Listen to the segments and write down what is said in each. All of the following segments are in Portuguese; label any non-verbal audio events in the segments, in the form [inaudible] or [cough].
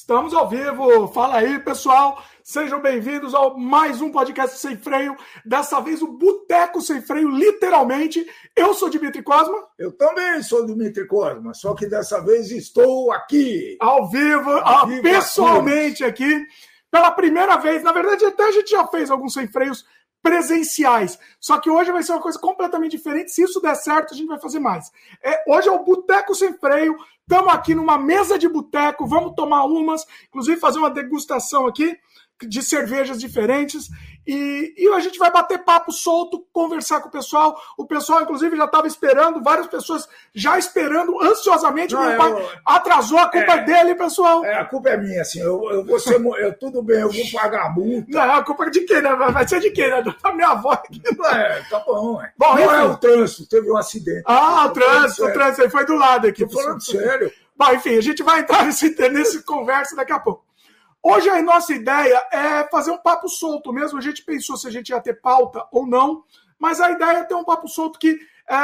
Estamos ao vivo. Fala aí, pessoal. Sejam bem-vindos ao mais um podcast sem freio. Dessa vez o Boteco Sem Freio, literalmente. Eu sou Dimitri Cosma. Eu também sou Dimitri Cosma, só que dessa vez estou aqui. Ao vivo, ao vivo pessoalmente aqui. Pela primeira vez. Na verdade, até a gente já fez alguns sem freios presenciais. Só que hoje vai ser uma coisa completamente diferente. Se isso der certo, a gente vai fazer mais. É, hoje é o Boteco Sem Freio. Estamos aqui numa mesa de boteco, vamos tomar umas, inclusive fazer uma degustação aqui de cervejas diferentes. E, e, a gente vai bater papo solto, conversar com o pessoal. O pessoal, inclusive, já estava esperando, várias pessoas já esperando ansiosamente. Não, meu pai eu, atrasou, a culpa é, é, dele, pessoal. É, a culpa é minha, assim. Eu, eu vou ser, eu, tudo bem, eu vou pagar a multa. Não, a culpa é de quem, né? Vai ser de quem, né? Da [laughs] minha avó aqui. É, tá bom, é. Bom, não é o trânsito, teve um acidente. Ah, o trânsito, o trânsito aí foi do lado aqui. Tô falando sério. Bom, enfim, a gente vai [laughs] entrar nesse, nesse conversa daqui a pouco. Hoje a nossa ideia é fazer um papo solto mesmo. A gente pensou se a gente ia ter pauta ou não, mas a ideia é ter um papo solto que é,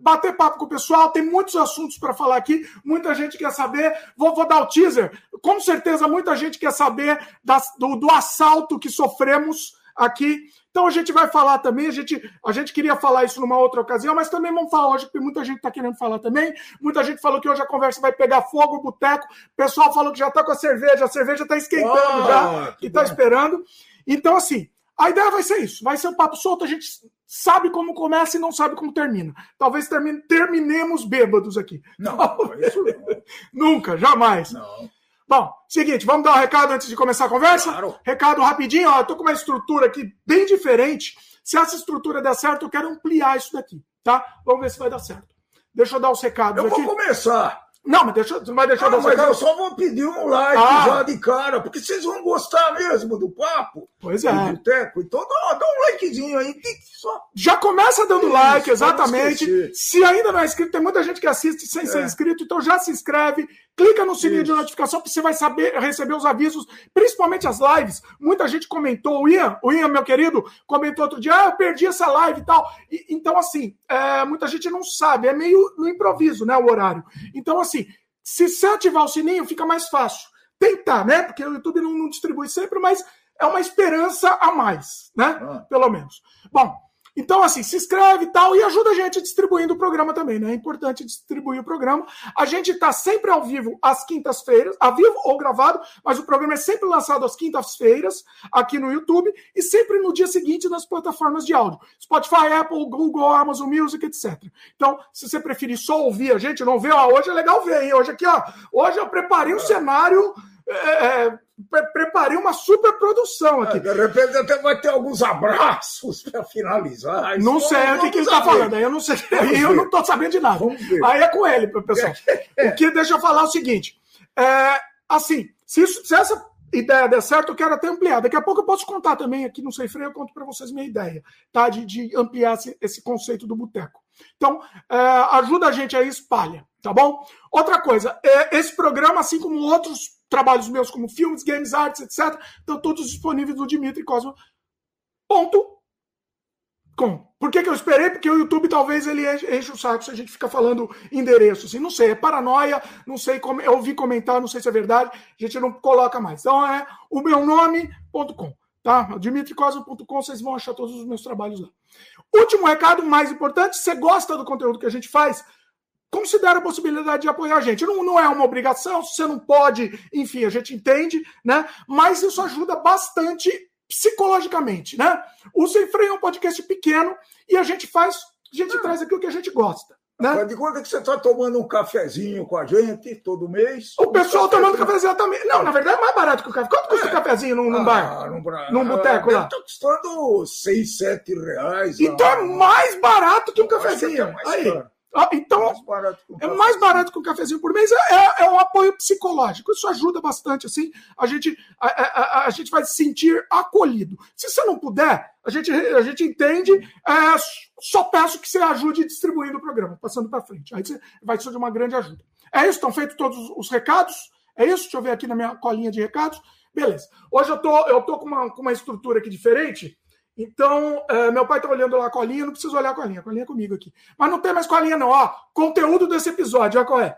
bater papo com o pessoal. Tem muitos assuntos para falar aqui. Muita gente quer saber. Vou, vou, dar o teaser. Com certeza, muita gente quer saber das, do, do assalto que sofremos aqui então a gente vai falar também, a gente, a gente queria falar isso numa outra ocasião, mas também vamos falar hoje, porque muita gente está querendo falar também. Muita gente falou que hoje a conversa vai pegar fogo, boteco. O pessoal falou que já está com a cerveja, a cerveja está esquentando oh, já, e está esperando. Então, assim, a ideia vai ser isso, vai ser um papo solto, a gente sabe como começa e não sabe como termina. Talvez termine, terminemos bêbados aqui. Não, isso não. [laughs] Nunca, jamais. Não. Bom, seguinte, vamos dar um recado antes de começar a conversa? Claro. Recado rapidinho, ó, eu tô com uma estrutura aqui bem diferente. Se essa estrutura der certo, eu quero ampliar isso daqui, tá? Vamos ver se vai dar certo. Deixa eu dar os recados eu aqui. Eu vou começar. Não, mas deixa, não vai deixar ah, mas eu só vou pedir um like ah. já de cara, porque vocês vão gostar mesmo do papo. Pois é. Do boteco. Então dá, dá, um likezinho aí. Só... Já começa dando Isso, like, exatamente. Se ainda não é inscrito, tem muita gente que assiste sem é. ser inscrito, então já se inscreve, clica no sininho Isso. de notificação, você vai saber receber os avisos, principalmente as lives. Muita gente comentou, o Ian, o Ian, meu querido, comentou outro dia, ah, eu perdi essa live e tal. E, então, assim, é, muita gente não sabe, é meio no improviso, né, o horário. Então, assim, assim, se você ativar o sininho, fica mais fácil. Tentar, né? Porque o YouTube não, não distribui sempre, mas é uma esperança a mais, né? Ah. Pelo menos. Bom, então, assim, se inscreve e tal, e ajuda a gente distribuindo o programa também, né? É importante distribuir o programa. A gente está sempre ao vivo às quintas-feiras, ao vivo ou gravado, mas o programa é sempre lançado às quintas-feiras aqui no YouTube e sempre no dia seguinte nas plataformas de áudio. Spotify, Apple, Google, Amazon Music, etc. Então, se você preferir só ouvir a gente, não ver, ó, hoje é legal ver, hein? Hoje aqui, ó, hoje eu preparei um cenário. É, é preparei uma super produção aqui. de repente até vai ter alguns abraços para finalizar. Não sei o que, que ele está falando, aí eu não sei. [laughs] Eu não estou sabendo de nada. Aí é com ele, pessoal. [laughs] o que deixa eu falar é o seguinte: é, assim, se, isso, se essa ideia der certo, eu quero até ampliar. Daqui a pouco eu posso contar também aqui no Sem Freio, eu conto para vocês minha ideia, tá? De, de ampliar esse, esse conceito do boteco. Então, é, ajuda a gente aí, espalha, tá bom? Outra coisa, é, esse programa, assim como outros trabalhos meus como filmes, games, artes, etc., estão todos disponíveis no Dimitri Cosmo. Ponto. Com. Por que, que eu esperei? Porque o YouTube talvez ele enche o saco se a gente fica falando endereço. Assim, não sei, é paranoia, não sei como. Eu ouvi comentar, não sei se é verdade, a gente não coloca mais. Então é o meu nome.com. Tá? dimitricosmo.com, vocês vão achar todos os meus trabalhos lá. Último recado, mais importante: você gosta do conteúdo que a gente faz? Considera a possibilidade de apoiar a gente. Não, não é uma obrigação, você não pode, enfim, a gente entende, né? Mas isso ajuda bastante psicologicamente, né? O Sem Freio é um podcast pequeno e a gente faz, a gente ah. traz aquilo que a gente gosta. Né? De conta que você está tomando um cafezinho com a gente todo mês. O pessoal tomando cafezinho também. Não, na verdade é mais barato que o café. Quanto custa o é. um cafezinho num, num ah, bar? Num, num boteco lá? Está custando 6, 7 reais. Então é mais barato que um cafezinho. É mais Aí. Caro. Então, mais é mais barato que um cafezinho por mês, é, é, é, um apoio psicológico. Isso ajuda bastante, assim, a gente, a, a, a, gente vai se sentir acolhido. Se você não puder, a gente, a gente entende, é, só peço que você ajude distribuindo o programa, passando para frente. Aí você vai ser de uma grande ajuda. É isso? Estão feitos todos os recados? É isso? Deixa eu ver aqui na minha colinha de recados. Beleza. Hoje eu tô, eu tô com, uma, com uma estrutura aqui diferente. Então, é, meu pai está olhando lá a colinha, não preciso olhar a colinha, a colinha é comigo aqui. Mas não tem mais colinha, não. Ó, conteúdo desse episódio, olha qual é.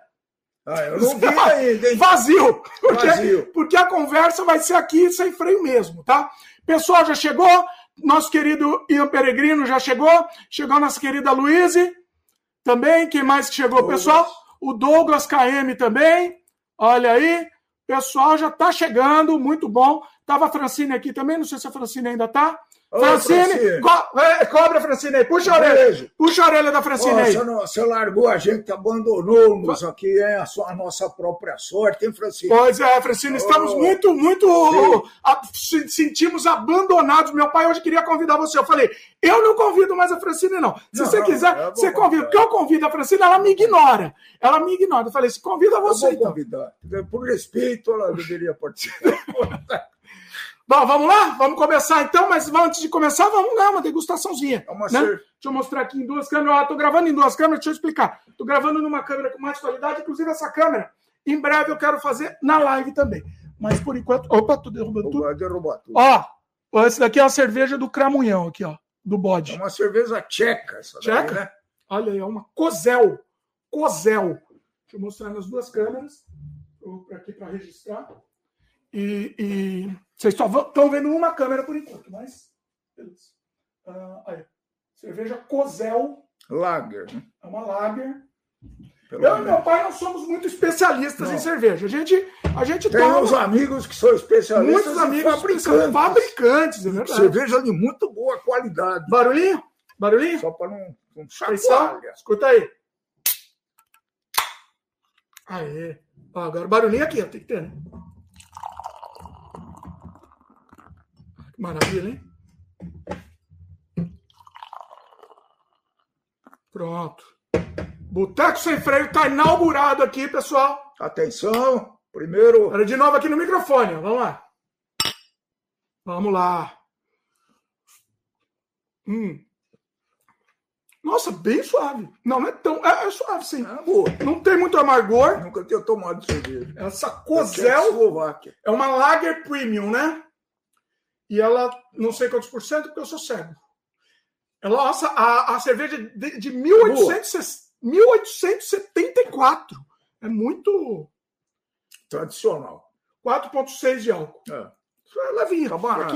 Ah, eu não vi [laughs] ainda, hein? Vazio. Porque, Vazio. Porque a conversa vai ser aqui sem freio mesmo, tá? Pessoal, já chegou? Nosso querido Ian Peregrino já chegou? Chegou nossa querida Luíse também. Quem mais que chegou, Douglas. pessoal? O Douglas KM também. Olha aí. Pessoal já está chegando, muito bom. Tava a Francine aqui também, não sei se a Francine ainda está. Francine, Francine. Co é, cobra, Francine aí. Puxa a orelha. Beijo. Puxa a orelha da Francine aí. Você, largou a gente, abandonou-nos aqui, é a, sua, a, nossa própria sorte, hein, Francine? Pois é, Francine, estamos muito, muito. A, sentimos abandonados. Meu pai hoje queria convidar você. Eu falei, eu não convido mais a Francine, não. Se não, você não, quiser, você convida. Porque eu convido a Francine, ela me ignora. Ela me ignora. Eu falei, se convida você. Eu vou então. convidar. Por respeito, ela deveria participar. [laughs] Bom, vamos lá? Vamos começar então, mas antes de começar, vamos lá, uma degustaçãozinha. Vamos né? Deixa eu mostrar aqui em duas câmeras. Estou gravando em duas câmeras, deixa eu explicar. Estou gravando numa câmera com mais qualidade, inclusive essa câmera, em breve eu quero fazer na live também. Mas por enquanto. Opa, tu derrubou tudo. Derrubou tudo. Ó, esse daqui é uma cerveja do Cramunhão, aqui, ó, do bode. É uma cerveja tcheca, essa Tcheca? Daí, né? Olha aí, é uma Cozel. Cozel. Deixa eu mostrar nas duas câmeras. Vou aqui para registrar. E, e, vocês só estão vendo uma câmera por enquanto, mas beleza. Uh, aí. Cerveja Cozel. Lager. É uma lager. Pelo eu e meu pai não somos muito especialistas não. em cerveja. A gente, a gente Tem toma... uns amigos que são especialistas Muitos amigos fabricantes. fabricantes, é verdade. Cerveja de muito boa qualidade. Barulhinho? Barulhinho? Só para não, não chacoalha. Escuta aí. Aê. Ó, agora barulhinho aqui, ó, tem que ter, né? Maravilha, hein? Pronto. Boteco Sem Freio está inaugurado aqui, pessoal. Atenção. Primeiro. Olha de novo aqui no microfone. Vamos lá. Vamos lá. Hum. Nossa, bem suave. Não, não é tão. É, é suave, sim. É boa. Não tem muito amargor. Nunca tinha tomado cerveja. Essa Cozel. É uma Lager Premium, né? E ela, não sei quantos por cento, porque eu sou cego. Ela, nossa, a, a cerveja de, de 1800, 1874 é muito. Tradicional. 4,6 de álcool. É. É levinho. Tá barato.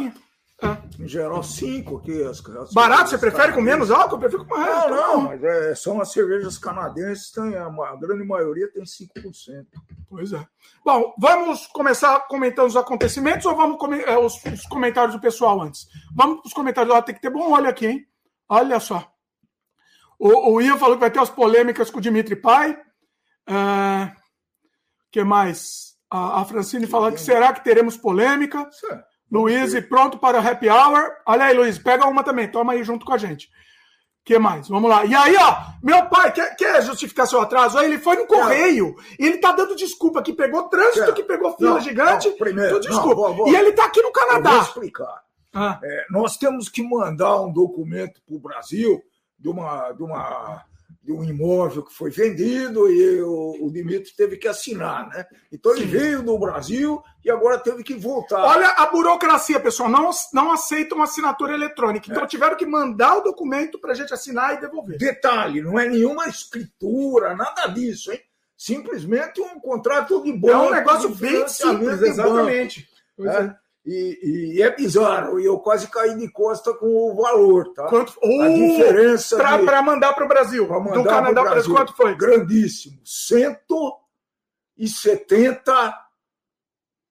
É. Em geral, 5 aqui. As, as Barato? Você prefere com menos álcool? Eu prefiro com mais. Não, não, mas é, são as cervejas canadenses, tem, a, a grande maioria tem 5%. Pois é. Bom, vamos começar comentando os acontecimentos ou vamos é, os, os, comentários do pessoal antes? Vamos para os comentários. Ó, tem que ter bom olho aqui, hein? Olha só. O, o Ian falou que vai ter as polêmicas com o Dimitri Pai. Uh, que mais? A, a Francine falou que será que teremos polêmica? Luiz, pronto para o happy hour. Olha aí, Luiz, pega uma também, toma aí junto com a gente que mais? Vamos lá. E aí, ó, meu pai quer, quer justificar seu atraso? Aí ele foi no correio e ele tá dando desculpa que pegou trânsito, é. que pegou fila não, gigante. Não, primeiro, desculpa. Não, vou, vou, e ele tá aqui no Canadá. Eu vou explicar. Ah. É, nós temos que mandar um documento para o Brasil de uma, de uma de um imóvel que foi vendido e o, o Dimitri teve que assinar, né? Então ele Sim. veio do Brasil e agora teve que voltar. Olha a burocracia, pessoal, não, não aceitam assinatura eletrônica. Então é. tiveram que mandar o documento para a gente assinar e devolver. Detalhe, não é nenhuma escritura, nada disso, hein? Simplesmente um contrato de banco. É um negócio bem simples, exatamente. É. E, e, é bizarro, e eu quase caí de costa com o valor, tá? Quanto? Uh, a diferença. Para mandar para o Brasil. Mandar do Canadá para quanto foi? Grandíssimo. 170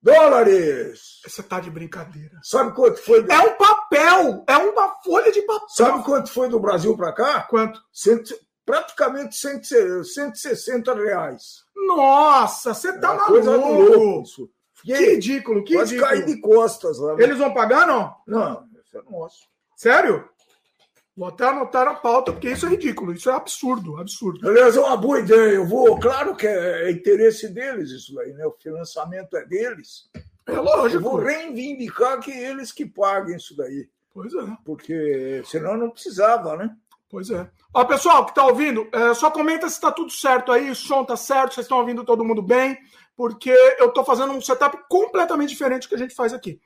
dólares. Você tá de brincadeira. Sabe quanto foi? Do... É um papel! É uma folha de papel. Sabe quanto foi do Brasil para cá? Quanto? Cento... Praticamente 160 reais. Nossa, você tá é maluco. Coisa louco isso. Que ridículo, que Quase ridículo. cair de costas lá. Eles vão pagar, não? Não, isso é nosso. Sério? Vou até anotar a pauta, porque isso é ridículo, isso é absurdo, absurdo. Aliás, é uma boa ideia. Eu vou, claro que é interesse deles isso aí, né? O financiamento é deles. É lógico. Eu vou reivindicar que eles que paguem isso daí. Pois é. Porque senão não precisava, né? Pois é. Ó, pessoal que está ouvindo, é, só comenta se está tudo certo aí, o som está certo, vocês estão ouvindo todo mundo bem porque eu estou fazendo um setup completamente diferente do que a gente faz aqui.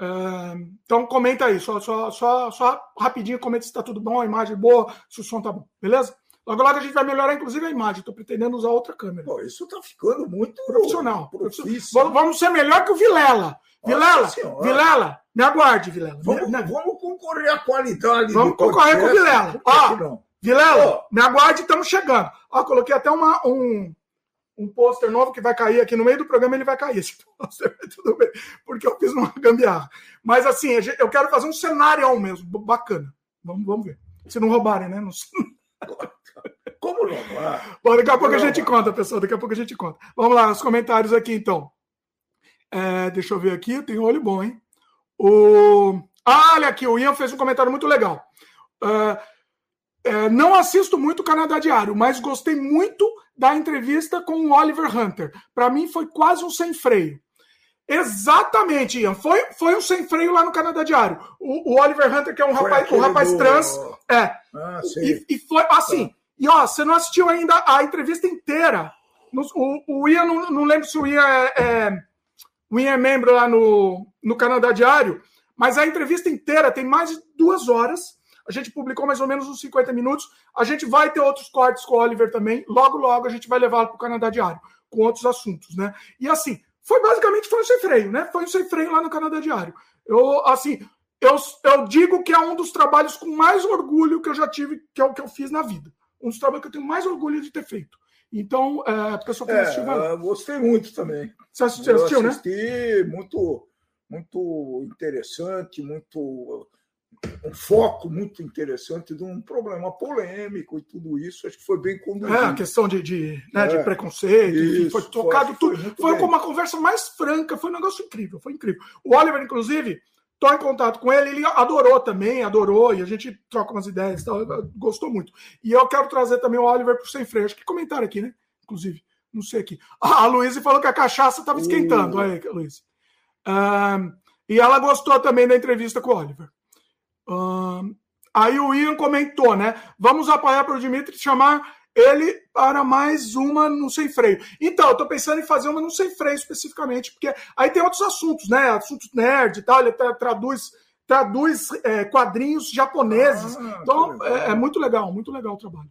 Uh, então comenta aí, só, só, só, só rapidinho comenta se está tudo bom, a imagem boa, se o som tá bom, beleza? Logo, logo a gente vai melhorar, inclusive, a imagem. Estou pretendendo usar outra câmera. Pô, isso está ficando muito profissional. profissional. Vamos ser melhor que o Vilela. Vilela, Vilela, me aguarde, Vilela. Vamos, me, vamos concorrer à qualidade. Vamos concorrer com o Vilela. Ó, Vilela, me aguarde, estamos chegando. Ó, coloquei até uma, um, um pôster novo que vai cair aqui no meio do programa, ele vai cair esse [laughs] pôster, tudo bem, porque eu fiz uma gambiarra. Mas assim, eu quero fazer um cenário mesmo, bacana. Vamos, vamos ver. Se não roubarem, né? Não... [laughs] Como roubar? Bom, daqui a pouco a gente conta, pessoal. Daqui a pouco a gente conta. Vamos lá, os comentários aqui, então. É, deixa eu ver aqui, tem olho bom, hein? O... Ah, olha aqui, o Ian fez um comentário muito legal. Uh, é, não assisto muito o Canadá Diário, mas gostei muito da entrevista com o Oliver Hunter. Para mim foi quase um sem freio. Exatamente, Ian. Foi, foi um sem freio lá no Canadá Diário. O, o Oliver Hunter, que é um rapaz, um rapaz do... trans. É. Ah, e, e, foi assim. Tá. E ó, você não assistiu ainda a entrevista inteira. o, o Ian, não, não lembro se o Ian é, é, o Ian é membro lá no, no Canadá Diário, mas a entrevista inteira tem mais de duas horas a gente publicou mais ou menos uns 50 minutos. A gente vai ter outros cortes com o Oliver também. Logo, logo a gente vai levá-lo para o Canadá Diário, com outros assuntos, né? E assim, foi basicamente foi um sem freio, né? Foi um sem freio lá no Canadá Diário. Eu, assim, eu, eu digo que é um dos trabalhos com mais orgulho que eu já tive, que é o que eu fiz na vida. Um dos trabalhos que eu tenho mais orgulho de ter feito. Então, é, a pessoa que é, assistiu, vai Gostei muito também. Você assistiu, assistiu né? Assisti, muito, muito interessante, muito um foco muito interessante de um problema polêmico e tudo isso. Acho que foi bem conduzido. É, a questão de, de, né, é, de preconceito, isso, foi tocado tudo. Foi, foi uma conversa mais franca, foi um negócio incrível, foi incrível. O Oliver, inclusive, estou em contato com ele, ele adorou também, adorou, e a gente troca umas ideias, tal, gostou muito. E eu quero trazer também o Oliver para o Sem Freio. Acho que comentaram aqui, né? Inclusive, não sei aqui. Ah, [laughs] a Luísa falou que a cachaça estava esquentando. Uh. Aí, Luísa. E ela gostou também da entrevista com o Oliver aí o Ian comentou, né? Vamos apoiar para o Dimitri chamar ele para mais uma no sem freio. Então, eu tô pensando em fazer uma no sem freio especificamente, porque aí tem outros assuntos, né? Assuntos nerd e tal, ele traduz, traduz é, quadrinhos japoneses. Ah, então, é, é, muito legal, muito legal o trabalho.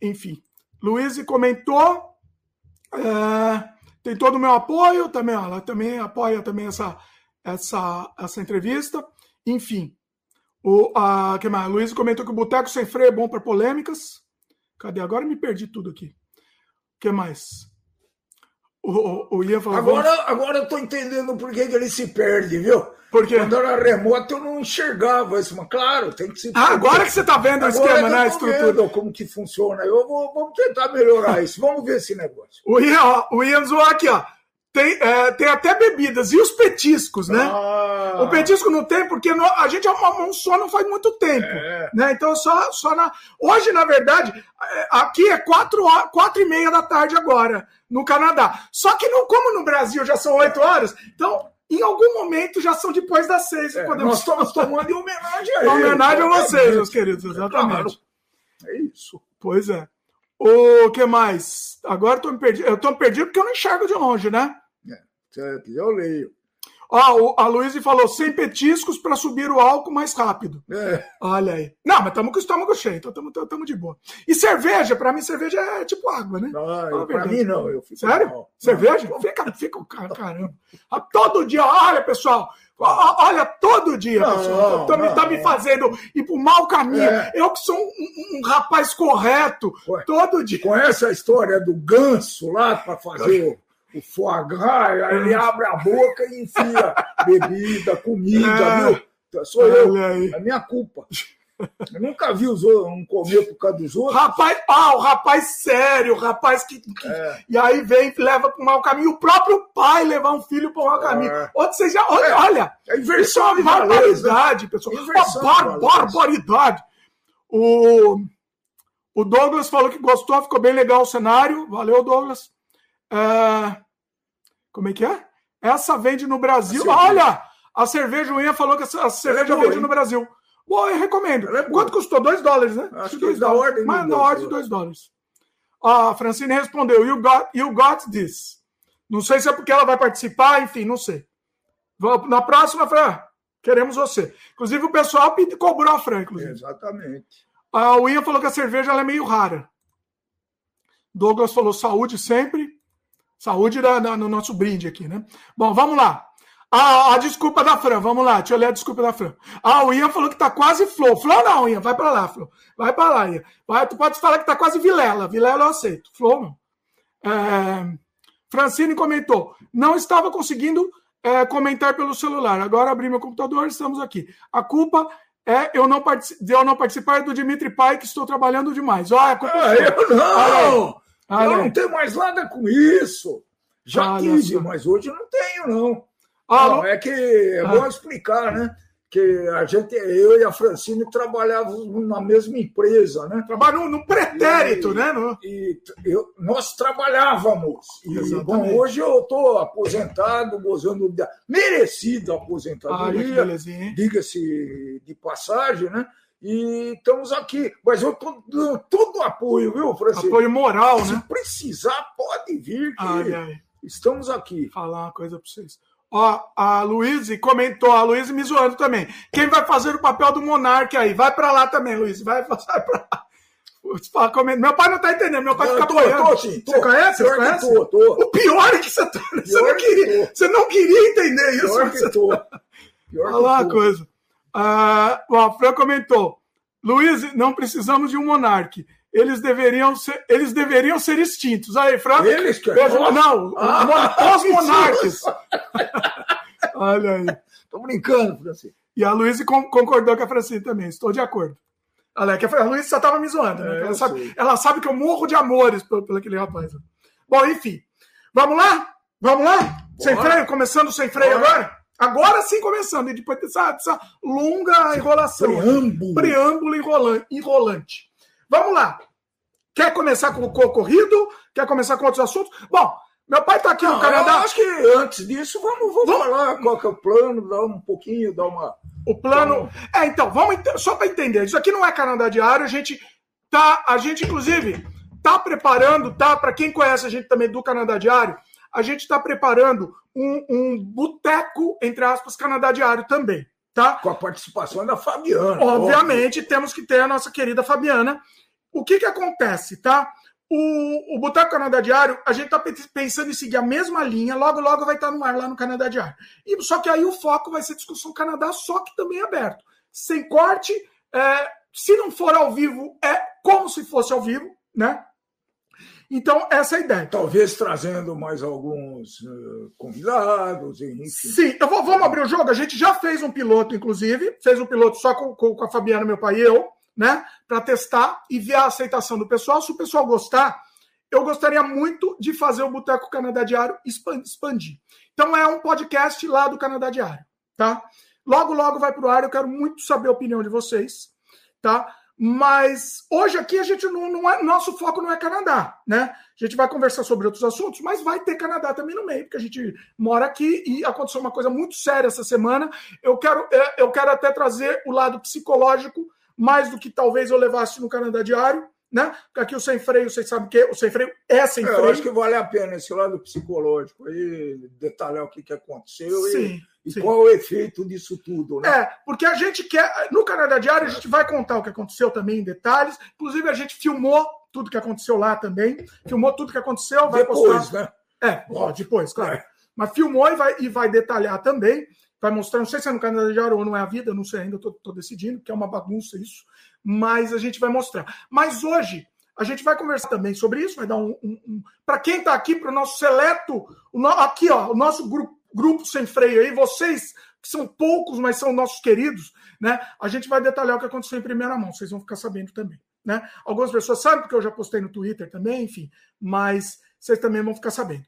Enfim, Luiz comentou. É, tem todo o meu apoio também, ela também apoia também essa, essa, essa entrevista. Enfim, o, a, que mais? Luiz comentou que o Boteco Sem Freio é bom para polêmicas. Cadê? Agora me perdi tudo aqui. O que mais? O, o, o Ian falou. Agora, agora eu tô entendendo por que, que ele se perde, viu? Porque quando era remoto eu não enxergava isso, mas claro, tem que se. Ah, agora que você tá vendo o esquema, né? A estrutura. como que funciona. Eu vou, vamos tentar melhorar isso. Vamos ver esse negócio. O Ian, ó, o Ian zoou aqui, ó. Tem, é, tem até bebidas. E os petiscos, né? Ah. O petisco não tem, porque no, a gente almoçou só não faz muito tempo. É. Né? Então, só, só na. Hoje, na verdade, é, aqui é quatro, quatro e meia da tarde agora, no Canadá. Só que, não, como no Brasil já são oito horas, então em algum momento já são depois das seis. É, podemos... Nós estamos tomando em homenagem a ele. Homenagem a vocês, meus queridos, exatamente. É isso. Pois é. O que mais? Agora eu tô me perdido. Eu tô me perdido porque eu não enxergo de longe, né? Certo, eu leio. Ó, a Luísa falou sem petiscos para subir o álcool mais rápido. É. Olha aí. Não, mas estamos com o estômago cheio, então estamos de boa. E cerveja, para mim, cerveja é tipo água, né? Não, para mim não. Eu fico Sério? Mal. Cerveja? Não. Fica, fica, caramba. Ah, todo dia, olha, pessoal. Olha, todo dia, não, pessoal. Tá, não, tá me fazendo ir pro mau caminho. É. Eu que sou um, um, um rapaz correto, Ué, todo dia. Conhece a história do ganso lá para fazer o foie gras, aí ele abre a boca e enfia bebida, comida, é. viu? Sou eu, é minha culpa. Eu nunca vi os outros, um comer por causa dos outros. Rapaz, ah, o rapaz sério, o rapaz que. que é. E aí vem e leva para o mau caminho. O próprio pai levar um filho para o mau caminho. É. Você já, olha, é. olha é isso é uma barbaridade, pessoal. Uma bar barbaridade. O, o Douglas falou que gostou, ficou bem legal o cenário. Valeu, Douglas. É, como é que é? Essa vende no Brasil. Olha! A cerveja, Ian falou que a cerveja é vende no Brasil. Bom, eu recomendo. É Quanto custou? 2 dólares, né? Acho que dois da ordem. Mas na ordem de 2 dólares. A Francine respondeu: you got, you got this. Não sei se é porque ela vai participar, enfim, não sei. Na próxima, Fran, queremos você. Inclusive, o pessoal cobrou a Fran, inclusive. Exatamente. A Uia falou que a cerveja é meio rara. Douglas falou saúde sempre. Saúde no nosso brinde aqui, né? Bom, vamos lá. A, a, desculpa da Fran, vamos lá, deixa eu ler a desculpa da Fran. Ah, o Ian falou que tá quase flow. Flow não, Ian, vai pra lá, Flow. Vai pra lá, Ian. Vai, tu pode falar que tá quase Vilela. Vilela eu aceito. Flow não. É, Francine comentou: não estava conseguindo é, comentar pelo celular. Agora abri meu computador, estamos aqui. A culpa é eu não, eu não participar do Dimitri Pai, que estou trabalhando demais. Olha, ah, eu não! Olha, eu não tenho mais nada com isso. Já Olha tive, mas hoje não tenho, não. Ah, não, é que é bom explicar, né? que a gente, eu e a Francine trabalhávamos na mesma empresa, né? Trabalham no pretérito, e, né? No... E eu, nós trabalhávamos. E, bom, hoje eu estou aposentado, gozando da merecida aposentadoria, diga-se de passagem, né? E estamos aqui. Mas eu estou dando todo o apoio, viu, Francine? Apoio moral, Se né? Se precisar, pode vir. Ai, ai. Estamos aqui. Falar uma coisa para vocês. Ó, a Luíse comentou, a Luíse me zoando também. Quem vai fazer o papel do monarca aí? Vai para lá também, Luíse. Vai, [laughs] vai para lá. Meu pai não tá entendendo, meu pai não, fica tô, apoiando. Tô, sim, tô. Você conhece? Você conhece? Tô, tô. O pior é que você, tá, você, não queria, você não queria entender isso. Pior que tô. Pior Olha lá a coisa. Ah, o Fran comentou. Luiz, não precisamos de um monarca eles deveriam ser, eles deveriam ser extintos. Aí, Franco. Eles que beijo, Não, ah, [laughs] os monarcas. [laughs] Olha aí. Estou brincando, Francisco. E a Luísa concordou com a Francine também, estou de acordo. Olha, que a Luísa só estava me zoando, né? É, ela, sabe, ela, sabe, que eu morro de amores por, por aquele rapaz. Bom, enfim. Vamos lá? Vamos lá? Bora. Sem freio? Começando sem freio Bora. agora? Agora sim começando, e depois dessa, dessa longa enrolação. Preâmbulo. Preâmbulo enrolante. Vamos lá. Quer começar com o corrido? Quer começar com outros assuntos? Bom, meu pai está aqui Não, no Canadá. Eu acho que antes disso, vamos, vamos, vamos, falar qual que é o plano, dar um pouquinho, dar uma. O plano. É, então, vamos só para entender. Isso aqui não é Canadá Diário, a gente tá. A gente, inclusive, tá preparando, tá? Para quem conhece a gente também do Canadá Diário, a gente está preparando um, um boteco, entre aspas, Canadá Diário também. Tá? Com a participação da Fabiana. Obviamente, óbvio. temos que ter a nossa querida Fabiana, o que que acontece, tá? O, o Boteco Canadá Diário, a gente tá pensando em seguir a mesma linha, logo, logo vai estar no ar lá no Canadá Diário. E, só que aí o foco vai ser discussão Canadá, só que também aberto. Sem corte, é, se não for ao vivo, é como se fosse ao vivo, né? Então, essa é a ideia. Talvez trazendo mais alguns uh, convidados, enfim. Sim, então vamos abrir o jogo. A gente já fez um piloto, inclusive, fez um piloto só com, com a Fabiana, meu pai e eu né, para testar e ver a aceitação do pessoal. Se o pessoal gostar, eu gostaria muito de fazer o Boteco Canadá Diário expandir. Então é um podcast lá do Canadá Diário, tá? Logo, logo vai para o ar. Eu quero muito saber a opinião de vocês, tá? Mas hoje aqui a gente não, não é nosso foco não é Canadá, né? A gente vai conversar sobre outros assuntos, mas vai ter Canadá também no meio, porque a gente mora aqui e aconteceu uma coisa muito séria essa semana. Eu quero é, eu quero até trazer o lado psicológico mais do que talvez eu levasse no Canadá Diário, né? Porque aqui o sem freio, vocês sabem que o sem freio é sem freio. É, eu acho que vale a pena esse lado psicológico aí, detalhar o que, que aconteceu sim, e, sim. e qual é o efeito disso tudo, né? É, porque a gente quer. No Canadá Diário, a gente vai contar o que aconteceu também em detalhes. Inclusive, a gente filmou tudo que aconteceu lá também. Filmou tudo que aconteceu, vai depois, postar. né? É, ó, depois, claro. É. Mas filmou e vai, e vai detalhar também vai mostrar, não sei se é no Canadá Diário ou não é a vida, não sei ainda, estou decidindo, que é uma bagunça isso, mas a gente vai mostrar. Mas hoje a gente vai conversar também sobre isso, vai dar um. um, um para quem está aqui, para o nosso seleto, o no, aqui, ó, o nosso grupo, grupo sem freio aí, vocês que são poucos, mas são nossos queridos, né? A gente vai detalhar o que aconteceu em primeira mão, vocês vão ficar sabendo também, né? Algumas pessoas sabem porque eu já postei no Twitter também, enfim, mas vocês também vão ficar sabendo.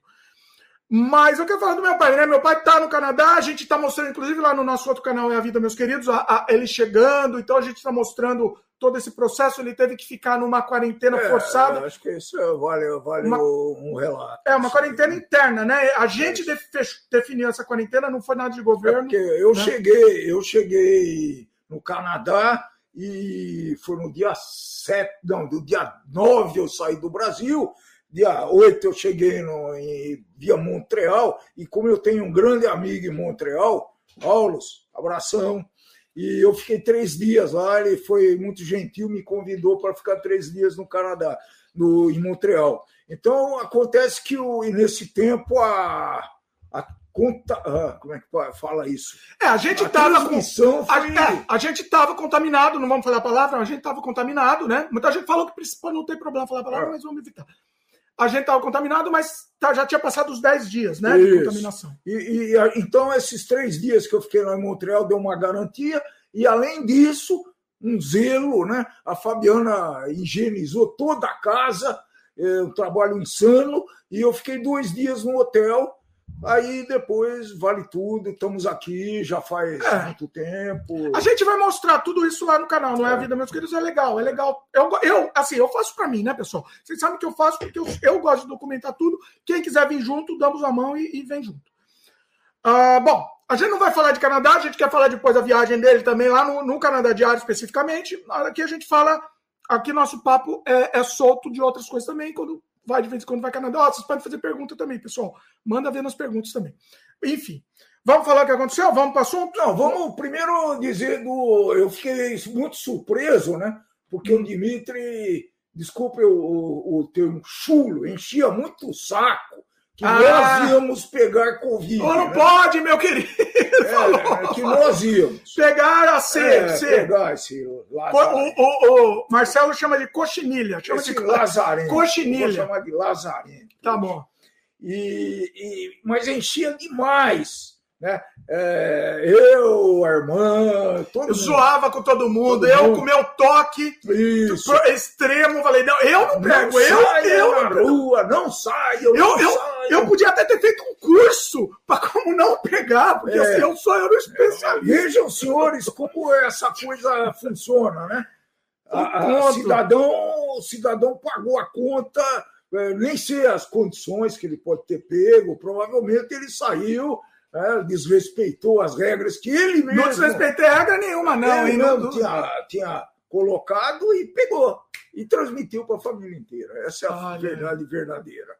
Mas eu quero falar do meu pai, né? Meu pai tá no Canadá, a gente tá mostrando, inclusive lá no nosso outro canal É a Vida, meus queridos, a, a, ele chegando, então a gente tá mostrando todo esse processo, ele teve que ficar numa quarentena é, forçada. Acho que isso vale, vale uma, um relato. É, uma quarentena interna, né? A gente é. definiu essa quarentena, não foi nada de governo. É eu né? cheguei, eu cheguei no Canadá e foi no dia 7, não, do dia 9 eu saí do Brasil dia 8 eu cheguei no, em, via Montreal, e como eu tenho um grande amigo em Montreal, Paulos, abração, E eu fiquei três dias lá, ele foi muito gentil, me convidou para ficar três dias no Canadá, no, em Montreal. Então, acontece que o, nesse tempo a, a conta, ah, como é que fala isso? É, a gente estava com foi... a, é, a, gente estava contaminado, não vamos falar a palavra, a gente estava contaminado, né? Muita gente falou que não tem problema falar a palavra, é. mas vamos evitar. A gente estava contaminado, mas tá, já tinha passado os 10 dias, né, isso. de contaminação. E, e, então esses três dias que eu fiquei lá em Montreal deu uma garantia e além disso um zelo, né? A Fabiana higienizou toda a casa, é um trabalho insano e eu fiquei dois dias no hotel Aí depois vale tudo, estamos aqui já faz é. muito tempo. A gente vai mostrar tudo isso lá no canal, não é, é. a vida, meus queridos? É legal, é legal. Eu, eu assim, eu faço para mim, né, pessoal? Vocês sabem que eu faço porque eu, eu gosto de documentar tudo. Quem quiser vir junto, damos a mão e, e vem junto. Uh, bom, a gente não vai falar de Canadá, a gente quer falar depois da viagem dele também lá no, no Canadá Diário especificamente. Aqui a gente fala, aqui nosso papo é, é solto de outras coisas também, quando vai de vez em quando vai Canadá. Oh, vocês podem fazer pergunta também, pessoal. Manda ver nas perguntas também. Enfim, vamos falar o que aconteceu? Vamos para o assunto? Não, vamos primeiro dizer do. Eu fiquei muito surpreso, né? Porque o Dimitri, desculpe o, o, o termo chulo, enchia muito o saco que ah, nós íamos pegar Covid. Não né? pode, meu querido. É, [laughs] é, que nós íamos. Pegar a C. É, C. Pegar esse o, o, o, Marcelo chama de coxinilha. Chama esse de lazarento. Coxinilha. Vou chamar de lazarento. Tá bom. E, e, mas enchia demais. Né? É, eu, a irmã, todo eu mundo. zoava com todo mundo, todo eu mundo. com meu toque Isso. extremo, falei, não, eu não pego, não eu, eu na rua, não saio, eu, eu, eu, podia até ter feito um curso para como não pegar, porque é. assim, eu sou eu especialista. Vejam, senhores, como essa coisa funciona, né? A cidadão, o cidadão pagou a conta, é, nem sei as condições que ele pode ter pego, provavelmente ele saiu é, desrespeitou as regras que ele mesmo. Não desrespeitei regra nenhuma, não. Ele não, tinha, tinha colocado e pegou. E transmitiu para a família inteira. Essa é a verdade verdadeira.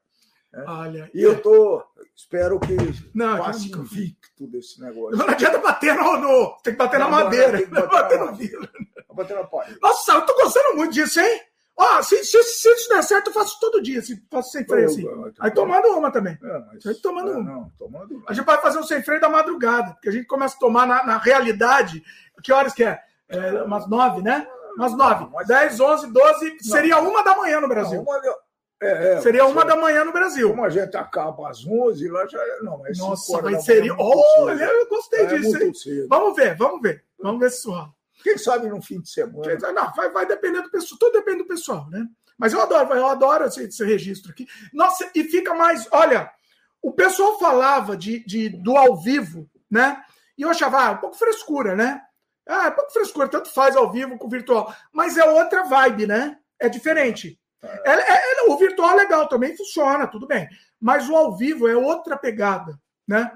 É. Olha, e eu tô, espero que não, passe não, invicto desse negócio. Não adianta bater no, no tem que bater não, na madeira, tem que bater, bater no vidro. Bater na parede. Nossa, eu tô gostando muito disso, hein? Ó, se, se, se, isso der certo, eu faço todo dia, se faço sem freio assim. Aí tomando uma também. É, mas, Aí tomando é, uma. Não, tomando... A gente vai fazer um sem freio da madrugada, porque a gente começa a tomar na, na realidade. Que horas que é? é umas nove, né? Umas nove. Dez, onze, doze. Seria uma da manhã no Brasil. Não, uma... É, é, seria uma da manhã no Brasil. Como a gente acaba às 11, lá já. É, não, é Nossa, mas seria. Olha, eu gostei é disso. Vamos ver, vamos ver. Vamos ver se rola. Quem sabe no fim de semana. Não, vai, vai depender do pessoal, tudo depende do pessoal, né? Mas eu adoro, eu adoro esse, esse registro aqui. Nossa, e fica mais. Olha, o pessoal falava de, de, do ao vivo, né? E eu achava, ah, um pouco frescura, né? Ah, um pouco frescura, tanto faz ao vivo com o virtual. Mas é outra vibe, né? É diferente. É, é, o virtual é legal, também funciona, tudo bem. Mas o ao vivo é outra pegada, né?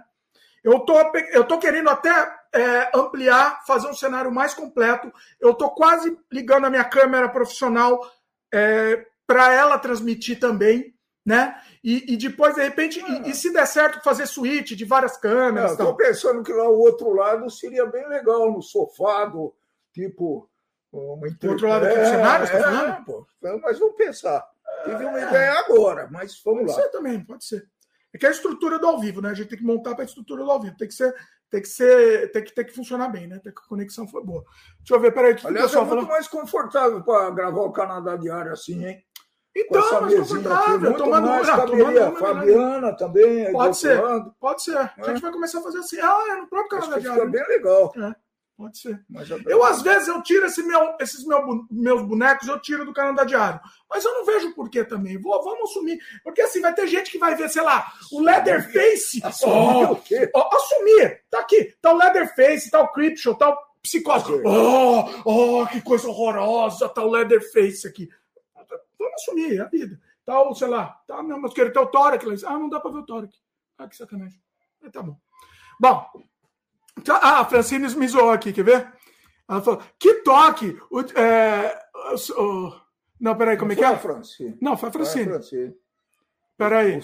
Eu tô, eu tô querendo até é, ampliar, fazer um cenário mais completo. Eu tô quase ligando a minha câmera profissional é, para ela transmitir também, né? E, e depois, de repente, ah. e, e, se der certo, fazer suíte de várias câmeras. Estou pensando que lá o outro lado seria bem legal, no sofá, do, tipo. Outro lado do cenário, é, é, pô, mas vamos pensar. Tive uma ideia agora, mas vamos pode lá. Pode ser também, pode ser. É que é a estrutura do ao vivo, né? A gente tem que montar para a estrutura do ao vivo. Tem que ser, tem que ser, tem que, tem que funcionar bem, né? Tem que a conexão foi boa. Deixa eu ver, peraí. Que Aliás, pessoal é muito mais confortável para gravar o Canadá Diário assim, hein? Então, mesinha aqui, muito tomando, mais caberia. Fabiana também. Pode ser, pode ser. É. A gente vai começar a fazer assim. Ah, é no próprio Canadá Diário. Fica bem legal. É. Pode ser. eu, às vezes, eu tiro esse meu, esses meu, meus bonecos, eu tiro do Canadá Diário. Mas eu não vejo porquê também. Vou, vamos assumir. Porque assim, vai ter gente que vai ver, sei lá, o Leatherface. Assumir oh, o quê? Oh, assumir. Tá aqui. Tá o Leatherface, tá o Creepshow, tá o Psicose. Oh, oh, que coisa horrorosa. Tá o Leatherface aqui. Vamos assumir, é a vida. Tá o, sei lá, tá, não, mas querer ter o Tórax. Ah, não dá pra ver o Tórax. Ah, que sacanagem. Tá bom. Bom, ah, a Francine me zoou aqui, quer ver? Ela falou: que toque! O, é, o, não, peraí, como é que é? Francine. Não, foi a Francine. É a Francine. Peraí.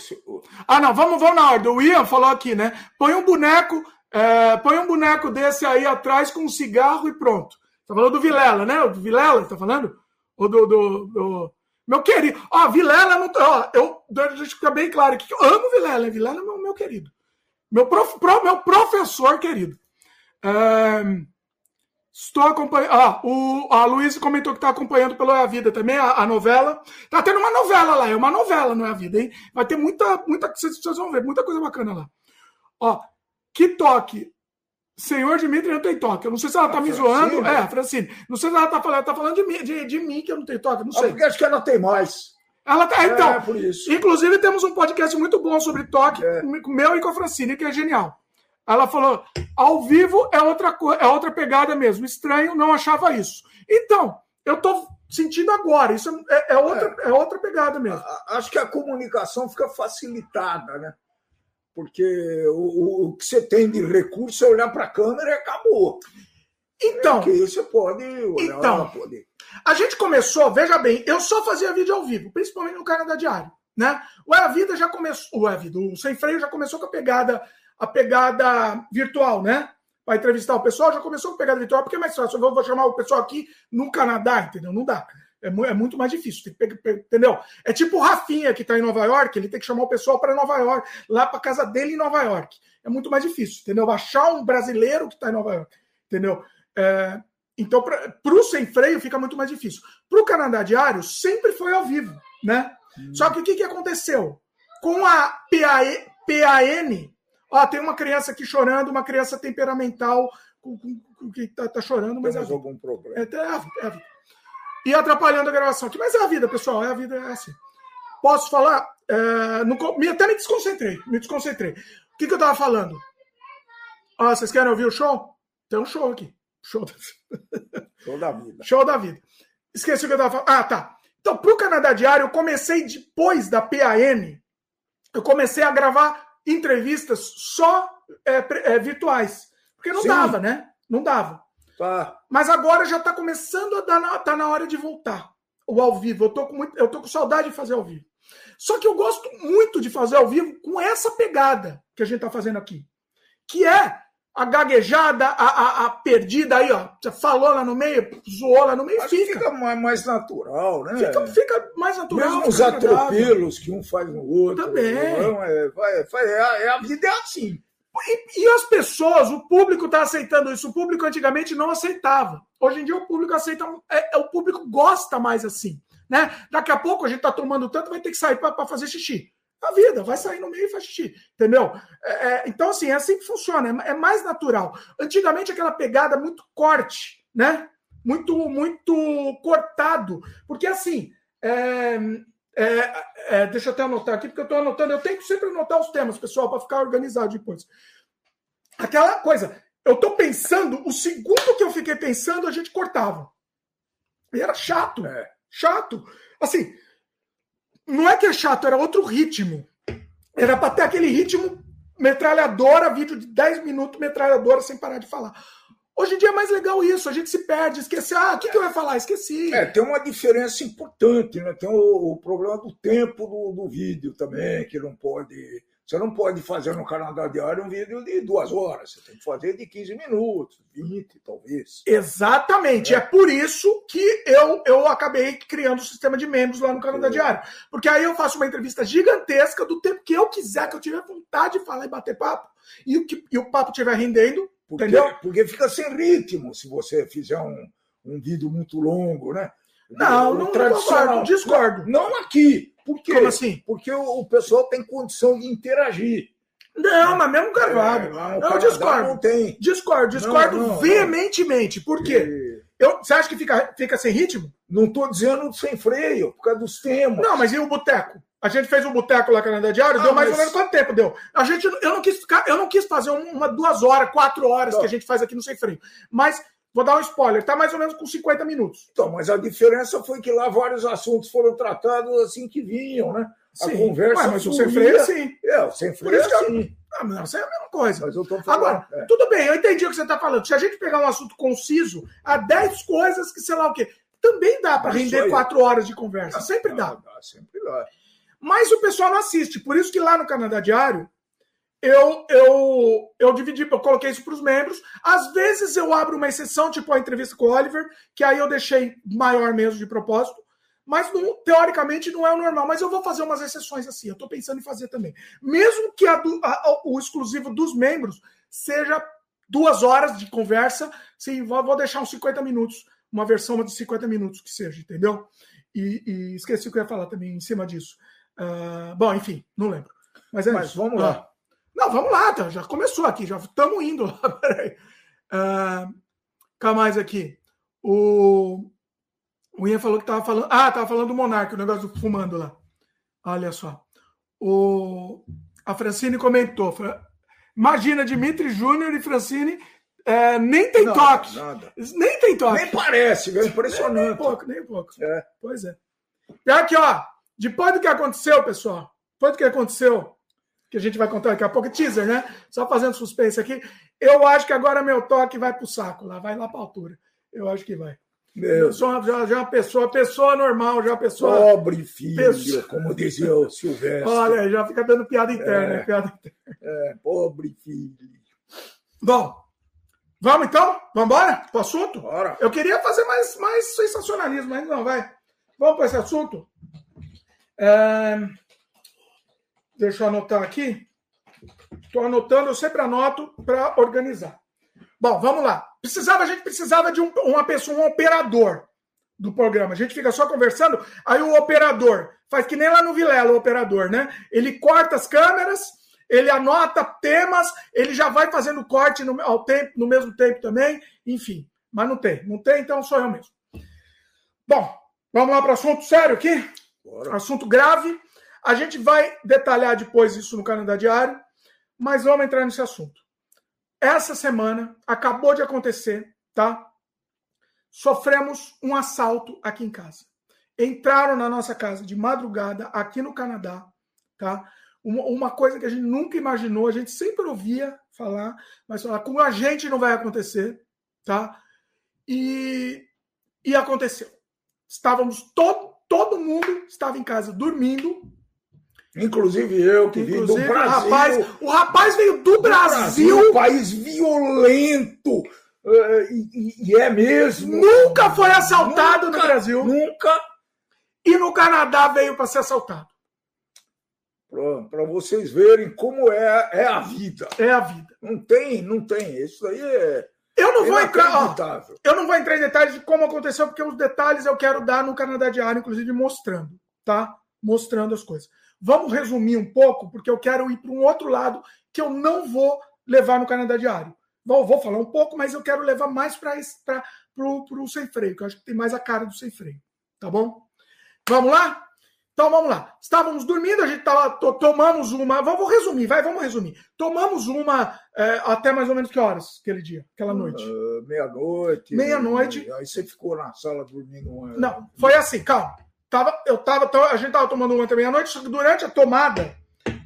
Ah, não, vamos, vamos na ordem. O Ian falou aqui, né? Põe um boneco, é, põe um boneco desse aí atrás com um cigarro e pronto. Tá falando do Vilela, né? O do Vilela, tá falando? Ou do, do, do... Meu querido. Ó, Vilela não. Ó, eu, deixa ficar bem claro aqui que eu amo Vilela. Vilela é meu, meu querido. Meu, prof, pro, meu professor querido. Estou acompanhando. Ah, o, a Luísa comentou que está acompanhando pelo É a Vida também, a, a, novela. Tá tendo uma novela lá, é uma novela, não é a vida, hein? Vai ter muita, muita. Vocês, vocês vão ver, muita coisa bacana lá. Ó, que toque. Senhor Dimitri não tem toque. Eu não sei se ela tá a me Francine, zoando. É, Francine. Não sei se ela tá falando, ela tá falando de mim, de, de mim que eu não tenho toque. Não sei. Ah, porque acho que ela tem mais. Ela tá. Então, é, por isso. inclusive, temos um podcast muito bom sobre toque, é. meu e com a Francine, que é genial. Ela falou: ao vivo é outra, é outra pegada mesmo. Estranho, não achava isso. Então, eu estou sentindo agora. Isso é, é outra, é. é. outra pegada mesmo. Acho que a comunicação fica facilitada, né? Porque o, o que você tem de recurso é olhar para a câmera e acabou. Então. É que você pode olhar então, pode. A gente começou, veja bem, eu só fazia vídeo ao vivo, principalmente no Canadá Diário. Né? O É a Vida já começou. O, é Vida, o Sem Freio já começou com a pegada a pegada virtual, né? Para entrevistar o pessoal, já começou com pegada virtual, porque é mais fácil. Eu vou chamar o pessoal aqui no Canadá, entendeu? Não dá. É, é muito mais difícil, entendeu? É tipo o Rafinha que está em Nova York, ele tem que chamar o pessoal para Nova York, lá para casa dele em Nova York. É muito mais difícil, entendeu? Achar um brasileiro que está em Nova York, entendeu? É, então, para o sem freio fica muito mais difícil. Para o Canadá Diário, sempre foi ao vivo, né? Hum. Só que o que, que aconteceu? Com a PAE, PAN, Ó, tem uma criança aqui chorando, uma criança temperamental com, com, com que tá, tá, chorando, mas. Temos é algum problema. É, é, é, e atrapalhando a gravação aqui. Mas é a vida, pessoal, é a vida, é assim. Posso falar? É, no, me, até me desconcentrei, me desconcentrei. O que, que eu tava falando? Ah, vocês querem ouvir o show? Tem um show aqui. Show, show da vida. Show da vida. Esqueci o que eu tava falando. Ah, tá. Então, pro Canadá Diário, eu comecei depois da PAN, eu comecei a gravar entrevistas só é, é, virtuais. Porque não Sim. dava, né? Não dava. Tá. Mas agora já está começando a dar na, tá na hora de voltar. O ao vivo. Eu tô, com muito, eu tô com saudade de fazer ao vivo. Só que eu gosto muito de fazer ao vivo com essa pegada que a gente está fazendo aqui. Que é a gaguejada, a, a, a, perdida aí, ó. Você falou lá no meio, zoou lá no meio, fica. Fica mais, mais natural, né? Fica, fica mais natural. Mesmo os atropelos que um faz no outro. Também. Não, é, vai, vai, é, a vida é assim. E, e, as pessoas, o público está aceitando isso. O público antigamente não aceitava. Hoje em dia o público aceita, é, é o público gosta mais assim. Né? Daqui a pouco a gente está tomando tanto, vai ter que sair para fazer xixi a vida, vai sair no meio e faz xixi, entendeu? É, é, então, assim, é assim que funciona, é, é, mais natural. Antigamente, aquela pegada muito corte, né? Muito, muito cortado. Porque, assim, é, é, é deixa eu até anotar aqui, porque eu estou anotando, eu tenho que sempre anotar os temas, pessoal, para ficar organizado depois. Aquela coisa, eu estou pensando, o segundo que eu fiquei pensando, a gente cortava. E era chato, chato. Assim, não é que é chato, era outro ritmo. Era para ter aquele ritmo metralhadora, vídeo de 10 minutos, metralhadora sem parar de falar. Hoje em dia é mais legal isso, a gente se perde, esquece. Ah, o que, que eu ia falar? Esqueci. É, tem uma diferença importante, né? Tem o, o problema do tempo do, do vídeo também, que não pode você não pode fazer no Canadá Diário um vídeo de duas horas, você tem que fazer de 15 minutos, 20 talvez. Exatamente, é, é por isso que eu, eu acabei criando o sistema de membros lá no Canadá é. Diário. Porque aí eu faço uma entrevista gigantesca do tempo que eu quiser, que eu tiver vontade de falar e bater papo, e o, que, e o papo estiver rendendo, porque, entendeu? Porque fica sem ritmo se você fizer um, um vídeo muito longo, né? Não, não, não discordo. Não, não aqui. Por quê? Como assim? Porque o, o pessoal tem condição de interagir. Não, mas mesmo gravado. É, não, discordo. Não tem. Discordo, discordo não, não, veementemente. Por quê? Eu, você acha que fica, fica sem ritmo? Não estou dizendo sem freio, por causa dos temas. Não, mas e o boteco? A gente fez um boteco lá Canadá Diário, ah, deu mais mas... ou menos quanto tempo deu? A gente, eu não quis ficar, eu não quis fazer uma, duas horas, quatro horas que a gente faz aqui no Sem Freio. Mas Vou dar um spoiler, está mais ou menos com 50 minutos. Então, mas a diferença foi que lá vários assuntos foram tratados assim que vinham, né? A sim. conversa. Ué, mas o sem freio é sim. É, o sem freio é assim. Ah, não, isso é a mesma coisa. Mas eu tô falando. Agora, é. tudo bem, eu entendi o que você está falando. Se a gente pegar um assunto conciso, há 10 coisas que sei lá o quê, também dá para render quatro horas de conversa. sempre dá. dá. Sempre dá. Mas o pessoal não assiste. Por isso que lá no Canadá Diário, eu, eu, eu dividi, eu coloquei isso para os membros. Às vezes eu abro uma exceção, tipo a entrevista com o Oliver, que aí eu deixei maior mesmo de propósito. Mas não, teoricamente não é o normal. Mas eu vou fazer umas exceções assim. Eu estou pensando em fazer também. Mesmo que a do, a, o exclusivo dos membros seja duas horas de conversa, sim, vou, vou deixar uns 50 minutos, uma versão de 50 minutos que seja, entendeu? E, e esqueci o que eu ia falar também em cima disso. Uh, bom, enfim, não lembro. Mas é Mas isso. vamos lá. Ah. Não, vamos lá, tá, já começou aqui, já estamos indo lá. [laughs] Peraí. Uh, cá mais aqui. O, o Ian falou que estava falando. Ah, estava falando do Monarca, o negócio do fumando lá. Olha só. O, a Francine comentou. Imagina, Dimitri Júnior e Francine é, nem tem nada, toque. Nada. Nem tem toque. Nem parece, é impressionante. Nem, nem um pouco, nem um pouco. É. Pois é. E aqui, ó, depois do que aconteceu, pessoal, depois do que aconteceu, que a gente vai contar daqui a pouco, teaser, né? Só fazendo suspense aqui, eu acho que agora meu toque vai pro saco lá, vai lá pra altura. Eu acho que vai. Meu. Eu sou uma, já, já uma pessoa, pessoa normal, já pessoa. Pobre filho, pessoa... como dizia o Silvestre. Olha, já fica dando piada interna, é, piada interna. É, pobre filho. Bom, vamos então? Vamos embora pro assunto? Bora. Eu queria fazer mais, mais sensacionalismo, mas não, vai. Vamos para esse assunto? É... Deixa eu anotar aqui. Estou anotando, eu sempre anoto para organizar. Bom, vamos lá. Precisava, a gente precisava de um, uma pessoa, um operador do programa. A gente fica só conversando, aí o operador faz que nem lá no Vilela, o operador, né? Ele corta as câmeras, ele anota temas, ele já vai fazendo corte no, ao tempo, no mesmo tempo também, enfim. Mas não tem, não tem, então sou eu mesmo. Bom, vamos lá para o assunto sério aqui? Bora. Assunto grave. A gente vai detalhar depois isso no Canadá Diário, mas vamos entrar nesse assunto essa semana acabou de acontecer, tá? Sofremos um assalto aqui em casa. Entraram na nossa casa de madrugada aqui no Canadá, tá? Uma, coisa que a gente nunca imaginou, a gente sempre ouvia falar, mas falar com a gente não vai acontecer, tá? E, e aconteceu. Estávamos todo todo mundo estava em casa dormindo, Inclusive eu, que vim do Brasil. Rapaz, o rapaz veio do, do Brasil. Brasil. Um país violento. Uh, e, e, é mesmo. Nunca foi assaltado nunca, no Brasil. Nunca. E no Canadá veio para ser assaltado. Para vocês verem como é, é a vida. É a vida. Não tem, não tem. Isso aí é. Eu não vou entrar. Ó, eu não vou entrar em detalhes de como aconteceu, porque os detalhes eu quero dar no Canadá Diário, inclusive mostrando, tá? Mostrando as coisas. Vamos resumir um pouco, porque eu quero ir para um outro lado que eu não vou levar no Canadá Diário. Vou, vou falar um pouco, mas eu quero levar mais para o sem freio, que eu acho que tem mais a cara do sem freio. Tá bom? Vamos lá? Então vamos lá. Estávamos dormindo, a gente tava, tomamos uma. Vamos resumir, vai, vamos resumir. Tomamos uma é, até mais ou menos que horas aquele dia, aquela noite? Uh, Meia-noite. Meia-noite. Aí você ficou na sala dormindo. Uma... Não, foi assim, calma. Tava, eu tava, a gente tava tomando uma também à noite, só que durante a tomada,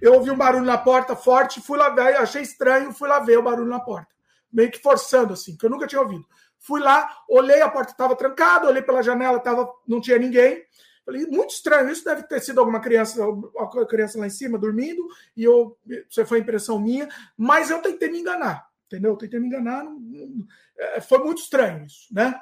eu ouvi um barulho na porta forte, fui lá ver, achei estranho, fui lá ver o barulho na porta. Meio que forçando, assim, que eu nunca tinha ouvido. Fui lá, olhei, a porta estava trancada, olhei pela janela, tava, não tinha ninguém. Falei, muito estranho, isso deve ter sido alguma criança, alguma criança lá em cima dormindo, e eu, isso foi impressão minha, mas eu tentei me enganar, entendeu? Eu tentei me enganar, não, não, é, foi muito estranho isso, né?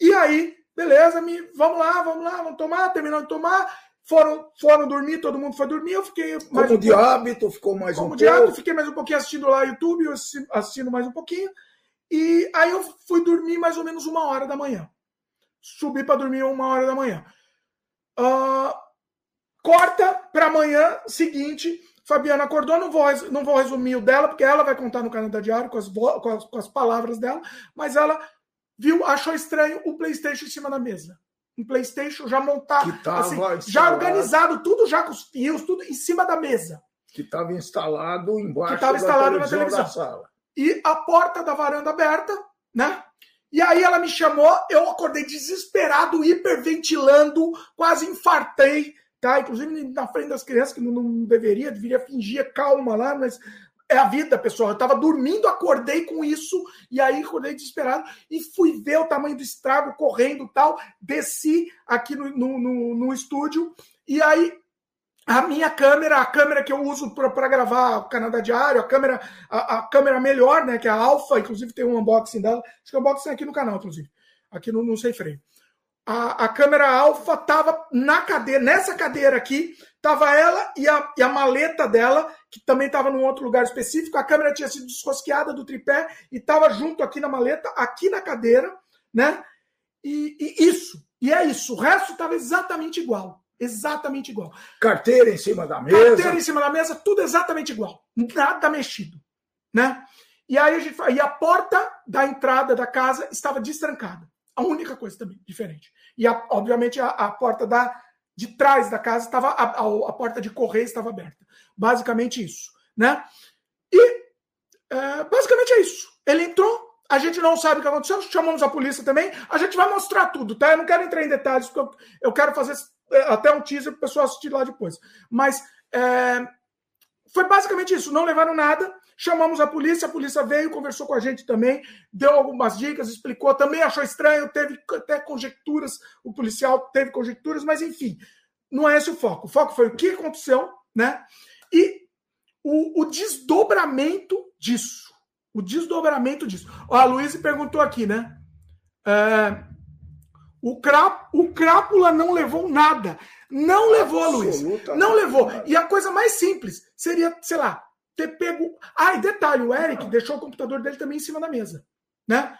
E aí, Beleza, me, vamos lá, vamos lá, vamos tomar, terminou de tomar. Foram, foram dormir, todo mundo foi dormir. Eu fiquei mais. Como um de pouco, hábito, ficou mais como um de hábito, fiquei mais um pouquinho assistindo lá YouTube, assistindo mais um pouquinho. E aí eu fui dormir mais ou menos uma hora da manhã. Subi para dormir uma hora da manhã. Uh, corta para amanhã seguinte. Fabiana acordou, não vou, não vou resumir o dela, porque ela vai contar no Canadá Diário com as, com as, com as palavras dela, mas ela viu, achou estranho o PlayStation em cima da mesa. Um PlayStation já montado, assim, já organizado, tudo já com os fios, tudo em cima da mesa. Que estava instalado embaixo que estava instalado na televisão. Da sala. E a porta da varanda aberta, né? E aí ela me chamou, eu acordei desesperado, hiperventilando, quase infartei, tá? Inclusive na frente das crianças, que não, não deveria, deveria fingir calma lá, mas é a vida, pessoal. Eu estava dormindo, acordei com isso, e aí acordei desesperado e fui ver o tamanho do estrago correndo tal. Desci aqui no, no, no, no estúdio, e aí a minha câmera, a câmera que eu uso para gravar o Canadá Diário, a câmera, a, a, câmera melhor, né, que é a Alpha, inclusive tem um unboxing dela, acho que é um unboxing aqui no canal, inclusive, aqui no, no Sem Freio. A, a câmera Alpha tava na cadeira, nessa cadeira aqui, tava ela e a, e a maleta dela, que também estava num outro lugar específico, a câmera tinha sido desrosqueada do tripé e estava junto aqui na maleta, aqui na cadeira, né, e, e isso, e é isso, o resto estava exatamente igual. Exatamente igual. Carteira em cima da mesa. Carteira em cima da mesa, tudo exatamente igual. Nada mexido. Né? E aí a gente e a porta da entrada da casa estava destrancada. A única coisa também diferente. E a, obviamente a, a, porta da de trás da casa estava a, a, porta de correio estava aberta. Basicamente isso, né? E é, basicamente é isso. Ele entrou, a gente não sabe o que aconteceu, chamamos a polícia também. A gente vai mostrar tudo, tá? Eu não quero entrar em detalhes, porque eu, eu quero fazer é, até um teaser para o pessoal assistir lá depois. Mas é, foi basicamente isso. Não levaram nada. Chamamos a polícia, a polícia veio, conversou com a gente também, deu algumas dicas, explicou. Também achou estranho, teve até conjecturas. O policial teve conjecturas, mas enfim, não é esse o foco. O foco foi o que aconteceu, né? E o, o desdobramento disso. O desdobramento disso. Ó, a Luiz perguntou aqui, né? É, o, crap, o Crápula não levou nada. Não levou, Luiz. Não levou. E a coisa mais simples seria, sei lá, ter pego. Ah, e detalhe: o Eric deixou o computador dele também em cima da mesa. Né?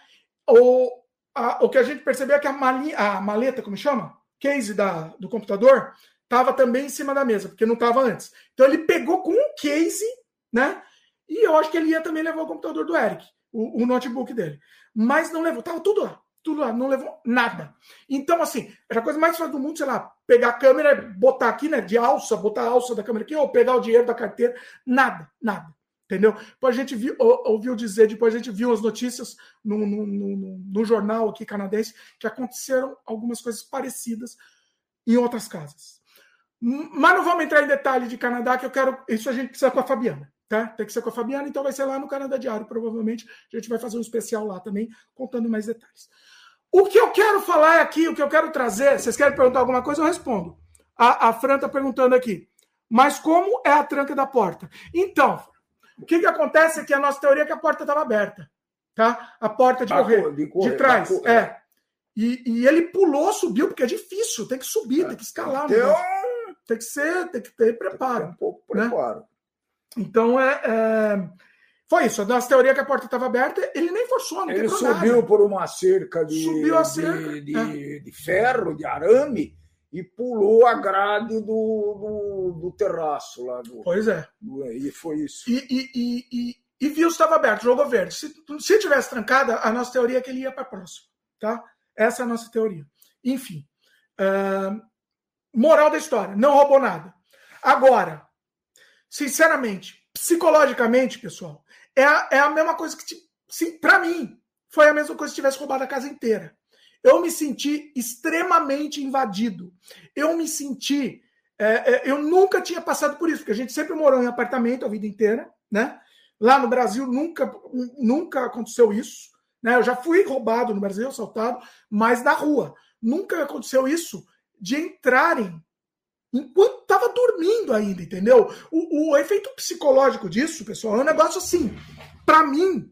O, a, o que a gente percebeu é que a, malinha, a maleta, como chama? Case da, do computador, estava também em cima da mesa, porque não estava antes. Então ele pegou com um case, né? E eu acho que ele ia também levar o computador do Eric, o, o notebook dele. Mas não levou, tava tudo lá tudo lá, não levou nada. Então, assim, era a coisa mais fácil do mundo, sei lá, pegar a câmera, botar aqui, né, de alça, botar a alça da câmera aqui, ou pegar o dinheiro da carteira, nada, nada. Entendeu? Depois a gente viu, ouviu dizer, depois a gente viu as notícias no, no, no, no jornal aqui canadense que aconteceram algumas coisas parecidas em outras casas. Mas não vamos entrar em detalhe de Canadá, que eu quero. Isso a gente precisa com a Fabiana. Tá? Tem que ser com a Fabiana, então vai ser lá no Canadá Diário, provavelmente. A gente vai fazer um especial lá também, contando mais detalhes. O que eu quero falar aqui, o que eu quero trazer, vocês querem perguntar alguma coisa, eu respondo. A, a Fran está perguntando aqui. Mas como é a tranca da porta? Então, o que, que acontece é que a nossa teoria é que a porta estava aberta. Tá? A porta de, correr, de, correr, de trás. é. é. E, e, ele pulou, subiu, porque é difícil, tem que subir, é. tem que escalar. Tem, tem que ser, tem que ter preparo. Tem um pouco preparo. Né? Então, é, é, foi isso. A nossa teoria é que a porta estava aberta, ele nem forçou, não Ele subiu nada. por uma cerca de, subiu a cerca, de, de, é. de ferro, de arame, e pulou a grade do, do, do terraço lá. Do, pois é. Do, e foi isso. E, e, e, e, e viu se estava aberto, jogou verde. Se, se tivesse trancada, a nossa teoria é que ele ia para próximo. Tá? Essa é a nossa teoria. Enfim. Uh, moral da história: não roubou nada. Agora, sinceramente, psicologicamente, pessoal, é a, é a mesma coisa que, sim, para mim, foi a mesma coisa se tivesse roubado a casa inteira. Eu me senti extremamente invadido. Eu me senti. É, é, eu nunca tinha passado por isso, porque a gente sempre morou em apartamento a vida inteira, né? Lá no Brasil nunca, nunca aconteceu isso. Né? Eu já fui roubado no Brasil, assaltado, mas na rua. Nunca aconteceu isso de entrarem enquanto estava dormindo ainda, entendeu? O, o, efeito psicológico disso, pessoal, é um negócio assim. Para mim,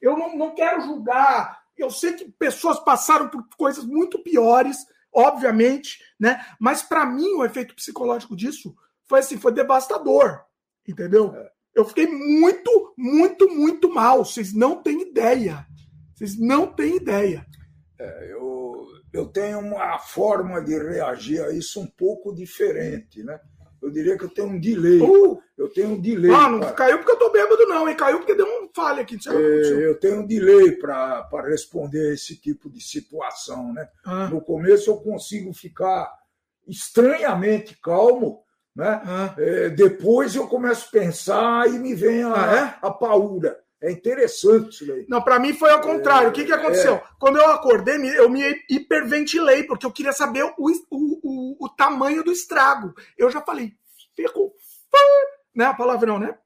eu não, não quero julgar. Eu sei que pessoas passaram por coisas muito piores, obviamente, né? Mas para mim o efeito psicológico disso foi assim, foi devastador, entendeu? É. Eu fiquei muito, muito, muito mal. Vocês não têm ideia. Vocês não têm ideia. É, eu eu tenho uma forma de reagir a isso um pouco diferente, né? Eu diria que eu tenho um delay. Uh! Eu tenho um delay. Ah, não pra... caiu porque eu tô bêbado, não, hein? Caiu porque deu um falha aqui. É, eu tenho um delay para responder esse tipo de situação, né? Ah. No começo eu consigo ficar estranhamente calmo, né? Ah. É, depois eu começo a pensar e me vem a, ah, é? a paura. É interessante isso daí. Não, para mim foi ao contrário. É, o que, que aconteceu? É. Quando eu acordei, eu me hiperventilei, porque eu queria saber o, o, o, o tamanho do estrago. Eu já falei, ferrou, né? A palavra não, né?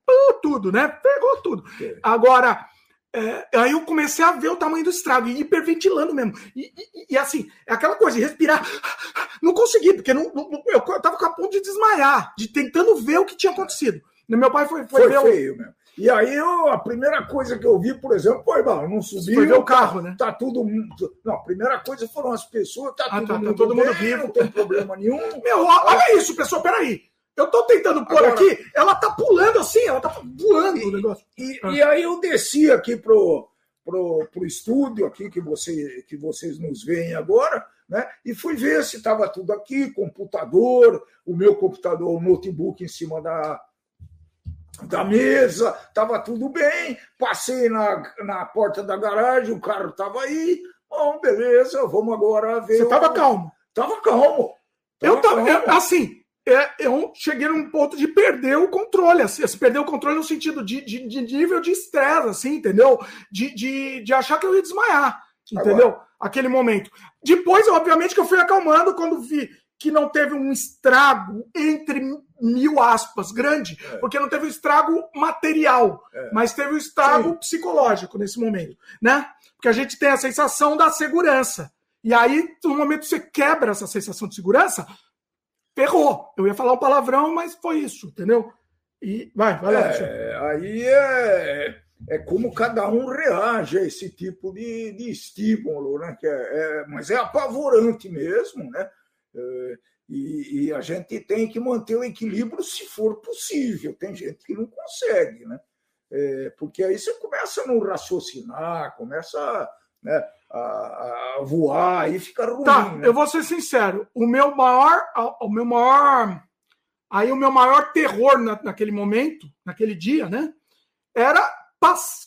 Tudo, né? Pegou tudo. É. Agora, é, aí eu comecei a ver o tamanho do estrago, e hiperventilando mesmo. E, e, e, assim, é aquela coisa de respirar. Não consegui, porque não, não, eu tava com a ponto de desmaiar, de tentando ver o que tinha acontecido. Meu pai foi, foi, foi ver feio o... mesmo. E aí eu, a primeira coisa que eu vi, por exemplo, foi, bom, não subi. Foi ver o carro, né? Tá tudo. Não, a primeira coisa foram as pessoas, tá, ah, tudo, tá, tá todo mundo vivo. Não tem problema nenhum. [laughs] Meu, olha isso, pessoal, peraí. Eu tô tentando pôr Agora, aqui, ela tá pulando assim, ela tá voando e, o negócio. E, ah. e, aí eu desci aqui pro, pro, pro estúdio aqui que, você, que vocês nos veem agora, né? E fui ver se estava tudo aqui, computador, o meu computador, o notebook em cima da, da mesa, estava tudo bem. Passei na, na porta da garagem, o carro estava aí. Bom, beleza, vamos agora ver. Você estava calmo? Estava calmo. Tava eu estava, assim, é, eu cheguei num ponto de perder o controle, assim, assim perder o controle no sentido de, de, de nível de estresse, assim, entendeu? De, de, de achar que eu ia desmaiar, entendeu? Agora. Aquele momento. Depois, obviamente, que eu fui acalmando quando vi que não teve um estrago entre mil aspas grande, é. porque não teve um estrago material, é. mas teve um estrago Sim. psicológico nesse momento, né? Porque a gente tem a sensação da segurança. E aí, no momento que você quebra essa sensação de segurança, ferrou. Eu ia falar um palavrão, mas foi isso, entendeu? E vai, vai lá. É, aí é, é como cada um reage a esse tipo de, de estímulo, né? Que é, é mas é apavorante mesmo, né? E, e, a gente tem que manter o equilíbrio se for possível. Tem gente que não consegue, né? É, porque aí você começa a não raciocinar, começa né, a, a voar e fica ruim. Tá, né? eu vou ser sincero. O meu maior, o meu maior, aí o meu maior terror na, naquele momento, naquele dia, né? Era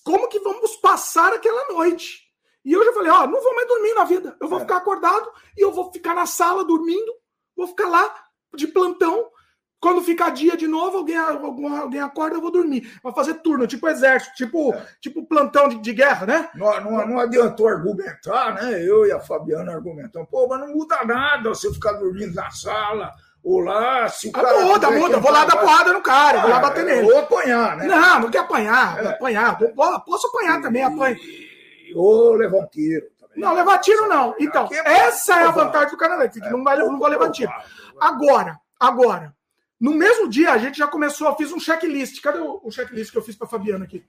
como que vamos passar aquela noite. E eu já falei, ó, não vou mais dormir na vida. Eu vou é. ficar acordado e eu vou ficar na sala dormindo, vou ficar lá de plantão quando ficar dia de novo, alguém, alguém acorda, eu vou dormir. Vai fazer turno, tipo exército, tipo, é. tipo plantão de, de, guerra, né? Não, não, não, adiantou argumentar, né? Eu e a Fabiana argumentamos. Pô, mas não muda nada você ficar dormindo na sala. Ou lá, se o ah, cara. Muda, muda. Vou lá dar porrada no cara, ah, vou lá ah, bater nele. Ou apanhar, né? Não, não quer apanhar. É. apanhar. Posso apanhar também, apanho. Ou levar um tiro. Também. Não, levar tiro não. Então, é essa é a vantagem do Canadá. Que é, não, vai, não vou levar tiro. Agora, agora no mesmo dia, a gente já começou, fiz um checklist. Cadê o, checklist que eu fiz para Fabiana aqui?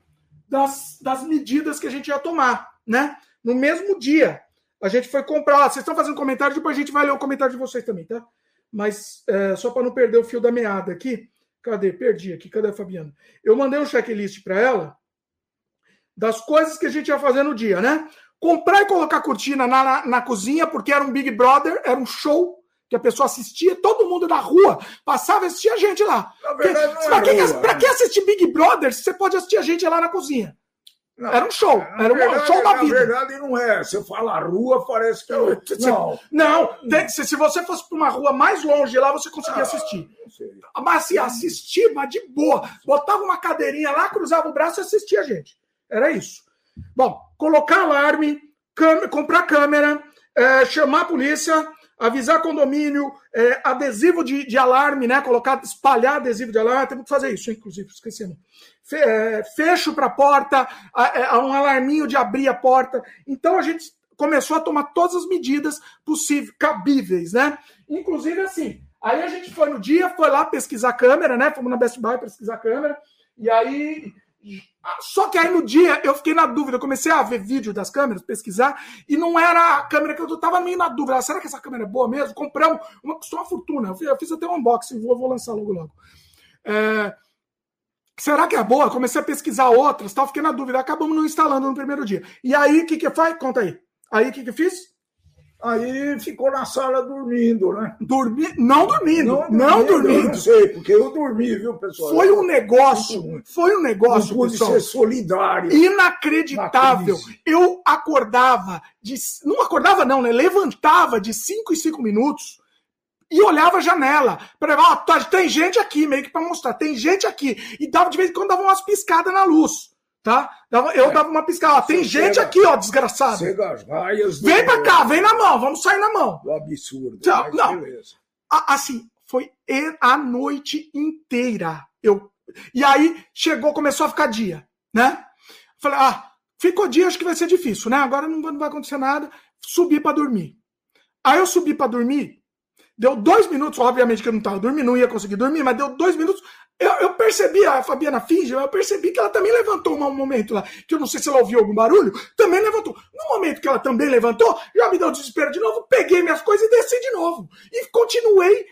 Das, das medidas que a gente ia tomar, né? No mesmo dia, a gente foi comprar. Vocês estão fazendo comentário, depois a gente vai ler o comentário de vocês também, tá? Mas é, só para não perder o fio da meada aqui. Cadê? Perdi aqui. Cadê a Fabiana? Eu mandei um checklist para ela das coisas que a gente ia fazer no dia, né? Comprar e colocar cortina na, na, na cozinha, porque era um Big Brother, era um show que a pessoa assistia, todo mundo da rua passava e assistia a gente lá. Na verdade, não pra, que, rua, pra que assistir Big Brother se você pode assistir a gente lá na cozinha? Não, era um show, era verdade, um show da vida. Na verdade, não é. Você fala rua, parece que. Eu... Não, não tem, se, se você fosse para uma rua mais longe lá, você conseguia ah, assistir. Mas assim, assistir, mas de boa. Botava uma cadeirinha lá, cruzava o braço e assistia a gente. Era isso. Bom, colocar alarme, comprar câmera, é, chamar a polícia, avisar condomínio, é, adesivo de, de, alarme, né? Colocar, espalhar adesivo de alarme, temos que fazer isso, inclusive, esquecendo. Fe, é, fecho para a porta, é, um alarminho de abrir a porta. Então a gente começou a tomar todas as medidas possíveis, cabíveis, né? Inclusive assim. Aí a gente foi no dia, foi lá pesquisar a câmera, né? Fomos na Best Buy pesquisar a câmera. E aí só que aí no dia eu fiquei na dúvida, eu comecei a ver vídeo das câmeras, pesquisar, e não era a câmera que eu tava meio na dúvida. Ah, será que essa câmera é boa mesmo? Comprei uma, custou uma fortuna. Eu fiz, até um unboxing, vou, vou lançar logo logo. É, será que é boa? Comecei a pesquisar outras, tal, fiquei na dúvida. Acabamos não instalando no primeiro dia. E aí, o que que faz? Conta aí. Aí, o que que fiz? Aí ficou na sala dormindo, né? Dormi... Não dormindo, não, não dormindo. não sei, porque eu dormi, viu, pessoal? Foi um negócio, foi um negócio, não pessoal, ser solidário. Inacreditável. Eu acordava, de... não acordava não, né? Levantava de 5 em 5 minutos e olhava a janela para ver, ó, tem gente aqui, meio que para mostrar, tem gente aqui. E dava de vez em quando dava umas piscadas na luz tá? Eu é. dava uma piscada. Tem Você gente aqui, ó, desgraçado. Vem pra cá, vem na mão, vamos sair na mão. O absurdo. Então, não. Assim, foi a noite inteira. Eu... E aí chegou, começou a ficar dia, né? Falei, ah, ficou dia, acho que vai ser difícil, né? Agora não vai acontecer nada. Subi para dormir. Aí eu subi para dormir, deu dois minutos, obviamente que eu não estava dormindo, não ia conseguir dormir, mas deu dois minutos. Eu, eu, percebi, a Fabiana finge, eu percebi que ela também levantou um momento lá, que eu não sei se ela ouviu algum barulho, também levantou. No momento que ela também levantou, já me deu desespero de novo, peguei minhas coisas e desci de novo. E continuei.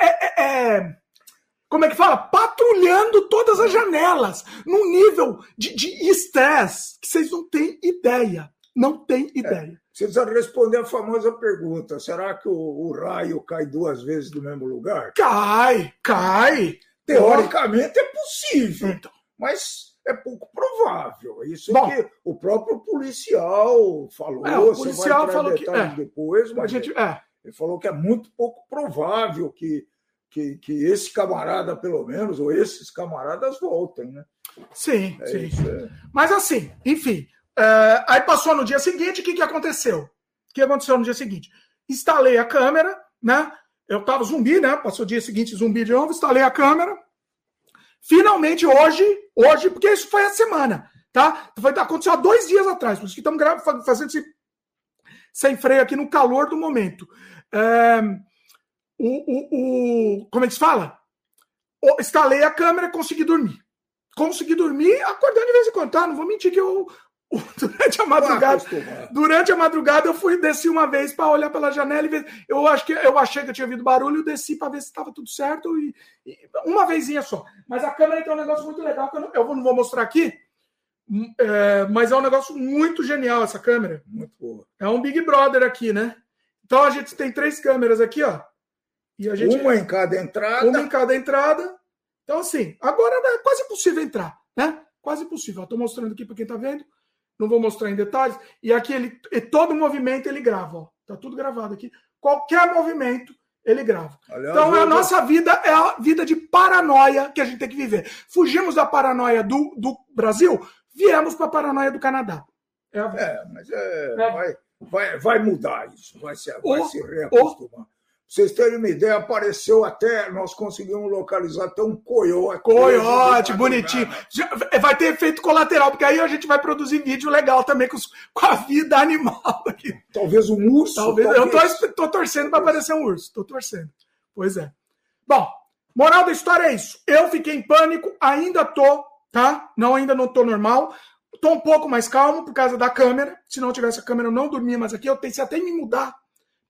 É, é, é, como é que fala? Patrulhando todas as janelas, num nível de estresse que vocês não têm ideia. Não tem é, ideia. É, você precisa responder a famosa pergunta: será que o, o raio cai duas vezes no mesmo lugar? Cai, cai. Teoricamente é possível, então. mas é pouco provável. Isso Bom, que o próprio policial falou. É, o policial falou que é, depois, mas gente, é. ele falou que é muito pouco provável que, que, que esse camarada, pelo menos, ou esses camaradas voltem, né? Sim, é sim. Isso, é. Mas assim, enfim. Uh, aí passou no dia seguinte, o que, que aconteceu? O que aconteceu no dia seguinte? Instalei a câmera, né? Eu tava zumbi, né? Passou o dia seguinte, zumbi de novo, instalei a câmera. Finalmente, hoje, hoje, porque isso foi a semana, tá? Foi, aconteceu há dois dias atrás, por isso que estamos fazendo esse sem freio aqui no calor do momento. É, o, o, o, como é que se fala? O, instalei a câmera, consegui dormir. Consegui dormir, acordando de vez em quando, tá? Não vou mentir que eu [laughs] durante a madrugada, durante a madrugada eu fui desci uma vez para olhar pela janela e ver, eu acho que eu achei que eu tinha ouvido barulho, e desci para ver se estava tudo certo e, e, uma vezinha só. Mas a câmera tem um negócio muito legal que eu não, eu não vou mostrar aqui, hum, é, mas é um negócio muito genial essa câmera. Muito boa. É um Big Brother aqui, né? Então a gente tem três câmeras aqui, ó. E a gente, uma em cada entrada. Uma em cada entrada. Então assim, agora é quase impossível entrar, né? Quase impossível. Estou mostrando aqui para quem está vendo não vou mostrar em detalhes. E aqui ele, e todo movimento ele grava, ó. Tá tudo gravado aqui. Qualquer movimento ele grava. Então a nossa vida é a vida de paranoia que a gente tem que viver. Fugimos da paranoia do, do Brasil, viemos para a paranoia do Canadá. É, é mas é, é. Vai, vai, vai mudar isso, vai, ser, vai se reacostumar vocês terem uma ideia, apareceu até, nós conseguimos localizar até um coiote. Coiote, bonitinho. Vai ter efeito colateral, porque aí a gente vai produzir vídeo legal também com, com a vida animal aqui. Talvez um urso. Talvez, talvez. eu tô, tô torcendo para aparecer um urso, tô torcendo. Pois é. Bom, moral da história é isso. Eu fiquei em pânico, ainda tô, tá? Não, ainda não tô normal. Tô um pouco mais calmo por causa da câmera. Se não tivesse a câmera, eu não dormia mais aqui. Eu pensei até em me mudar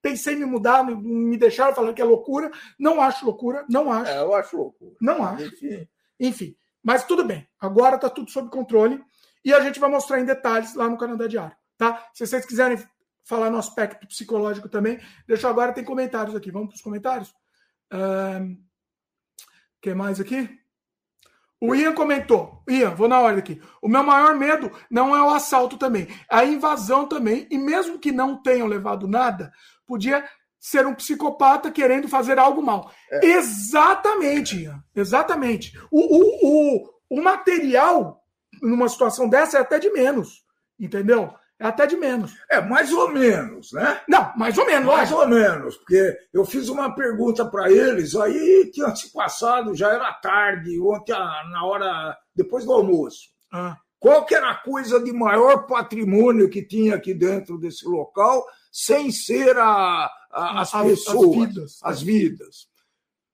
Pensei em me mudar, me deixaram falando que é loucura. Não acho loucura, não acho. É, eu acho loucura. Não acho. Enfim. Enfim. Mas tudo bem. Agora está tudo sob controle. E a gente vai mostrar em detalhes lá no Canadá Diário. Tá? Se vocês quiserem falar no aspecto psicológico também, deixa agora, tem comentários aqui. Vamos para os comentários? O um, que mais aqui? O Ian comentou. Ian, vou na ordem aqui. O meu maior medo não é o assalto também, é a invasão também. E mesmo que não tenham levado nada, podia ser um psicopata querendo fazer algo mal. É. Exatamente. Exatamente. O, o, o, o material, numa situação dessa, é até de menos. Entendeu? É até de menos. É, mais ou menos, né? Não, mais ou menos. Mais ou menos, porque eu fiz uma pergunta para eles, aí tinha se passado, já era tarde, ontem na hora, depois do almoço. Ah. Qual que era a coisa de maior patrimônio que tinha aqui dentro desse local, sem ser a, a as, as pessoas, as vidas. As vidas.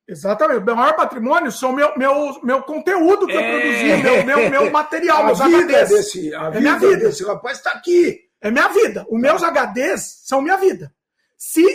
Exatamente. O maior patrimônio são meu, meu, meu conteúdo que é. eu produzi, meu, meu, meu material, a meus vida HDs. Desse, a é vida minha vida. desse rapaz está aqui. É minha vida. Os meus HDs são minha vida. Se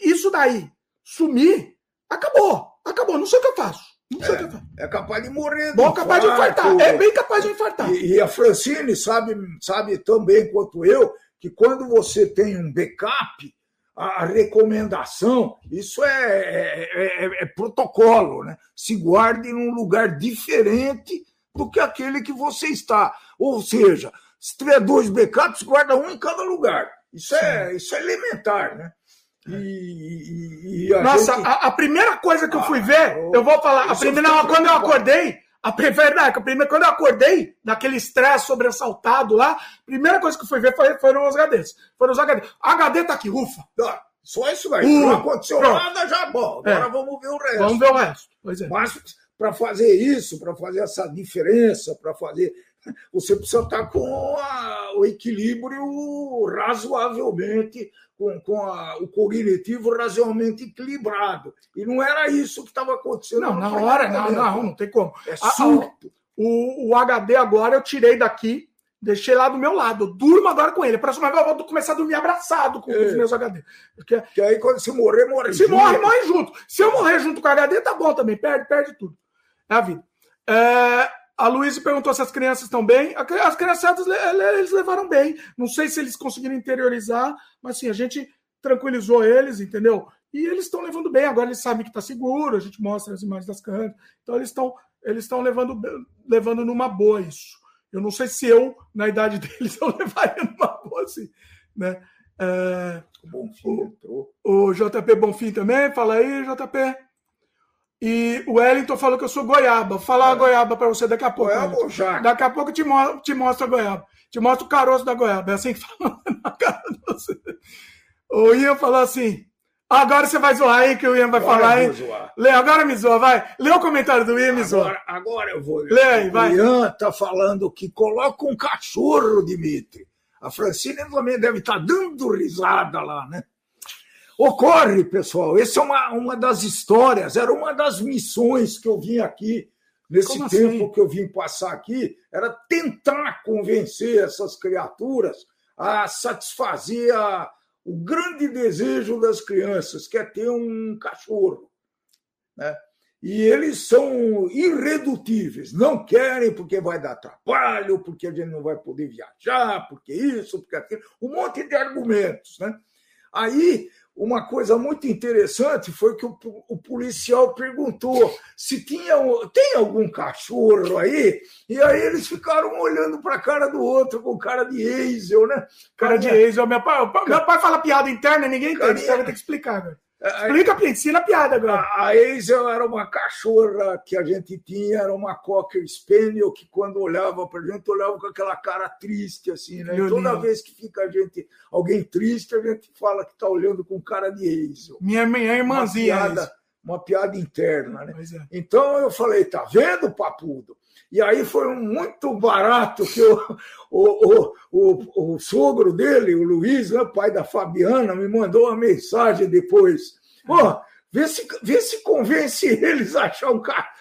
isso daí sumir, acabou. Acabou. Não sei o que eu faço. Não sei é, o que eu faço. É capaz de morrer. Bom, capaz de infartar. É bem capaz de infartar. E, e a Francine sabe, sabe tão bem quanto eu que quando você tem um backup, a recomendação, isso é, é, é, é, protocolo, né? Se guarde num lugar diferente do que aquele que você está. Ou seja, se tiver dois backups, guarda um em cada lugar. Isso, é, isso é elementar, né? E, e, e a Nossa, gente... a, a, primeira coisa que eu fui ver, ah, eu vou falar, a primeira, quando eu acordei, a verdade, a primeira, quando eu acordei daquele estresse sobressaltado lá, a primeira coisa que eu fui ver foi, foram os HDs. Foram os HDs. HD tá aqui, ufa. Só isso aí. Uh, não aconteceu pronto. nada, já bom. Agora é. vamos ver o resto. Vamos ver o resto. Pois é. Mas para fazer isso, para fazer essa diferença, para fazer. Você precisa estar com a, o equilíbrio razoavelmente, com, com a, o cognitivo razoavelmente equilibrado. E não era isso que estava acontecendo. Não, na hora, não, não, não tem como. É surto. O, o HD agora eu tirei daqui, deixei lá do meu lado. Durmo agora com ele. Próxima vez eu vou começar a dormir abraçado com é. os meus HD. Porque, que aí quando se morrer, morre se junto. Se morre, morre junto. Se eu morrer junto com o HD, tá bom também. Perde, perde tudo. É a vida. É, a Luísa perguntou se as crianças estão bem. As criançadas eles levaram bem. Não sei se eles conseguiram interiorizar, mas sim, a gente tranquilizou eles, entendeu? E eles estão levando bem. Agora eles sabem que está seguro, a gente mostra as imagens das câmeras. Então eles estão eles estão levando, levando numa boa isso. Eu não sei se eu, na idade [laughs] deles, eu levaria numa boa assim. Né? É, o, Bonfim o, o JP Bonfim também, fala aí, JP. E o Wellington falou que eu sou goiaba. Vou falar é. a goiaba para você daqui a pouco. Goiaba. Daqui a pouco eu te, mo te mostro a goiaba. Te mostro o caroço da goiaba. É assim que [laughs] fala na cara de você. O Ian falou assim: Agora você vai zoar aí que o Ian vai agora falar, hein? Lê, agora me zoa, vai. Lê o comentário do Ian, me zoa. Agora, agora eu vou. Lê aí, vai. O Ian tá falando que coloca um cachorro, Dimitri. A Francine também deve estar tá dando risada lá, né? Ocorre, pessoal, essa é uma, uma das histórias, era uma das missões que eu vim aqui, nesse Como tempo assim? que eu vim passar aqui, era tentar convencer essas criaturas a satisfazer a, o grande desejo das crianças, que é ter um cachorro. Né? E eles são irredutíveis, não querem porque vai dar trabalho, porque a gente não vai poder viajar, porque isso, porque aquilo, um monte de argumentos. Né? Aí uma coisa muito interessante foi que o, o, policial perguntou se tinha tem algum cachorro aí e aí eles ficaram olhando para a cara do outro com cara de Eisel, né? Cara, cara de Eisel. Meu pai, meu pai fala piada interna, ninguém entende. Você vai ter que explicar. Velho. Explica, ensina a piada agora. A, a Hazel era uma cachorra que a gente tinha, era uma Cocker Spaniel que quando olhava para a gente, olhava com aquela cara triste, assim, né? E toda vez que fica a gente, alguém triste, a gente fala que está olhando com cara de Hazel. Minha, minha irmãzinha. Uma piada, uma piada interna, né? É. Então eu falei, tá vendo, papudo? E aí foi muito barato que o, o, o, o, sogro dele, o Luiz, né, pai da Fabiana, me mandou uma mensagem depois. Pô, vê se, vê se convence eles a achar um carro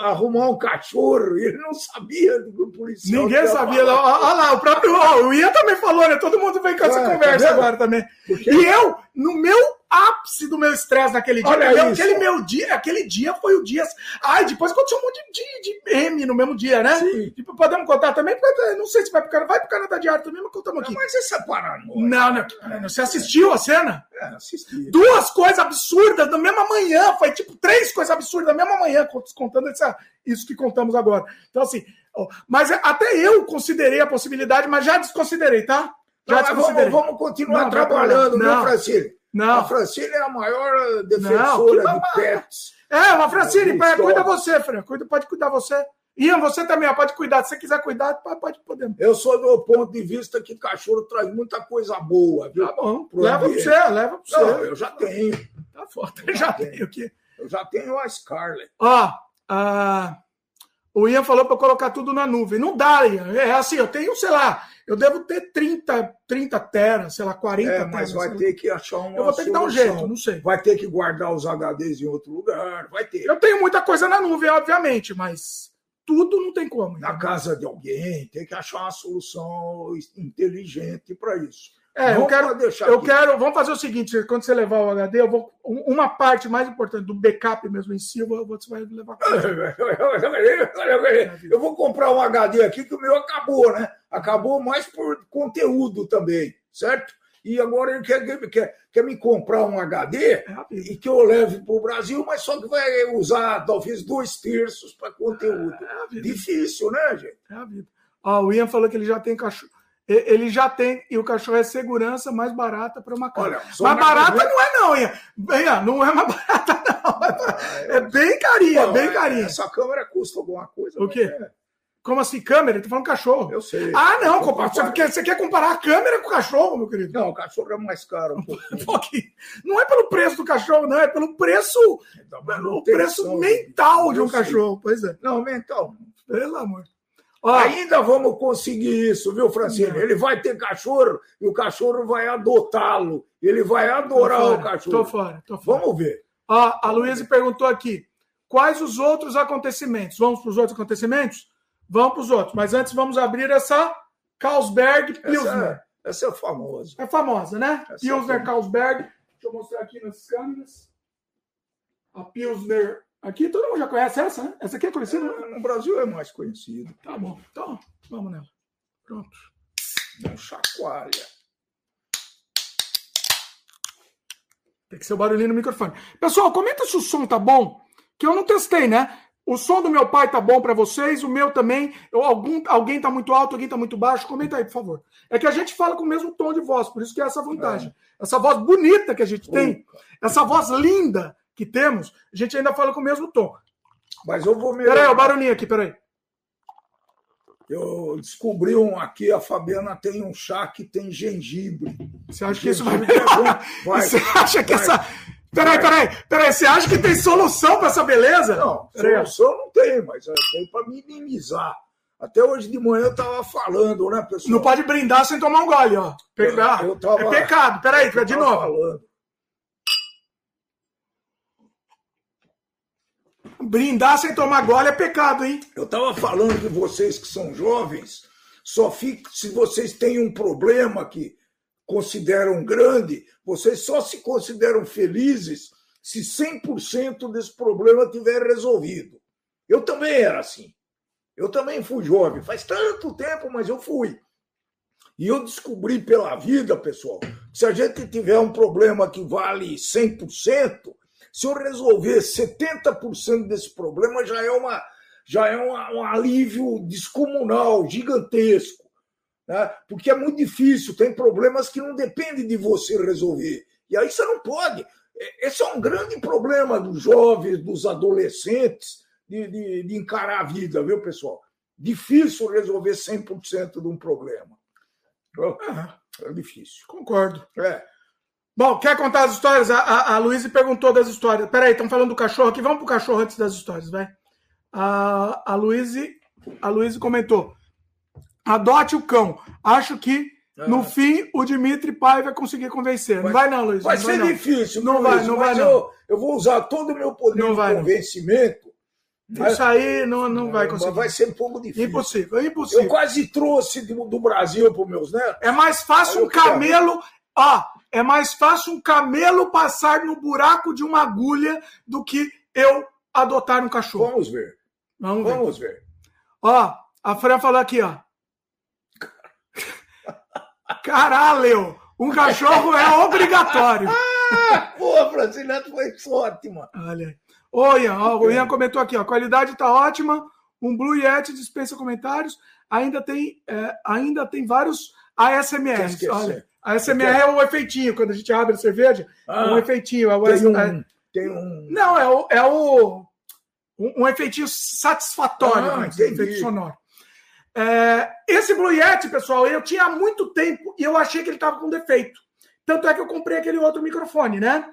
arrumar um cachorro. Ele não sabia do policial. Ninguém sabia. Olha lá, o próprio o Ian também falou, né? Todo mundo vem com essa ah, conversa tá agora também. E eu, no meu ápice do meu estresse naquele dia. Olha. Aquele meu dia, aquele dia foi o dia. Ai, depois aconteceu um monte de, de, de M no mesmo dia, né? Sim. Tipo, podemos contar também, porque não sei se vai pro Canadá, vai pro Canadá Diário também, mas contamos aqui. Não, mas essa paranoia. Não, não, você assistiu a cena? É, assisti. Duas coisas absurdas na mesma manhã, foi tipo três coisas absurdas na mesma manhã, contando essa, isso que contamos agora. Então, assim, mas até eu considerei a possibilidade, mas já desconsiderei, tá? Já não, desconsiderei. Vamos, vamos continuar não, trabalhando, não, não Francine? Não. A Francine é a maior defensora não, de pets. É, uma Francine, cuida você, Fran. Cuida, pode cuidar você. Ian, você também pode cuidar. Se você quiser cuidar, pode poder. Eu sou do ponto de vista que cachorro traz muita coisa boa, viu? Tá bom. Leva para você, leva para você. Não, eu já tenho. Tá forte. Eu já tenho aqui. Eu já tenho a Scarlett. Ó, uh, o Ian falou para colocar tudo na nuvem. Não dá, Ian. É assim, eu tenho, sei lá, eu devo ter 30, 30 teras, sei lá, 40 é, mas teras, vai ter que achar uma Eu vou ter que dar um jeito, não sei. Vai ter que guardar os HDs em outro lugar, vai ter. Eu tenho muita coisa na nuvem, obviamente, mas tudo não tem como. Na casa de alguém, tem que achar uma solução inteligente para isso. É, eu quero, deixar eu quero. Vamos fazer o seguinte: quando você levar o HD, eu vou. Uma parte mais importante do backup mesmo em si, você vai levar. [laughs] Eu vou comprar um HD aqui que o meu acabou, né? Acabou mais por conteúdo também, certo? E agora ele quer, quer, quer me comprar um HD é e que eu leve para o Brasil, mas só que vai usar talvez dois terços para conteúdo. É Difícil, né, gente? É a vida. Ó, o Ian falou que ele já tem cachorro ele já tem, e o cachorro é segurança mais barata para uma casa. mais barata não é, não, Ian. Não é mais [laughs] barata, não. É, é bem carinha, bem carinha. Essa câmera custa alguma coisa? O quê? É. Como assim, câmera? Ele tá falando cachorro. Eu sei. Ah, não, compadre. Você, quer, você quer comparar a câmera com o cachorro, meu querido? Não, o cachorro é mais caro um [laughs] pouquinho. não é pelo preço do cachorro, não, é pelo preço. Pelo preço mental de um cachorro. Pois é. Não, mental. Pelo amor. Ó, Ainda vamos conseguir isso, viu, Francine? Ele vai ter cachorro e o cachorro vai adotá-lo. Ele vai adorar o cachorro. Tô fora, tô fora. Vamos ver. Ó, a Luísa perguntou aqui: quais os outros acontecimentos? Vamos para os outros acontecimentos? Vamos para os outros. Mas antes vamos abrir essa Carlsberg Pilsner. Essa, é, essa é famosa. É famosa, né? Essa é Pilsner é Carlsberg. Deixa eu mostrar aqui nas câmeras. A Pilsner. Aqui todo mundo já conhece essa, né? Essa aqui é conhecida? É, no Brasil é mais conhecida. Tá bom. Então, vamos nela. Pronto. Não chacoalha. Tem que ser o barulhinho no microfone. Pessoal, comenta se o som tá bom, que eu não testei, né? O som do meu pai tá bom para vocês, o meu também. Eu, algum, alguém tá muito alto, alguém tá muito baixo. Comenta aí, por favor. É que a gente fala com o mesmo tom de voz, por isso que é essa vantagem. É. Essa voz bonita que a gente tem, essa voz linda que temos, a gente ainda fala com o mesmo tom. Mas eu vou melhorar. Peraí, o barulhinho aqui, peraí. Eu descobri um aqui, a Fabiana tem um chá que tem gengibre. Você acha que isso vai... É [laughs] vai Você acha que vai. essa Peraí, peraí, peraí, você acha que tem solução para essa beleza? Não, solução não tem, mas é, tem para minimizar. Até hoje de manhã eu tava falando, né, pessoal? Não pode brindar sem tomar um gole, ó. Pegar. Eu, eu tava, é pecado. Peraí, de novo. Falando. Brindar sem tomar gole é pecado, hein? Eu tava falando que vocês que são jovens, só fica se vocês têm um problema que consideram grande, vocês só se consideram felizes se 100% desse problema tiver resolvido. Eu também era assim. Eu também fui jovem. Faz tanto tempo, mas eu fui. E eu descobri pela vida, pessoal, que se a gente tiver um problema que vale 100%, se eu resolver 70% desse problema, já é, uma, já é um alívio descomunal, gigantesco né? porque é muito difícil, tem problemas que não dependem de você resolver. E aí você não pode. É, esse é um grande problema dos jovens, dos adolescentes, de, de, de encarar a vida, viu, pessoal? Difícil resolver 100% de um problema. É, é difícil. Concordo. É. Bom, quer contar as histórias? A, a, a Luísa perguntou das histórias. Peraí, estão falando do cachorro aqui. Vamos pro cachorro antes das histórias, vai. A, a Luísa a Luísa comentou. Adote o cão. Acho que no ah. fim, o Dimitri Pai vai conseguir convencer. Não vai, não, Luiz. Vai não ser vai, difícil, não, vai, não vai, não. Eu, eu, vou usar todo o meu poder não de vai, convencimento. Mas... Isso aí não, não vai conseguir. Vai ser um pouco difícil. Impossível, impossível. Eu quase trouxe do, do Brasil para os meus netos. É mais fácil um camelo. Ó, é mais fácil um camelo passar no buraco de uma agulha do que eu adotar um cachorro. Vamos ver. Vamos ver. Vamos ver. Ó, a Fran falou aqui, ó. Caralho! Um cachorro é obrigatório. [laughs] Pô, Francineto foi ótima. Olha. Oi, Ian, ó, o Ian comentou aqui, ó, a qualidade está ótima. Um Blue Yeti dispensa comentários. Ainda tem, é, ainda tem vários ASMR. Olha, a ASMR é o efeitinho, quando a gente abre a cerveja, ah, é um ah, efeitinho. É o, tem, um, tem um. Não, é o. É o um, um efeitinho satisfatório, ah, né, efeito sonoro. É, esse Blue Yeti, pessoal, eu tinha há muito tempo e eu achei que ele estava com defeito. Tanto é que eu comprei aquele outro microfone, né?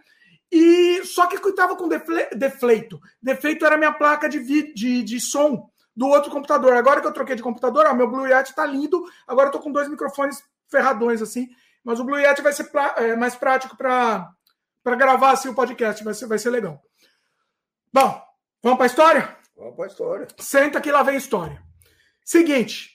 E só que estava com defle, defleito. Defeito era minha placa de, de, de som do outro computador. Agora que eu troquei de computador, ó, meu Blue Yeti tá lindo. Agora eu tô com dois microfones ferradões assim. Mas o Blue Yeti vai ser é, mais prático para gravar assim, o podcast. Vai ser, vai ser legal. Bom, vamos para a história? Vamos para a história. Senta que lá vem a história. Seguinte,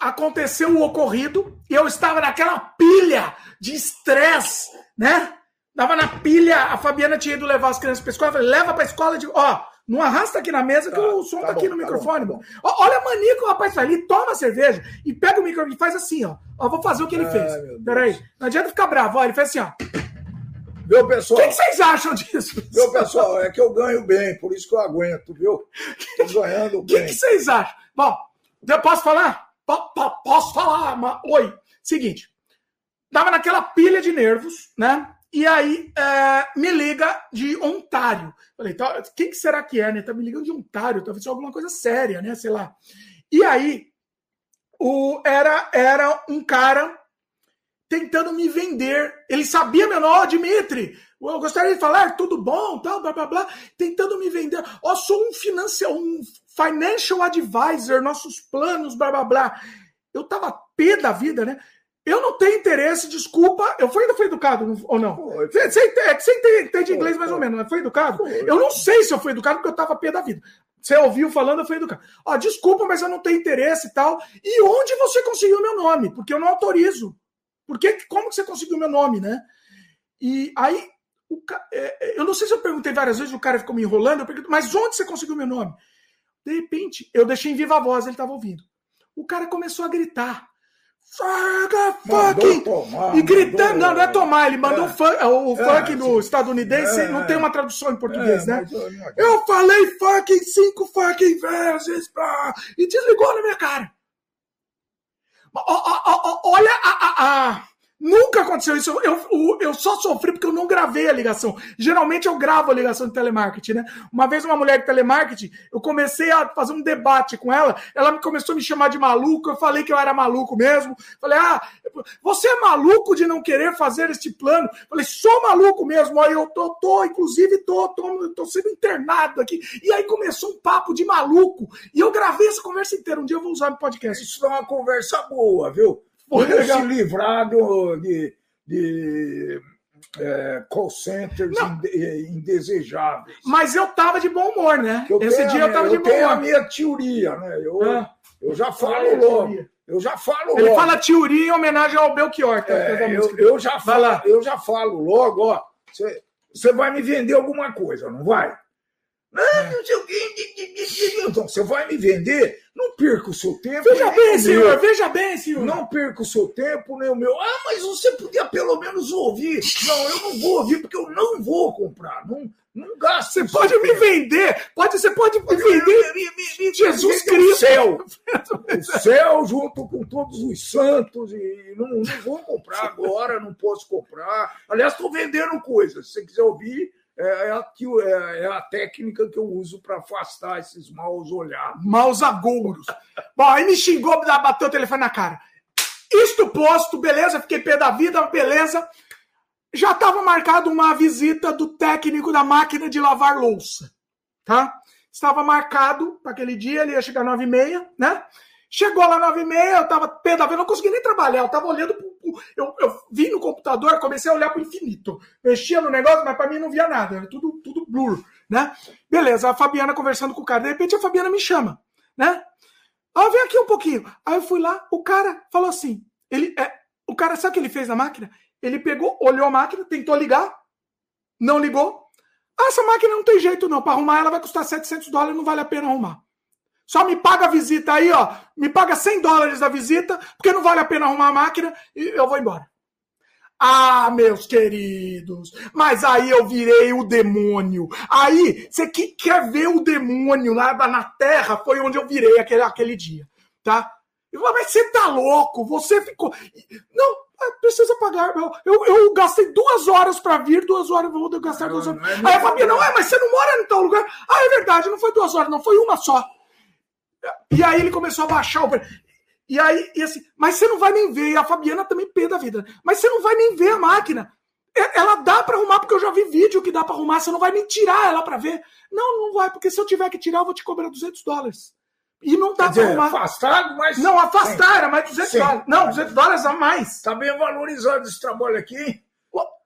aconteceu o ocorrido e eu estava naquela pilha de estresse, né? Tava na pilha, a Fabiana tinha ido levar as crianças para escola, eu falei, leva para escola de, ó, não arrasta aqui na mesa que tá, o som tá, tá aqui bom, no tá microfone. Bom, tá Olha a mania que o rapaz faz. Ele toma a cerveja e pega o microfone e faz assim, ó. Ó, vou fazer o que ele Ai, fez. Peraí. Não adianta ficar bravo. Ó, ele fez assim, ó. Meu pessoal. O que, que, vocês acham disso? Meu pessoal, é que eu ganho bem, por isso que eu aguento, viu? Tô ganhando bem. O que, que, vocês acham? Bom, eu posso falar? P -p posso falar? Mas... Oi. Seguinte. Tava naquela pilha de nervos, né? E aí é, me liga de Ontário. Falei, tá, quem que será que é, né? Tá me ligando de Ontário, talvez alguma coisa séria, né? Sei lá. E aí, o, era, era um cara tentando me vender. Ele sabia meu nome, Dimitri. Eu gostaria de falar, tudo bom, tal, blá blá blá, tentando me vender. Ó, oh, sou um financial, um financial advisor, nossos planos, blá blá blá. Eu tava pé da vida, né? Eu não tenho interesse, desculpa. Eu fui, fui educado ou não? Você, você, é você entende, entende inglês mais ou menos, não foi educado? Eu não sei se eu fui educado porque eu tava pé da vida. Você ouviu falando, eu fui educado. Ó, desculpa, mas eu não tenho interesse e tal. E onde você conseguiu meu nome? Porque eu não autorizo. Porque como que você conseguiu meu nome, né? E aí, o, é, é, eu não sei se eu perguntei várias vezes, o cara ficou me enrolando, eu pergunto, mas onde você conseguiu meu nome? De repente, eu deixei em viva voz, ele estava ouvindo. O cara começou a gritar. Saga fucking! Tomar, e gritando, não, não é tomar, ele mandou é, funk, o é, funk no estadunidense, é, não tem uma tradução em português, é, né? Eu, eu falei fucking cinco fucking vezes, pra... e desligou na minha cara. Olha a, a, a Nunca aconteceu isso. Eu, eu, eu, só sofri porque eu não gravei a ligação. Geralmente eu gravo a ligação de telemarketing, né? Uma vez uma mulher de telemarketing, eu comecei a fazer um debate com ela, ela começou a me chamar de maluco, eu falei que eu era maluco mesmo. Falei, ah, você é maluco de não querer fazer este plano? Falei, sou maluco mesmo, aí eu tô, tô inclusive tô, tô, tô sendo internado aqui. E aí começou um papo de maluco. E eu gravei essa conversa inteira. Um dia eu vou usar no podcast. Isso é uma conversa boa, viu? Poder se livrar do, de, de é, call centers indesejáveis. Mas eu tava de bom humor, né? Esse dia eu tava de bom humor. Eu tenho a minha teoria, né? Eu, ah. eu já falo logo. Eu já falo Ele logo. fala teoria em homenagem ao Belchior. Tá? É, eu, eu, já falo, eu já falo logo, ó. Você vai me vender alguma coisa, não vai? Não, não sei o que. Então, você vai me vender, não perca o seu tempo. Veja bem, senhor, meu. veja bem, senhor. Não perca o seu tempo, nem o meu. Ah, mas você podia pelo menos ouvir. Não, eu não vou ouvir porque eu não vou comprar. Não, não gasta. Você pode me vender. Pode, você pode me vender. Me, me, me, Jesus Cristo. O céu. [laughs] o céu junto com todos os santos. E não, não vou comprar agora, não posso comprar. Aliás, estou vendendo coisas. Se você quiser ouvir é, é, a, é, é a técnica que eu uso para afastar esses maus olhados. Maus agouros. [laughs] Bom, aí me xingou, bateu o telefone na cara. Isto posto, beleza, fiquei pé da vida, beleza. Já estava marcado uma visita do técnico da máquina de lavar louça, tá? Estava marcado para aquele dia, ele ia chegar e meia, né? Chegou lá e meia, eu tava pé da vida, não consegui nem trabalhar, eu tava olhando pro eu, eu vi no computador, comecei a olhar para o infinito. Mexia no negócio, mas para mim não via nada. Era tudo, tudo blur, né? Beleza, a Fabiana conversando com o cara. De repente a Fabiana me chama, né? Ah, vem aqui um pouquinho. Aí eu fui lá, o cara falou assim. Ele, é, o cara, sabe o que ele fez na máquina? Ele pegou, olhou a máquina, tentou ligar, não ligou. Ah, essa máquina não tem jeito não. Para arrumar ela vai custar 700 dólares, não vale a pena arrumar. Só me paga a visita aí, ó. Me paga 100 dólares da visita, porque não vale a pena arrumar a máquina e eu vou embora. Ah, meus queridos, mas aí eu virei o demônio. Aí, você que quer ver o demônio lá na terra, foi onde eu virei aquele, aquele dia, tá? Eu falei, mas você tá louco? Você ficou. Não, ah, precisa pagar. Eu, eu gastei duas horas para vir, duas horas eu vou gastar duas horas. É aí a família, não, é, mas você não mora em tal lugar. Ah, é verdade, não foi duas horas, não, foi uma só. E aí ele começou a baixar o E aí, e assim, mas você não vai nem ver. E a Fabiana também pé da vida. Mas você não vai nem ver a máquina. Ela dá para arrumar, porque eu já vi vídeo que dá para arrumar. Você não vai nem tirar ela para ver. Não, não vai, porque se eu tiver que tirar, eu vou te cobrar 200 dólares. E não dá para arrumar. Afastado, mas. Não, afastar era mais 200 Sim. dólares. Não, 200 dólares a mais. Tá bem valorizado esse trabalho aqui.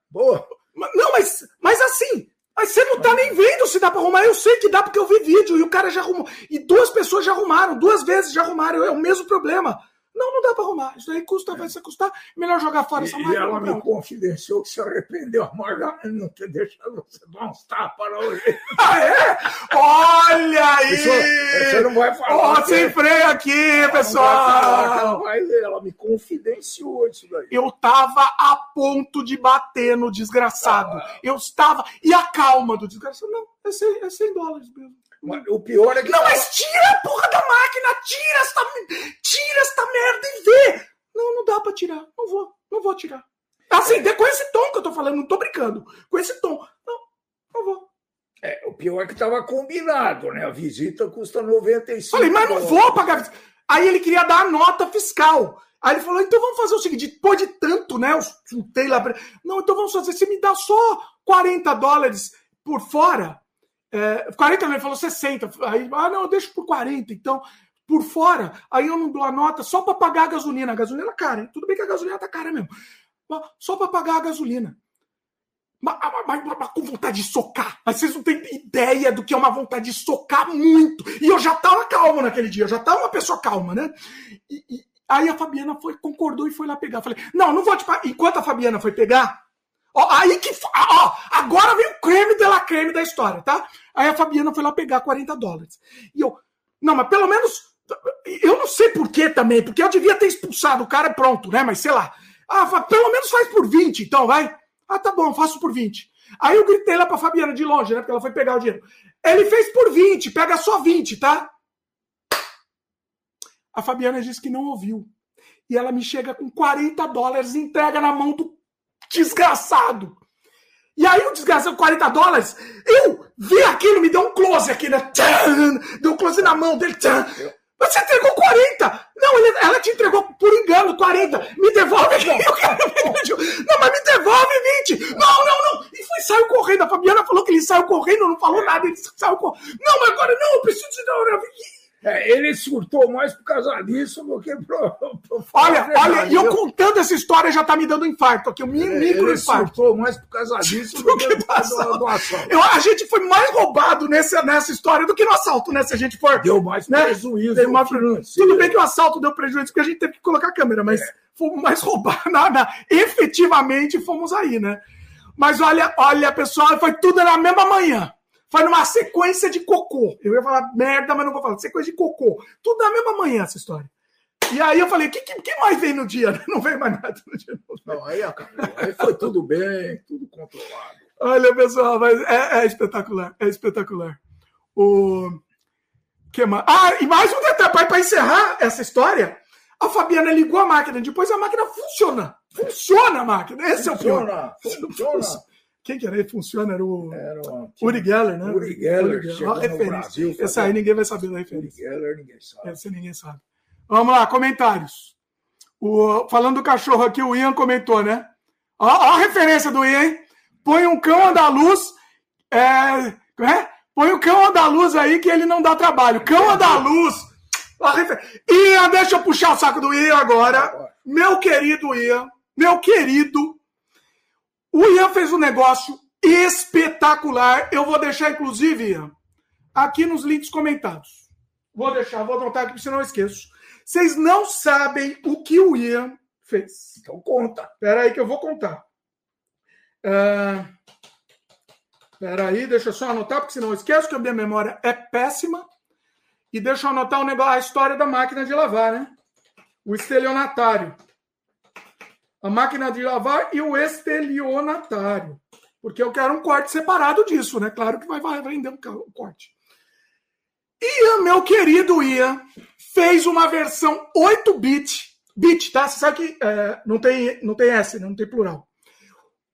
Boa. Não, mas, mas assim, mas você não tá nem vendo se dá pra arrumar. Eu sei que dá porque eu vi vídeo e o cara já arrumou. E duas pessoas já arrumaram, duas vezes já arrumaram. É o mesmo problema. Não, não dá para arrumar. Isso aí custa, vai se custar. Melhor jogar fora essa máquina. E ela me confidenciou que se arrependeu a Morgana não ter deixado você dar uns tapas hoje. [laughs] Ah, é? Olha aí! Isso, você não vai falar. Ó, sem freio aqui, pessoal! Ela me confidenciou isso daí. Eu tava a ponto de bater no desgraçado. Ah. Eu estava. E a calma do desgraçado? Não, é 100, é 100 dólares mesmo. O pior é que. Não, mas tira a porra da máquina! Tira esta, tira esta merda e vê! Não, não dá pra tirar. Não vou, não vou tirar. Assim, é. com esse tom que eu tô falando, não tô brincando. Com esse tom. Não, não vou. É, o pior é que tava combinado, né? A visita custa 95 Falei, mas não vou pagar. Aí ele queria dar a nota fiscal. Aí ele falou: então vamos fazer o seguinte, depois de tanto, né? Eu chutei lá. Não, então vamos fazer, você me dá só 40 dólares por fora. É, 40 não, ele falou 60. Aí, ah, não, eu deixo por 40, então, por fora. Aí eu não dou a nota só para pagar a gasolina. A gasolina é cara, hein? Tudo bem que a gasolina tá cara mesmo. Só para pagar a gasolina. Mas, mas, mas, com vontade de socar. Mas vocês não têm ideia do que é uma vontade de socar muito. E eu já tava calmo naquele dia, eu já tava uma pessoa calma, né? E, e, aí a Fabiana foi, concordou e foi lá pegar. falei, não, não vou te pagar. Enquanto a Fabiana foi pegar, ó, aí que. Ó, agora vem o creme de la creme da história, tá? Aí a Fabiana foi lá pegar 40 dólares. E eu, não, mas pelo menos. Eu não sei por que também, porque eu devia ter expulsado o cara pronto, né? Mas sei lá. Ah, pelo menos faz por 20, então, vai. Ah, tá bom, faço por 20. Aí eu gritei lá pra Fabiana de longe, né? Porque ela foi pegar o dinheiro. Ele fez por 20, pega só 20, tá? A Fabiana disse que não ouviu. E ela me chega com 40 dólares entrega na mão do desgraçado. E aí o desgraçado, 40 dólares, eu vi aquilo, me deu um close aqui, né? Tchan, deu um close na mão dele. Tchan. Você entregou 40! Não, ele, ela te entregou por engano 40. Me devolve aqui. Eu quero Não, mas me devolve 20. Não, não, não. E foi, saiu correndo. A Fabiana falou que ele saiu correndo, não falou nada. Ele saiu correndo. Não, mas agora não, eu preciso de é, ele surtou mais por causa disso do que pro. pro olha, olha, e eu contando essa história já tá me dando infarto aqui, um micro ele surtou mais por causa [laughs] disso do, que do, assalto. Do assalto. Eu, a gente foi mais roubado nessa, nessa história do que no assalto, né? Se a gente for. Deu mais né? prejuízo. Deu mais Tudo bem que o assalto deu prejuízo porque a gente teve que colocar a câmera, mas é. fomos mais [laughs] roubados. Efetivamente fomos aí, né? Mas olha, olha, pessoal, foi tudo na mesma manhã. Foi numa sequência de cocô. Eu ia falar merda, mas não vou falar. Sequência de cocô. Tudo na mesma manhã essa história. E aí eu falei, o que, que, que, mais vem no dia? [laughs] Não veio mais nada no dia. Não, aí acabou. Aí foi tudo bem, tudo controlado. Olha, pessoal, mas é, é espetacular. É espetacular. O que mais? Ah, e mais um detalhe para encerrar essa história. A Fabiana ligou a máquina, depois a máquina funciona. Funciona a máquina. Esse funciona, é o pior. Funciona. Quem que era ele? Funciona? Era o era uma, Uri Geller, né? Uri Geller. Uri Geller. Brasil, Esse aí ninguém vai saber da referência. Uri Geller, ninguém sabe. Esse ninguém sabe. Vamos lá, comentários. O, falando do cachorro aqui, o Ian comentou, né? Ó, ó a referência do Ian, hein? Põe um cão andaluz. É, é? Põe o cão andaluz aí que ele não dá trabalho. Cão andaluz. Refer... Ian, deixa eu puxar o saco do Ian agora. Meu querido Ian, meu querido o Ian fez um negócio espetacular. Eu vou deixar, inclusive, Ian, aqui nos links comentados. Vou deixar, vou anotar aqui, senão eu esqueço. Vocês não sabem o que o Ian fez. Então conta. Espera aí que eu vou contar. Espera uh, aí, deixa eu só anotar, porque senão eu esqueço que a minha memória é péssima. E deixa eu anotar o negócio, a história da máquina de lavar, né? O estelionatário a máquina de lavar e o estelionatário. Porque eu quero um corte separado disso, né? Claro que vai, vender um corte. Ian, meu querido Ian, fez uma versão 8-bit. Bit, tá? Você sabe que é, não, tem, não tem S, né? não tem plural.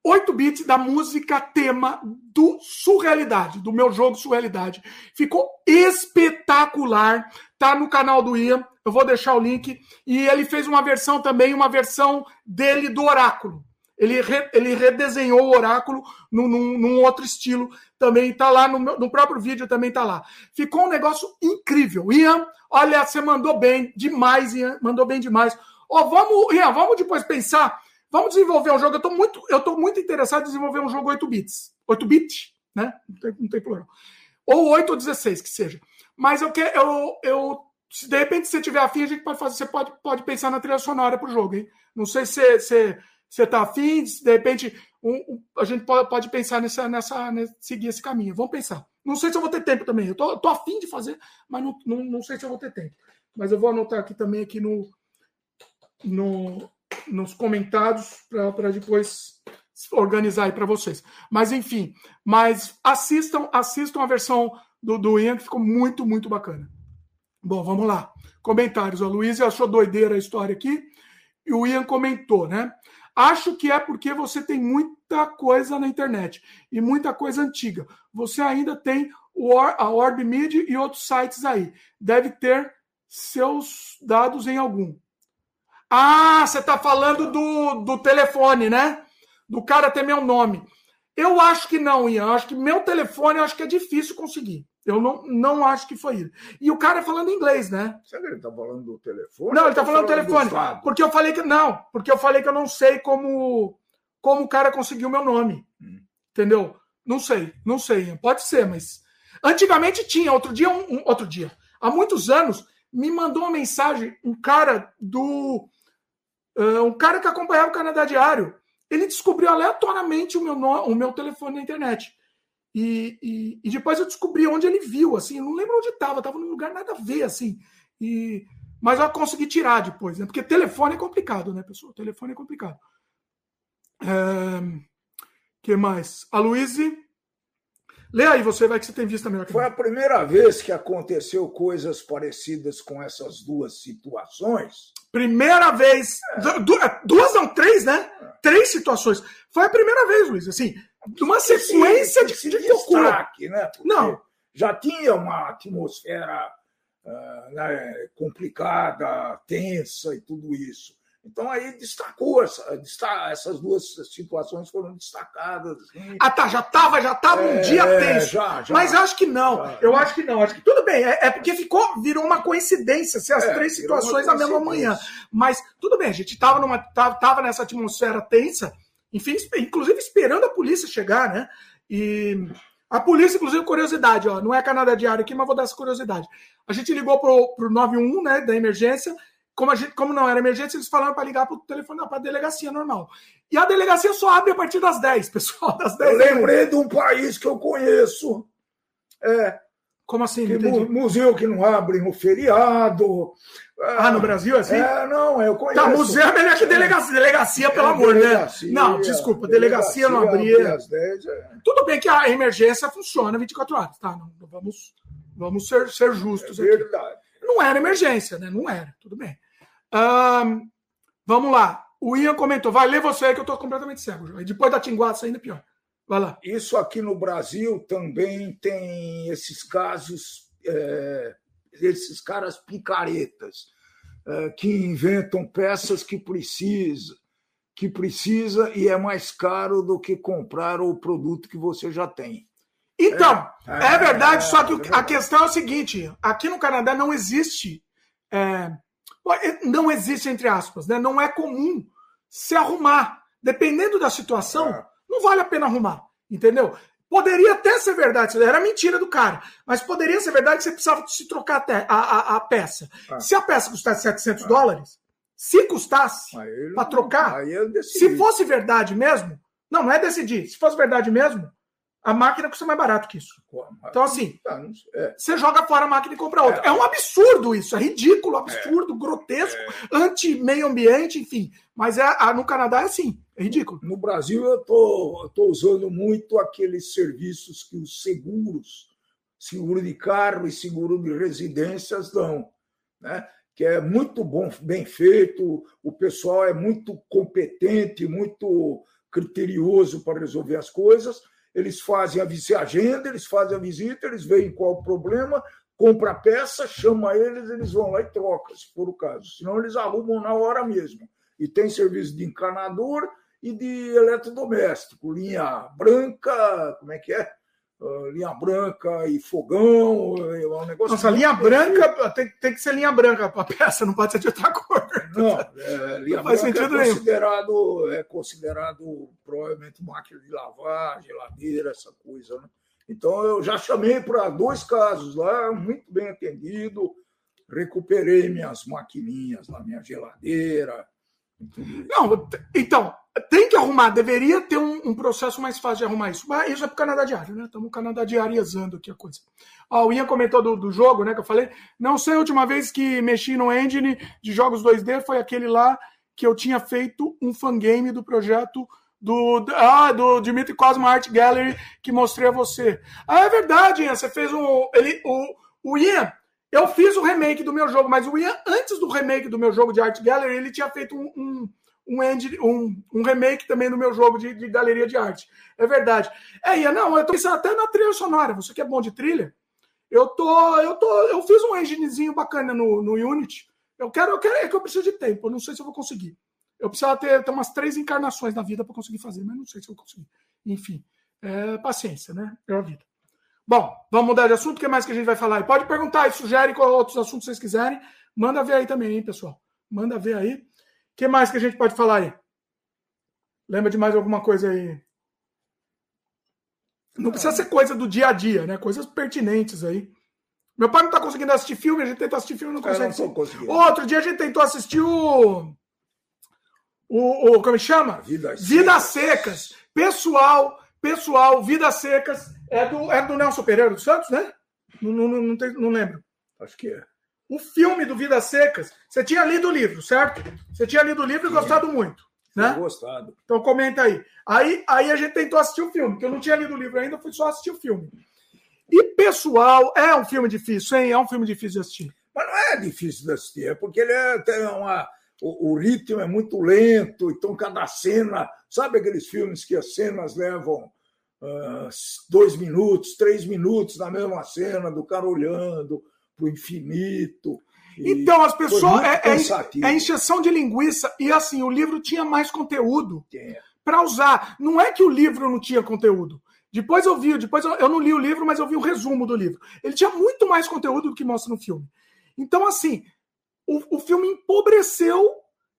8 bits da música tema do Surrealidade, do meu jogo Surrealidade. Ficou espetacular. Tá no canal do Ian. Eu vou deixar o link. E ele fez uma versão também, uma versão dele do Oráculo. Ele, re, ele redesenhou o Oráculo num, num, num outro estilo. Também tá lá no, no próprio vídeo, também tá lá. Ficou um negócio incrível. Ian, olha, você mandou bem demais, Ian. Mandou bem demais. Oh, vamos, Ian, vamos depois pensar Vamos desenvolver um jogo. Eu estou muito, eu muito interessado em desenvolver um jogo 8 bits. 8 bits, né? Não tem, não tem. Ou 8 ou 16, que seja. Mas eu quero. Eu, eu, se de repente você tiver afim, a gente pode fazer. Você pode, pode pensar na trilha sonora para o jogo, hein? Não sei se você afim, se de repente um, um, a gente pode, pode pensar nessa, nessa, nessa, seguir esse caminho. Vamos pensar. Não sei se eu vou ter tempo também. Eu tô, tô afim de fazer, mas não, não, não sei se eu vou ter tempo. Mas eu vou anotar aqui também aqui no, no, nos comentários para depois organizar aí para vocês. Mas enfim, mas assistam, assistam a versão do, do Ian, que ficou muito, muito bacana. Bom, vamos lá. Comentários. A Luísa achou doideira a história aqui. E o Ian comentou, né? Acho que é porque você tem muita coisa na internet e muita coisa antiga. Você ainda tem a Orb Media e outros sites aí. Deve ter seus dados em algum. Ah, você está falando do, do telefone, né? Do cara ter meu nome. Eu acho que não, Ian. Acho que meu telefone acho que é difícil conseguir. Eu não, não acho que foi ele. E o cara falando inglês, né? Será que ele está falando do telefone? Não, ele está falando, falando do telefone. Porque eu falei que. Não, porque eu falei que eu não sei como, como o cara conseguiu meu nome. Hum. Entendeu? Não sei, não sei. Pode ser, mas. Antigamente tinha, outro dia, um, um, outro dia. Há muitos anos, me mandou uma mensagem, um cara do. Uh, um cara que acompanhava o Canadá Diário. Ele descobriu aleatoriamente o meu, no, o meu telefone na internet. E, e, e, depois eu descobri onde ele viu, assim, não lembro onde estava, estava num lugar nada a ver, assim. E, mas eu consegui tirar depois, né? Porque telefone é complicado, né, pessoal? Telefone é complicado. É... que mais? A Luíse. Lê aí, você vai que você tem visto também. Foi a primeira vez que aconteceu coisas parecidas com essas duas situações. Primeira vez. É. Duas, não, três, né? É. Três situações. Foi a primeira vez, Luiz. Assim, uma sequência de, de destaque, né? Porque não. Já tinha uma atmosfera uh, né, complicada, tensa e tudo isso. Então aí destacou essa, essas duas situações foram destacadas. Assim. Ah, tá, já estava já tava é, um dia tenso. Já, já, mas acho que não. Já, eu acho que não. Acho que tudo bem. É, é porque ficou, virou uma coincidência se as é, três situações na mesma manhã. Mas tudo bem, a gente estava numa tava, tava nessa atmosfera tensa enfim, inclusive esperando a polícia chegar, né? E a polícia, inclusive, curiosidade, ó, não é Canadá Diário aqui, mas vou dar essa curiosidade. A gente ligou pro, pro 91, né, da emergência, como, a gente, como não era emergência, eles falaram para ligar para o telefone, para a delegacia normal. E a delegacia só abre a partir das 10, pessoal, [laughs] das 10. Eu lembrei de um país que eu conheço. É, como assim? Que museu que não abre no feriado. Ah, no Brasil é assim? É, não, eu conheço. Tá, museu é melhor que delegacia. Delegacia, pelo é, amor, né? delegacia, né? Não, desculpa, delegacia, delegacia não abria. 10, é. Tudo bem que a emergência funciona 24 horas, tá? Não, vamos, vamos ser, ser justos é verdade. Aqui. Não era emergência, né? Não era, tudo bem. Um, vamos lá. O Ian comentou, vai ler você aí que eu tô completamente cego. E depois da tinguaça ainda pior. Vai lá. Isso aqui no Brasil também tem esses casos, é, esses caras picaretas, é, que inventam peças que precisa, que precisa e é mais caro do que comprar o produto que você já tem. Então, é, é verdade, só que é a questão é o seguinte: aqui no Canadá não existe. É, não existe, entre aspas, né? não é comum se arrumar. Dependendo da situação, é não vale a pena arrumar, entendeu? Poderia até ser verdade, era mentira do cara, mas poderia ser verdade que você precisava se trocar até a, a, a peça. Ah. Se a peça custasse 700 ah. dólares, se custasse para trocar, se fosse verdade mesmo, não, não é decidir, se fosse verdade mesmo, a máquina custa mais barato que isso. Então, assim, tá, é. você joga fora a máquina e compra outra. É, é um absurdo isso, é ridículo, absurdo, é. grotesco, anti-meio ambiente, enfim. Mas é, no Canadá é assim, é ridículo. No Brasil, eu tô, tô usando muito aqueles serviços que os seguros, seguro de carro e seguro de residências dão, né? que é muito bom, bem feito, o pessoal é muito competente, muito criterioso para resolver as coisas eles fazem a agenda, eles fazem a visita, eles veem qual o problema, compra a peça, chama eles, eles vão lá e trocam, se for o caso. Senão eles arrumam na hora mesmo. E tem serviço de encanador e de eletrodoméstico, linha branca, como é que é? Uh, linha branca e fogão, é um negócio. Nossa, linha branca tem, tem que ser linha branca para a peça, não pode ser de outra cor. Não, [laughs] é, linha não faz branca sentido é considerado, é considerado provavelmente máquina de lavar, geladeira, essa coisa. Né? Então eu já chamei para dois casos lá, muito bem atendido, recuperei minhas maquininhas lá, minha geladeira. Não, então, tem que arrumar, deveria ter um, um, processo mais fácil de arrumar isso. Mas isso é para o Canadá Diário, né? Estamos Canadá Diariezando aqui a coisa. Ó, o Ian comentou do, do, jogo, né? Que eu falei. Não sei a última vez que mexi no engine de jogos 2D foi aquele lá que eu tinha feito um fangame do projeto do, ah, do Dimitri Cosmo Art Gallery que mostrei a você. Ah, é verdade, Ian. Você fez um. Ele, o, o Ian, eu fiz o remake do meu jogo, mas o Ian, antes do remake do meu jogo de Art Gallery, ele tinha feito um, um um, engine, um, um remake também no meu jogo de, de, galeria de arte. É verdade. É, Ian, não, eu tô pensando até na trilha sonora. Você que é bom de trilha, Eu tô, eu tô, eu fiz um enginezinho bacana no, no Unity. Eu quero, eu quero, é que eu preciso de tempo. Eu não sei se eu vou conseguir. Eu precisava ter, ter umas três encarnações na vida para conseguir fazer, mas não sei se eu vou conseguir. Enfim, é, paciência, né? É a vida. Bom, vamos mudar de assunto. O que mais que a gente vai falar? Pode perguntar e sugere qual outros assuntos vocês quiserem. Manda ver aí também, hein, pessoal? Manda ver aí. O que mais que a gente pode falar aí? Lembra de mais alguma coisa aí? Não precisa ser coisa do dia a dia, né? Coisas pertinentes aí. Meu pai não tá conseguindo assistir filme, a gente tenta assistir filme e não consegue. Não Outro dia a gente tentou assistir o. O, o como chama? Vidas, Vidas secas. secas. Pessoal, pessoal, Vidas Secas é do, é do Nelson Pereira dos Santos, né? Não, não, não, tem, não lembro. Acho que é. O filme do Vidas Secas, você tinha lido o livro, certo? Você tinha lido o livro e gostado muito. Né? Gostado. Então comenta aí. aí. Aí a gente tentou assistir o filme, que eu não tinha lido o livro ainda, fui só assistir o filme. E pessoal, é um filme difícil, hein? É um filme difícil de assistir. Mas não é difícil de assistir, é porque ele é, tem uma. O, o, ritmo é muito lento, então cada cena. Sabe aqueles filmes que as cenas levam uh, dois minutos, três minutos na mesma cena, do cara olhando para o infinito. Então, as pessoas. É, é, é encheção de linguiça. E assim, o livro tinha mais conteúdo para usar. Não é que o livro não tinha conteúdo. Depois eu vi, depois eu, eu, não li o livro, mas eu vi o resumo do livro. Ele tinha muito mais conteúdo do que mostra no filme. Então, assim, o, o filme empobreceu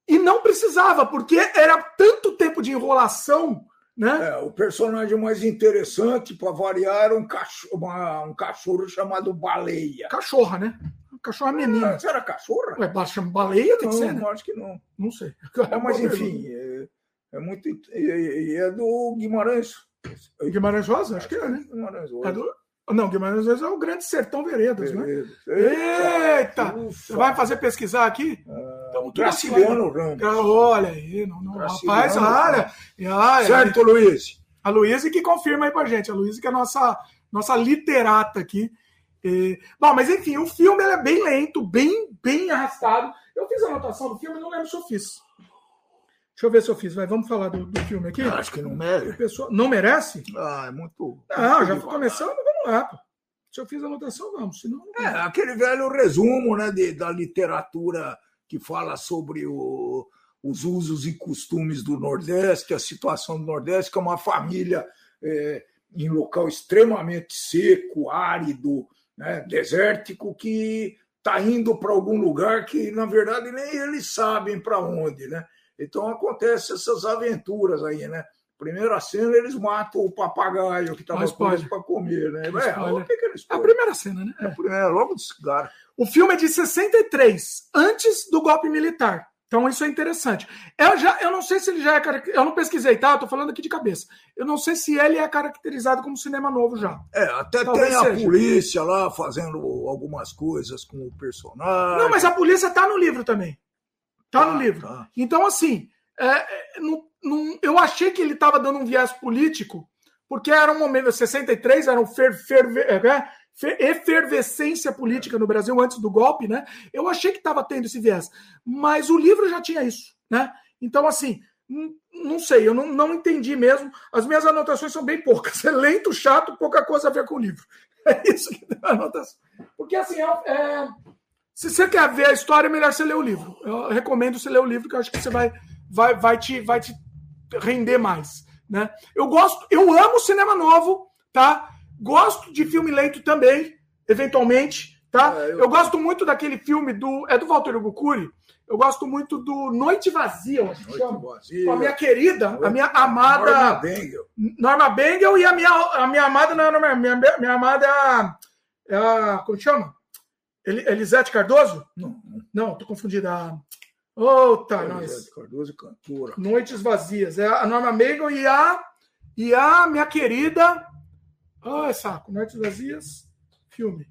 e não precisava, porque era tanto tempo de enrolação. Né? É, o personagem mais interessante, para variar, era um cachorro, uma, um cachorro chamado Baleia. Cachorra, né? Cachorra menina. Ah, você era cachorra? Ué, chama baleia, tem não, que ser, né? acho que não. Não sei. É, [laughs] mas enfim, é, é muito. E é, do Guimarães. Guimarães Rosa? Acho que é, né? Guimarães Rosa. É do... Não, Guimarães Rosa é o Grande Sertão Veredas, né? Eita! Você vai fazer pesquisar aqui? Ah, então, Graciliano Ramos. Olha aí, não, não, rapaz, olha. certo, Luiz. A Luísa que confirma aí pra gente. A Luísa que é a nossa, nossa literata aqui. E... Bom, mas enfim, o filme é bem lento, bem, bem arrastado. Eu fiz a anotação do filme, não lembro se eu fiz. Deixa eu ver se eu fiz. Vai, vamos falar do, do filme aqui? acho que não merece. Pessoa... Não merece? Ah, é muito. Não, já começando, vamos lá. Se eu fiz a anotação, vamos. Senão, não... É, aquele velho resumo né, de, da literatura que fala sobre o, os usos e costumes do Nordeste, a situação do Nordeste, que é uma família é, em local extremamente seco, árido, né, desértico, que está indo para algum lugar que, na verdade, nem eles sabem para onde. Né? Então, acontecem essas aventuras aí. Né? Primeira cena, eles matam o papagaio que estava preso para comer. Né? É, a primeira cena, né? É, a primeira, logo de cigarro. O filme é de 63, antes do golpe militar. Então isso é interessante. Eu já, eu não sei se ele já é eu não pesquisei, tá? Eu tô falando aqui de cabeça. Eu não sei se ele é caracterizado como cinema novo já. É, até Talvez tem a seja. polícia lá fazendo algumas coisas com o personagem. Não, mas a polícia tá no livro também. Tá, tá no livro. Tá. Então assim, é, é, não, não, eu achei que ele estava dando um viés político, porque era um momento 63, era um fer, fer, é, efervescência política no Brasil antes do golpe, né? Eu achei que estava tendo esse viés, mas o livro já tinha isso, né? Então, assim, não sei, eu não, não entendi mesmo. As minhas anotações são bem poucas. [laughs] É lento, chato, pouca coisa a ver com o livro. [laughs] É isso que a anotação. Porque, assim, é, é, se você quer ver a história, é melhor você ler o livro. Eu recomendo você ler o livro, que eu acho que você vai, vai, vai, te, vai te render mais. Né? Eu gosto, eu amo cinema novo, tá? Gosto de filme lento também, eventualmente, tá? É, eu... eu... gosto muito daquele filme do. É do Walter Gucuri. Eu gosto muito do Noite Vazia, eu acho que chama. Vazia. Com a minha querida, Noite... a minha amada. Norma Bengel. Norma Bengel e a minha, a minha amada, não, não, minha, minha amada é a, é a. Como chama? Elisete Cardoso? Não. Não, tô confundida. Ô, tá, nós. Cardoso cantora. Noites Vazias. É a Norma Bengel e a. E a minha querida. Ai, saco. Noites Vazias, filme.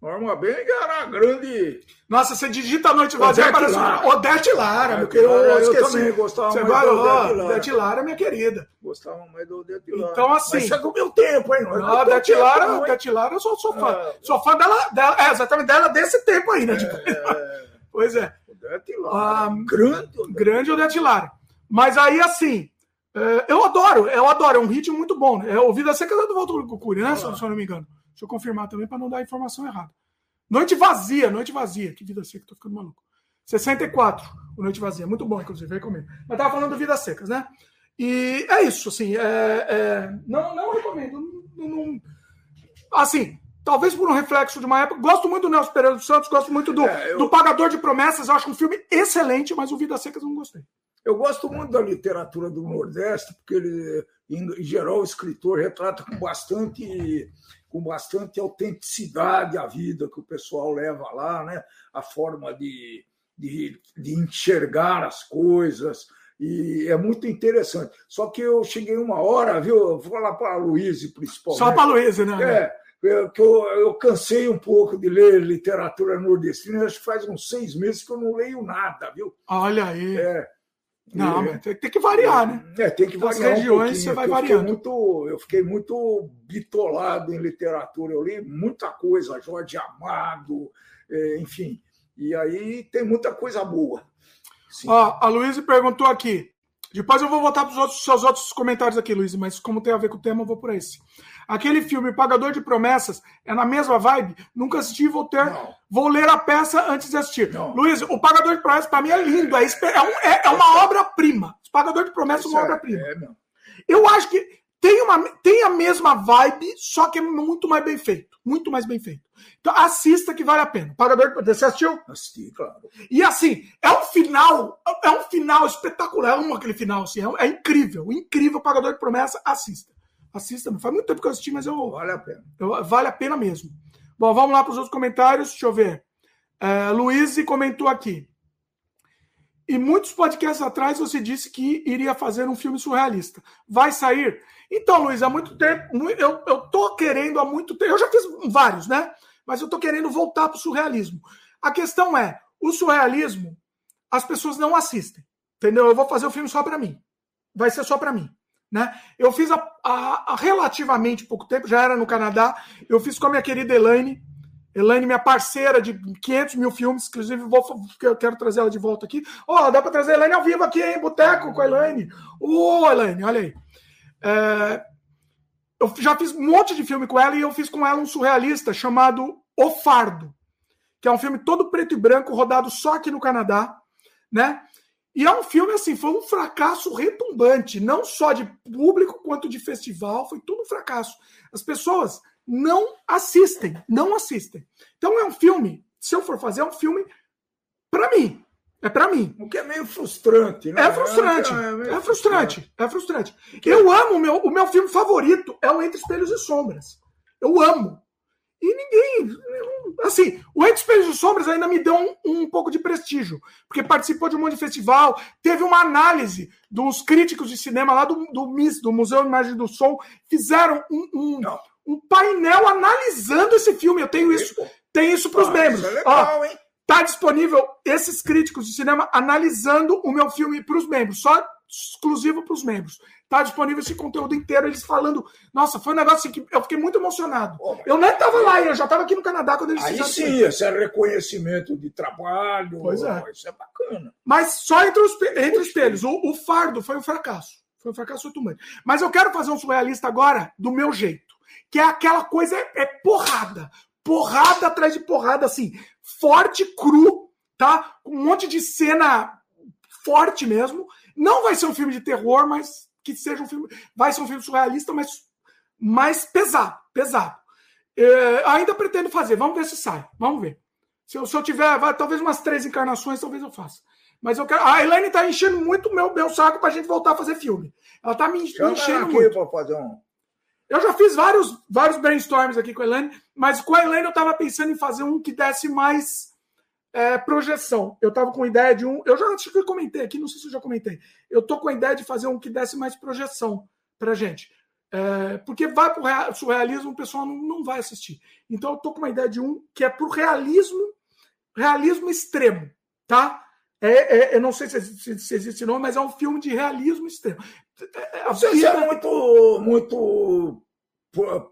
Norma Bang era grande. Nossa, você digita a Noite Vazia, parece Lara. Odete Lara, meu querido. Eu, eu esqueci. também gostava você mais vai, do Odete Lara. Odete Lara, minha querida. Gostava mais do Odete Lara. Então, assim... Mas chegou o meu tempo, hein? Não, a Odete Lara, Odete Lara, eu sou, sou fã. É. Sou fã dela, dela, é, exatamente, dela desse tempo aí, né? É. [laughs] pois é. Odete Lara. Ah, grande. Odete. Grande Odete Lara. Mas aí, assim... É, eu adoro, eu adoro, é um ritmo muito bom. Né? É o Vida Seca do Walter Cucuri, né? Ah. Se, eu não me engano. Deixa eu confirmar também para não dar informação errada. Noite Vazia, Noite Vazia. Que vida seca, tô ficando maluco. 64, o Noite Vazia. Muito bom, inclusive, comigo. Mas tava falando do Vidas Secas, né? E é isso, assim. É, é, não, não recomendo. Não, não, assim, talvez por um reflexo de uma época. Gosto muito do Nelson Pereira dos Santos, gosto muito do, é, eu... do Pagador de Promessas. Eu acho um filme excelente, mas o Vidas Secas eu não gostei. Eu gosto muito da literatura do Nordeste, porque ele, em geral, o escritor retrata com bastante com bastante autenticidade a vida que o pessoal leva lá, né? a forma de, de, de enxergar as coisas, e é muito interessante. Só que eu cheguei uma hora, viu? Vou falar para a Luiz, principalmente. Só para a Luiz, né? É, eu, eu, cansei um pouco de ler literatura nordestina, acho que faz uns seis meses que eu não leio nada, viu? Olha aí. É, não, é, tem, tem, que variar, né? É, tem que variar. As regiões um você vai variando. Eu fiquei, muito, eu fiquei muito bitolado em literatura. Eu li muita coisa, Jorge Amado, é, enfim. E aí tem muita coisa boa. Ó, a Luísa perguntou aqui. Depois eu vou voltar para os outros, seus outros comentários aqui, Luiz, mas como tem a ver com o tema, eu vou por esse. Aquele filme Pagador de Promessas é na mesma vibe? Nunca assisti, vou ter. Não. Vou ler a peça antes de assistir. Não. Luiz, o Pagador de Promessas, para mim, é lindo. É, é, é, é uma obra-prima. O Pagador de Promessas é uma obra-prima. É, eu acho que tem, uma, tem a mesma vibe, só que é muito mais bem feito. Muito mais bem feito. Então assista que vale a pena. Pagador de Você assistiu? Assisti, claro. E assim, é um final, é um final espetacular. É um aquele final, assim, é, é incrível, incrível. Pagador de Promessa, assista. Assista, faz muito tempo que eu assisti, mas eu. Vale a pena. Eu, vale a pena mesmo. Bom, vamos lá para os outros comentários. Deixa eu ver. É, Luiz comentou aqui. E muitos podcasts atrás você disse que iria fazer um filme surrealista. Vai sair? Então, Luiz, há muito tempo. Eu, eu tô querendo há muito tempo. Eu já fiz vários, né? Mas eu tô querendo voltar para o surrealismo. A questão é: o surrealismo, as pessoas não assistem. Entendeu? Eu vou fazer o filme só para mim. Vai ser só para mim. Né? Eu fiz há, relativamente pouco tempo, já era no Canadá, eu fiz com a minha querida Elaine. Elaine, minha parceira de 500 mil filmes, inclusive vou, eu quero trazer ela de volta aqui. Ó, oh, dá para trazer a Elaine ao vivo aqui, hein? Boteco com a Elaine. Ô, oh, Elaine, olha aí. É, eu já fiz um monte de filme com ela e eu fiz com ela um surrealista chamado O Fardo, que é um filme todo preto e branco, rodado só aqui no Canadá, né? E é um filme assim, foi um fracasso retumbante, não só de público quanto de festival, foi tudo um fracasso. As pessoas não assistem, não assistem. Então é um filme, se eu for fazer, é um filme para mim. É para mim. O que é meio frustrante, né? É frustrante. É, é, é frustrante. É frustrante. Eu amo o meu, o meu filme favorito é o Entre Espelhos e Sombras. Eu amo. E ninguém. Assim, o Entre Espelhos e Sombras ainda me deu um, um, pouco de prestígio, porque participou de um monte de festival. Teve uma análise dos críticos de cinema lá do, do MIS, do Museu de Imagem do Som, fizeram um, um, um, painel analisando esse filme. Eu tenho isso, tenho isso para os ah, membros. É legal, Ó? Tá disponível esses críticos de cinema analisando o meu filme para os membros, só exclusivo para os membros. Tá disponível esse conteúdo inteiro, eles falando. Nossa, foi um negócio assim que eu fiquei muito emocionado. eu nem estava lá, eu já estava aqui no Canadá quando eles Aí fizeram. sim, assim. esse é reconhecimento de trabalho. Pois é. Isso é bacana. Mas só entre os, entre os espelhos. O, o fardo foi um fracasso. Foi um fracasso retumbante. Mas eu quero fazer um surrealista agora do meu jeito. Que é aquela coisa, é, é porrada. Porrada atrás de porrada, assim. Forte, cru, tá? Com um monte de cena forte mesmo. Não vai ser um filme de terror, mas que seja um filme. Vai ser um filme surrealista, mas mais pesado. Pesado. É, ainda pretendo fazer. Vamos ver se sai. Vamos ver. Se eu, se eu tiver, vai, talvez umas três encarnações, talvez eu faça. Mas eu quero. A Elaine tá enchendo muito meu, meu saco pra gente voltar a fazer filme. Ela tá me, me enchendo muito. Pra fazer um... Eu já fiz vários, vários brainstorms aqui com a Elaine, mas com a Elaine eu tava pensando em fazer um que desse mais é, projeção. Eu estava com a ideia de um. Eu já acho que eu comentei aqui, não sei se eu já comentei. Eu tô com a ideia de fazer um que desse mais projeção para gente. É, porque vai para o surrealismo, o pessoal não, não vai assistir. Então eu tô com uma ideia de um que é para o realismo, realismo extremo, tá? É, é, eu não sei se, se, se existe nome, mas é um filme de realismo extremo. É, é, a vida... é muito, muito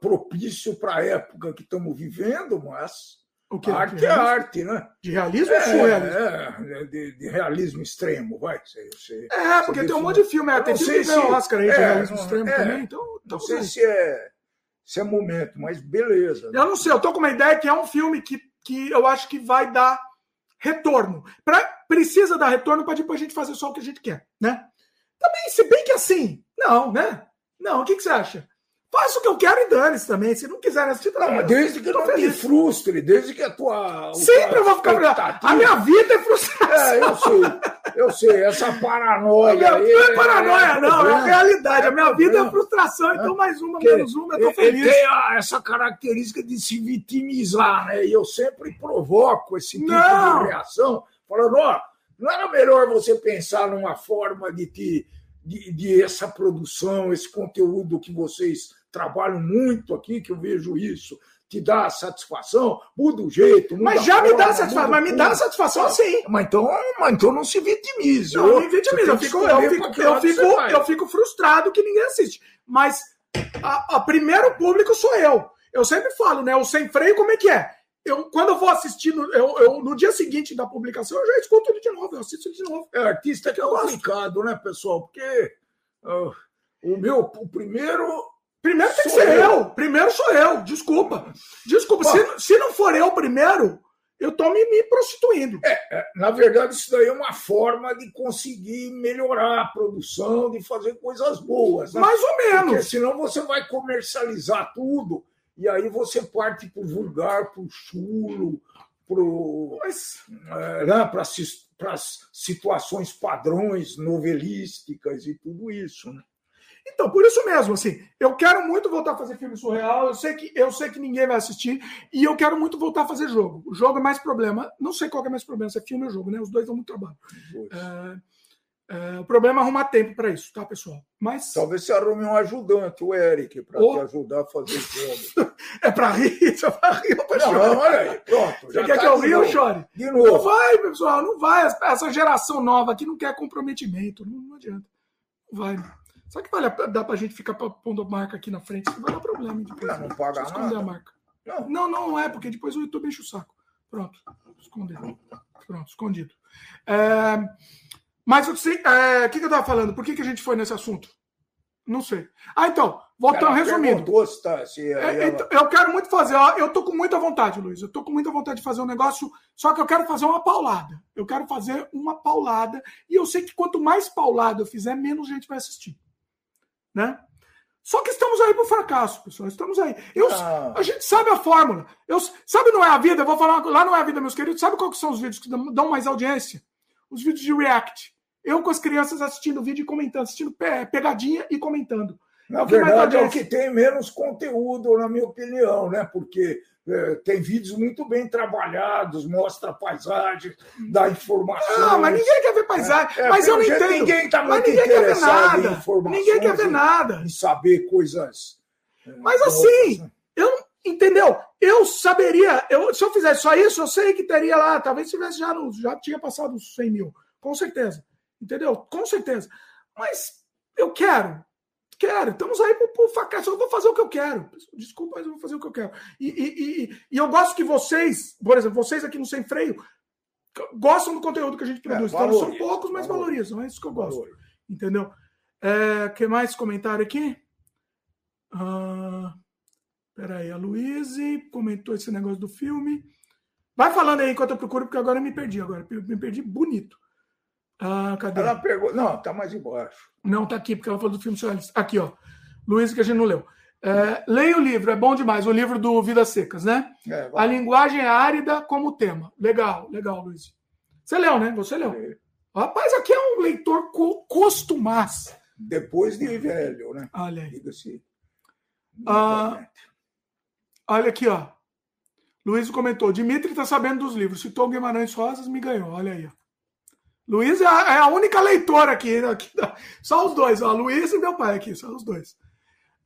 propício para a época que estamos vivendo, mas o que? Arte é arte, né? De realismo é, ou surrealismo? É, de, de, realismo extremo, vai. Você, você, é, porque tem um monte de filme, é, tem filme se, Oscar aí de é, realismo extremo é, também, então... Não sei se é, se é momento, mas beleza. Eu não sei, eu tô com uma ideia que é um filme que, que eu acho que vai dar retorno. Pra, precisa dar retorno para depois a gente fazer só o que a gente quer, né? Também, se bem que assim, não, né? Não, o que, que você acha? Faça o que eu quero e dane-se também. Se não quiser assistir, tá não, desde que não feliz. me frustre, desde que a tua. Sempre eu vou ficar. A minha vida é frustração. É, eu sei. Eu sei, essa paranoia. Minha, aí, não é paranoia, não, é a realidade. A minha vida é frustração, então mais uma, menos uma, eu tô feliz. Ele tem essa característica de se vitimizar, né? E eu sempre provoco esse tipo não. de reação, falando, ó, não era melhor você pensar numa forma de te. De, de essa produção, esse conteúdo que vocês trabalho muito aqui, que eu vejo isso, te dá satisfação, muda o jeito. Muda mas já me dá satisfação, mas me dá satisfação sim. Mas então, mas então não se vitimize. Não, não me vitimize. Eu fico, eu, fico, eu, fico, eu fico frustrado que ninguém assiste. Mas a, a primeiro público sou eu. Eu sempre falo, né? O sem freio, como é que é? Eu, quando eu vou assistir, no, eu, eu, no dia seguinte da publicação, eu já escuto ele de novo, eu assisto ele de novo. É artista que é complicado, né, pessoal? Porque uh, o meu, o primeiro Primeiro tem que ser eu. eu. Primeiro sou eu. Desculpa. Desculpa. Se, se não for eu primeiro, eu estou me, me, prostituindo. É, é, na verdade, isso daí é uma forma de conseguir melhorar a produção, de fazer coisas boas. Né? Mais ou menos. Porque senão você vai comercializar tudo e aí você parte para o vulgar, para o chulo, para é, né, as situações padrões novelísticas e tudo isso. Né? Então, por isso mesmo, assim, eu quero muito voltar a fazer filme surreal. Eu sei que eu sei que ninguém vai assistir e eu quero muito voltar a fazer jogo. O jogo é mais problema. Não sei qual é mais problema, se é filme ou jogo, né? Os dois dão muito trabalho. É, é, o problema é arrumar tempo para isso, tá, pessoal? Mas talvez você arrume um ajudante, o Eric, para te ajudar a fazer jogo. [laughs] é para rir, [laughs] é para rir ou para chorar? Não, olha aí, pronto. Você quer tá que eu ria ou chore? De novo. Não vai, pessoal, não vai. Essa geração nova aqui não quer comprometimento, não, não adianta. Não vai. Só que vale, dá pra gente ficar pondo a marca aqui na frente, vai dar problema depois. Não, não paga esconder nada. a marca. Não. não, não é, porque depois o YouTube enche o saco. Pronto, esconder. Pronto, escondido. É, mas o que, é, que, que eu tava falando? Por que, que a gente foi nesse assunto? Não sei. Ah, então, voltando, resumindo. Tá, se é, ela... Então, eu quero muito fazer, eu tô com muita vontade, Luiz. Eu tô com muita vontade de fazer um negócio, só que eu quero fazer uma paulada. Eu quero fazer uma paulada. E eu sei que quanto mais paulada eu fizer, menos gente vai assistir né? Só que estamos aí para o fracasso, pessoal. Estamos aí. Eu, ah. A gente sabe a fórmula. Eu, sabe, não é a vida? Eu vou falar lá, não é a vida, meus queridos. Sabe quais são os vídeos que dão mais audiência? Os vídeos de React. Eu com as crianças assistindo vídeo e comentando, assistindo pegadinha e comentando. Na é verdade, é o que tem menos conteúdo, na minha opinião, né? Porque é, tem vídeos muito bem trabalhados, mostra a paisagem, dá informação. Não, mas ninguém quer ver paisagem. É, mas eu não entendo. Ninguém está muito interessado em informações. Ninguém quer ver nada. Em saber coisas. É, mas assim, né? eu entendeu? Eu saberia, eu, se eu fizesse só isso, eu sei que teria lá, talvez tivesse já, no, já tinha passado os 100 mil, com certeza. Entendeu? Com certeza. Mas eu quero, Quero, estamos aí para o fracasso. Eu vou fazer o que eu quero. Desculpa, mas eu vou fazer o que eu quero. E, e, e, e, eu gosto que vocês, por exemplo, vocês aqui no Sem Freio, gostam do conteúdo que a gente produz. É, então, são poucos, mas valorizam. É isso que eu gosto. Entendeu? É, que mais comentário aqui? Ah, peraí, a Luíse comentou esse negócio do filme. Vai falando aí enquanto eu procuro, porque agora eu me perdi. Agora me perdi bonito. Ah, cadê? Ela pegou. Não, tá mais embaixo. Não, tá aqui, porque ela falou do filme socialista. Aqui, ó. Luiz, que a gente não leu. É, leia o livro, é bom demais. O livro do Vidas Secas, né? É, a linguagem é árida como tema. Legal, legal, Luiz. Você leu, né? Você leu. É. Rapaz, aqui é um leitor co costumaz. Depois de velho, né? Olha aí. Diga-se. Ah, olha aqui, ó. Luiz comentou: Dimitri está sabendo dos livros. Citou Guimarães Rosas, me ganhou. Olha aí. Ó. Luiz é a, é a única leitora aqui, aqui, Só os dois, ó. Luiz e meu pai aqui, só os dois.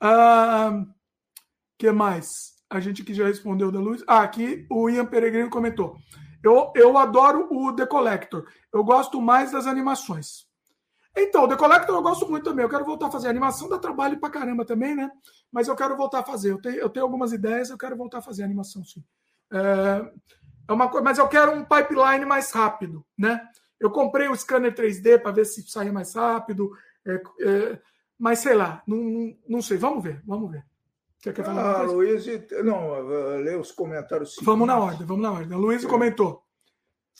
O que mais? A gente que já respondeu da Luiz. Ah, aqui o Ian Peregrino comentou. Eu, eu adoro o The Collector. Eu gosto mais das animações. Então, The Collector eu gosto muito também. Eu quero voltar a fazer. A animação dá trabalho pra caramba também, né? Mas eu quero voltar a fazer. Eu tenho, eu tenho algumas ideias, eu quero voltar a fazer animação, sim. É, é uma coisa, mas eu quero um pipeline mais rápido, né? Eu comprei o scanner 3D para ver se saia mais rápido, é, é, mas sei lá, não, não sei. Vamos ver, vamos ver. Você quer falar? Ah, Luiz, não, lê os comentários. Seguintes. Vamos na ordem, vamos na ordem. Luiz é. comentou.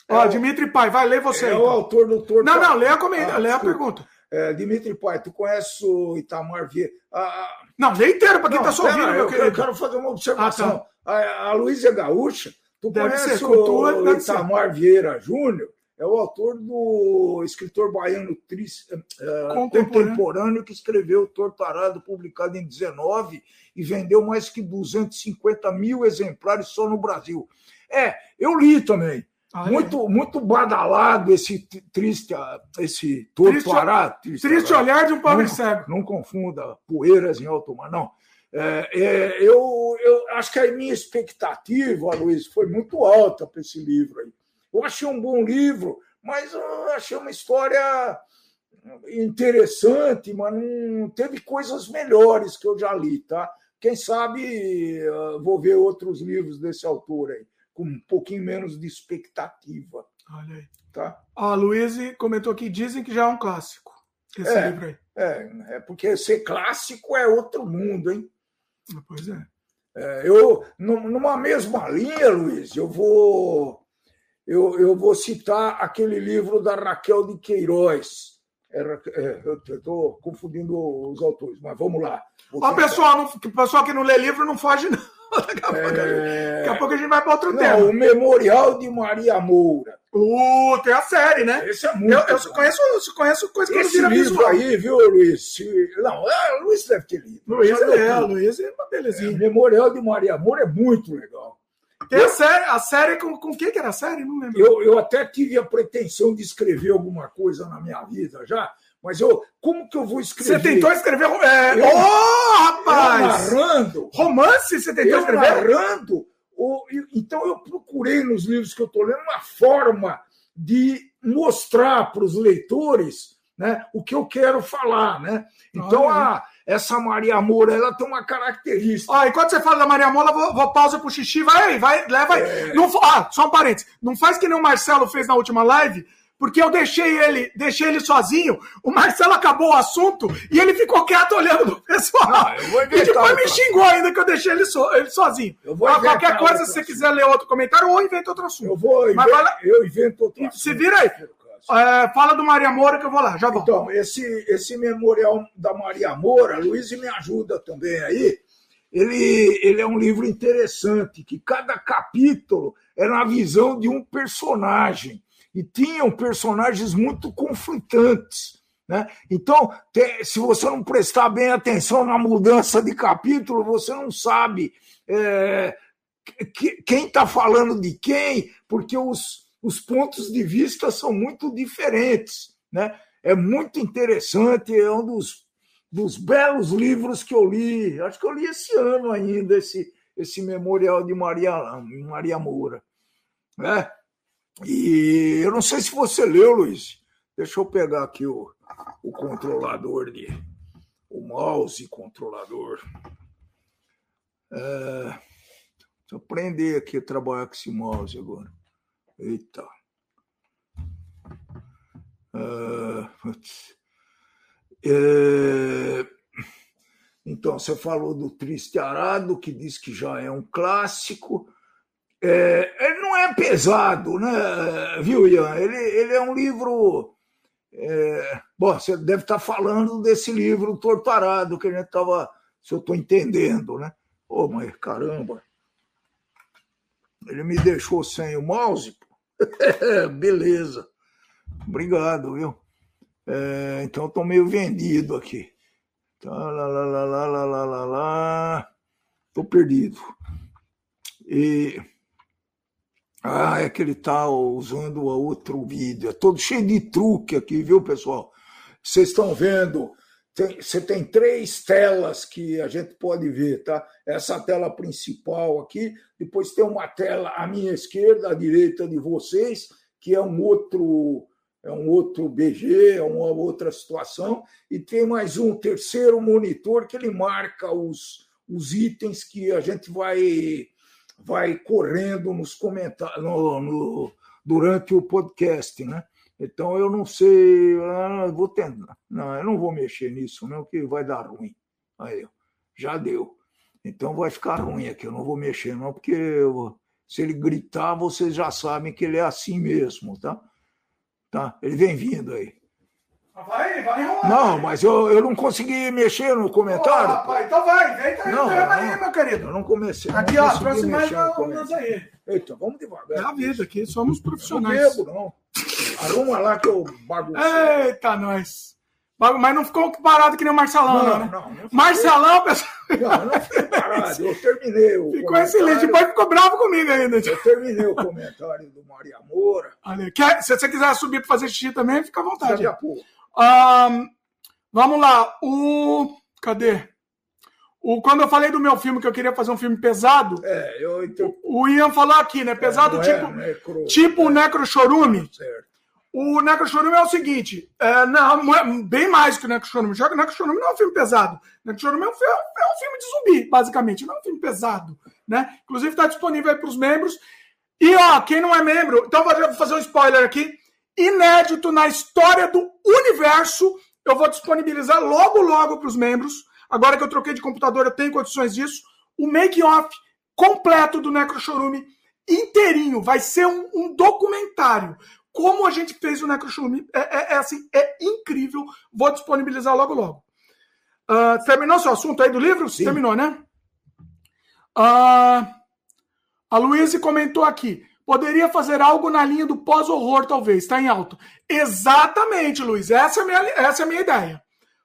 É Ó. Dimitri Pai, vai ler você. É então. o autor do Torto. Não, não, lê a, comenta, ah, lê a pergunta. É, Dimitri Pai, tu conhece o Itamar Vieira? Ah, não, lê inteiro para quem está só ouvindo. Eu, eu, quero fazer uma observação. Ah, tá. A, a Luísa Gaúcha, tu deve conhece ser, o, o Itamar Vieira Júnior? É o autor do escritor baiano tris, uh, contemporâneo que escreveu Torturado, publicado em 19 e vendeu mais que 250 mil exemplares só no Brasil. É, eu li também. Ah, muito, é? muito badalado esse triste, esse torturado. Triste, triste, triste olhar de um pobre cego. Não confunda poeiras em alto mar, não. É, é, eu, eu acho que a minha expectativa, Luiz, foi muito alta para esse livro aí. Eu achei um bom livro, mas eu achei uma história interessante, mas não teve coisas melhores que eu já li, tá? Quem sabe vou ver outros livros desse autor aí, com um pouquinho menos de expectativa. Olha aí. Tá? A Luísa comentou aqui, dizem que já é um clássico. Esse é, livro aí. É, é porque ser clássico é outro mundo, hein? Pois é. é eu, numa mesma linha, Luiz, eu vou eu, eu vou citar aquele livro da Raquel de Queiroz. É, é, eu estou confundindo os autores, mas vamos lá. Ó, pessoal, não, pessoal que não lê livro não foge, não. [laughs] Daqui a, é... pouco, daqui a pouco a gente vai para outro não, tema. O Memorial de Maria Moura. Uh, tem a série, né? Esse é muito. Eu, eu conheço, eu conheço coisa que Esse não vira livro visual. aí, viu, Luiz? Não, é, Luiz deve ter lido. Luiz é, Luiz é uma belezinha. É, Memorial de Maria Moura é muito legal. Tem a série, a série com, com quem que era a séére? Não lembro. Eu, eu até tive a pretensão de escrever alguma coisa na minha vida já, mas eu, como que eu vou escrever? Você tentou escrever. É... Eu, oh, rapaz! Eu narrando. Romance você tentou eu escrever? narrando. Então eu procurei nos livros que eu estou lendo uma forma de mostrar para os leitores né, o que eu quero falar. Né? Então, a, essa Maria Moura, ela tem uma característica. Ó, enquanto você fala da Maria Moura, vou, vou pausa pro xixi, vai aí, vai, leva aí. É... Não, ah, só um parênteses. Não faz que nem o Marcelo fez na última live, porque eu deixei ele, deixei ele sozinho, o Marcelo acabou o assunto e ele ficou quieto olhando pro pessoal. Não, e depois me xingou ainda que eu deixei ele, so, ele sozinho. Eu vou ah, qualquer coisa, se você quiser ler outro comentário, ou inventa outro assunto. Eu vou, Mas invento, eu invento outro assunto. Se vira aí. É, fala do Maria Moura que eu vou lá, já vou. Então, esse, esse memorial da Maria Moura, Luiz me ajuda também aí. Ele, ele é um livro interessante, que cada capítulo é na visão de um personagem. E tinham personagens muito conflitantes. Né? Então, se você não prestar bem atenção na mudança de capítulo, você não sabe é, quem está falando de quem, porque os, os pontos de vista são muito diferentes. Né? É muito interessante, é um dos, dos belos livros que eu li. Acho que eu li esse ano ainda, esse, esse memorial de Maria, Maria Moura. Né? E eu não sei se você leu, Luiz. Deixa eu pegar aqui o, o controlador de. O mouse controlador. É, deixa eu aprender aqui a trabalhar com esse mouse agora. Eita. Uh, é... Então, você falou do Triste Arado, que diz que já é um clássico. É, ele não é pesado, né, viu, Ian? Ele, ele é um livro. É... Bom, você deve estar falando desse livro Torturado, que a gente estava. Se eu estou entendendo, né? Ô, oh, mas caramba. Ele me deixou sem o mouse. [laughs] Beleza. Obrigado, viu? É, então estou meio vendido aqui. Tá, lá, lá, lá, lá, lá, lá, lá, lá. Tô perdido. E. Ah, é que ele tá usando outro vídeo. É todo cheio de truque aqui, viu, pessoal? Vocês estão vendo tem, você tem três telas que a gente pode ver, tá? Essa tela principal aqui, depois tem uma tela à minha esquerda, à direita de vocês, que é um outro é um outro BG, é uma outra situação, e tem mais um terceiro monitor que ele marca os, os itens que a gente vai vai correndo nos comentários no, no, durante o podcast, né? Então eu não sei, eu vou tentar. Não, eu não vou mexer nisso, não, que vai dar ruim. Aí, já deu. Então vai ficar ruim aqui. Eu não vou mexer, não, porque eu, se ele gritar, vocês já sabem que ele é assim mesmo, tá? Tá? Ele vem vindo aí. Vai, vai enrolar. Não, mas eu, eu não consegui mexer no comentário. Oh, rapaz, então vai, vem tá não, não, aí, meu querido. Eu não comecei. Aqui, não ó, trouxe mais aí. Eita, vamos devagar. É a vida aqui, somos profissionais. Não bebo, não. Arruma lá que eu baguncei. Eita, nós. Mas não ficou parado que nem o Marcelão, não, não né? Não, não Marcelão, [laughs] pessoal. Não, não fiquei parado, eu terminei o. Ficou excelente, depois ficou bravo comigo ainda. Eu terminei o comentário do Maria Moura. Olha, quer, se você quiser subir para fazer xixi também, fica à vontade. Daqui a pouco. Um, vamos lá. O. Cadê? O, quando eu falei do meu filme, que eu queria fazer um filme pesado, é, eu, então... o Ian falou aqui, né? Pesado é, tipo, é necro... tipo o Necro Chorume. Certo. O Necro Chorume é o seguinte: é, não, é bem mais que o Necro Chorume. Já que o Necro Chorume não é um filme pesado. O Necro Chorume é um, é um filme de zumbi, basicamente. Não é um filme pesado. Né? Inclusive, está disponível para os membros. E, ó, quem não é membro, então vou fazer um spoiler aqui inédito na história do universo. Eu vou disponibilizar logo, logo para os membros. Agora que eu troquei de computador, eu tenho condições disso. O make-off completo do Necrochorume inteirinho. Vai ser um, um, documentário. Como a gente fez o Necrochorume. É, é, é, assim, é incrível. Vou disponibilizar logo, logo. Uh, terminou seu assunto aí do livro? Sim. Terminou, né? Uh, a Luísa comentou aqui. Poderia fazer algo na linha do pós-horror, talvez. Está em alto. Exatamente, Luiz. Essa é a minha, essa é a minha ideia.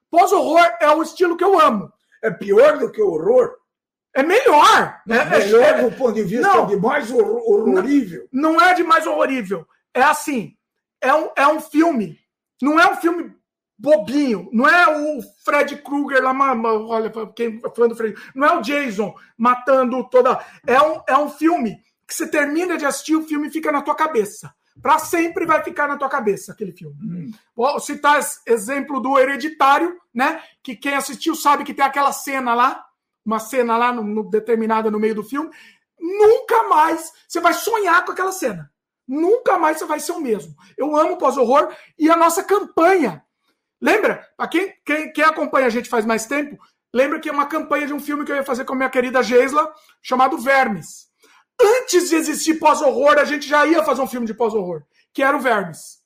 Pós-horror é o estilo que eu amo. É pior do que o horror? É melhor. é, melhor é, do ponto de vista não, de mais horrorível. Não, não, é de mais horrorível. É assim. É um, é um filme. Não é um filme bobinho. Não é o Fred Krueger lá. Olha, quem falando do Fred. Não é o Jason matando toda. É um, é um filme que você termina de assistir, o filme fica na tua cabeça. Para sempre vai ficar na tua cabeça aquele filme. Hum. Vou citar exemplo do Hereditário, né? Que quem assistiu sabe que tem aquela cena lá, uma cena lá no, no, determinada no meio do filme. Nunca mais você vai sonhar com aquela cena. Nunca mais você vai ser o mesmo. Eu amo pós-horror e a nossa campanha. Lembra? Para quem, quem, quem acompanha a gente faz mais tempo, lembra que é uma campanha de um filme que eu ia fazer com a minha querida Geisla, chamado Vermes. Antes de existir pós-horror, a gente já ia fazer um filme de pós-horror, que era o Vermes.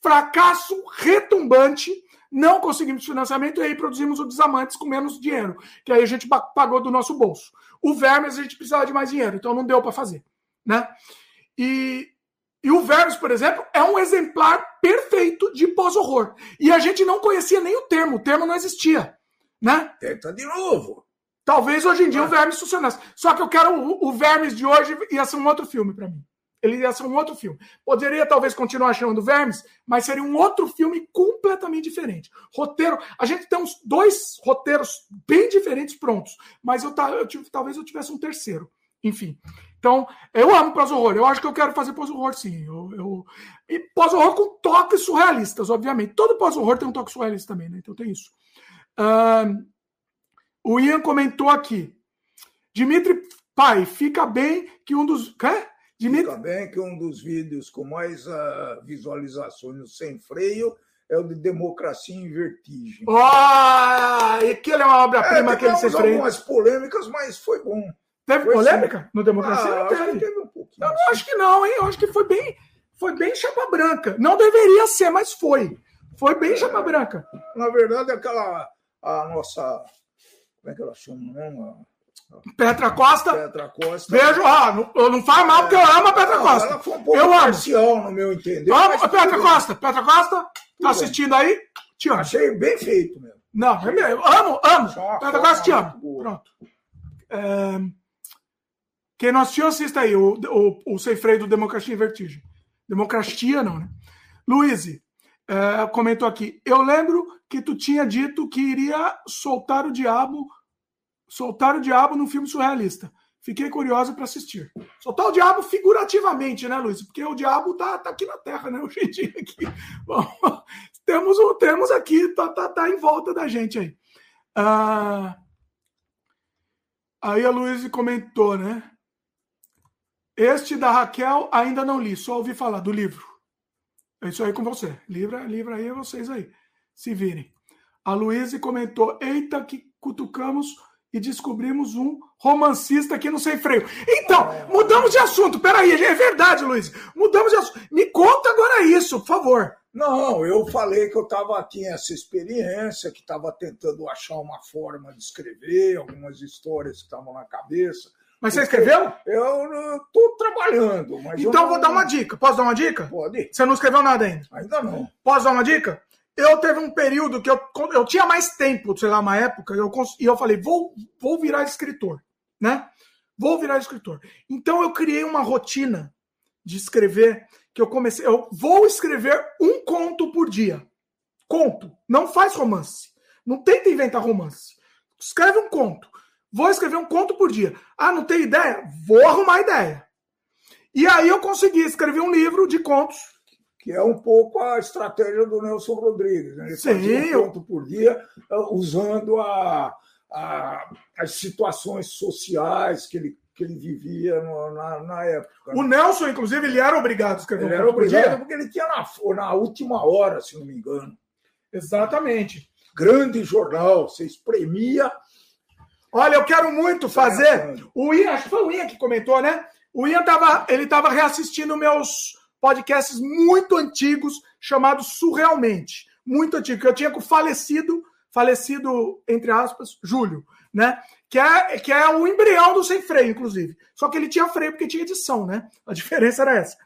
Fracasso retumbante, não conseguimos financiamento e aí produzimos o Desamantes com menos dinheiro, que aí a gente pagou do nosso bolso. O Vermes a gente precisava de mais dinheiro, então não deu para fazer, né? E, e o Vermes, por exemplo, é um exemplar perfeito de pós-horror. E a gente não conhecia nem o termo, o termo não existia, né? Tenta de novo. Talvez hoje em dia o Vermes funcionasse. Só que eu quero o, o Vermes de hoje ia ser um outro filme para mim. Ele ia ser um outro filme. Poderia talvez continuar chamando Vermes, mas seria um outro filme completamente diferente. Roteiro, a gente tem uns dois roteiros bem diferentes prontos, mas eu, eu talvez eu tivesse um terceiro. Enfim. Então, eu amo pós-horror. Eu acho que eu quero fazer pós-horror, sim. Eu, eu... E pós-horror com toques surrealistas, obviamente. Todo pós-horror tem um toque surrealista também, né? Então tem isso. Uh, o Ian comentou aqui. Dimitri, pai, fica bem que um dos. Quê? Dimitri... Fica bem que um dos vídeos com mais uh, visualizações sem freio é o de Democracia em Vertigem. Ah, oh, aquele é uma obra-prima, é, aquele sem freio. algumas polêmicas, mas foi bom. Teve foi polêmica sim. no Democracia? Ah, teve. Acho que teve um. Eu acho que não, hein? Eu acho que foi bem, foi bem chapa branca. Não deveria ser, mas foi. Foi bem é, chapa branca. Na verdade, aquela a nossa como é que ela chama? Não? Petra Costa. Petra Costa. Beijo, ah, não, não faz mal, porque eu amo a Petra Costa. Ela foi um pouco eu parcial, amo. no meu entender. Amo a Petra Costa. Petra Costa, tá assistindo aí? Te amo. Achei bem feito mesmo. Não, é mesmo. Amo, amo. Petra Costa, te amo. Pronto. É... Quem não assistiu, assista aí o, o, o Sem Freio do Democracia em Vertigem. Democracia, não, né? Luiz, é, comentou aqui. Eu lembro que tu tinha dito que iria soltar o diabo, soltar o diabo num filme surrealista. Fiquei curiosa para assistir. Soltar o diabo figurativamente, né, Luiz? Porque o diabo tá, tá aqui na Terra, né? [laughs] Hoje em dia aqui. Bom, temos, temos aqui, tá, tá, tá em volta da gente aí. Ah, aí a Luiz comentou, né? Este da Raquel ainda não li, só ouvi falar do livro. É isso aí com você. Livra, livra aí vocês aí. Se virem. A Luísa comentou: Eita, que cutucamos e descobrimos um romancista aqui no Sem Freio. Então, mudamos de assunto. Peraí, é verdade, Luiz. Mudamos de assunto. Me conta agora isso, por favor. Não, eu falei que eu estava aqui essa experiência, que estava tentando achar uma forma de escrever, algumas histórias que estavam na cabeça. Mas você escreveu? Eu estou trabalhando. então não... vou dar uma dica. Posso dar uma dica? Pode. Você não escreveu nada ainda? Ainda não. Posso dar uma dica? Eu teve um período que eu, eu tinha mais tempo, sei lá, uma época, eu, e eu falei, vou, vou virar escritor, né? Vou virar escritor. Então eu criei uma rotina de escrever que eu comecei. Eu vou escrever um conto por dia. Conto. Não faz romance. Não tenta inventar romance. Escreve um conto. Vou escrever um conto por dia. Ah, não tem ideia? Vou arrumar ideia. E aí eu consegui escrever um livro de contos. Que é um pouco a estratégia do Nelson Rodrigues. Né? Ele Sim, um conto por dia, usando a, a, as situações sociais que ele que ele vivia no, na, na, época. O Nelson, inclusive, ele era obrigado a escrever ele um era obrigado porque ele tinha na, na última hora, se não me engano. Exatamente. Grande jornal, você espremia. Olha, eu quero muito fazer. O Ian, acho que foi o Ian que comentou, né? O Ian tava, ele estava reassistindo meus podcasts muito antigos, chamados Surrealmente. Muito antigo, que eu tinha com o falecido, falecido, entre aspas, Júlio, né? que é, que é o embrião do sem freio, inclusive. Só que ele tinha freio porque tinha edição, né? A diferença era essa.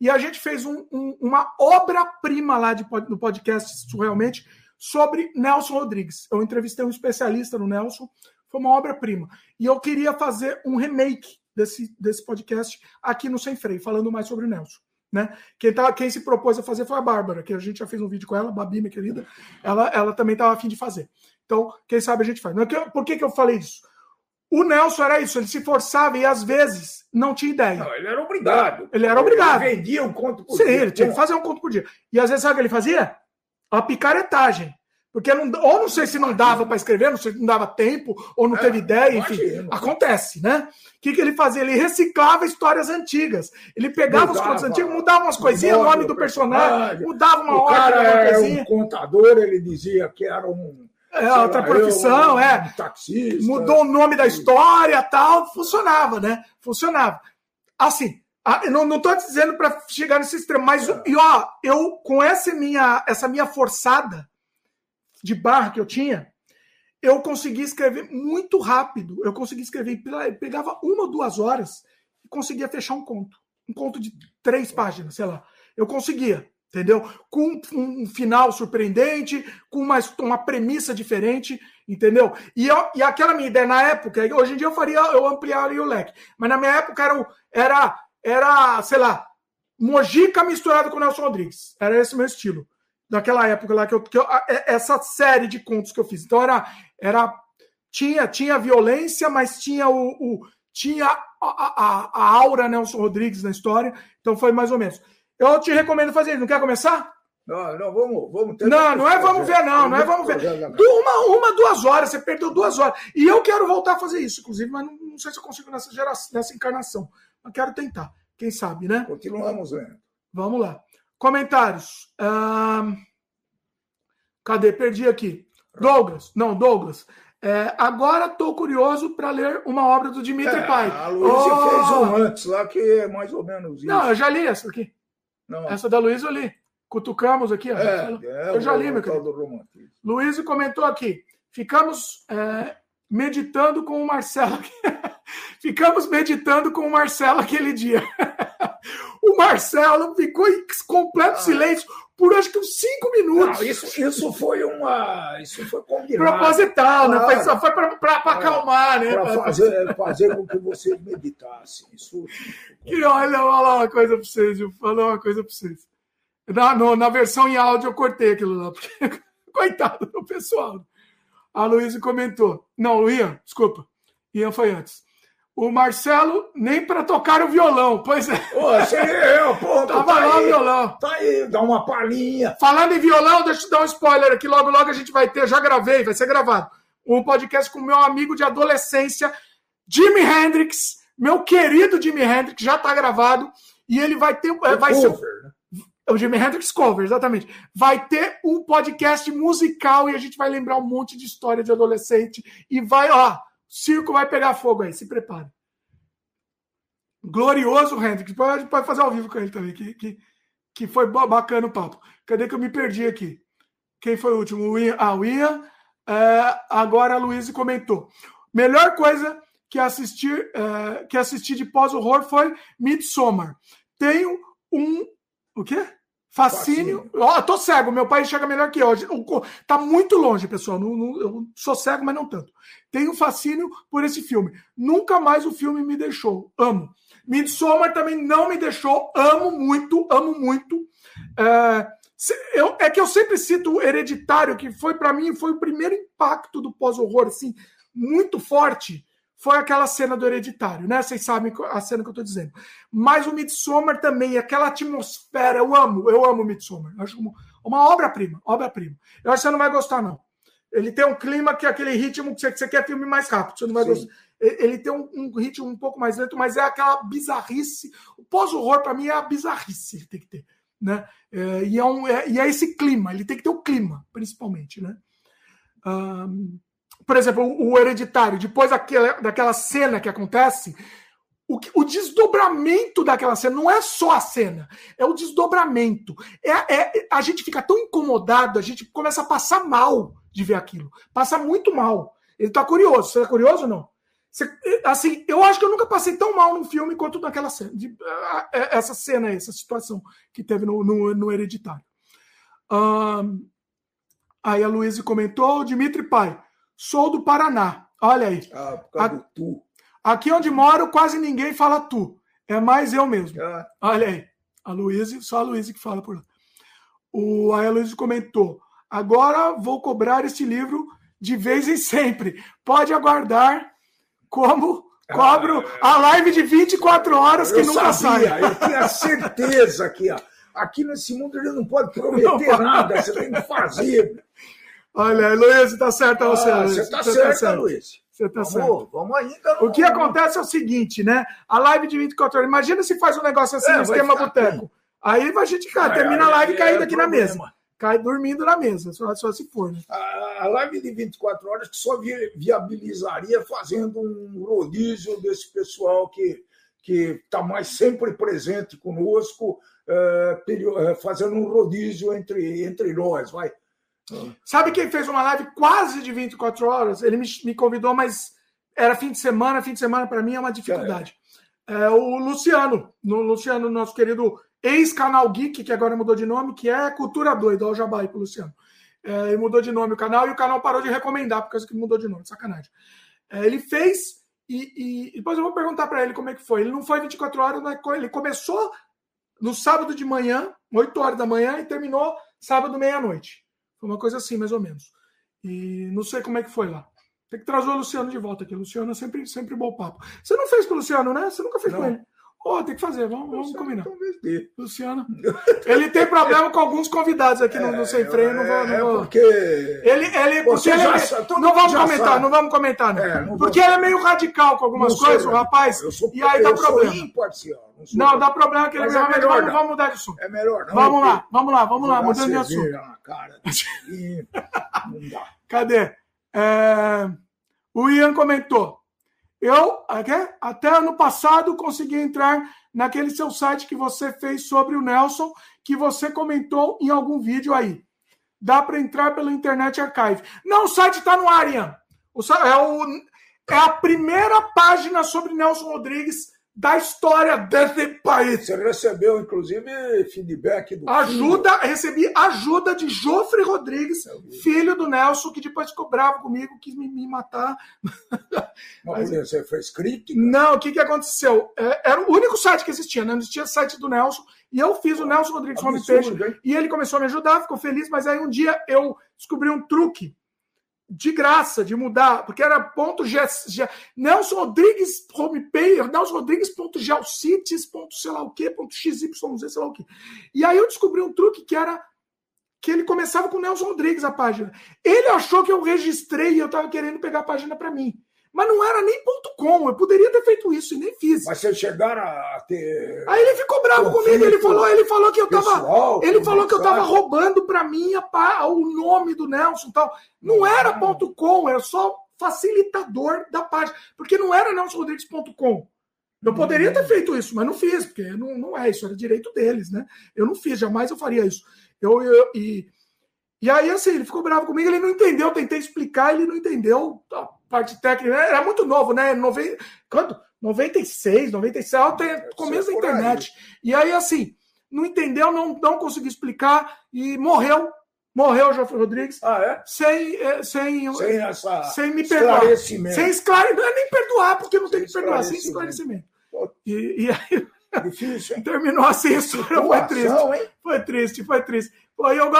E a gente fez um, um, uma obra-prima lá de, no podcast Surrealmente sobre Nelson Rodrigues. Eu entrevistei um especialista no Nelson, foi uma obra-prima. E eu queria fazer um remake desse, desse podcast aqui no Sem Freio, falando mais sobre o Nelson. Né? Quem, tá, quem se propôs a fazer foi a Bárbara, que a gente já fez um vídeo com ela, Babi, minha querida. Ela, ela também estava afim de fazer. Então, quem sabe a gente faz. Por que, que eu falei isso? O Nelson era isso, ele se forçava e às vezes não tinha ideia. Não, ele era obrigado. Ele era obrigado. Ele vendia um conto por Sim, dia. Sim, ele tinha que fazer um conto por dia. E às vezes sabe o que ele fazia? A picaretagem. Porque não, ou não sei se não dava para escrever, não sei se não dava tempo, ou não é, teve ideia, enfim. Imagino. Acontece, né? O que, que ele fazia? Ele reciclava histórias antigas. Ele pegava mudava, os contos antigos, mudava umas coisinhas, o nome do personagem, mudava uma o hora. Cara era um contador, ele dizia que era um é, outra profissão, eu, é. Um taxista. Mudou o nome da história tal, funcionava, né? Funcionava. Assim, não estou dizendo para chegar nesse extremo, mas é. e, ó, eu com essa minha, essa minha forçada de barra que eu tinha, eu consegui escrever muito rápido. Eu consegui escrever, pegava uma ou duas horas e conseguia fechar um conto. Um conto de três páginas, sei lá. Eu conseguia entendeu? Com um final surpreendente, com uma, uma premissa diferente, entendeu? E, eu, e aquela minha ideia na época, hoje em dia eu faria, eu ampliaria o leque, mas na minha época era, era, era sei lá, Mojica misturado com Nelson Rodrigues. Era esse meu estilo. Daquela época lá que eu, que eu, essa série de contos que eu fiz. Então era, era tinha, tinha violência, mas tinha o, o tinha a, a, a aura Nelson Rodrigues na história. Então foi mais ou menos. Eu te recomendo fazer. Não quer começar? Não, não, vamos, vamos ter. Não, não é vamos ver, não, não é vamos ver. Uma, uma, duas horas, você perdeu duas horas. E eu quero voltar a fazer isso, inclusive, mas não, não sei se eu consigo nessa geração, nessa encarnação. Mas quero tentar. Quem sabe, né? Continuamos vendo. Vamos lá. Comentários. Cadê? Perdi aqui. Douglas. Não, Douglas. É, agora estou curioso para ler uma obra do Dimitri é, Pai. A Luísa oh! fez um antes lá que é mais ou menos isso. Não, eu já li essa aqui. Não. Essa da Luísa eu li. Cutucamos aqui. É, é, eu já li, meu querido. Luiz comentou aqui. Ficamos é, meditando com o Marcelo. [laughs] Ficamos meditando com o Marcelo aquele dia. [laughs] o Marcelo ficou em completo ah. silêncio por acho que uns cinco minutos. Não, isso, isso foi uma. Isso foi combinado. Proposital, né? Foi, só foi para acalmar, né? Para fazer, fazer com que vocês meditassem. Isso, e olha, falar uma coisa para vocês, vou falar uma coisa para vocês. Na, no, na versão em áudio eu cortei aquilo lá, [laughs] porque, coitado do pessoal. A Luísa comentou. Não, o Ian, desculpa. Ian foi antes. O Marcelo nem para tocar o violão, pois é. Pô, é, [laughs] pô, Tava tá lá aí, o violão. Tá aí, dá uma palhinha. Falando em violão, deixa eu te dar um spoiler aqui. Logo, logo a gente vai ter, já gravei, vai ser gravado, um podcast com o meu amigo de adolescência, Jimi Hendrix, meu querido Jimi Hendrix, já tá gravado. E ele vai ter. O vai cover, ser, né? O Jimi Hendrix Cover, exatamente. Vai ter um podcast musical e a gente vai lembrar um monte de história de adolescente. E vai, ó circo vai pegar fogo aí, se prepare. Glorioso Hendrick. Pode, pode fazer ao vivo com ele também, que, que, que foi bacana o papo. Cadê que eu me perdi aqui? Quem foi o último? O Ian. Ah, o Ian. É, agora a Luísa comentou. Melhor coisa que assistir, é, que assistir de pós-horror foi Midsommar. Tenho um. O quê? Fascínio. Ó, oh, tô cego, meu pai enxerga melhor que eu. Tá muito longe, pessoal. Não, não, eu sou cego, mas não tanto. Tenho fascínio por esse filme. Nunca mais o filme me deixou. Amo. Midsommar também não me deixou. Amo muito, amo muito. É, eu, é que eu sempre cito o Hereditário, que foi para mim foi o primeiro impacto do pós-horror, assim, muito forte foi aquela cena do Hereditário, né? Vocês sabem a cena que eu estou dizendo. Mas o Midsommar também, aquela atmosfera, eu amo, eu amo Midsommar. Eu acho uma obra-prima, obra-prima. Eu acho que você não vai gostar, não. Ele tem um clima que é aquele ritmo que você, que você quer filme mais rápido, você não vai gostar. Ele tem um, um, ritmo um pouco mais lento, mas é aquela bizarrice. O pós-horror, para mim, é a bizarrice que tem que ter. Né? É, e, é um, é, e é esse clima, ele tem que ter o clima, principalmente. Né? Um, por exemplo, o hereditário, depois daquela, daquela cena que acontece, o, o, desdobramento daquela cena não é só a cena, é o desdobramento. É, é, a gente fica tão incomodado, a gente começa a passar mal de ver aquilo. Passa muito mal. Ele tá curioso. Você tá curioso ou não? Você, assim, eu acho que eu nunca passei tão mal num filme quanto naquela cena. De, essa cena, essa situação que teve no, no, no Hereditário. Um, aí a Luísa comentou, Dimitri Pai. Sou do Paraná. Olha aí. Ah, por causa do tu. Aqui onde moro, quase ninguém fala tu. É mais eu mesmo. Ah. Olha aí. A Luísa, só a Luísa que fala por lá. O, aí a Luísa comentou. Agora vou cobrar este livro de vez em sempre. Pode aguardar como cobro ah, a live de 24 horas que nunca sabia, sai. Eu tinha [laughs] certeza que ó, aqui nesse mundo ele não pode prometer não, nada, você tem que fazer. Olha, Luiz, tá certo você. Ah, você tá, certo, tá Luiz. Você tá vamos, certo. Vamos ainda. O que acontece é o seguinte, né? A live de 24 horas. Imagina se faz um negócio assim é, no esquema boteco. Aí a gente cara, termina a live caindo é aqui problema. na mesa. Cai dormindo na mesa, só, só se for. Né? A, a live de 24 horas que só viabilizaria fazendo um rodízio desse pessoal que que está mais sempre presente conosco, é, fazendo um rodízio entre, entre nós, vai. Sabe quem fez uma live quase de 24 horas? Ele me, me convidou, mas era fim de semana. Fim de semana, para mim, é uma dificuldade. É, é o Luciano, no Luciano, nosso querido ex-canal Geek, que agora mudou de nome, que é Cultura Doida, o Jabai pro Luciano. É, ele mudou de nome o canal e o canal parou de recomendar por causa que mudou de nome, sacanagem. É, ele fez e, e, depois eu vou perguntar para ele como é que foi. Ele não foi 24 horas, ele começou no sábado de manhã, 8 horas da manhã, e terminou sábado meia-noite. Foi uma coisa assim, mais ou menos. E não sei como é que foi lá. Tem que trazer o Luciano de volta aqui. O Luciano é sempre, sempre bom papo. Você não fez com o Luciano, né? Você nunca fez não. com ele. Oh, tem que fazer, vamos, vamos combinar. Luciano. Ele tem problema com alguns convidados aqui é, no, no Sem Freio. Não vou, não é vou. porque. Ele, ele, porque ele é, não vamos comentar, sabe. não vamos comentar, não. É, não porque vou... ele é meio radical com algumas não coisas, o rapaz. Sou, e aí dá problema. Imparcial, não, não dá problema que ele é melhor, não vamos mudar de assunto. É melhor, não. Vamos lá, vamos lá, vamos lá, mudando de assunto. Na cara. [laughs] não dá. Cadê? É... O Ian comentou. Eu até ano passado consegui entrar naquele seu site que você fez sobre o Nelson, que você comentou em algum vídeo aí. Dá para entrar pelo Internet Archive. Não, o site está no ar, Ian. O, é, o, é a primeira página sobre Nelson Rodrigues da história desse país. Você recebeu, inclusive, feedback do. Ajuda, filho. recebi ajuda de Jofre Rodrigues, filho do Nelson, que depois ficou bravo comigo, quis me, me matar. [laughs] Mas, você fez crítica? Não, o que, que aconteceu? É, era o único site que existia, né? não existia site do Nelson, e eu fiz o Nelson Rodrigues Homepage, e ele começou a me ajudar, ficou feliz, mas aí um dia eu descobri um truque de graça de mudar, porque era ponto G, G, Nelson Rodrigues homepage, Nelson Rodrigues ponto Geocities, ponto sei lá o que, ponto XYZ, sei lá o que. E aí eu descobri um truque que era que ele começava com Nelson Rodrigues a página. Ele achou que eu registrei e eu estava querendo pegar a página para mim. Mas não era nem ponto .com, eu poderia ter feito isso e nem fiz. Mas vocês chegaram a ter. Aí ele ficou bravo comigo, ele falou, ele falou que eu tava. ele falou que eu tava roubando para mim a, o nome do Nelson e tal. Não era ponto .com, era só facilitador da página, porque não era nelsonrodrigues.com. Eu poderia ter feito isso, mas não fiz, porque não, não é isso, era direito deles, né? Eu não fiz, jamais eu faria isso. Eu, eu, e, e aí, assim, ele ficou bravo comigo, ele não entendeu, eu tentei explicar, ele não entendeu a parte técnica. Era muito novo, né? Nove... Quando? 96, 97, tem começo da internet. Aí. E aí, assim, não entendeu, não, não conseguiu explicar e morreu. Morreu o Joffre Rodrigues. Ah, é? Sem, é, sem, sem, essa sem me perdoar. Sem esclarecimento. Não é nem perdoar, porque não sem tem que perdoar, sem esclarecimento. E, e aí. Difícil, hein? [laughs] Terminou assim história. Foi triste. Hein? Foi triste, foi triste. Pô, eu,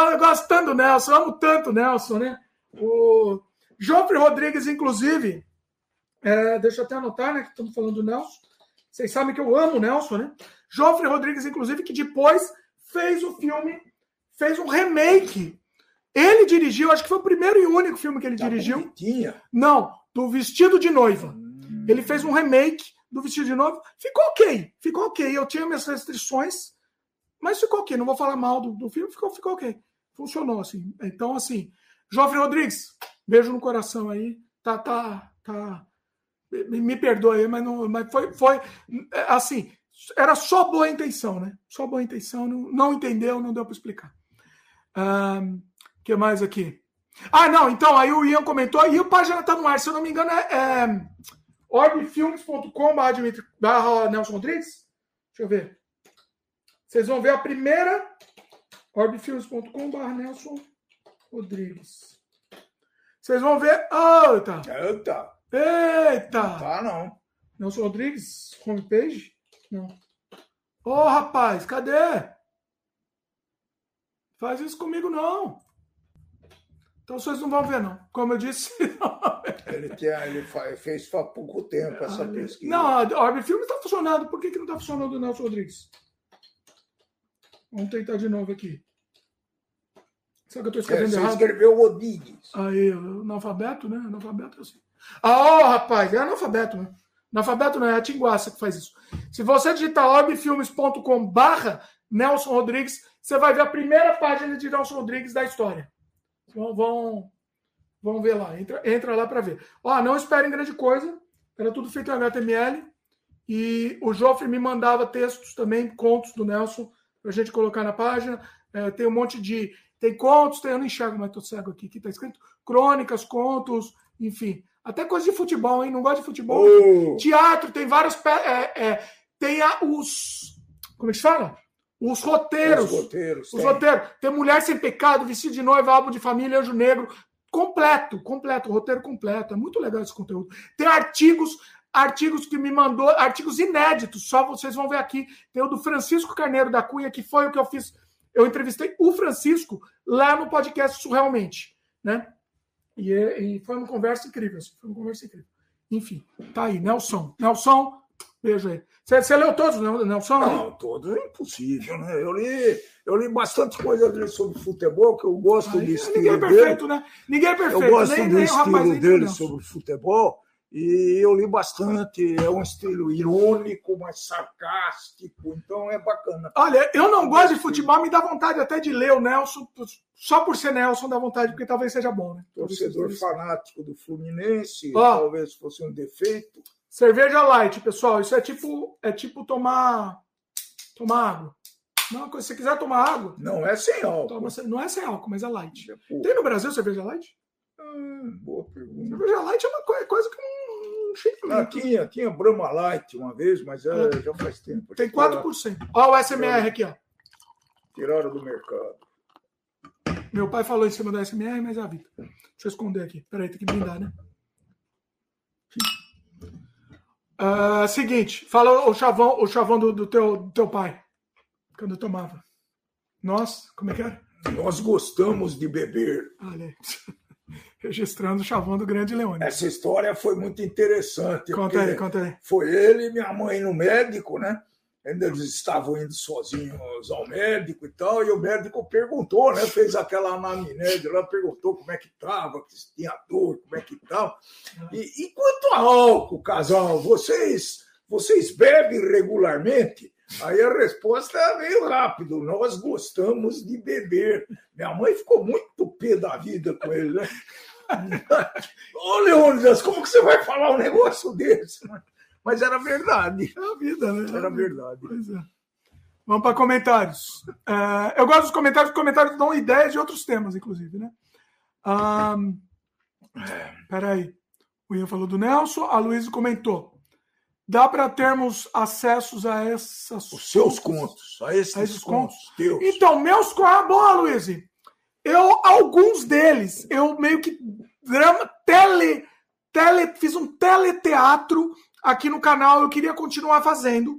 tanto do Nelson, amo tanto o Nelson, né? O Joffre Rodrigues, inclusive, é, deixa eu até anotar, né? Que estamos falando do Nelson. Vocês sabem que eu amo o Nelson, né? Joffre Rodrigues, inclusive, que depois fez o filme, fez um remake. Ele dirigiu, acho que foi o primeiro e único filme que ele da dirigiu. Bonitinha. Não, do Vestido de Noiva. Hum. Ele fez um remake do Vestido de Noiva. Ficou ok, ficou ok. Eu tinha minhas restrições, mas ficou ok. Não vou falar mal do, do filme, ficou, ficou ok. Funcionou, assim. Então, assim, Joffre Rodrigues, beijo no coração aí. Tá, tá, tá me perdoe, mas, não, mas foi, foi assim, era só boa intenção, né? Só boa intenção, não, não entendeu, não deu para explicar. O um, que mais aqui? Ah, não, então, aí o Ian comentou, e o página tá no ar, se eu não me engano, é, é barra Nelson Rodrigues. Deixa eu ver. Vocês vão ver a primeira, orbfilmes.com barra Nelson Rodrigues. Vocês vão ver. Eita! Eita! Eita! Não tá, não. Nelson Rodrigues, homepage? Não. Ô, oh, rapaz, cadê? Faz isso comigo, não. Então vocês não vão ver, não. Como eu disse. [laughs] ele, tinha, ele fez há pouco tempo essa pesquisa. Não, a Orbe Filme está funcionando. Por que, que não está funcionando o Nelson Rodrigues? Vamos tentar de novo aqui. Será que eu estou escrevendo é, você errado? Você escreveu Rodrigues. Aí, analfabeto, né? Analfabeto é assim. Ah, oh, rapaz, é analfabeto, né? Analfabeto não é a Tinguaça que faz isso. Se você digitar orbfilmes.com barra Nelson Rodrigues, você vai ver a primeira página de Nelson Rodrigues da história. Vão, vão, vão ver lá. Entra, entra lá para ver. Ó, não esperem grande coisa. Era tudo feito em HTML. E o Joffre me mandava textos também, contos do Nelson, para a gente colocar na página. É, tem um monte de. Tem contos, tem, eu não enxergo, mas estou cego aqui. Aqui está escrito crônicas, contos, enfim. Até coisa de futebol, hein? Não gosta de futebol. Oh. Teatro, tem vários. É, é, tem a, os. Como é que se fala? Os roteiros. Os roteiros. Os tem. roteiros. Tem Mulher Sem Pecado, Vestido de Noiva, Álbum de Família, Anjo Negro. Completo, completo, roteiro completo. É muito legal esse conteúdo. Tem artigos, artigos que me mandou, artigos inéditos, só vocês vão ver aqui. Tem o do Francisco Carneiro da Cunha, que foi o que eu fiz. Eu entrevistei o Francisco lá no podcast Surrealmente, né? E, e foi uma conversa incrível, assim, foi uma conversa incrível. Enfim, tá aí, Nelson. Nelson, beijo aí. Você, leu todos, né, Nelson? Não, todos é impossível, né? Eu li, eu li bastante coisa sobre futebol, que eu gosto aí, do estilo ninguém é perfeito, dele. né? Ninguém é perfeito. Eu gosto nem, do nem estilo dele sobre futebol. E eu li bastante, é um estilo irônico, mas sarcástico, então é bacana. Olha, eu não gosto de futebol, me dá vontade até de ler o Nelson, só por ser Nelson dá vontade, porque talvez seja bom, né? Torcedor fanático do Fluminense, oh, talvez fosse um defeito. Cerveja light, pessoal, isso é tipo, é tipo tomar, tomar água. Não, se você quiser tomar água. Não é sem álcool. Toma, não é sem álcool, mas é light. É Tem no Brasil cerveja light? Hum, boa pergunta. Cerveja light é uma coisa que não, não tinha, tinha Brahma Light uma vez, mas é, é. já faz tempo. Tem 4%. Olha o SMR aqui, ó. Tiraram do mercado. Meu pai falou em cima da SMR, mas é a vida. Deixa eu esconder aqui. Peraí, tem que blindar, né? Uh, seguinte, fala o chavão, o chavão do, do, teu, do teu pai. Quando eu tomava. Nós, como é que era? Nós gostamos de beber. Olha aí [laughs] registrando o chavão do Grande Leone. Essa história foi muito interessante. Conta aí, conta aí. Foi ele e minha mãe no médico, né? Eles estavam indo sozinhos ao médico e tal, e o médico perguntou, né? Fez aquela anamnese lá, perguntou como é que estava, se tinha dor, como é que estava. E, e quanto a álcool, casal, vocês, vocês bebem regularmente? Aí a resposta é meio rápido. Nós gostamos de beber. Minha mãe ficou muito pé da vida com ele, né? [laughs] Ô, Leônidas, como que você vai falar um negócio desse? Mas era verdade. É a vida, né? Era verdade. É. Vamos para comentários. É, eu gosto dos comentários, porque comentários dão ideias de outros temas, inclusive, né? Um, peraí. O Ian falou do Nelson, a Luísa comentou. Dá para termos acessos a essas. Os seus contos, a esses, a esses contos. contos. Então, meus contos. Ah, boa, Luiz. Eu, alguns deles, eu meio que drama, tele, tele, fiz um teleteatro aqui no canal, eu queria continuar fazendo.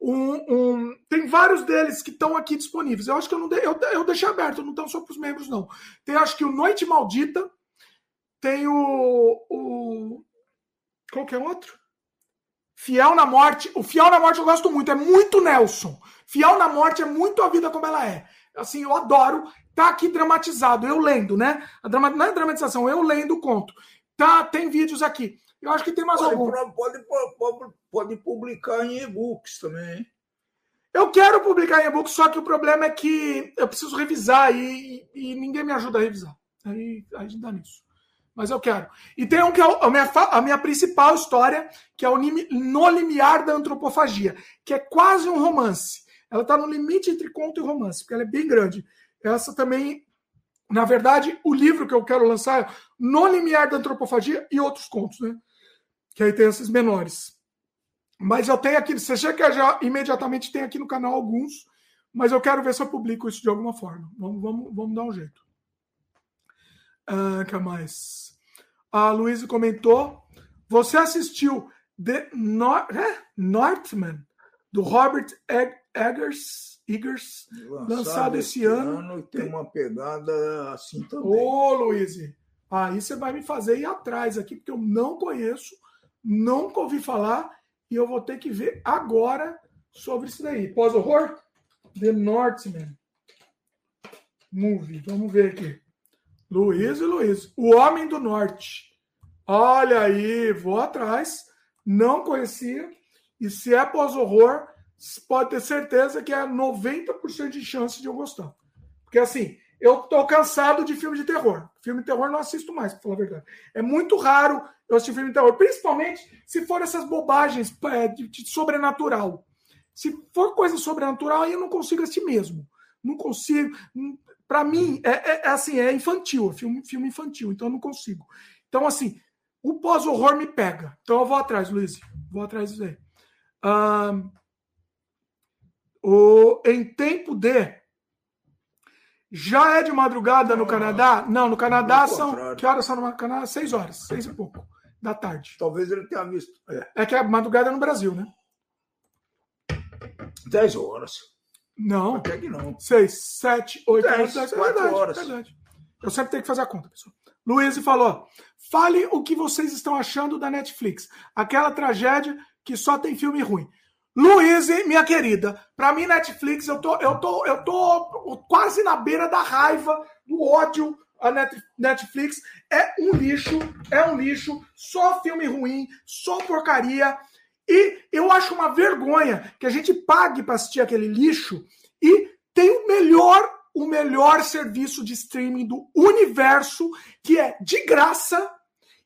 Um, um, tem vários deles que estão aqui disponíveis. Eu acho que eu não de, eu, eu deixei aberto, não estão só para os membros, não. Tem acho que o Noite Maldita, tem o. o qual que é outro? Fiel na Morte. O Fiel na Morte eu gosto muito, é muito Nelson. Fiel na Morte é muito a vida como ela é. Assim, eu adoro. Tá aqui dramatizado, eu lendo, né? A drama, não é dramatização, eu lendo o conto. Tá, tem vídeos aqui. Eu acho que tem mais pode, algum. Pode, pode, pode publicar em e-books também. Eu quero publicar em e-books, só que o problema é que eu preciso revisar e, e ninguém me ajuda a revisar. Aí, aí dá nisso. Mas eu quero. E tem um que é a minha, a minha principal história, que é o No Limiar da Antropofagia, que é quase um romance. Ela está no limite entre conto e romance, porque ela é bem grande. Essa também, na verdade, o livro que eu quero lançar é No Limiar da Antropofagia e outros contos, né? Que aí tem esses menores. Mas eu tenho aqui, você chega já imediatamente tem aqui no canal alguns, mas eu quero ver se eu publico isso de alguma forma. Vamos, vamos, vamos dar um jeito. Uh, que mais? A Luísa comentou. Você assistiu The Nor é? Northman, do Robert Eggers, Eggers lançado, lançado esse ano. ano. Tem uma pegada assim também. Ô, Luiz, aí você vai me fazer ir atrás aqui, porque eu não conheço, nunca ouvi falar, e eu vou ter que ver agora sobre isso daí. Pós-horror? The Northman. Movie. Vamos ver aqui. Luiz e Luiz. O Homem do Norte. Olha aí, vou atrás. Não conhecia. E se é pós-horror, pode ter certeza que é 90% de chance de eu gostar. Porque assim, eu tô cansado de filme de terror. Filme de terror não assisto mais, para falar a verdade. É muito raro eu assistir filme de terror, principalmente se for essas bobagens é, de, de sobrenatural. Se for coisa sobrenatural, aí eu não consigo assistir mesmo. Não consigo. Para mim, é, é, é, assim, é infantil, é filme, filme infantil, então eu não consigo. Então, assim, o pós-horror me pega. Então eu vou atrás, Luiz. Vou atrás disso aí. Um, o, em tempo de. Já é de madrugada no Canadá? Não, no Canadá são. Que horas são no Canadá? Seis horas, seis e pouco da tarde. Talvez ele tenha visto. É, é que a madrugada é no Brasil, né? Dez horas. Não. Até que não. Seis, sete, oito, dez, dez, quatro horas. Verdade. Eu sempre tenho que fazer a conta, pessoal. Luiz falou: fale o que vocês estão achando da Netflix. Aquela tragédia que só tem filme ruim. Luiz, minha querida, para mim Netflix, eu tô, eu tô, eu tô quase na beira da raiva, do ódio. A Netflix é um lixo, é um lixo, só filme ruim, só porcaria. E eu acho uma vergonha que a gente pague para assistir aquele lixo e tem o melhor, o melhor serviço de streaming do universo, que é de graça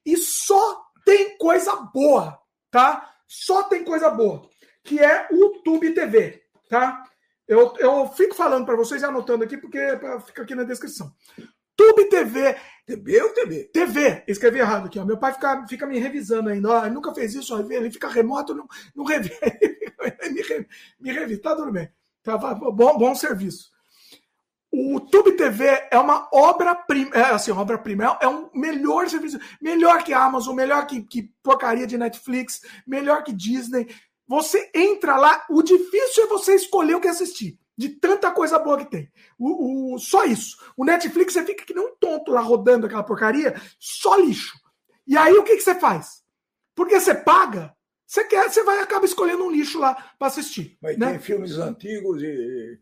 e só tem coisa boa, tá? Só tem coisa boa que é o Tube TV, tá? Eu, eu fico falando para vocês, anotando aqui, porque fica aqui na descrição. Tube TV. TV ou TV? TV. Escrevi errado aqui, ó. Meu pai fica, fica me revisando ainda. Ele nunca fez isso, ó. ele fica remoto, não, não revê. [laughs] me, me revisa, tá tudo bem. Tá, bom, bom serviço. O Tube TV é uma obra-prima, é assim, obra-prima, é um melhor serviço, melhor que Amazon, melhor que, que porcaria de Netflix, melhor que Disney, você entra lá, o difícil é você escolher o que assistir. De tanta coisa boa que tem. O, o, só isso. O Netflix você fica que nem um tonto lá rodando aquela porcaria, só lixo. E aí o que, que você faz? Porque você paga, você quer, você vai acabar escolhendo um lixo lá para assistir. Mas né? tem filmes antigos e.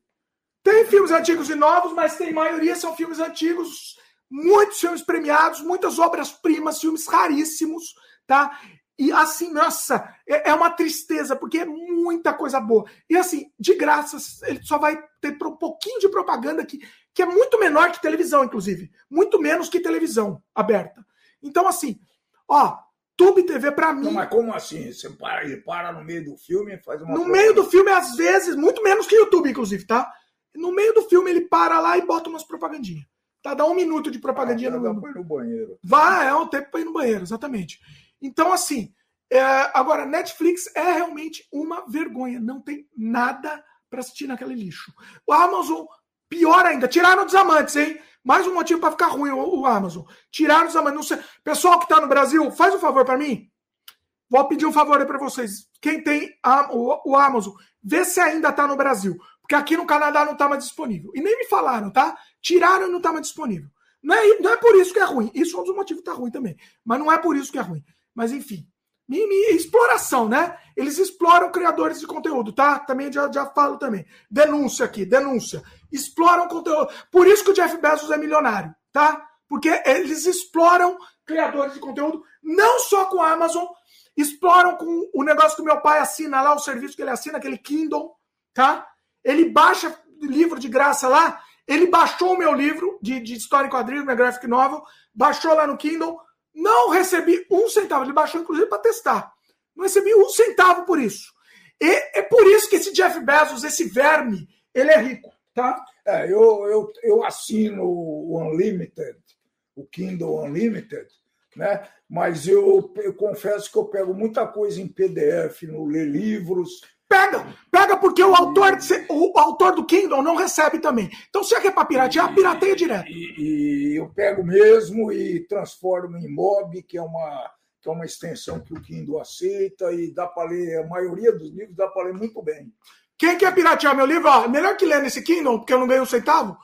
Tem filmes antigos e novos, mas tem maioria são filmes antigos, muitos filmes premiados, muitas obras-primas, filmes raríssimos, tá? E assim, nossa, é, é uma tristeza, porque é muita coisa boa. E assim, de graça, ele só vai ter um pouquinho de propaganda que, que é muito menor que televisão, inclusive. Muito menos que televisão aberta. Então, assim, ó, Tube TV para mim. Não, mas como assim? Você para, ele para no meio do filme e faz uma. No meio do filme, às vezes, muito menos que YouTube, inclusive, tá? No meio do filme, ele para lá e bota umas propagandinhas. Tá? Dá um minuto de propagandinha ah, no, no banheiro. Vai, é um tempo para ir no banheiro, exatamente. Então, assim, é, agora, Netflix é realmente uma vergonha. Não tem nada para assistir naquele lixo. O Amazon, pior ainda, tiraram os amantes, hein? Mais um motivo para ficar ruim o, o, Amazon. Tiraram os amantes. Sei. Pessoal que está no Brasil, faz um favor para mim. Vou pedir um favor aí para vocês. Quem tem a, o, o, Amazon, vê se ainda está no Brasil. Porque aqui no Canadá não está mais disponível. E nem me falaram, tá? Tiraram e não está mais disponível. Não é, não é por isso que é ruim. Isso é um dos motivos que está ruim também. Mas não é por isso que é ruim. Mas enfim. exploração, né? Eles exploram criadores de conteúdo, tá? Também já, já falo também. Denúncia aqui, denúncia exploram conteúdo. Por isso que o Jeff Bezos é milionário, tá? Porque eles exploram criadores de conteúdo, não só com a Amazon, exploram com o negócio que meu pai assina lá, o serviço que ele assina, aquele Kindle, tá? Ele baixa livro de graça lá, ele baixou o meu livro de, de história em quadrinhos, minha graphic novel, baixou lá no Kindle, não recebi um centavo, ele baixou inclusive para testar. Não recebi um centavo por isso. E é por isso que esse Jeff Bezos, esse verme, ele é rico. Tá? É, eu, eu, eu assino o Unlimited, o Kindle Unlimited, né? mas eu, eu confesso que eu pego muita coisa em PDF, no ler livros. Pega, pega porque o autor, o autor do Kindle não recebe também. Então, se é que é para piratear, pirateia direto. E, e, eu pego mesmo e transformo em MOB, que é uma, que é uma extensão que o Kindle aceita, e dá para ler, a maioria dos livros dá para ler muito bem. Quem quer piratear meu livro, ó, melhor que ler nesse Kindle, porque eu não ganhei um centavo,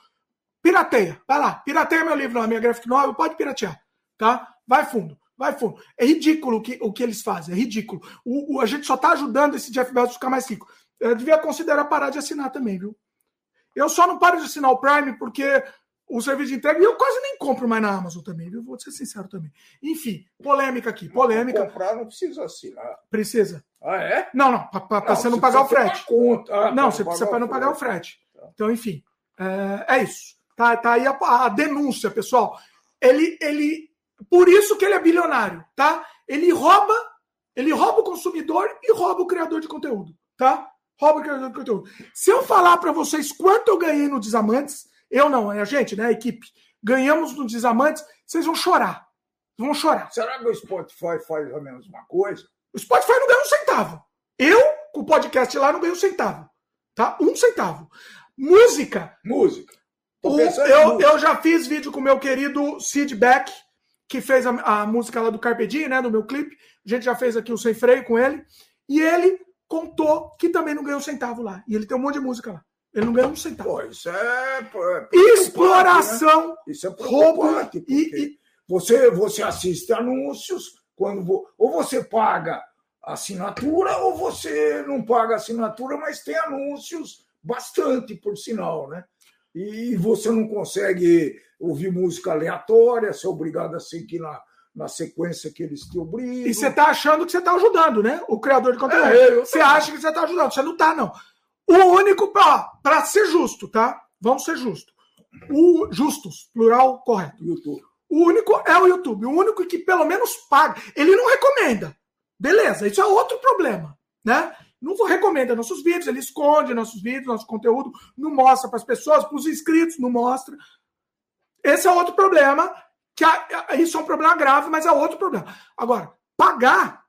pirateia. Vai lá, pirateia meu livro lá, minha graphic novel, pode piratear, tá? Vai fundo, vai fundo. É ridículo o que, o que eles fazem, é ridículo. O, o a gente só tá ajudando esse Jeff Bezos a ficar mais rico. Eu devia considerar parar de assinar também, viu? Eu só não paro de assinar o Prime porque o serviço de entrega. E eu quase nem compro mais na Amazon também, viu? Vou ser sincero também. Enfim, polêmica aqui, polêmica. comprar não precisa assinar. Precisa. Ah, é? Não, não, para você não pagar o frete. Conta. Ah, não, você precisa para não pagar o frete. Tá. Então, enfim, é, é, isso. Tá, tá aí a, a, denúncia, pessoal. Ele, ele, por isso que ele é bilionário, tá? Ele rouba, ele rouba o consumidor e rouba o criador de conteúdo, tá? Rouba o criador de conteúdo. Se eu falar para vocês quanto eu ganhei no Desamantes, eu não, é a gente, né? A equipe. Ganhamos no Desamantes, vocês vão chorar. Vão chorar. Será que o Spotify faz a mesma coisa? O Spotify não ganha um centavo. Eu, com o podcast lá, não ganho um centavo. Tá? Um centavo. Música. Música. O, eu, eu já fiz vídeo com o meu querido Sid Beck, que fez a, a música lá do Carpe Diem, né? Do meu clipe. A gente já fez aqui o Sem Freio com ele. E ele contou que também não ganhou um centavo lá. E ele tem um monte de música lá. Ele não ganha um centavo. Pô, isso é. é Exploração. Né? Isso é preocupante. E, e, você, você assiste anúncios, quando ou você paga assinatura, ou você não paga assinatura, mas tem anúncios bastante, por sinal, né? E você não consegue ouvir música aleatória, você é obrigado a seguir na, na sequência que eles te obrigam. E você está achando que você está ajudando, né? O criador de conteúdo. É, você acha que você está ajudando, você não está, não. O único, para ser justo, tá? Vamos ser justos. O justos, plural correto. YouTube. O único é o YouTube. O único que pelo menos paga. Ele não recomenda. Beleza, isso é outro problema, né? Não recomenda nossos vídeos, ele esconde nossos vídeos, nosso conteúdo, não mostra para as pessoas, para os inscritos, não mostra. Esse é outro problema, que isso é um problema grave, mas é outro problema. Agora, pagar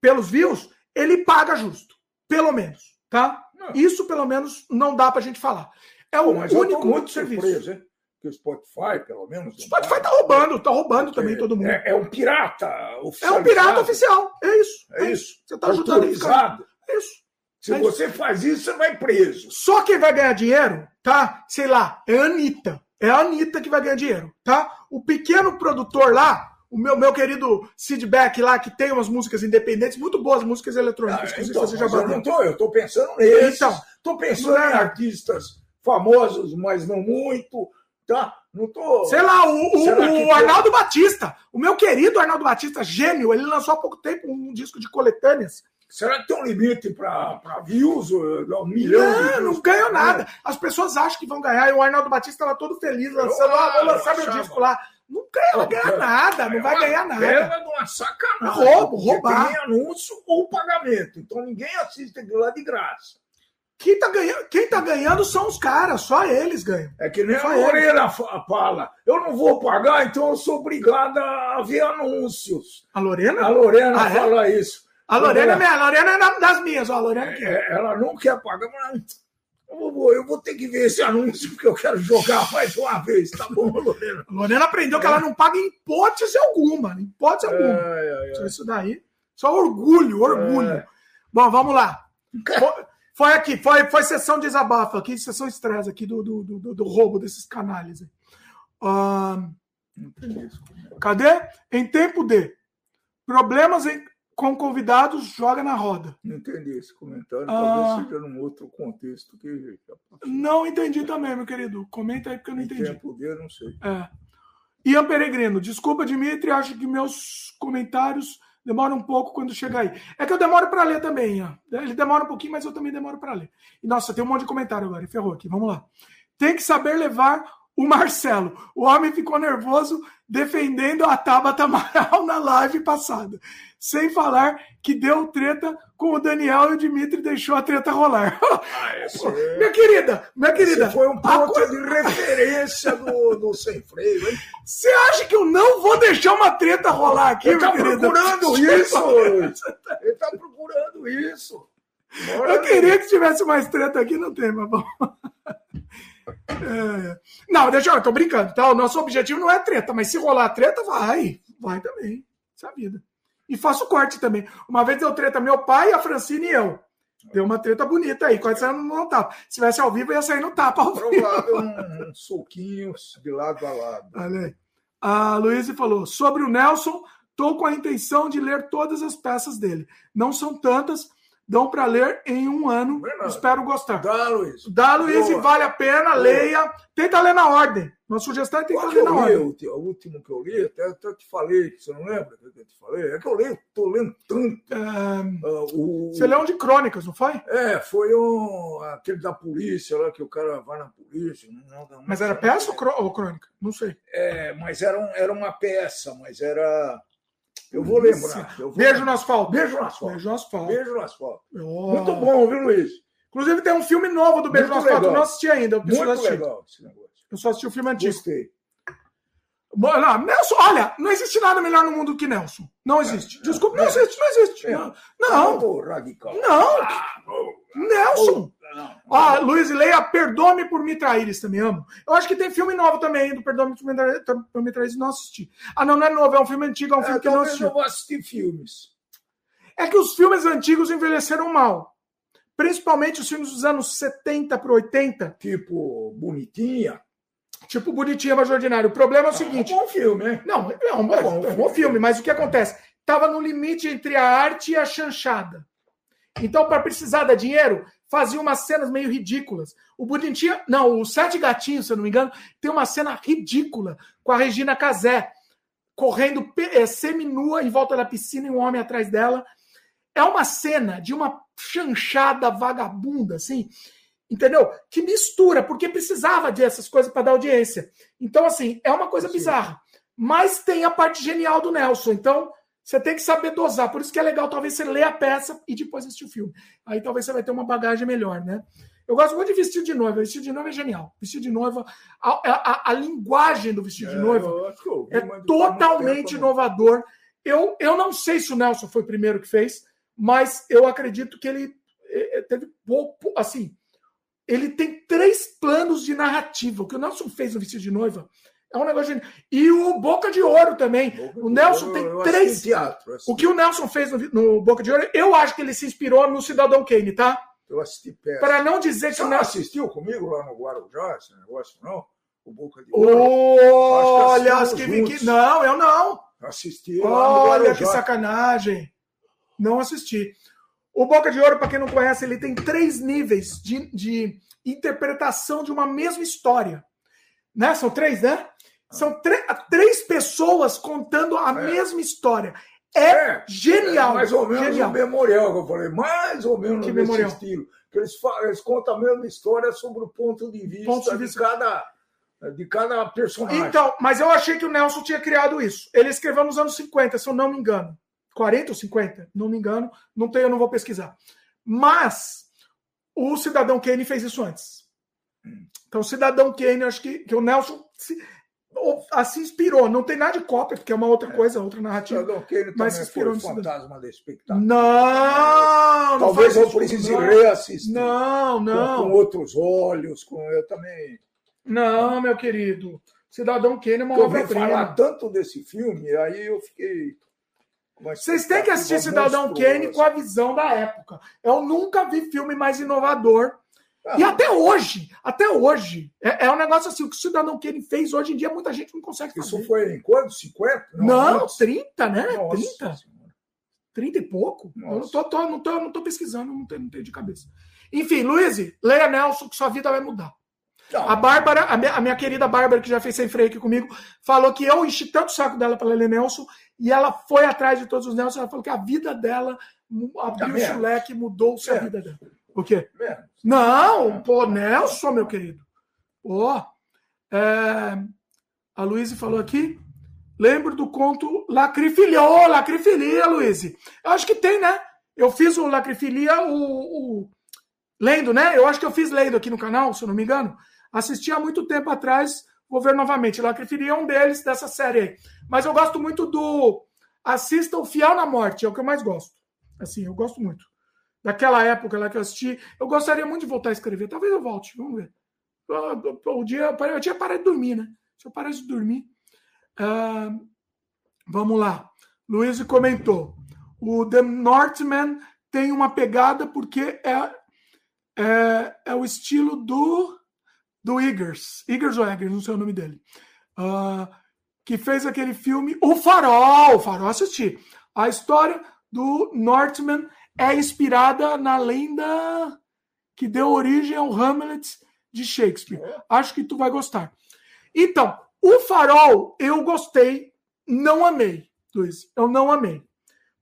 pelos views, ele paga justo, pelo menos, tá? Isso, pelo menos, não dá para a gente falar. É o Mas único muito serviço. Surpreso, que o Spotify, pelo menos. O Spotify está roubando, está roubando também todo mundo. É, é, um pirata oficial. É um pirata oficial. É isso. É, é isso. Você está ajudando a É isso. Se é você isso. faz isso, você vai preso. Só quem vai ganhar dinheiro, tá? Sei lá, é a Anitta. É a Anitta que vai ganhar dinheiro, tá? O pequeno produtor lá, o meu, meu querido Sidback lá, que tem umas músicas independentes, muito boas músicas eletrônicas. Ah, então, você já eu não tô, eu tô pensando nisso. Então, tô pensando é. em artistas famosos, mas não muito, tá? Não tô. Sei lá, o, o, o Arnaldo Batista, o meu querido Arnaldo Batista, gênio, ele lançou há pouco tempo um disco de coletâneas Será que tem um limite para views? Um milhão não, não ganhou nada. As pessoas acham que vão ganhar. E o Arnaldo Batista estava todo feliz lançando, ah, vou lançar meu disco lá. Não ganha, ganhar nada, não vai ganhar nada. É uma sacanagem. Roubo, roubar. Tem anúncio ou pagamento. Então ninguém assiste lá de graça. Quem tá, ganhando, quem tá ganhando são os caras, só eles ganham. É que nem só a Lorena fala. Eu não vou pagar, então eu sou obrigada a ver anúncios. A Lorena? A Lorena ah, é? fala é? isso. A Lorena, é minha, a Lorena é das minhas, ó, a Lorena quer. É, ela não quer pagar, mas eu vou, eu vou ter que ver esse anúncio porque eu quero jogar [laughs] mais uma vez, tá bom, [laughs] Lorena? A Lorena aprendeu que ela não paga em hipótese alguma, em hipótese alguma. É, é, Isso daí, só orgulho, orgulho. Bom, vamos lá. [laughs] Foi aqui, foi, foi sessão de desabafo aqui, sessão estresse aqui do, do, do, do, roubo desses canalhas. Uh, cadê? Em tempo de problemas em, com convidados, joga na roda. Não entendi esse comentário, talvez uh, seja num outro contexto que. Não entendi também, meu querido. Comenta aí porque eu não entendi. Tempo de, eu não sei. É. Ian Peregrino, desculpa, Dimitri, acho que meus comentários Demora um pouco quando chega aí. É que eu demoro para ler também. Ó. Ele demora um pouquinho, mas eu também demoro para ler. E, nossa, tem um monte de comentário agora. Ferrou aqui. Vamos lá. Tem que saber levar o Marcelo. O homem ficou nervoso defendendo a Tabata Amaral na live passada. Sem falar que deu treta com o Daniel e o Dimitri deixou a treta rolar. [laughs] Ah, é... minha querida, minha querida. Esse foi um ponto co... de referência do, do Sem Freio, hein? Você acha que eu não vou deixar uma treta rolar aqui, Ele tá procurando isso! [laughs] Ele tá procurando isso! Bora eu queria que tivesse mais treta aqui, não tem, mas bom. [laughs] É... Não, deixa eu, tô brincando, tá? O nosso objetivo não é treta, mas se rolar treta, vai. Vai também. Isso é vida. E faço corte também. Uma vez deu treta meu pai, a Francine e eu. Deu uma treta bonita aí, quase saindo no tapa. Se tivesse ao vivo, ia sair no tapa ao vivo. Provável um, um soquinho de lado a lado. Olha aí. A Luísa falou: sobre o Nelson, estou com a intenção de ler todas as peças dele. Não são tantas, dão para ler em um ano. Verdade. Espero gostar. Dá, Luiz. Dá, Luiz, Boa. e vale a pena, Boa. leia. Tenta ler na ordem. Uma sugestão é tentar ler na ordem. O, o último que eu li, até, até te falei, você não lembra que eu te falei? É que eu leio, tô lendo tanto. É... Uh, o... Você leu um de crônicas, não foi? É, foi um, aquele da polícia lá, que o cara vai na polícia. Não, não, mas era peça ou crônica? Não sei. É, mas era, um, era uma peça, mas era eu vou lembrar. Eu vou Beijo lembrar. no asfalto. Beijo no asfalto. Beijo no asfalto. Beijo no asfalto. Oh. Muito bom, viu, Luiz? Inclusive tem um filme novo do Beijo Muito no asfalto. Legal. Eu não assisti ainda. Eu Muito assistir. legal esse negócio. Eu só assisti o filme antigo. Gostei. Não, Nelson, olha, não existe nada melhor no mundo que Nelson. Não existe. É, Desculpa, é, não existe, não existe. É. Não. Não. Não. Ah, Nelson. Ah, Luiz Leia, perdoe-me por me traíres, também amo. Eu acho que tem filme novo também do Perdoe-me por me traíres, não assisti. Ah, não, não é novo, é um filme antigo, é um filme é, que eu não assisti. Eu vou assistir filmes. É que os filmes antigos envelheceram mal. Principalmente os filmes dos anos 70 para 80. Tipo, Bonitinha. Tipo, Bonitinha, mas ordinário. O problema é o ah, seguinte. É um bom filme, né? Não, é um, é bom, é um bom filme, mas o que acontece? Tava no limite entre a arte e a chanchada. Então, para precisar dar dinheiro, fazia umas cenas meio ridículas. O Bonitinha, não, o Sete Gatinhos, se eu não me engano, tem uma cena ridícula com a Regina Casé correndo é, seminua em volta da piscina e um homem atrás dela. É uma cena de uma chanchada vagabunda, assim, entendeu? Que mistura, porque precisava dessas coisas para dar audiência. Então, assim, é uma coisa Sim. bizarra. Mas tem a parte genial do Nelson. Então, você tem que saber dosar. Por isso que é legal, talvez, você ler a peça e depois assistir o filme. Aí talvez você vai ter uma bagagem melhor, né? Eu gosto muito de vestido de noiva. Vestido de noiva é genial. Vestido de noiva, a, a, a linguagem do vestido de é, noiva é, é totalmente inovador. Eu, eu não sei se o Nelson foi o primeiro que fez, mas eu acredito que ele é, teve pouco, assim, ele tem três planos de narrativa. O que o Nelson fez no vestido de noiva é um negócio de... E o Boca de Ouro também. Boca o Nelson tem eu três. Teatro, o que o Nelson fez no, no, Boca de Ouro, eu acho que ele se inspirou no Cidadão Kane, tá? Eu assisti peça. Para não dizer que Você o Nelson. assistiu comigo lá no Guarujá, esse negócio, não? O Boca de Ouro? Olha, acho que, que, Não, eu não. Assisti. Olha que sacanagem. Não assisti. O Boca de Ouro, para quem não conhece, ele tem três níveis de, de interpretação de uma mesma história. Né? São três, né? São três pessoas contando a é. mesma história. é, é genial. É mais ou menos genial. o memorial que eu falei, mais ou menos que nesse memorial? estilo. Que eles, falam, eles contam a mesma história sobre o ponto de vista, ponto de, vista. de cada de cada personagem. Então, mas eu achei que o Nelson tinha criado isso. Ele escreveu nos anos 50, se eu não me engano. 40 ou 50, não me engano. Não tenho, eu não vou pesquisar. Mas o Cidadão Kane fez isso antes. Então, o Cidadão Kane, acho que, que o Nelson se, assim inspirou. Não tem nada de cópia, porque é uma outra é. coisa, outra narrativa. Cidadão Kane mas se inspirou no fantasma da expectativa. Não! Talvez não eu precise reassistir. Não, não. Com, com, outros olhos, com eu também. Não, meu querido. Cidadão Kane é uma obra-prima. falar tanto desse filme, aí eu fiquei vocês têm que assistir Cidadão Kane com a visão da época. Eu nunca vi filme mais inovador. E até hoje, até hoje, é, é, um negócio assim, o que o Cidadão Kane fez hoje em dia, muita gente não consegue fazer. Isso foi em quando? 50? Não, não 30, né? Nossa 30. Senhora. 30 e pouco. Não tô, tô, não, tô, não tô pesquisando, não tenho, não tenho de cabeça. Enfim, Luiz, leia Nelson, que sua vida vai mudar. Não. A Bárbara, a minha, a minha, querida Bárbara, que já fez sem freio aqui comigo, falou que eu enchi tanto o saco dela para ler Nelson e ela foi atrás de todos os Nelson. Ela falou que a vida dela abriu o tá leque, mudou a vida dela. O quê? Não, pô, Nelson, meu querido. Pô, é, a Luísa falou aqui. Lembro do conto Lacrifilia. Ô, oh, Lacrifilia. Eu acho que tem, né? Eu fiz o Lacrifilia, o, o, lendo, né? Eu acho que eu fiz lendo aqui no canal, se eu não me engano. Assisti há muito tempo atrás, vou ver novamente. Lacrifilia é um deles dessa série aí. Mas eu gosto muito do. Assista o Fiel na Morte, é o que eu mais gosto. Assim, eu gosto muito. Daquela época lá que eu assisti. Eu gostaria muito de voltar a escrever. Talvez eu volte, vamos ver. O dia, eu tinha parado de dormir, né? Se eu parasse de dormir. Uh, vamos lá. Luiz comentou. O The Northman tem uma pegada porque é, é, é o estilo do do Eggers. Eggers ou Eggers, não sei o nome dele. Uh, que fez aquele filme O Farol. O Farol assisti. A história do Northman é inspirada na lenda que deu origem ao Hamlet de Shakespeare. Acho que tu vai gostar. Então, o Farol eu gostei, não amei, Luiz. Eu não amei.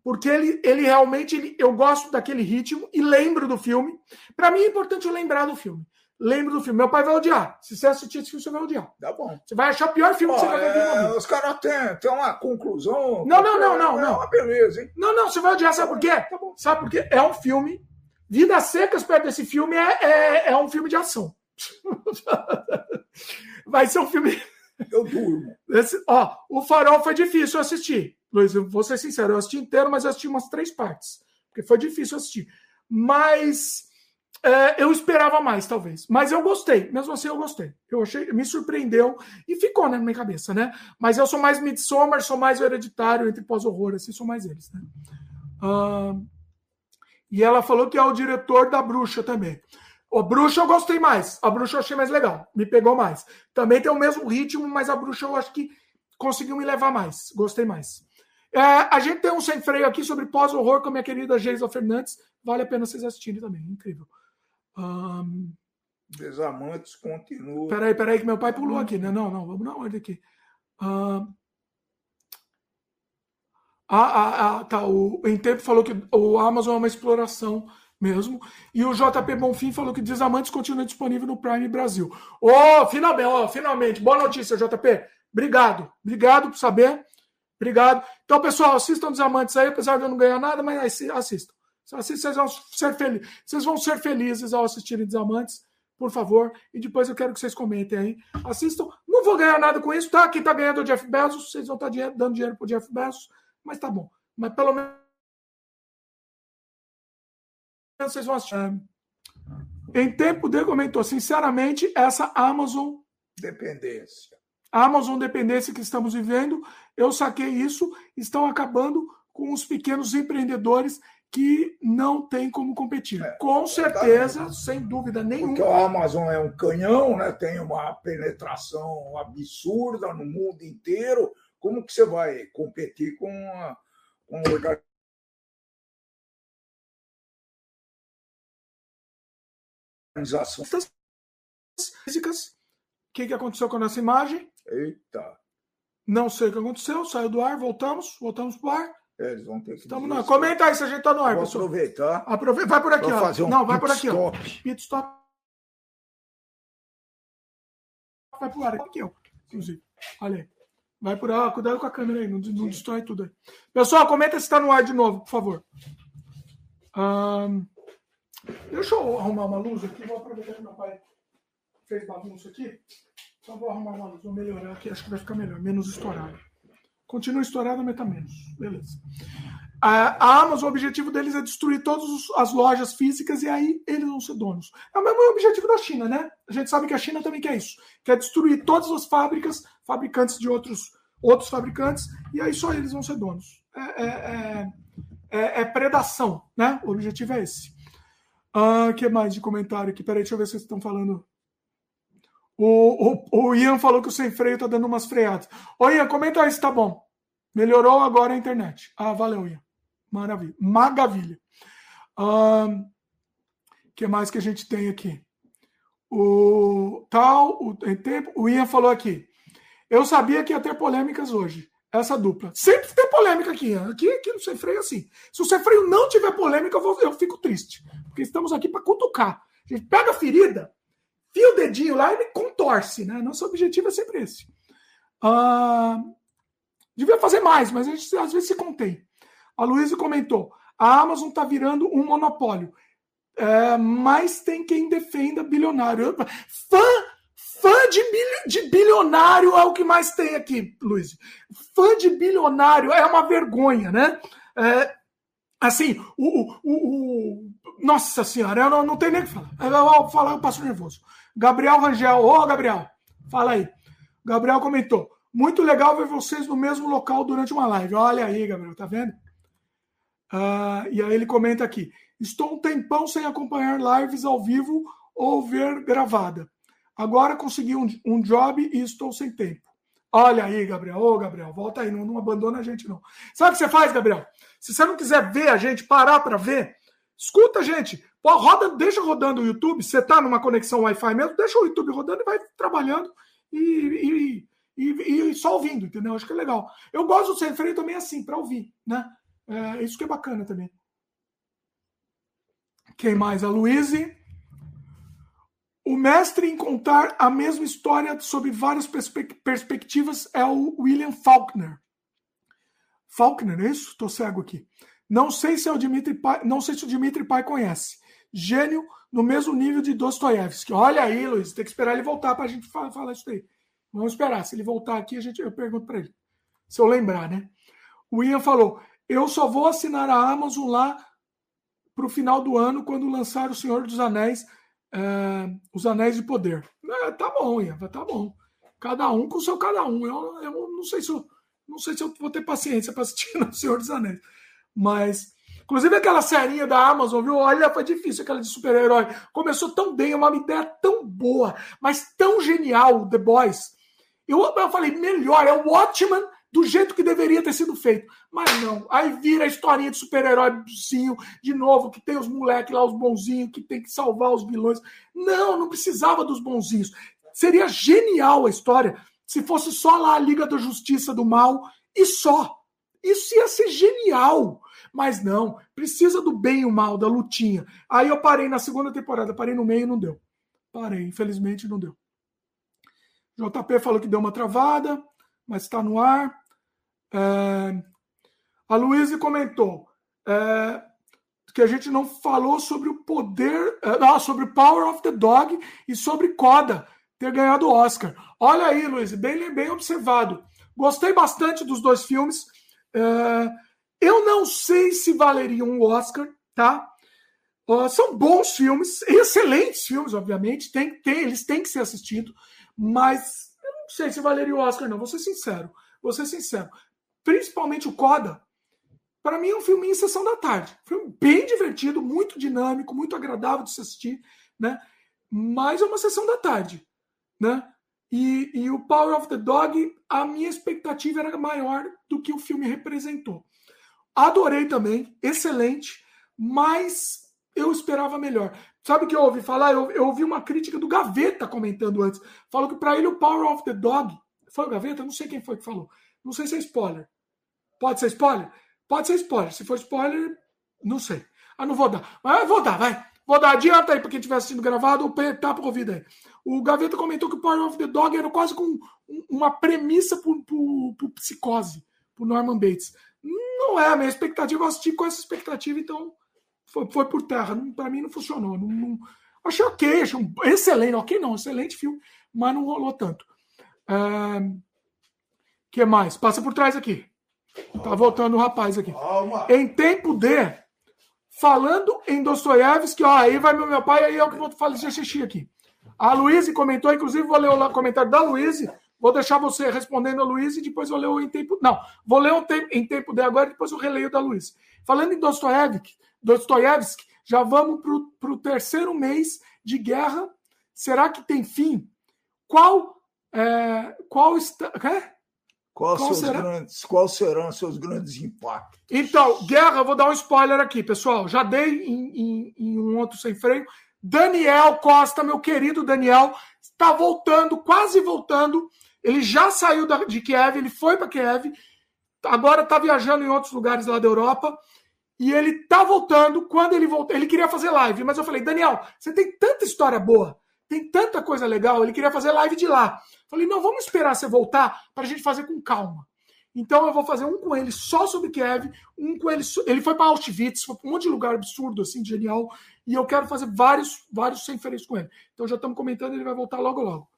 Porque ele, ele realmente, ele, eu gosto daquele ritmo e lembro do filme. Para mim é importante eu lembrar do filme lembro do filme. Meu pai vai odiar. Se você assistir esse filme, você vai odiar. Tá bom. Você vai achar o pior filme Ó, que você vai ver vida. Os caras têm, têm uma conclusão. Não, não, não, não. É não. uma beleza, hein? Não, não, você vai odiar. Sabe por quê? Tá bom. Sabe por quê? É um filme. Vidas Secas perto desse filme é, é, é um filme de ação. [laughs] vai ser um filme. Eu durmo. Esse, ó, o Farol foi difícil assistir. Luiz, eu vou ser sincero, eu assisti inteiro, mas eu assisti umas três partes. Porque foi difícil assistir. Mas é, eu esperava mais, talvez. Mas eu gostei. Mesmo assim, eu gostei. Eu achei, me surpreendeu e ficou né, na minha cabeça, né? Mas eu sou mais Midsommar, sou mais hereditário entre pós-horror, assim, sou mais eles, né? Uh, e ela falou que é o diretor da Bruxa também. A Bruxa eu gostei mais. A Bruxa eu achei mais legal. Me pegou mais. Também tem o mesmo ritmo, mas a Bruxa eu acho que conseguiu me levar mais. Gostei mais. É, a gente tem um sem freio aqui sobre pós-horror com a minha querida Geisa Fernandes. Vale a pena vocês assistirem também. Incrível. Um... Desamantes continua. Peraí, peraí, que meu pai pulou aqui, né? Não, não, vamos na ordem aqui. Um... Ah, ah, ah, tá. O Em Tempo falou que o Amazon é uma exploração mesmo. E o JP Bonfim falou que Desamantes continua disponível no Prime Brasil. Ô, oh, finalmente, oh, finalmente. Boa notícia, JP. Obrigado. Obrigado por saber. Obrigado. Então, pessoal, assistam Desamantes aí, apesar de eu não ganhar nada, mas assistam. Assim vocês vão ser felizes. Vocês vão ser felizes ao assistirem Desamantes, por favor. E depois eu quero que vocês comentem aí. Assistam. Não vou ganhar nada com isso, tá? Quem tá ganhando é o Jeff Bezos. Vocês vão estar tá dando dinheiro pro Jeff Bezos. Mas tá bom. Mas pelo menos vocês vão assistir. Em tempo de comentou, sinceramente, essa Amazon dependência. Amazon dependência que estamos vivendo, eu saquei isso, estão acabando com os pequenos empreendedores que não tem como competir. É, Com certeza, sem dúvida nenhuma. Porque a Amazon é um canhão, né? tem uma penetração absurda no mundo inteiro. Como que você vai competir com a, com a organização físicas? O que, que aconteceu com a nossa imagem? Eita! Não sei o que aconteceu, saiu do ar, voltamos, voltamos para o ar. É, eles vão ter que. Estamos no Comenta aí se a gente está no ar, Vou pessoal. aproveitar. Aproveita. Vai por aqui, ó. Fazer um Não, vai por aqui, stop. ó. Pit stop. Vai pro ar aqui, ó. Inclusive. Olha aí. Vai por aí. Cuidado com a câmera aí. Não, não destrói tudo aí. Pessoal, comenta se está no ar de novo, por favor. Um, deixa eu arrumar uma luz aqui. Vou aproveitar que meu pai fez bagunça aqui. Só vou arrumar uma luz. Vou melhorar aqui. Acho que vai ficar melhor. Menos estourado. Continua estourado, mas tá menos. Beleza. A Amazon, o objetivo deles é destruir todas as lojas físicas e aí eles vão ser donos. É o mesmo objetivo da China, né? A gente sabe que a China também quer isso. Quer destruir todas as fábricas, fabricantes de outros, outros fabricantes, e aí só eles vão ser donos. É, é, é, é, é predação, né? O objetivo é esse. O uh, que mais de comentário aqui? Peraí, deixa eu ver se vocês estão falando. O, o, o Ian falou que o sem freio tá dando umas freadas. Ô Ian, comenta aí se tá bom. Melhorou agora a internet. Ah, valeu, Ian. Maravilha. Maravilha. O um, que mais que a gente tem aqui? O tal, o, tempo, o Ian falou aqui. Eu sabia que ia ter polêmicas hoje. Essa dupla. Sempre tem polêmica aqui. Ian. Aqui, aqui no Sem Freio é assim. Se o Sem Freio não tiver polêmica, eu, vou, eu fico triste. Porque estamos aqui para cutucar. A gente pega a ferida, fia o dedinho lá e contorce. Né? Nosso objetivo é sempre esse. Uh, devia fazer mais, mas a gente às vezes se contém. A Luísa comentou: a Amazon está virando um monopólio. É, mas tem quem defenda bilionário. Fã, fã de, de bilionário é o que mais tem aqui, Luiz. Fã de bilionário é uma vergonha, né? É, assim, o, o, o, Nossa Senhora, eu não, não tenho nem o que falar. Eu vou falar, eu passo nervoso. Gabriel Rangel, ô Gabriel, fala aí. Gabriel comentou: muito legal ver vocês no mesmo local durante uma live. Olha aí, Gabriel, tá vendo? Uh, e aí ele comenta aqui: estou um tempão sem acompanhar lives ao vivo ou ver gravada. Agora consegui um, um job e estou sem tempo. Olha aí, Gabriel. Ô, Gabriel, volta aí, não, não abandona a gente, não. Sabe o que você faz, Gabriel? Se você não quiser ver a gente, parar para ver, escuta a gente. Pô, roda, deixa rodando o YouTube. Você tá numa conexão Wi-Fi mesmo, deixa o YouTube rodando e vai trabalhando e, e, e, e só ouvindo, entendeu? Acho que é legal. Eu gosto do Freio também assim, para ouvir, né? É, isso que é bacana também. Quem mais? A Luíse. O mestre em contar a mesma história sob várias perspe perspectivas é o William Faulkner. Faulkner, é isso? Estou cego aqui. Não sei se é o Dimitri Pai, não sei se o Dimitri Pai conhece. Gênio no mesmo nível de Dostoiévski. Olha aí, Luiz, tem que esperar ele voltar para a gente falar, falar isso aí. Vamos esperar. Se ele voltar aqui, a gente, eu pergunto para ele. Se eu lembrar, né? O Ian falou: eu só vou assinar a Amazon lá para o final do ano, quando lançar O Senhor dos Anéis, é, Os Anéis de Poder. É, tá bom, Iva, tá bom. Cada um com o seu cada um. Eu, eu não sei se eu, não sei se eu vou ter paciência para assistir [laughs] O Senhor dos Anéis. Mas, inclusive aquela serinha da Amazon, viu? Olha, foi difícil aquela de super-herói. Começou tão bem, é uma ideia tão boa, mas tão genial, The Boys. Eu, eu falei, melhor, é o Watchman do jeito que deveria ter sido feito. Mas não. Aí vira a historinha de super-heróizinho, de novo, que tem os moleques lá, os bonzinhos, que tem que salvar os vilões. Não, não precisava dos bonzinhos. Seria genial a história se fosse só lá a Liga da Justiça do Mal e só. Isso ia ser genial. Mas não, precisa do bem e o mal, da lutinha. Aí eu parei na segunda temporada, parei no meio e não deu. Parei, infelizmente não deu. JP falou que deu uma travada, mas está no ar. É, a Luísa comentou é, que a gente não falou sobre o poder, não, sobre Power of the Dog e sobre Coda ter ganhado o Oscar. Olha aí, Luiz, bem, bem observado. Gostei bastante dos dois filmes. É, eu não sei se valeriam um Oscar, tá? Uh, são bons filmes, excelentes filmes, obviamente. Tem, eles têm que ser assistidos, mas eu não sei se valeria o Oscar, não. Vou ser sincero. Vou ser sincero principalmente o Coda, para mim é um filme em sessão da tarde. Filme bem divertido, muito dinâmico, muito agradável de se assistir, né? Mas é uma sessão da tarde, né? E, e o Power of the Dog, a minha expectativa era maior do que o filme representou. Adorei também, excelente, mas eu esperava melhor. Sabe o que eu ouvi falar? Eu, eu ouvi uma crítica do Gaveta comentando antes. Falou que para ele o Power of the Dog. Foi o Gaveta? Não sei quem foi que falou. Não sei se é spoiler. Pode ser spoiler? Pode ser spoiler. Se for spoiler, não sei. Ah, não vou dar. Mas vou dar, vai. Vou dar. Adianta aí para quem estiver assistindo gravado ou tá para ouvir aí. O Gaveta comentou que o Power of the Dog era quase com uma premissa para psicose, para Norman Bates. Não é a minha expectativa. Eu assisti com essa expectativa, então foi, foi por terra. Para mim não funcionou. Não, não, achei ok, achei um excelente. Ok, não, excelente filme, mas não rolou tanto. O é, que mais? Passa por trás aqui. Tá voltando o rapaz aqui. Em tempo de. Falando em Dostoiévski, ó, aí vai meu, meu pai, aí é o que eu vou fazer xixi aqui. A Luísa comentou, inclusive vou ler o comentário da Luísa, vou deixar você respondendo a Luísa e depois eu leio em tempo. Não, vou ler um tempo, em tempo de agora e depois eu releio da Luísa. Falando em Dostoiévski, Dostoiévski já vamos para o terceiro mês de guerra. Será que tem fim? Qual. É, qual está. É? Qual, qual, será? Grandes, qual serão seus grandes impactos? Então, guerra, vou dar um spoiler aqui, pessoal. Já dei em, em, em um outro sem freio. Daniel Costa, meu querido Daniel, está voltando, quase voltando. Ele já saiu da, de Kiev, ele foi para Kiev, agora está viajando em outros lugares lá da Europa. E ele está voltando. Quando ele voltou, ele queria fazer live, mas eu falei, Daniel, você tem tanta história boa, tem tanta coisa legal. Ele queria fazer live de lá. Falei, não, vamos esperar você voltar para a gente fazer com calma. Então eu vou fazer um com ele só sobre Kiev, um com ele. Ele foi para Auschwitz, foi para um monte de lugar absurdo, assim, genial. E eu quero fazer vários, vários sem férias com ele. Então já estamos comentando, ele vai voltar logo logo.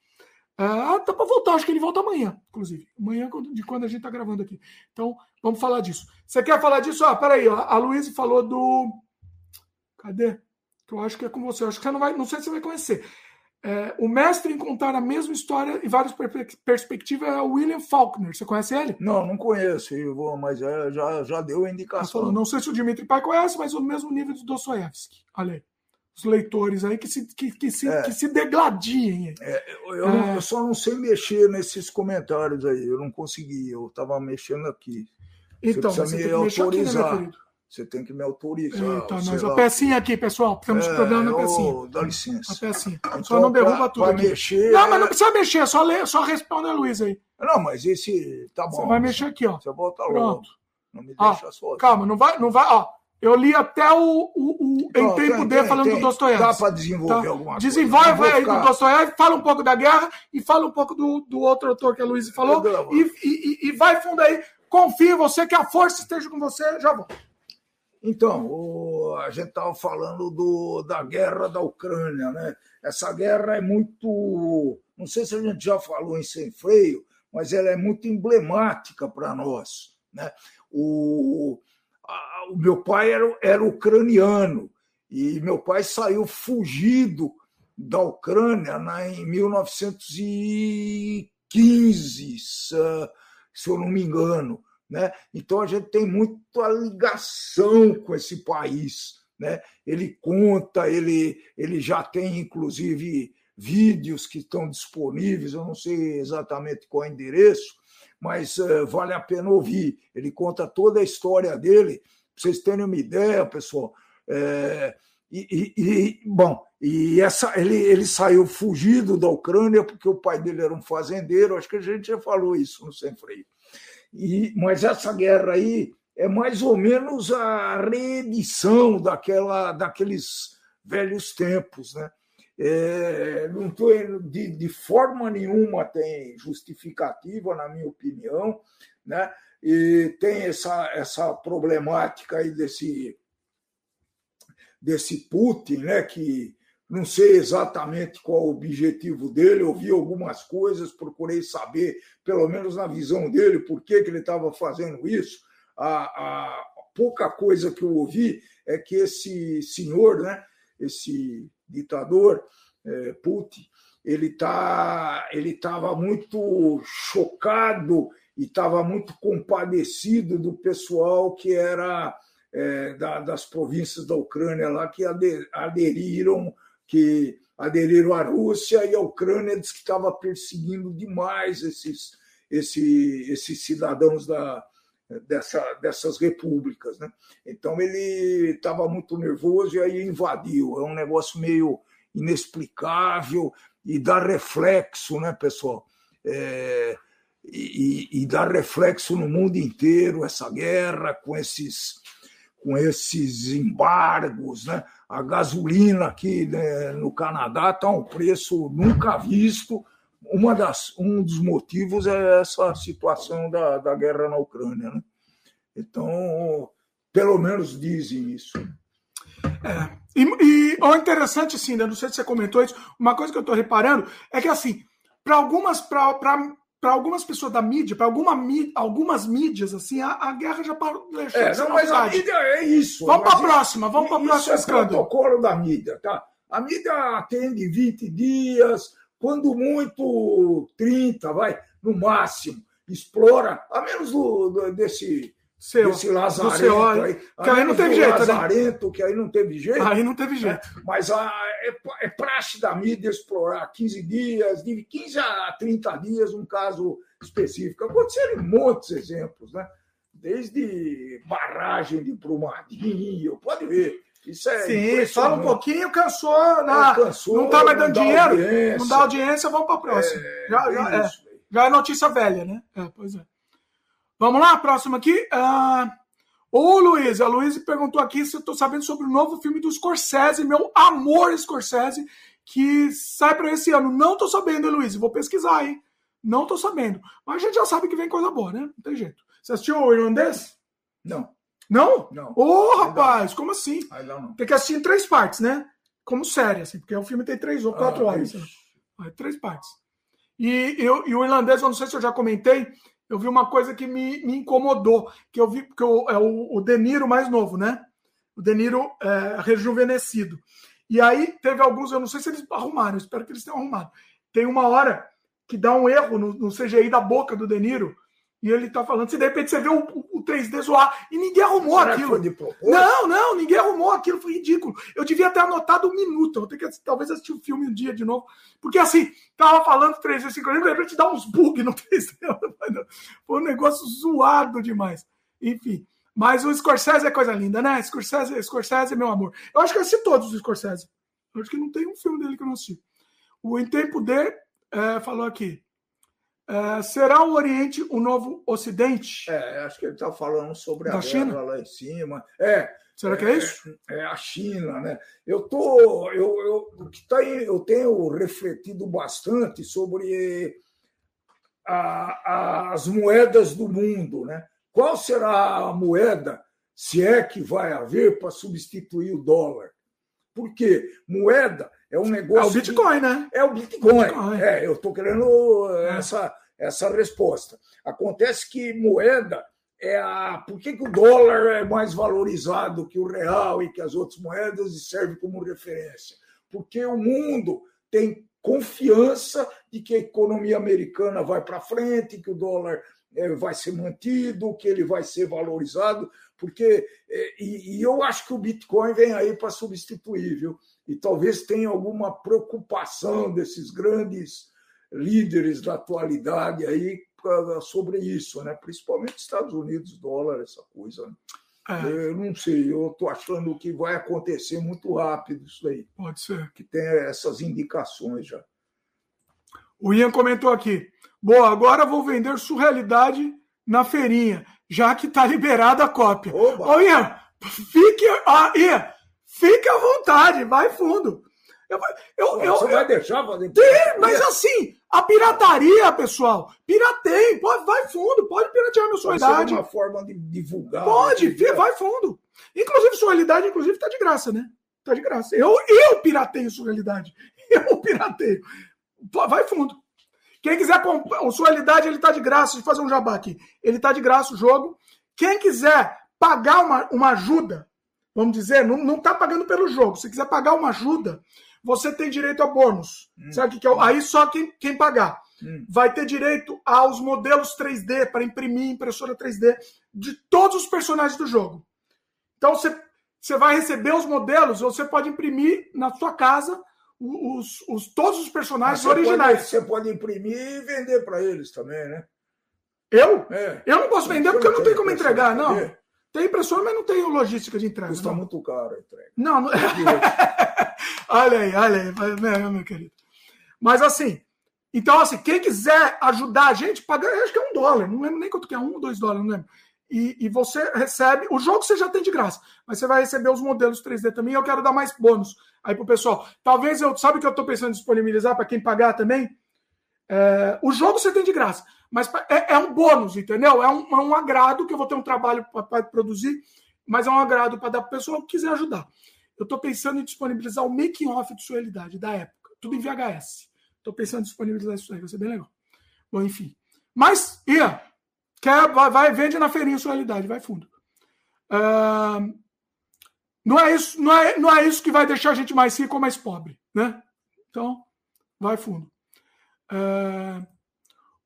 Ah, tá para voltar, acho que ele volta amanhã, inclusive. Amanhã de quando a gente está gravando aqui. Então, vamos falar disso. Você quer falar disso? Ah, peraí, ó, a Luísa falou do. Cadê? Que eu acho que é com você. Eu acho que você não vai. Não sei se você vai conhecer. É, o mestre em contar a mesma história e várias perspectivas é o William Faulkner. Você conhece ele? Não, não conheço, vou, mas é, já, já deu a indicação. Falou, não sei se o Dimitri Pai conhece, mas o mesmo nível de Dostoiévski. Olha aí. Os leitores aí que se, que, que se, é. que se degladiem. É, eu, é. eu, só não sei mexer nesses comentários aí. Eu não consegui, eu estava mexendo aqui. Então, você, você me autorizar. Aqui, né, você tem que me autorizar. Eita, nós, a pecinha aqui, pessoal. Temos é, problema na pecinha. Dá licença. A pecinha. Então, só não derruba tudo. Vai mexer. Não, mas não precisa mexer, só, lê, só responde a Luiz aí. Não, mas esse. Tá bom. Você vai mexer aqui, ó. Você volta logo. Não me deixa só. Calma, não vai, não vai. Ó, eu li até o, o, o em tempo tem, D falando tem, do Dostoiévski. Dá para desenvolver tá? alguma coisa. Desenvolve aí ficar... do Dostoiévski, fala um pouco da guerra e fala um pouco do, do outro autor que a Luiz falou. E, e, e, vai fundo aí. Confia em você, que a força esteja com você. Já vou. Então, o, a gente estava falando do, da guerra da Ucrânia, né? Essa guerra é muito. Não sei se a gente já falou em sem freio, mas ela é muito emblemática para nós. Né? O, o meu pai era, era ucraniano e meu pai saiu fugido da Ucrânia né, em 1915, se eu não me engano. Né? Então a gente tem muita ligação com esse país. Né? Ele conta, ele, ele já tem inclusive vídeos que estão disponíveis, eu não sei exatamente qual é o endereço, mas uh, vale a pena ouvir. Ele conta toda a história dele, para vocês terem uma ideia, pessoal. É, e, e, bom, e essa, ele, ele saiu fugido da Ucrânia porque o pai dele era um fazendeiro, acho que a gente já falou isso no Sem Freio. E, mas essa guerra aí é mais ou menos a reedição daquela, daqueles velhos tempos. Né? É, não tô, de, de forma nenhuma tem justificativa, na minha opinião, né? e tem essa, essa problemática aí desse, desse Putin, né? que não sei exatamente qual o objetivo dele, ouvi algumas coisas, procurei saber, pelo menos na visão dele, por que, que ele estava fazendo isso. A, a, pouca coisa que eu ouvi é que esse senhor, né, esse ditador, é, Putin, ele tá, ele estava muito chocado e estava muito compadecido do pessoal que era é, da, das províncias da Ucrânia lá que aderiram que aderiram à Rússia e a Ucrânia disse que estava perseguindo demais esses, esse, esses cidadãos da, dessa, dessas repúblicas. Né? Então ele estava muito nervoso e aí invadiu. É um negócio meio inexplicável e dá reflexo, né, pessoal? É, e, e, dar reflexo no mundo inteiro, essa guerra com esses, com esses embargos. Né? A gasolina aqui né, no Canadá está a um preço nunca visto. Uma das, um dos motivos é essa situação da, da guerra na Ucrânia. Né? Então, pelo menos dizem isso. É. E, e o interessante, sim, né? não sei se você comentou isso, uma coisa que eu estou reparando é que, assim, para algumas, para algumas pessoas da mídia, para alguma, algumas mídias, assim, a, a guerra já parou. É, não, mas a mídia é isso. Vamos para a próxima, vamos para a próxima isso é protocolo da mídia, tá? A mídia atende 20 dias, quando muito 30, vai, no máximo. Explora, a menos do, do desse seu, esse Lazarento aí. Que aí não teve jeito, né? Lazarento, né? que aí não teve jeito. Aí não teve jeito. É, mas a, é, é praxe da mídia explorar 15 dias, de 15 a 30 dias, um caso específico. Aconteceram muitos exemplos, né? Desde barragem de Brumadinho, pode ver. Isso é Sim, fala um pouquinho, cansou, na, é, cansou não está mais dando dinheiro, audiência. não dá audiência, vamos para a próxima. É, já, já, é, já é notícia velha, né? É, pois é. Vamos lá, próximo aqui. Uh... Ô, Luiz, a Luiz perguntou aqui se eu estou sabendo sobre o novo filme do Scorsese, meu amor Scorsese, que sai para esse ano. Não estou sabendo, Luiz, vou pesquisar, hein? Não estou sabendo. Mas a gente já sabe que vem coisa boa, né? Não tem jeito. Você assistiu o irlandês? Não. Não? Não. Ô, oh, rapaz, como assim? Não. Tem que assistir em três partes, né? Como série, assim, porque o filme tem três ou quatro ah, horas. É três partes. E, eu, e o irlandês, eu não sei se eu já comentei, eu vi uma coisa que me, me incomodou, que eu vi, porque eu, é o, o De Niro mais novo, né? O De Niro é, rejuvenescido. E aí teve alguns, eu não sei se eles arrumaram, espero que eles tenham arrumado. Tem uma hora que dá um erro no, no CGI da boca do De Niro, e ele tá falando, se de repente você vê o, o 3D zoar, e ninguém arrumou Será aquilo. Não, não, ninguém arrumou aquilo, foi ridículo. Eu devia ter anotado um minuto, eu vou ter que talvez assistir o filme um dia de novo. Porque assim, tava falando 3D, 5D, de repente dá uns bugs no [laughs] 3D. Foi um negócio zoado demais. Enfim. Mas o Scorsese é coisa linda, né? Scorsese, Scorsese meu amor. Eu acho que eu assisti todos os Scorsese. Eu acho que não tem um filme dele que eu não assisti. O Em Tempo de é, falou aqui. É, será o Oriente o novo Ocidente? É, acho que ele está falando sobre da a China lá em cima. É. Será que é, é isso? É, a China, né? Eu tô, eu, eu, que tá aí, eu tenho refletido bastante sobre a, a, as moedas do mundo, né? Qual será a moeda, se é que vai haver, para substituir o dólar? Porque moeda é um negócio. É o Bitcoin, que... né? É o Bitcoin. Bitcoin. É, eu estou querendo é. essa, essa resposta. Acontece que moeda é a. Por que, que o dólar é mais valorizado que o real e que as outras moedas e serve como referência? Porque o mundo tem confiança de que a economia americana vai para frente, que o dólar é, vai ser mantido, que ele vai ser valorizado, porque é, e, e eu acho que o Bitcoin vem aí para substituir, viu? E talvez tenha alguma preocupação desses grandes líderes da atualidade aí sobre isso, né? Principalmente Estados Unidos, dólar, essa coisa. Né? É. Eu não sei, eu estou achando que vai acontecer muito rápido isso aí. Pode ser. Que tem essas indicações já. O Ian comentou aqui. Boa, agora vou vender surrealidade na feirinha, já que está liberada a cópia. Ô, Ian, fique. Ah, Ian, fique à vontade, vai fundo. Eu, eu, eu, Você vai deixar fazer Tem, mas assim, a pirataria, pessoal, pirateiem, pode, vai fundo, pode piratear minha surrealidade. uma forma de divulgar. Pode, né? vai fundo. Inclusive, surrealidade, inclusive, tá de graça, né? Tá de graça. Eu, eu pirateio surrealidade. [laughs] Eu pirateio. Vai fundo. Quem quiser comprar, o Surrealidade, ele tá de graça, deixa eu fazer um jabá aqui. Ele tá de graça o jogo. Quem quiser pagar uma, uma ajuda, vamos dizer, não, não tá pagando pelo jogo. Se quiser pagar uma ajuda, você tem direito a bônus. Hum. Sabe o que é? Aí só quem, quem pagar. Hum. Vai ter direito aos modelos 3D para imprimir impressora 3D de todos os personagens do jogo. Então você, você vai receber os modelos, você pode imprimir na sua casa os, os, todos os personagens você originais. Pode, você pode imprimir e vender para eles também, né? Eu? É. Eu não posso vender porque eu não tenho como entregar, não. Tem impressora, mas não tem logística de entrega. Custa não. muito caro a entrega. Não, não... [laughs] olha aí, olha aí, meu, meu querido. Mas assim, Então, assim, quem quiser ajudar a gente, paga, acho que é um dólar, não lembro nem quanto que é, um ou dois dólares, não lembro. E, e, você recebe. O jogo você já tem de graça, mas você vai receber os modelos 3D também. Eu quero dar mais bônus aí pro pessoal. Talvez eu. Sabe o que eu estou pensando em disponibilizar para quem pagar também? É, o jogo você tem de graça, mas é, é um bônus, entendeu? É um, é um, agrado que eu vou ter um trabalho para produzir, mas é um agrado para dar para o pessoal que quiser ajudar. Eu estou pensando em disponibilizar o making off de sua realidade da época, tudo em VHS. Estou pensando em disponibilizar isso aí, vai ser bem legal. Bom, enfim. Mas, Ian, quer, vai, vai vende na feirinha sua realidade, vai fundo. Uh, não é isso, não é, não é isso que vai deixar a gente mais rico ou mais pobre, né? Então, vai fundo. Uh,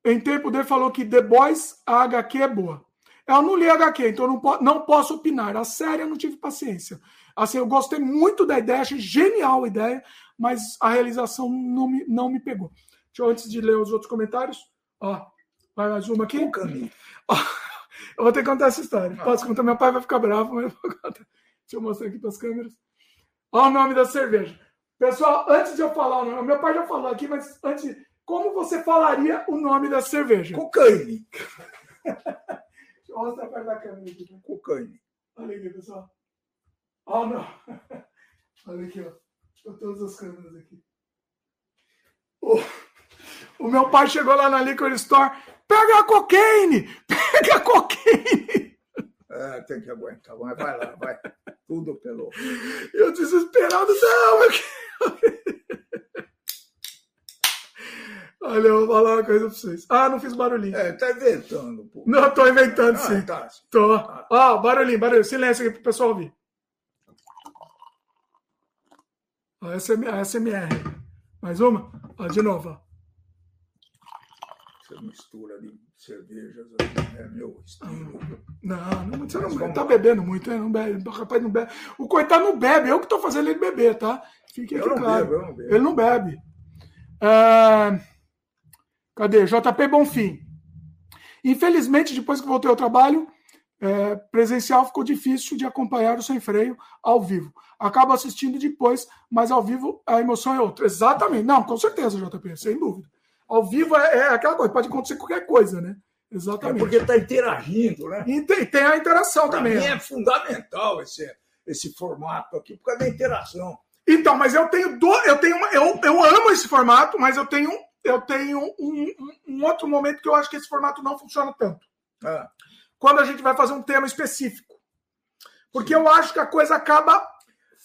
em tempo dele falou que The Boys, a HQ é boa. Eu não li a HQ, então não, po não posso opinar. A série eu não tive paciência. Assim, eu gostei muito da ideia, achei genial a ideia, mas a realização não me, não me pegou. Deixa eu, antes de ler os outros comentários, ó, vai mais uma aqui. Um caminho. [laughs] eu vou ter que contar essa história. Posso contar? Meu pai vai ficar bravo, mas eu vou contar. Deixa eu mostrar aqui para as câmeras. Olha o nome da cerveja. Pessoal, antes de eu falar o nome, meu pai já falou aqui, mas antes, como você falaria o nome da cerveja? Cocaine. Deixa eu [laughs] mostrar perto da câmera aqui. Cocaine. Olha aqui, pessoal. Oh, não. [laughs] Olha aqui, ó. Estou todas as câmeras aqui. O, o meu pai chegou lá na Liquor Store. Pega a cocaine! [laughs] Pega a cocaine! É, tem que aguentar. Vai, vai lá, vai. Tudo pelo. Eu desesperado, não, eu Olha, eu vou falar uma coisa pra vocês. Ah, não fiz barulhinho. É, tá inventando, pô. Não, tô inventando, ah, sim. Tá. Tô. Ah. Ó, barulhinho, barulhinho. Silêncio aqui pro pessoal ouvir. Ó, SMR. Mais uma? Ó, de novo. Ó. Essa mistura de cervejas é meu estilo. Não, não, você não tá bebendo muito, hein? Não bebe. O rapaz não bebe. O coitado não bebe. Eu que tô fazendo ele beber, tá? Fique aqui claro. Bebo, eu não bebo. Ele não bebe. É... Cadê? JP Bonfim. Infelizmente, depois que voltei ao trabalho, é, presencial ficou difícil de acompanhar o sem freio ao vivo. Acabo assistindo depois, mas ao vivo a emoção é outra. Exatamente. Não, com certeza, JP, sem dúvida. Ao vivo é, é aquela coisa, pode acontecer qualquer coisa, né? Exatamente. É porque está interagindo, né? E tem, tem a interação pra também. Mim é fundamental esse, esse formato aqui, por causa da interação. Então, mas eu tenho do, eu tenho uma, eu, eu amo esse formato, mas eu tenho eu tenho um, um, outro momento que eu acho que esse formato não funciona tanto. Ah quando a gente vai fazer um tema específico. Porque eu acho que a coisa acaba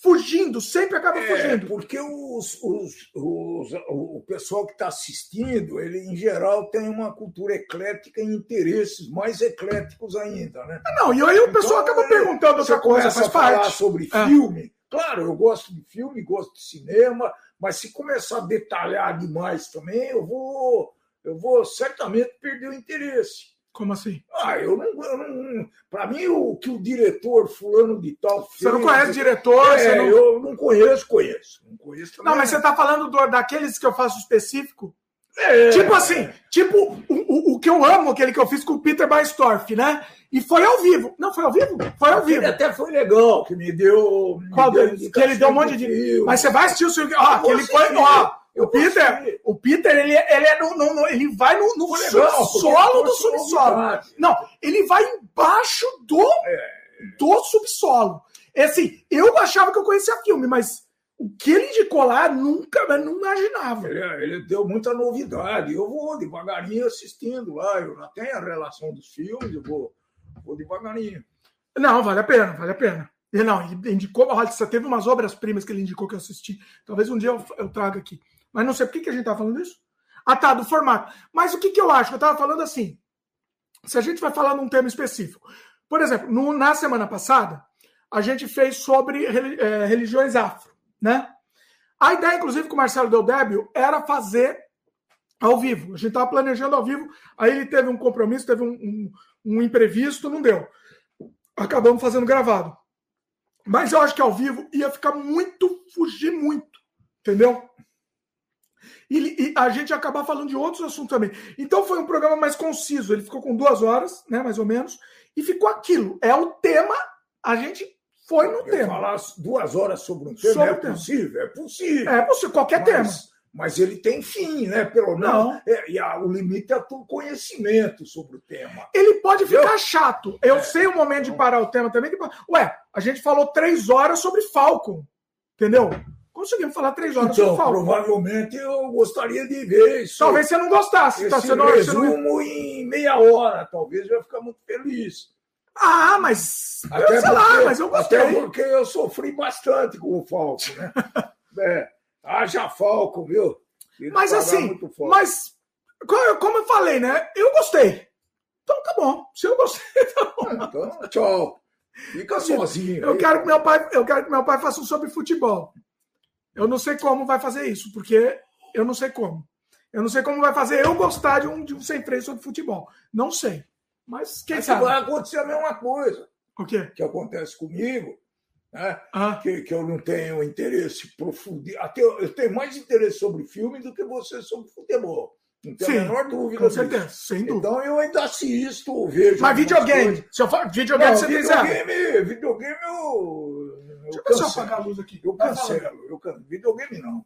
fugindo, sempre acaba é, fugindo. Porque os, os, os, o pessoal que está assistindo, ele em geral tem uma cultura eclética e interesses mais ecléticos ainda, né? Não, e aí o pessoal então, acaba perguntando outra coisa, faz a falar sobre é. filme. Claro, eu gosto de filme, gosto de cinema, mas se começar a detalhar demais também, eu vou, eu vou certamente perder o interesse. Como assim? Ah, eu não. não para mim, o que o diretor fulano de tal fez. Você não conhece diretor? É, não... eu não conheço, conheço. Não, conheço não mas você está falando do, daqueles que eu faço específico? É. Tipo assim, tipo o, o, o, que eu amo, aquele que eu fiz com o Peter Baistorff, né? E foi ao vivo. Não, foi ao vivo? Foi ao vivo. Ele até foi legal, que me deu. Me Qual deu, Que ele deu um monte de. Mas você vai assistir o seu. Ó, aquele foi. Ó, o Peter, o Peter, ele, ele, é no, no, ele vai no, no subsolo do subsolo. Não, ele vai embaixo do, é. do subsolo. É assim, eu achava que eu conhecia filme, mas o que ele indicou lá, nunca, não imaginava. Ele, ele, deu muita novidade. Eu vou devagarinho assistindo lá. Eu já tenho a relação dos filmes, eu vou, vou devagarinho. Não, vale a pena, vale a pena. Ele não, ele indicou, olha, teve umas obras-primas que ele indicou que eu assisti. Talvez um dia eu, eu traga aqui. Mas não sei por que, que a gente está falando isso. Ah, tá, do formato. Mas o que, que eu acho? Eu estava falando assim. Se a gente vai falar num tema específico. Por exemplo, no, na semana passada, a gente fez sobre é, religiões afro, né? A ideia, inclusive, com o Marcelo Deldébio era fazer ao vivo. A gente estava planejando ao vivo, aí ele teve um compromisso, teve um, um, um, imprevisto, não deu. Acabamos fazendo gravado. Mas eu acho que ao vivo ia ficar muito, fugir muito, entendeu? e, e, a gente acabar falando de outros assuntos também. Então foi um programa mais conciso, ele ficou com duas horas, né, mais ou menos, e ficou aquilo. É o tema, a gente foi no tema. Falar duas horas sobre um tema sobre é possível, é possível. É possível, qualquer mas, tema. mas ele tem fim, né? Pelo menos. É, e a, o limite é o conhecimento sobre o tema. Ele pode ficar eu, chato. Eu é, sei o momento de parar o tema também. Que, ué, a gente falou três horas sobre Falcon. Entendeu? Conseguimos falar três horas então, sobre Falcon. Provavelmente eu gostaria de ver isso. Talvez você não gostasse. Esse tá, você não, resumo você não... em meia hora. Talvez eu ia ficar muito feliz. Ah, mas. Até eu sei porque, lá, mas eu gostei. Até porque eu sofri bastante com o Falcon, né? [laughs] é. Haja Falco, viu? mas assim, mas como eu falei, né? Eu gostei. Então tá bom. Se eu gostei, [laughs] tá bom. Então, tchau. Fica sozinho. Eu aí, quero que meu pai, eu quero que meu pai faça um sobre futebol. Eu não sei como vai fazer isso, porque eu não sei como. Eu não sei como vai fazer eu gostar de um, de um sem freio sobre futebol. Não sei. Mas quem Mas sabe? Vai acontecer a mesma coisa. O quê? Que acontece comigo né? Ah. Que, que, eu não tenho interesse profundo. Até eu, eu, tenho mais interesse sobre filme do que você sobre futebol. Não tem Sim, a menor dúvida. Com certeza, sem dúvida. Então eu ainda assisto, vejo. Mas videogame. Se eu falo, videogame não, você videogame, tem videogame eu. eu Deixa eu apagar a luz aqui. Eu cancelo. Eu cancelo. Videogame não.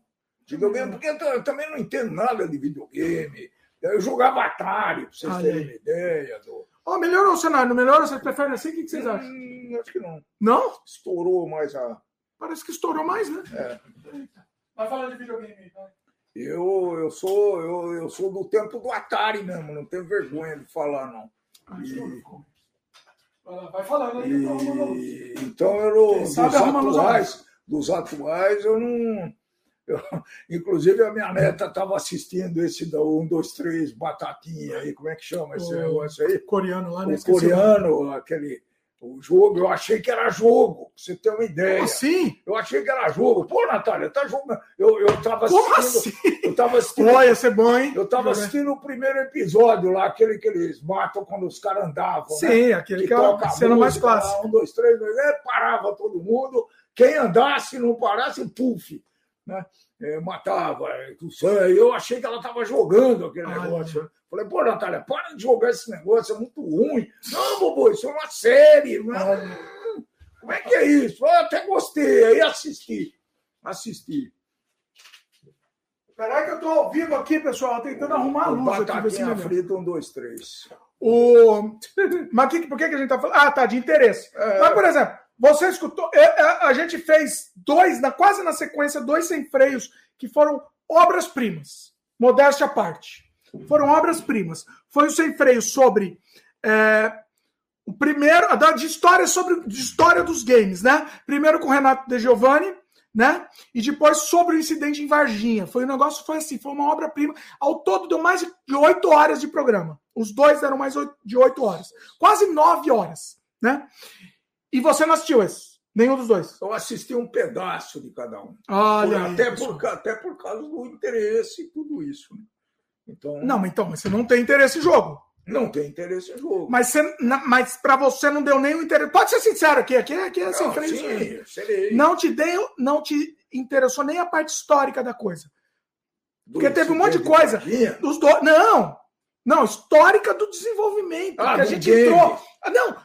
Videogame, porque eu também não entendo nada de videogame. Eu jogava Atari, pra vocês terem uma ideia. Do... Oh, melhorou o cenário, melhorou? Vocês preferem assim? O que vocês acham? Hum, acho que não. Não? Estourou mais a. Parece que estourou mais, né? É. Vai falar de videogame aí, tá? Eu, eu, sou, eu, eu sou do tempo do Atari mesmo, não tenho vergonha de falar, não. Ah, e... Vai falando aí. E... Então, eu, dos atuais, dos atuais, eu não eu, [laughs] inclusive, a minha neta estava assistindo esse da 1, 2, 3, Batatinha aí, como é que chama esse o negócio aí? Coreano lá, né? O coreano, aquele. O jogo, eu achei que era jogo, pra você ter uma ideia. Assim? Eu achei que era jogo. Pô, Natália, tá jogando. Eu, eu tava Como assistindo. Assim? Eu tava [laughs] assistindo. Olha, ser bom, hein? Eu tava assistindo o primeiro episódio lá, aquele que eles matam quando os caras andavam. Né? Sim, né? aquele que, que é a cena mais clássica. Um, dois, três, dois, é, parava todo mundo. Quem andasse, não parasse, puf né? É, matava, é, eu achei que ela estava jogando aquele Ai, negócio. Né? Falei, pô, Natália, para de jogar esse negócio, é muito ruim. Não, bobo, isso é uma série. Não. Como é que é isso? Eu até gostei, aí assisti. Assisti. Peraí que eu tô ao vivo aqui, pessoal, tentando arrumar a luz Batatinha aqui. frita, um, dois, três. O... [laughs] Mas que, por que, que a gente tá falando? Ah, tá, de interesse. É... Mas, por exemplo, você escutou? É, é, a gente fez dois, na, quase na sequência, dois sem freios, que foram obras-primas. Modéstia à parte. Foram obras-primas. Foi o sem freio sobre. É, o primeiro. De história sobre. De história dos games, né? Primeiro com o Renato De Giovanni, né? E depois sobre o incidente em Varginha. Foi um negócio, foi assim, foi uma obra-prima. Ao todo deu mais de oito horas de programa. Os dois deram mais de oito horas. Quase nove horas, né? E você não assistiu esse? Nenhum dos dois? Eu assisti um pedaço de cada um. Olha por, até, por, até por causa do interesse e tudo isso. Né? Então, não, então, mas você não tem interesse em jogo. Não tem interesse em jogo. Mas, você, mas para você não deu nenhum interesse. Pode ser sincero aqui, aqui, aqui é assim, não, sim, serei. Não te deu, não te interessou nem a parte histórica da coisa. Porque teve um monte de coisa. Dos do... Não! Não, histórica do desenvolvimento. Ah, que a gente game. entrou. Ah, não,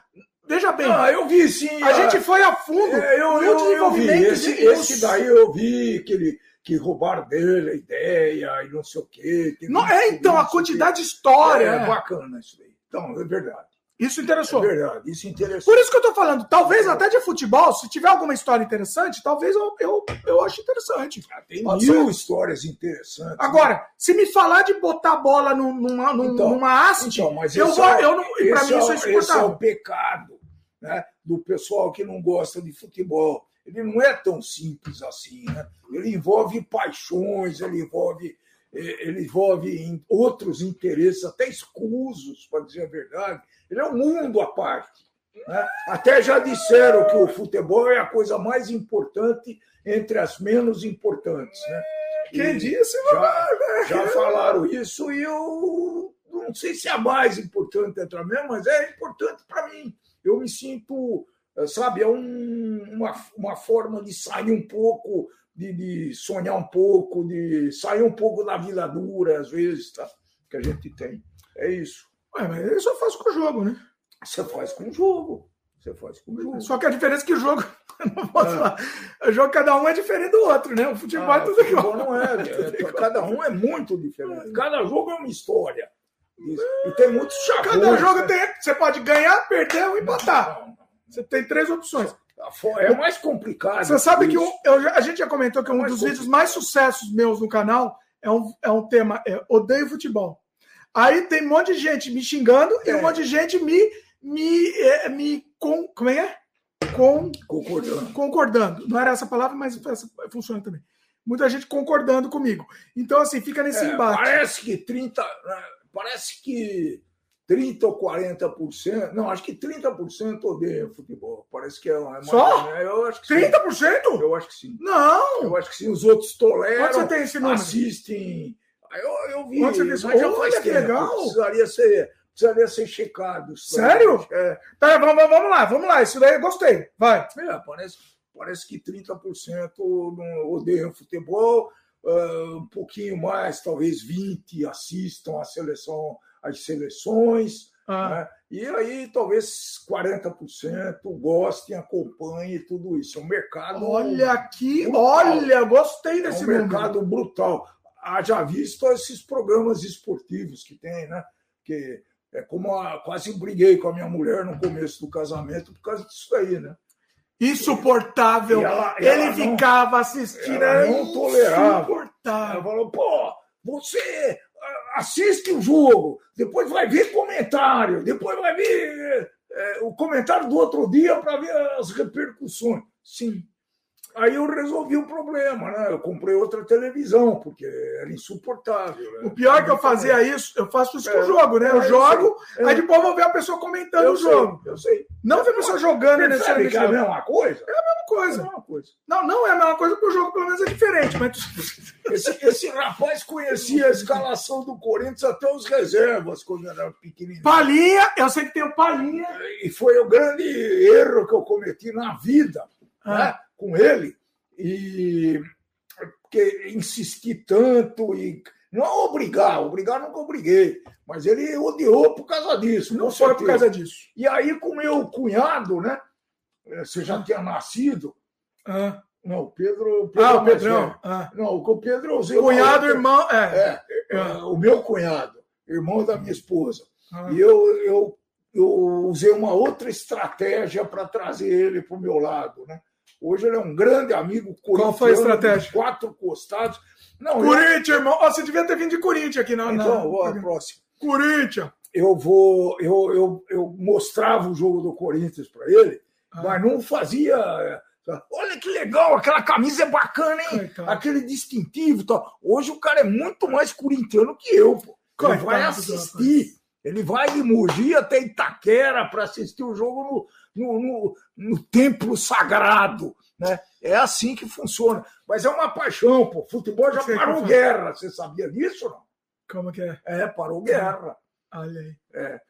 Veja bem. Ah, eu vi sim. A, a... gente foi a fundo. É, eu, eu, eu, vi. Esse, esse daí eu vi que, ele, que roubaram dele a ideia e não sei o quê. Não, é, então, a quantidade de história. É, é bacana isso daí. Então, é verdade. Isso interessou. É verdade, isso interessou. Por isso que eu tô falando, talvez até de futebol, se tiver alguma história interessante, talvez eu, eu, eu acho interessante. Ah, tem Pode mil ser. histórias interessantes. Agora, né? se me falar de botar a bola numa, numa, então, numa haste, então, mas eu vou. É, eu não, pra mim, é, isso é insuportável. Esse é o pecado né, do pessoal que não gosta de futebol. Ele não é tão simples assim. Né? Ele envolve paixões, ele envolve eh, ele envolve outros interesses, até escusos, para dizer a verdade, ele é um mundo à parte. Né? Até já disseram que o futebol é a coisa mais importante entre as menos importantes. Né? Quem disse? Já, já falaram isso e eu não sei se é a mais importante entre as menos, mas é importante para mim. Eu me sinto, sabe, é um, uma, uma forma de sair um pouco, de, de sonhar um pouco, de sair um pouco da vida dura, às vezes, tá? que a gente tem. É isso. Ué, mas isso eu faço com o jogo, né? Você faz com o jogo. Você faz com o jogo. Só que a diferença é que o jogo. [laughs] Não posso é. falar. O jogo, cada um é diferente do outro, né? O futebol é ah, [laughs] é tudo igual. Não é, é, cada um é muito diferente. Cada jogo é uma história. Isso. E tem muitos chavões. Cada jogo né? tem. Você pode ganhar, perder ou empatar. Não, não. Você tem três opções. É mais complicado. Você sabe que um, eu, a gente já comentou que é um dos complicado. vídeos mais sucessos meus no canal é um, é um tema, é odeio futebol. Aí tem um monte de gente me xingando é. e um monte de gente me, me, é, me com, como é? Com, concordando. concordando. Não era essa palavra, mas essa funciona também. Muita gente concordando comigo. Então, assim, fica nesse é, embate. Parece que 30. Né, parece que 30 ou 40%. Não, acho que 30% odeiam futebol. Parece que é uma. Só? Né? Eu acho que 30%? Sim. Eu acho que sim. Não! Eu acho que sim. Os outros toleram. Quanto Assistem. Eu, eu vi. Você mas já faz que legal! Precisaria ser, precisaria ser checado. Sério? É. Tá, vamos, vamos lá, vamos lá. Isso daí eu gostei. Vai. É, parece, parece que 30% não odeiam futebol. Uh, um pouquinho mais, talvez 20 assistam a seleção as seleções, ah. né? e aí talvez 40% gostem, acompanhem tudo isso. É um mercado. Olha aqui, brutal. olha, gostei desse é um mercado brutal. Haja visto esses programas esportivos que tem, né? Que é como a, quase briguei com a minha mulher no começo do casamento por causa disso aí, né? Insuportável. Ela, ela Ele não, ficava assistindo. Ela não tolerava. Insuportável. Ela falou, pô, você assiste o jogo, depois vai ver comentário, depois vai ver é, o comentário do outro dia para ver as repercussões. Sim. Aí eu resolvi o problema, né? Eu comprei outra televisão, porque era insuportável. Né? O pior é que eu fazia isso, eu faço isso é, com o jogo, né? Eu, é, jogo, eu aí depois vou ver a pessoa comentando eu o jogo. eu sei. Não ver a pessoa jogando que é a mesma coisa? É a mesma coisa. É a mesma coisa. Não, não é a mesma coisa, porque o jogo pelo menos é diferente. Mas... [laughs] Esse, esse rapaz conhecia a escalação do Corinthians até os reservas quando era pequenininho. Palinha, eu sei que tem o Palinha. E foi o grande erro que eu cometi na vida. Ah. Né? Com ele e porque insisti tanto e não obrigar, obrigar nunca obriguei, mas ele odiou por causa disso. Não foi por causa disso. E aí com meu cunhado, né? Eh, você já tinha nascido? Ah. Não, o Pedro. Pedro ah, o Pedrão. Ah. Não, o Pedro usei. Cunhado, irmão. É. é, é o meu cunhado, irmão da minha esposa. Ah. E eu, eu, eu usei uma outra estratégia para trazer ele para o meu lado, né? Hoje ele é um grande amigo Qual foi a estratégia? Quatro costados. Não, Corinthians, eu... irmão. Oh, você devia ter vindo de Corinthians aqui, não? Então, não. vou próximo. Corinthians. Eu vou, eu, eu, eu mostrava o jogo do Corinthians para ele, ah. mas não fazia. Olha que legal, aquela camisa é bacana, hein? Coitado. Aquele distintivo, tal. Hoje o cara é muito mais corintiano que eu, pô. Ele vai assistir. Ele vai de Mogi até Itaquera para assistir o jogo no, no, no, no, templo sagrado. Né? É assim que funciona. Mas é uma paixão, pô. Futebol já parou guerra. Você sabia disso não? Como que é? É, parou guerra. Olha aí. É.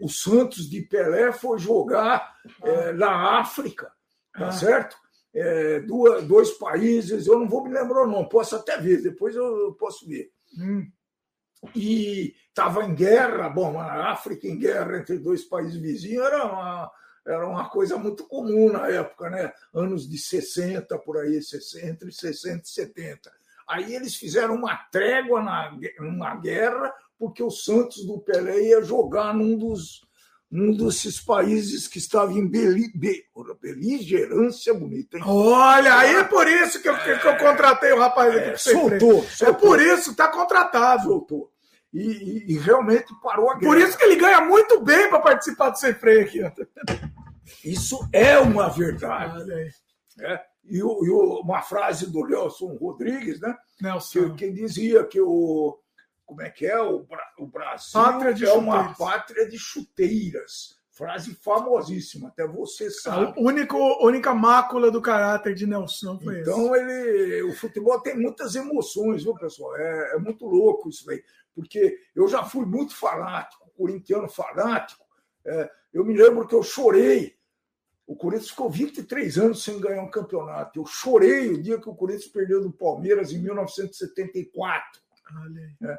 O, o, Santos de Pelé foi jogar ah. é, na África, tá ah. certo? É, duas, dois países, eu não vou me lembrar o nome, posso até ver, depois eu posso ver. Hum e estava em guerra, bom, a África em guerra entre dois países vizinhos era uma, era uma coisa muito comum na época, né? Anos de 60, por aí, entre 60 e 70. Aí eles fizeram uma trégua na, numa guerra, porque o Santos do Pelé ia jogar num dos um desses países que estava em Beli, Be, beligerância bonita. Hein? Olha, aí é por isso que eu, é, que eu contratei o rapaz aqui. É, soltou, soltou, É por isso, está contratado. Soltou. E, e, e, realmente parou a guerra. Por isso que ele ganha muito bem para participar do sem freio aqui. Isso é uma verdade. É. E, e uma frase do Nelson Rodrigues, né? Nelson. Que, que dizia que o como é que é? O, o Brasil é uma pátria de chuteiras. Frase famosíssima, até você sabe. A único, única mácula do caráter de Nelson foi Então, ele, o futebol tem muitas emoções, viu, pessoal? É, é muito louco isso aí. Porque eu já fui muito fanático, corintiano fanático. É, eu me lembro que eu chorei. O Corinthians ficou 23 anos sem ganhar um campeonato. Eu chorei o dia que o Corinthians perdeu do Palmeiras em 1974. Olha aí. É.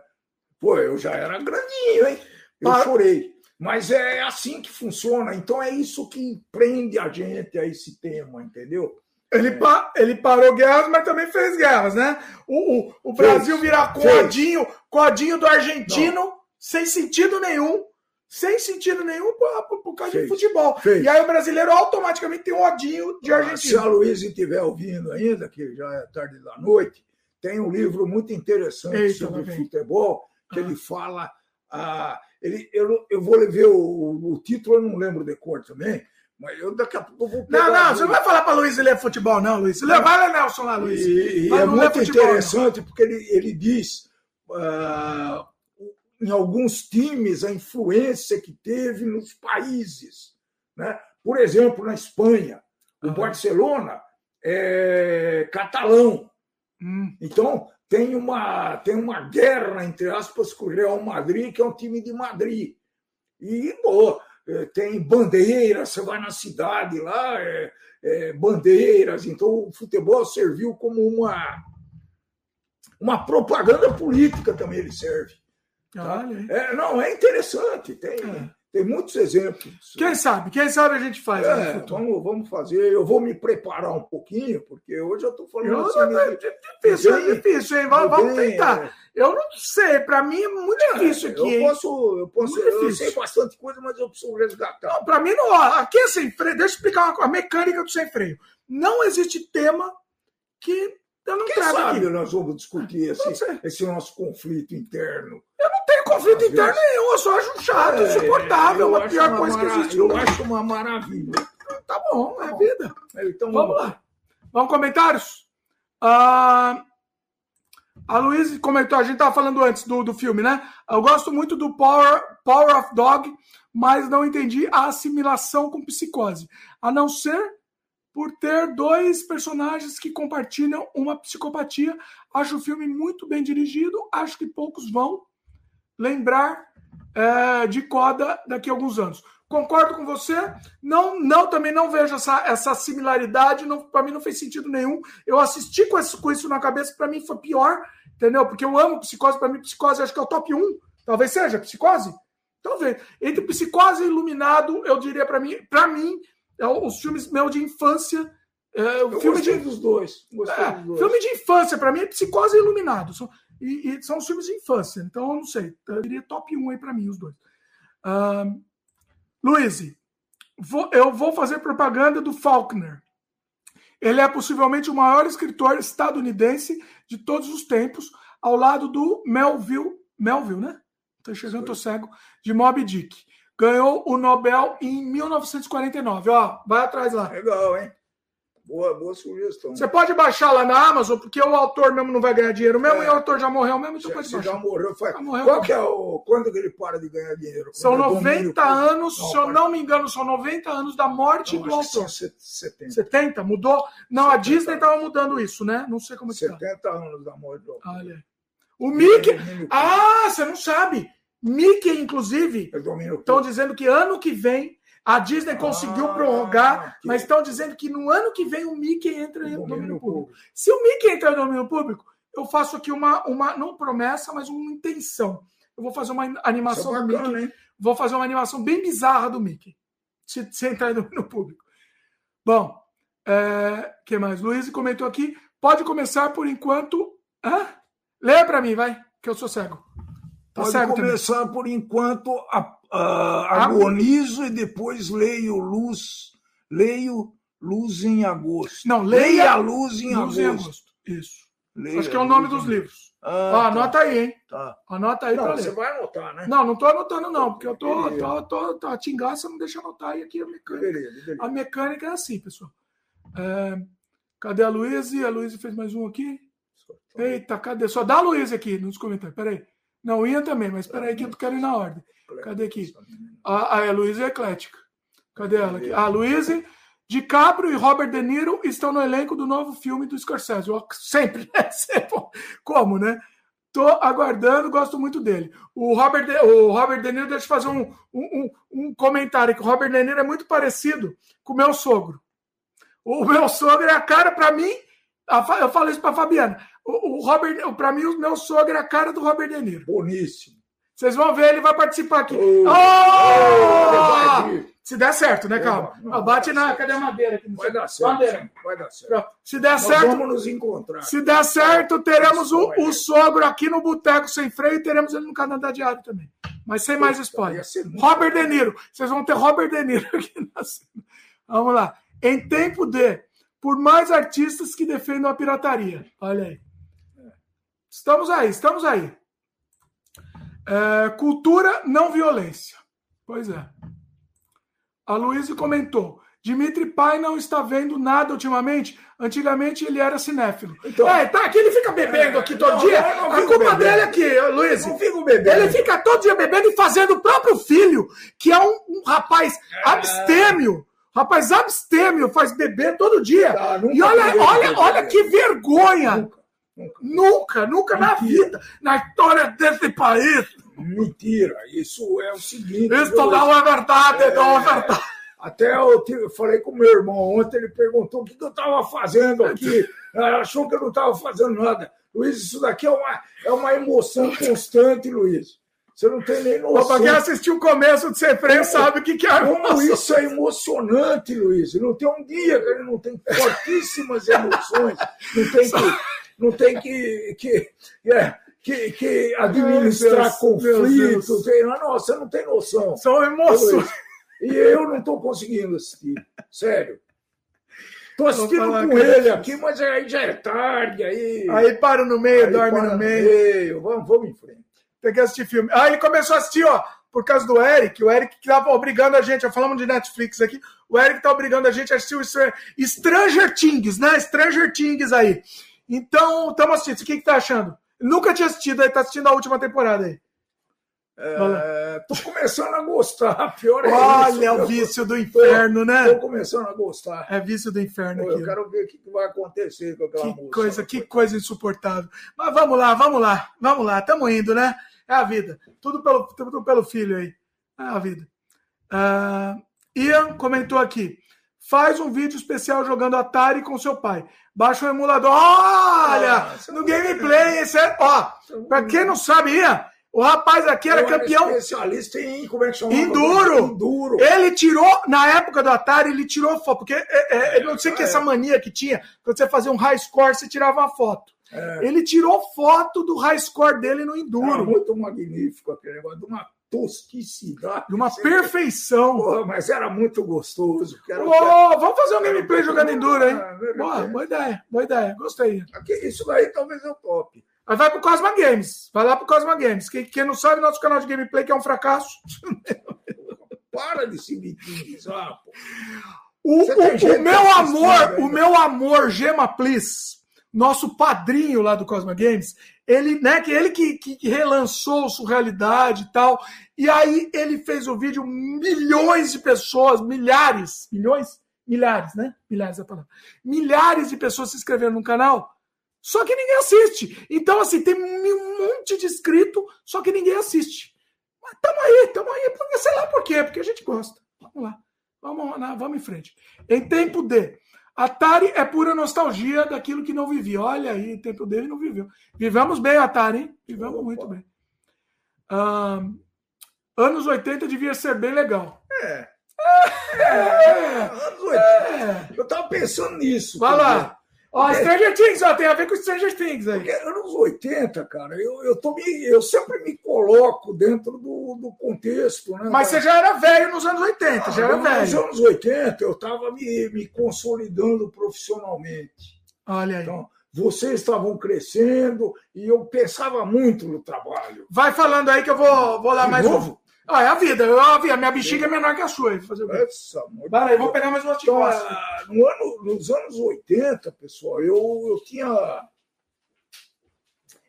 Pô, eu já era grandinho, hein? Eu chorei. Mas é assim que funciona. Então é isso que prende a gente a esse tema, entendeu? Ele, pa, ele parou guerras, mas também fez guerras, né? O, o, o Brasil virar codinho, codinho do argentino, Não. sem sentido nenhum. Sem sentido nenhum por, causa fez. de futebol. Fez. E aí o brasileiro automaticamente tem um odinho de argentino. Se a Luísa estiver ouvindo ainda, que já é tarde da noite, tem um livro muito interessante Eita, sobre futebol, que ah. ele fala. Ah, ele, eu, eu vou ver o, o título, eu não lembro de cor também, mas eu daqui a pouco vou Não, não, você não vai falar para Luiz ler futebol, não, Luiz. Não. Vai lá, Nelson, lá, Luiz. E, e é muito futebol, interessante, não. porque ele, ele diz uh, em alguns times a influência que teve nos países. Né? Por exemplo, na Espanha, o Barcelona é catalão. Hum. Então, tem uma, tem uma guerra, entre aspas, com o Real Madrid, que é um time de Madrid. E, pô, é, tem bandeiras, você vai na cidade lá, é, é, bandeiras. Então, o futebol serviu como uma, uma propaganda política também, ele serve. Tá? É, não, é interessante. Tem, é. Tem muitos exemplos. Quem sabe? Quem sabe a gente faz. É, vamos, vamos fazer. Eu vou me preparar um pouquinho, porque hoje eu estou falando eu, assim. É, difícil, é difícil, hein? Vamos, vamos tentar. É. Eu não sei, para mim é muito é, difícil aqui. Eu posso, eu posso, muito eu difícil. sei bastante coisa, mas eu preciso resgatar. Para mim não. Aqui é sem freio. Deixa eu explicar uma, a mecânica do sem freio. Não existe tema que eu não Quem sabe aqui. nós vamos discutir esse, esse nosso conflito interno. Eu não conflito interno nenhum, eu só acho chato, é, insuportável, a pior coisa mara... que existe. Eu acho uma maravilha. Tá bom, é vida. Então vamos, vamos lá. Vamos comentários? Ah, a Luísa comentou, a gente estava falando antes do, do filme, né? Eu gosto muito do Power, Power of Dog, mas não entendi a assimilação com psicose. A não ser por ter dois personagens que compartilham uma psicopatia. Acho o filme muito bem dirigido, acho que poucos vão lembrar é, de Coda daqui a alguns anos. Concordo com você. Não, não também não vejo essa, essa similaridade. Para mim não fez sentido nenhum. Eu assisti com isso, com isso na cabeça, para mim foi pior, entendeu? Porque eu amo psicose. Para mim, psicose acho que é o top 1. Talvez seja psicose. Talvez. Entre psicose e iluminado, eu diria para mim, para mim, é os filmes meu de infância. É, o filme de, dos dois. É, dos dois. Filme de infância, para mim, é Psicose e Iluminado. E, e, são os filmes de infância. Então, eu não sei. Eu diria top 1 aí para mim, os dois. Uh, Luiz, vou, eu vou fazer propaganda do Faulkner. Ele é possivelmente o maior escritor estadunidense de todos os tempos, ao lado do Melville, Melville, né? Estou chegando, estou cego, de Moby Dick ganhou o Nobel em 1949. Ó, vai atrás lá. Legal, hein? Boa, boa sugestão. Você pode baixar lá na Amazon, porque o autor mesmo não vai ganhar dinheiro mesmo, é. e o autor já morreu mesmo, então pode baixar. Já morreu, faz... já morreu. Qual que é o... Quando que ele para de ganhar dinheiro? São 90 anos, não, se eu não me engano, são 90 anos da morte não, do autor. 70. 70, mudou? Não, 70 a Disney estava mudando isso, né? Não sei como é que 70 tá. anos da morte do autor. Olha. O Mickey. Ah, você não sabe. Mickey, inclusive, estão dizendo que ano que vem a Disney conseguiu ah, prorrogar, que... mas estão dizendo que no ano que vem o Mickey entra em domínio público. público. Se o Mickey entrar em domínio público, eu faço aqui uma, uma não promessa, mas uma intenção. Eu vou fazer uma animação é bacana, do Mickey. Hein? Vou fazer uma animação bem bizarra do Mickey. Se, se entrar em domínio público. Bom, é, que mais? Luiz comentou aqui. Pode começar por enquanto. Hã? Lê para mim, vai, que eu sou cego. Tá Pode começar também. por enquanto, a, a, agonizo e depois leio luz, leio luz em agosto. Não, leia, leia luz em luz agosto. Em agosto. Isso. Leia Acho que é o nome dos livros. Ah, tá. Anota aí, hein? Tá. Anota aí não, Você vai anotar, né? Não, não estou anotando, não, porque eu tô, tô, tô, tô, a tingaça não deixa anotar e aqui a mecânica. Beleza, beleza. A mecânica é assim, pessoal. É, cadê a Luísa? A Luísa fez mais um aqui. Eita, cadê? Só dá a Luísa aqui nos comentários. Peraí. Não, ia também, mas espera aí que eu quero ir na ordem. Cadê aqui? A, Luísa é eclética. Cadê ela aqui? A Luísa, DiCaprio e Robert De Niro estão no elenco do novo filme do Scorsese. Sempre, [laughs] né? Como, né? Tô aguardando, gosto muito dele. O Robert De, o Robert De Niro, deixa eu fazer um, um, um comentário que o Robert De Niro é muito parecido com o meu sogro. O meu sogro é a cara, para mim, eu falei isso para Fabiana. O, o Robert, para mim, o meu sogro é a cara do Robert De Niro. Boníssimo. Vocês vão ver, ele vai participar aqui. Oh! oh! Se der certo, né, calma? Não, bate na. Cadê a madeira aqui? Vai dar certo. Madeira. Vai dar certo. Se der Nós certo. Vamos nos encontrar. Se der certo, teremos o, o sogro aqui no Boteco Sem Freio e teremos ele no Canadá Diário também. Mas sem mais spoiler. Robert De Niro. Vocês vão ter Robert De Niro [laughs] aqui na Vamos lá. Em tempo de. Por mais artistas que defendam a pirataria. Olha aí. Estamos aí, estamos aí. É, cultura, não violência. Pois é. A Luísa comentou. Dimitri Pai não está vendo nada ultimamente. Antigamente ele era cinéfilo. Então, é, tá aqui, ele fica bebendo aqui todo não, dia. Não, não a culpa bebendo. dele é aqui, Luiz. Não fico bebendo. Ele fica todo dia bebendo e fazendo o próprio filho, que é um, um rapaz é... abstêmio. Rapaz abstêmio, faz beber todo dia. Tá, e olha, olha, olha que vergonha. Nunca, nunca, nunca na vida, na história desse país. Mentira, isso é o seguinte. Isso não é verdade, é, não é verdade. Até eu, eu falei com meu irmão ontem, ele perguntou o que, que eu estava fazendo aqui. [laughs] achou que eu não estava fazendo nada. Luiz, isso daqui é uma, é uma emoção constante, Luiz. Você não tem nem noção. Para quem assistiu o começo de Ser Freio sabe o que, que é Como isso é emocionante, Luiz. Não tem um dia que ele não tem fortíssimas emoções. Não tem [laughs] que. Não tem que, que, é, que, que administrar Deus, conflitos. Tem, não, você não tem noção. São emoções. E eu não estou conseguindo assistir. Sério. Estou assistindo com ele aqui, mas aí já é tarde. Aí, aí para no meio, aí dorme no meio. meio. Vamos, vamos em frente. Tem que assistir filme. Aí ele começou a assistir, ó, por causa do Eric. O Eric que estava obrigando a gente, falamos de Netflix aqui. O Eric tá obrigando a gente a assistir o Stranger Things, né? Stranger Things aí. Então, estamos assistindo. O que, que tá achando? Nunca tinha assistido, aí tá assistindo a última temporada aí. É, tô começando a gostar, [laughs] pior é Olha isso, o vício do inferno, tô, né? Tô começando a gostar. É vício do inferno Pô, Eu quero ver o que vai acontecer com aquela que música. Coisa, que coisa insuportável. Mas vamos lá, vamos lá, vamos lá, estamos indo, né? É a vida. Tudo pelo, tudo pelo filho aí. É a vida. Uh, Ian comentou aqui. Faz um vídeo especial jogando Atari com seu pai. Baixa o emulador. Olha! Ah, no gameplay, esse é. Ó, pra quem não sabe, Ian, o rapaz aqui era campeão. Especialista em como é que chama? Enduro. Enduro. Ele tirou, na época do Atari, ele tirou foto. Porque é, é, eu não sei que essa mania que tinha, quando você fazia um high score, você tirava uma foto. É. Ele tirou foto do high score dele no Enduro. Era muito magnífico aquele negócio, de uma tosquicidade. De uma perfeição. Porra, mas era muito gostoso. Era oh, Vamos fazer um gameplay jogando Enduro, hein? Ah, boa, boa ideia, boa ideia. Gostei. Aqui, isso daí talvez eu tope. Mas vai pro Cosma Games. Vai lá pro Cosma Games. Quem, quem não sabe, nosso canal de gameplay que é um fracasso. [laughs] Para de se vitimizar, pô. O, o, o meu amor, o meu amor, Gema Please, nosso padrinho lá do Cosma Games, ele, né, que ele que, que relançou Surrealidade e tal. E aí ele fez o vídeo, milhões de pessoas, milhares, milhões? Milhares, né? Milhares é a palavra. Milhares de pessoas se inscreveram no canal só que ninguém assiste. Então, assim, tem um monte de inscrito, só que ninguém assiste. Mas tamo aí, tamo aí, sei lá por quê, porque a gente gosta. Vamos lá, vamos vamos em frente. Em tempo de. Atari é pura nostalgia daquilo que não vivia. Olha aí, em tempo dele não viveu. Vivemos bem, Atari, hein? Vivemos muito bem. anos 80 devia ser bem legal. É. É, é, anos 80. É. Eu tava pensando nisso. Vai lá. Ó, Stranger Things, ó, tem a ver com Stranger Things aí. Porque anos 80, cara, eu, eu, tô me, eu sempre me coloco dentro do, do contexto, né? Mas você já era velho nos anos 80, ah, já era velho. Nos anos 80, eu estava me, me consolidando profissionalmente. Olha aí. Então, vocês estavam crescendo e eu pensava muito no trabalho. Vai falando aí que eu vou, vou lá De mais novo. Ah, é a vida. Eu, a, a minha bexiga é menor que a sua. Fazer o Essa, Para aí, vou pegar mais uma então, no ano, Nos anos 80, pessoal, eu, eu tinha.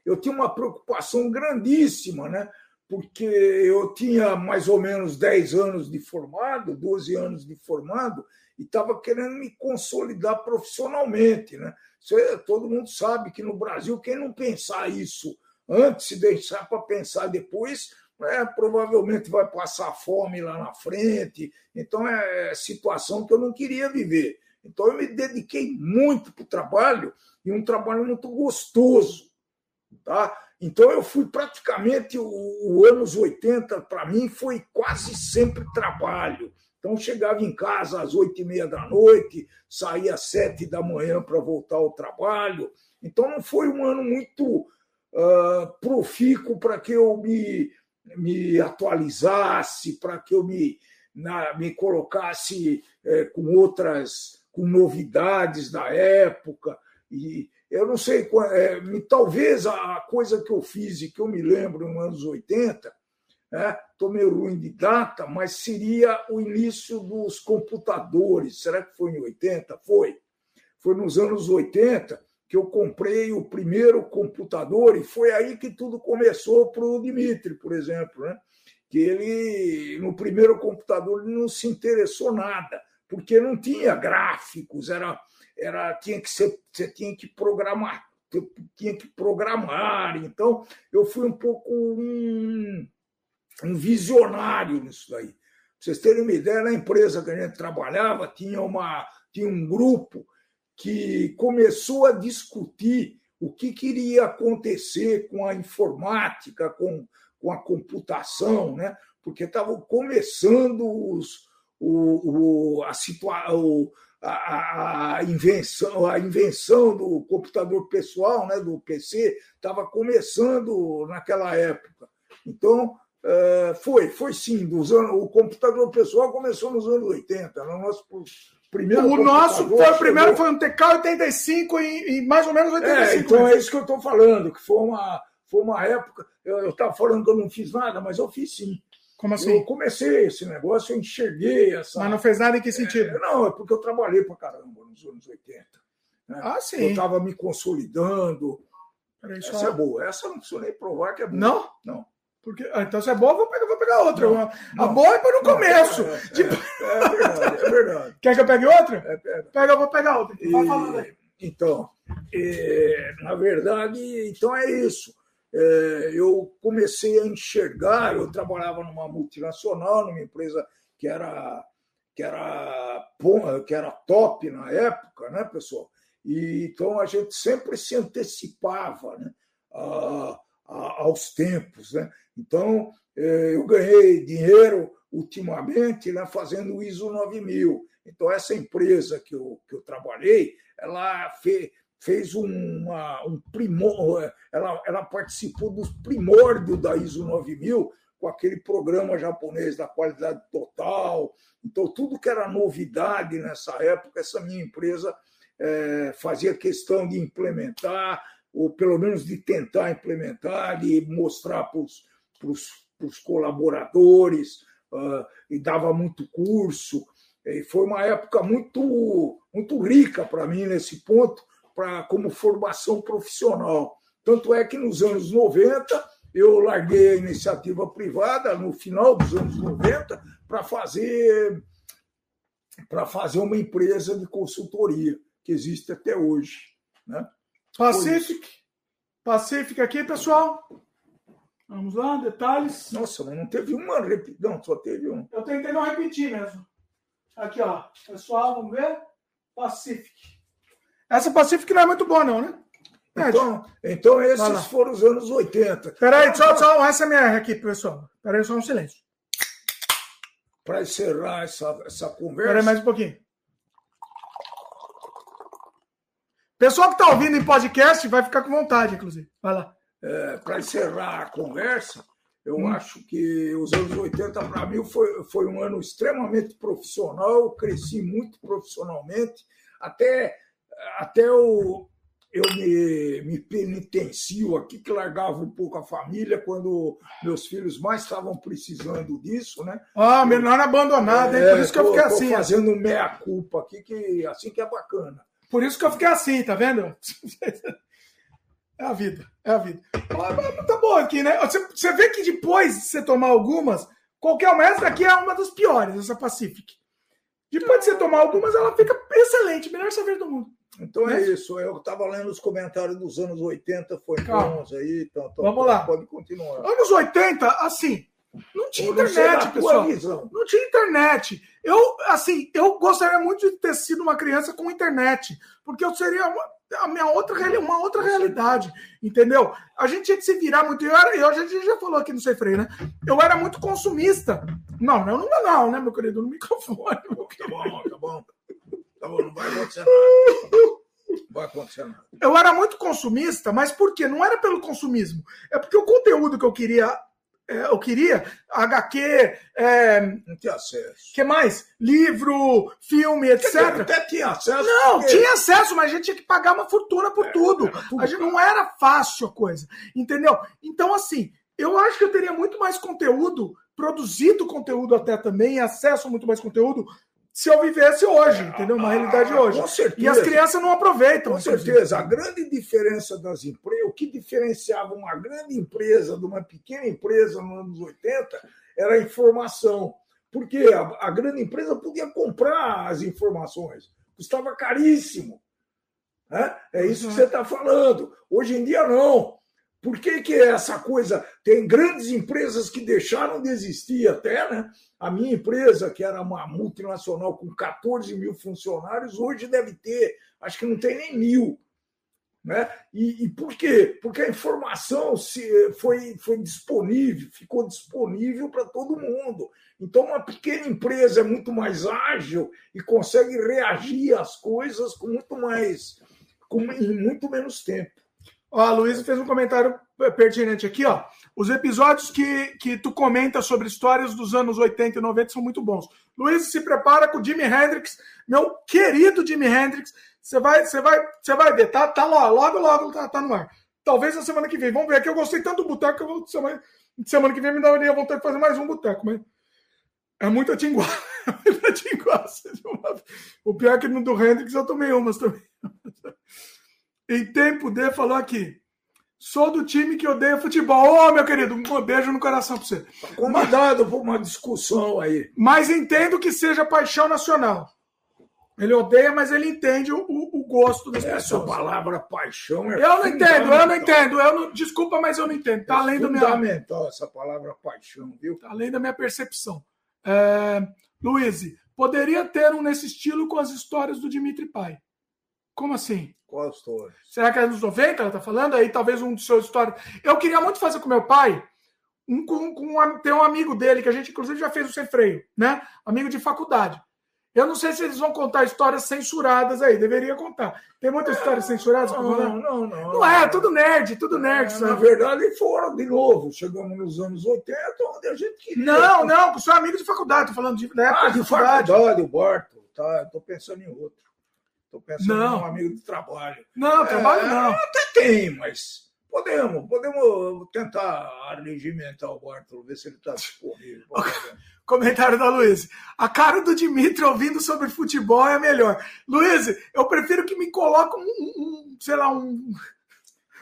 Eu tinha uma preocupação grandíssima, né? Porque eu tinha mais ou menos 10 anos de formado, 12 anos de formado, e estava querendo me consolidar profissionalmente. Né? Você, todo mundo sabe que no Brasil, quem não pensar isso antes, se deixar para pensar depois, é, provavelmente vai passar fome lá na frente. Então, é situação que eu não queria viver. Então, eu me dediquei muito para o trabalho, e um trabalho muito gostoso. Tá? Então eu fui praticamente o, o anos 80 para mim foi quase sempre trabalho. Então chegava em casa às oito e meia da noite, saía às sete da manhã para voltar ao trabalho. Então não foi um ano muito uh, profícuo para que eu me, me atualizasse, para que eu me, na, me colocasse é, com outras, com novidades da época. E eu não sei, é, talvez a coisa que eu fiz e que eu me lembro nos anos 80, estou né, meio ruim de data, mas seria o início dos computadores. Será que foi em 80? Foi. Foi nos anos 80 que eu comprei o primeiro computador e foi aí que tudo começou para o Dimitri, por exemplo, né? que ele, no primeiro computador, ele não se interessou nada, porque não tinha gráficos, era, era tinha que ser, você tinha que programar, tinha que programar. Então, eu fui um pouco um, um visionário nisso daí. Para vocês terem uma ideia, na empresa que a gente trabalhava, tinha, uma, tinha um grupo que começou a discutir o que queria acontecer com a informática, com, com a computação, né? porque estavam começando os, o, o, a, situa o, a, a, invenção, a invenção do computador pessoal, né, do PC, estava começando naquela época. Então, é, foi, foi sim. Dos anos, o computador pessoal começou nos anos 80. No nosso primeiro o nosso foi o primeiro, foi um TK-85 em, em, mais ou menos 85. É, então é isso que eu estou falando, que foi uma, foi uma época. Eu estava falando que eu não fiz nada, mas eu fiz sim. Como assim? Eu comecei esse negócio, eu enxerguei essa. Mas não fez nada em que sentido? É, não, é porque eu trabalhei para caramba nos anos 80. Né? Ah, sim. Eu estava me consolidando. Peraí, essa só... é boa. Essa não preciso nem provar que é boa. Não? Não. Porque, ah, então se é boa, vou pegar, vou pegar outra. Não, a boa é para no começo. É, é, tipo... é, é, verdade, é verdade. [laughs] Quer que eu pegue outra? É, pega. pega, eu vou pegar outra. E, então, é, na verdade, então é isso. É, eu comecei a enxergar, eu trabalhava numa multinacional, numa empresa que era, que era, que era top na época, né, pessoal? E, então a gente sempre se antecipava né, a, a, aos tempos. Né? Então, é, eu ganhei dinheiro ultimamente né, fazendo o ISO 9000. Então, essa empresa que eu, que eu trabalhei, ela fez, fez uma, um primor, ela, ela participou dos primórdios da ISO 9000 com aquele programa japonês da qualidade total. Então, tudo que era novidade nessa época, essa minha empresa é, fazia questão de implementar, ou pelo menos de tentar implementar, de mostrar para os colaboradores, uh, e dava muito curso. E foi uma época muito, muito rica para mim nesse ponto, pra, como formação profissional. Tanto é que nos anos 90 eu larguei a iniciativa privada, no final dos anos 90, para fazer para fazer uma empresa de consultoria que existe até hoje. Né? Pacific. Pacific aqui, pessoal. Vamos lá, detalhes. Nossa, mas não teve uma repetição, só teve um. Eu tentei não repetir mesmo. Aqui, ó. Pessoal, vamos ver? Pacific. Essa Pacific não é muito boa, não, né? Então, então esses foram os anos 80. Peraí, só, só um SMR aqui, pessoal. Peraí, só um silêncio. Para encerrar essa, essa conversa. Peraí, mais um pouquinho. Pessoal que está ouvindo em podcast vai ficar com vontade, inclusive. Vai lá. É, para encerrar a conversa, eu hum. acho que os anos 80, para mim, foi, foi um ano extremamente profissional. Eu cresci muito profissionalmente. Até, até o, eu me, me penitencio aqui, que largava um pouco a família quando meus filhos mais estavam precisando disso, né? Ah, menor abandonado, é, hein? Por isso que eu fiquei assim. fazendo meia-culpa aqui, que assim que é bacana. Por isso que eu fiquei assim, tá vendo? [laughs] É a vida, é a vida. Tá bom aqui, né? Você, você vê que depois de você tomar algumas, qualquer uma, essa daqui é uma das piores, essa Pacific. Depois de você tomar algumas, ela fica excelente, melhor cerveja do mundo. Então né? é isso. Eu estava lendo os comentários dos anos 80, foi bons aí. Então, então, Vamos lá. Pode continuar. Anos 80, assim, Não tinha internet, pessoal. Não tinha internet. Eu, assim, eu gostaria muito de ter sido uma criança com internet, porque eu seria uma, a minha outra, uma outra realidade, entendeu? A gente tinha que se virar muito. Eu, era, eu, a gente já falou aqui no Sei Freio, né? Eu era muito consumista. Não, não, não, não, né, meu querido? No microfone. Tá bom, tá bom. Tá bom, não vai acontecer nada. Vai acontecer nada. Eu era muito consumista, mas por quê? Não era pelo consumismo. É porque o conteúdo que eu queria eu queria HQ. É, não tinha acesso. que mais? Livro, filme, etc. Dizer, até tinha acesso. Não, porque... tinha acesso, mas a gente tinha que pagar uma fortuna por é, tudo. tudo. A gente, não era fácil a coisa. Entendeu? Então, assim, eu acho que eu teria muito mais conteúdo, produzido conteúdo até também, acesso a muito mais conteúdo se eu vivesse hoje, entendeu? Uma realidade ah, hoje. Com certeza. E as crianças não aproveitam. Com certeza. A grande diferença das empresas, o que diferenciava uma grande empresa de uma pequena empresa nos anos 80 era a informação. Porque a, a grande empresa podia comprar as informações, custava caríssimo. Né? É isso que você está falando. Hoje em dia, não. Por que, que essa coisa? Tem grandes empresas que deixaram de existir até, né? A minha empresa, que era uma multinacional com 14 mil funcionários, hoje deve ter, acho que não tem nem mil. Né? E, e por quê? Porque a informação se, foi, foi disponível, ficou disponível para todo mundo. Então, uma pequena empresa é muito mais ágil e consegue reagir às coisas com muito mais, com, em muito menos tempo. Ó, a Luísa fez um comentário pertinente aqui, ó. Os episódios que, que tu comenta sobre histórias dos anos 80 e 90 são muito bons. Luiz, se prepara com o Jimi Hendrix, meu querido Jimi Hendrix. Você vai, você vai, você vai ver, tá, tá lá, logo, logo tá, tá no ar. Talvez na semana que vem. Vamos ver aqui. Eu gostei tanto do boteco que eu vou semana, semana que vem me daria vontade de fazer mais um boteco, mas é muito atinguá. [laughs] o pior é que no do Hendrix eu tomei umas também. Em tempo de falou aqui. Sou do time que odeia futebol. Ô, oh, meu querido, um beijo no coração para você. Tá convidado para uma discussão aí. Mas entendo que seja paixão nacional. Ele odeia, mas ele entende o, o gosto das Essa pessoas. Essa palavra paixão é Eu não entendo, eu não entendo. Eu não, desculpa, mas eu não entendo. Tá é além do meu. fundamental essa palavra paixão, viu? Tá além da minha percepção. É... Luiz, poderia ter um nesse estilo com as histórias do Dimitri Pai. Como assim? Qual história? Será que é nos 90 ela tá falando? Aí talvez um dos seus histórias. Eu queria muito fazer com meu pai. Um, com, com um, tem um amigo dele que a gente, inclusive, já fez o sem freio, né? Amigo de faculdade. Eu não sei se eles vão contar histórias censuradas aí, deveria contar. Tem muitas é, histórias censuradas? Não, não, não, não. Não é, tudo nerd, tudo nerd. É, na verdade, foram de novo. Chegamos nos anos 80, onde a gente queria. Não, não, sou amigo de faculdade, tô falando de, da época ah, de, de faculdade. faculdade. o Barto, tá? Tô pensando em outro. Estou pensando não. um amigo de trabalho. Não, trabalho é, não. Até tem, mas podemos, podemos tentar regimentar o Bartolo, ver se ele está disponível. Comentário da Luiz. A cara do Dimitri ouvindo sobre futebol é melhor. Luiz, eu prefiro que me coloque um, um sei lá, um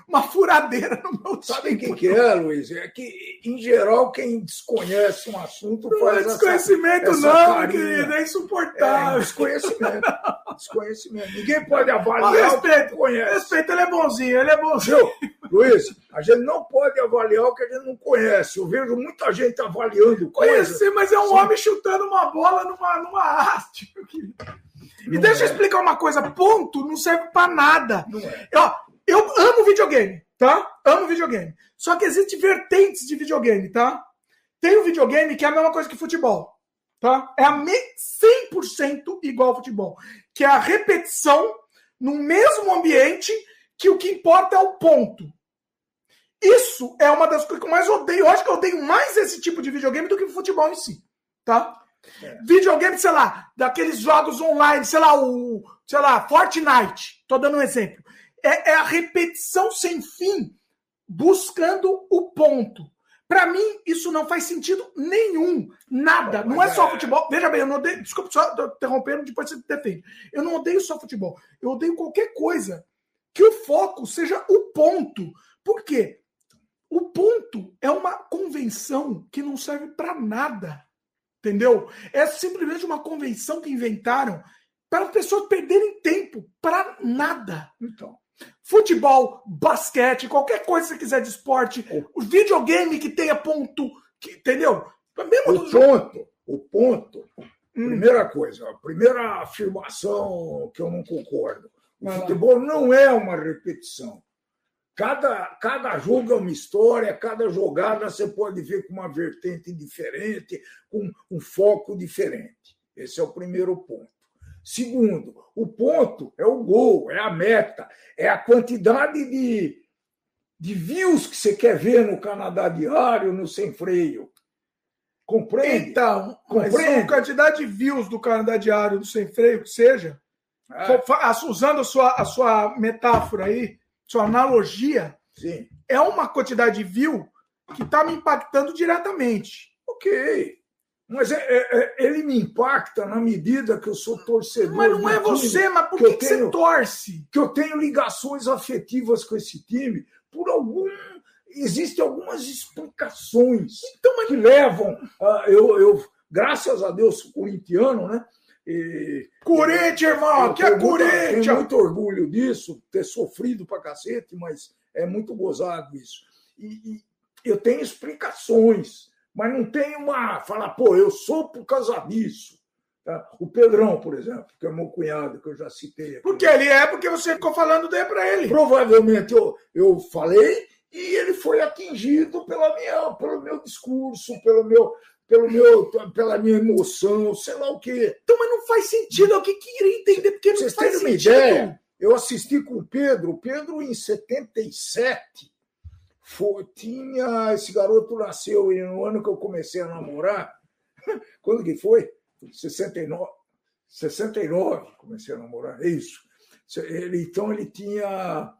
uma furadeira no meu Sabe o que, que é, Luiz? É que, em geral, quem desconhece um assunto não faz é desconhecimento, essa, não, essa querido, é insuportável. É, desconhecimento. [laughs] desconhecimento. Ninguém pode avaliar respeito, o conhece. Respeito, ele é bonzinho, ele é bonzinho. Luiz, a gente não pode avaliar o que a gente não conhece. Eu vejo muita gente avaliando coisas. Conheci, mas é um Sim. homem chutando uma bola numa, numa haste, E não deixa é. eu explicar uma coisa: ponto não serve para nada. Não é. Ó, eu amo videogame, tá? Amo videogame. Só que existem vertentes de videogame, tá? Tem um videogame que é a mesma coisa que futebol, tá? É a 100% igual ao futebol, que é a repetição no mesmo ambiente que o que importa é o ponto. Isso é uma das coisas que eu mais odeio. Eu acho que eu odeio mais esse tipo de videogame do que o futebol em si, tá? É. Videogame, sei lá, daqueles jogos online, sei lá, o, sei lá, Fortnite. Tô dando um exemplo é, é a repetição sem fim, buscando o ponto. Para mim, isso não faz sentido nenhum. Nada. Não é só é- futebol. Veja bem, eu não odeio. Desculpa só interrompendo, depois você defende. Eu não odeio só futebol. Eu odeio qualquer coisa que o foco seja o ponto. Por quê? O ponto é uma convenção que não serve para nada. Entendeu? É simplesmente uma convenção que inventaram para as pessoas perderem tempo para nada. Então. Futebol, basquete, qualquer coisa que você quiser de esporte, o videogame que tenha ponto Que, entendeu? Mesmo o ponto, o ponto. Hum. Primeira coisa, a primeira afirmação que eu não concordo. O Vai futebol lá. não é uma repetição. Cada, cada jogo é uma história, cada jogada você pode ver com uma vertente diferente, com um foco diferente. Esse é o primeiro ponto. Segundo, o ponto é o gol, é a meta, é a quantidade de, de views que você quer ver no Canadá Diário, no Sem Freio. Compreende? Então, Compreende? a quantidade de views do Canadá Diário, do Sem Freio, que seja, é. usando a sua, a sua metáfora aí, sua analogia, Sim. é uma quantidade de view que está me impactando diretamente. Ok. Mas é, é, é, ele me impacta na medida que eu sou torcedor. Mas não é você, mas por que, que, tenho, você torce? Que eu tenho ligações afetivas com esse time por algum. Existem algumas explicações então, mas... que levam. A, eu, eu, graças a Deus, sou corintiano, né? E, Corinthians, irmão, que é Corinthians! Tenho muito orgulho disso, ter sofrido pra cacete, mas é muito gozado isso. E, e eu tenho explicações, mas não tenho uma. Falar, pô, eu sou por causa disso. Tá? O Pedrão, por exemplo, que é meu cunhado, que eu já citei. Aqui. Porque ele é porque você ficou falando dele para ele. Provavelmente eu, eu falei e ele foi atingido pela minha, pelo meu discurso, pelo meu, pelo meu, pela minha emoção, sei lá o quê. Então, mas não faz sentido. É o que queria entender, porque não Vocês faz sentido. uma ideia? Eu assisti com o Pedro. O Pedro, em 77, foi, tinha. Esse garoto nasceu no ano que eu comecei a namorar. [laughs] Quando que foi? 69. 69 comecei a namorar, é isso. Ele, então ele tinha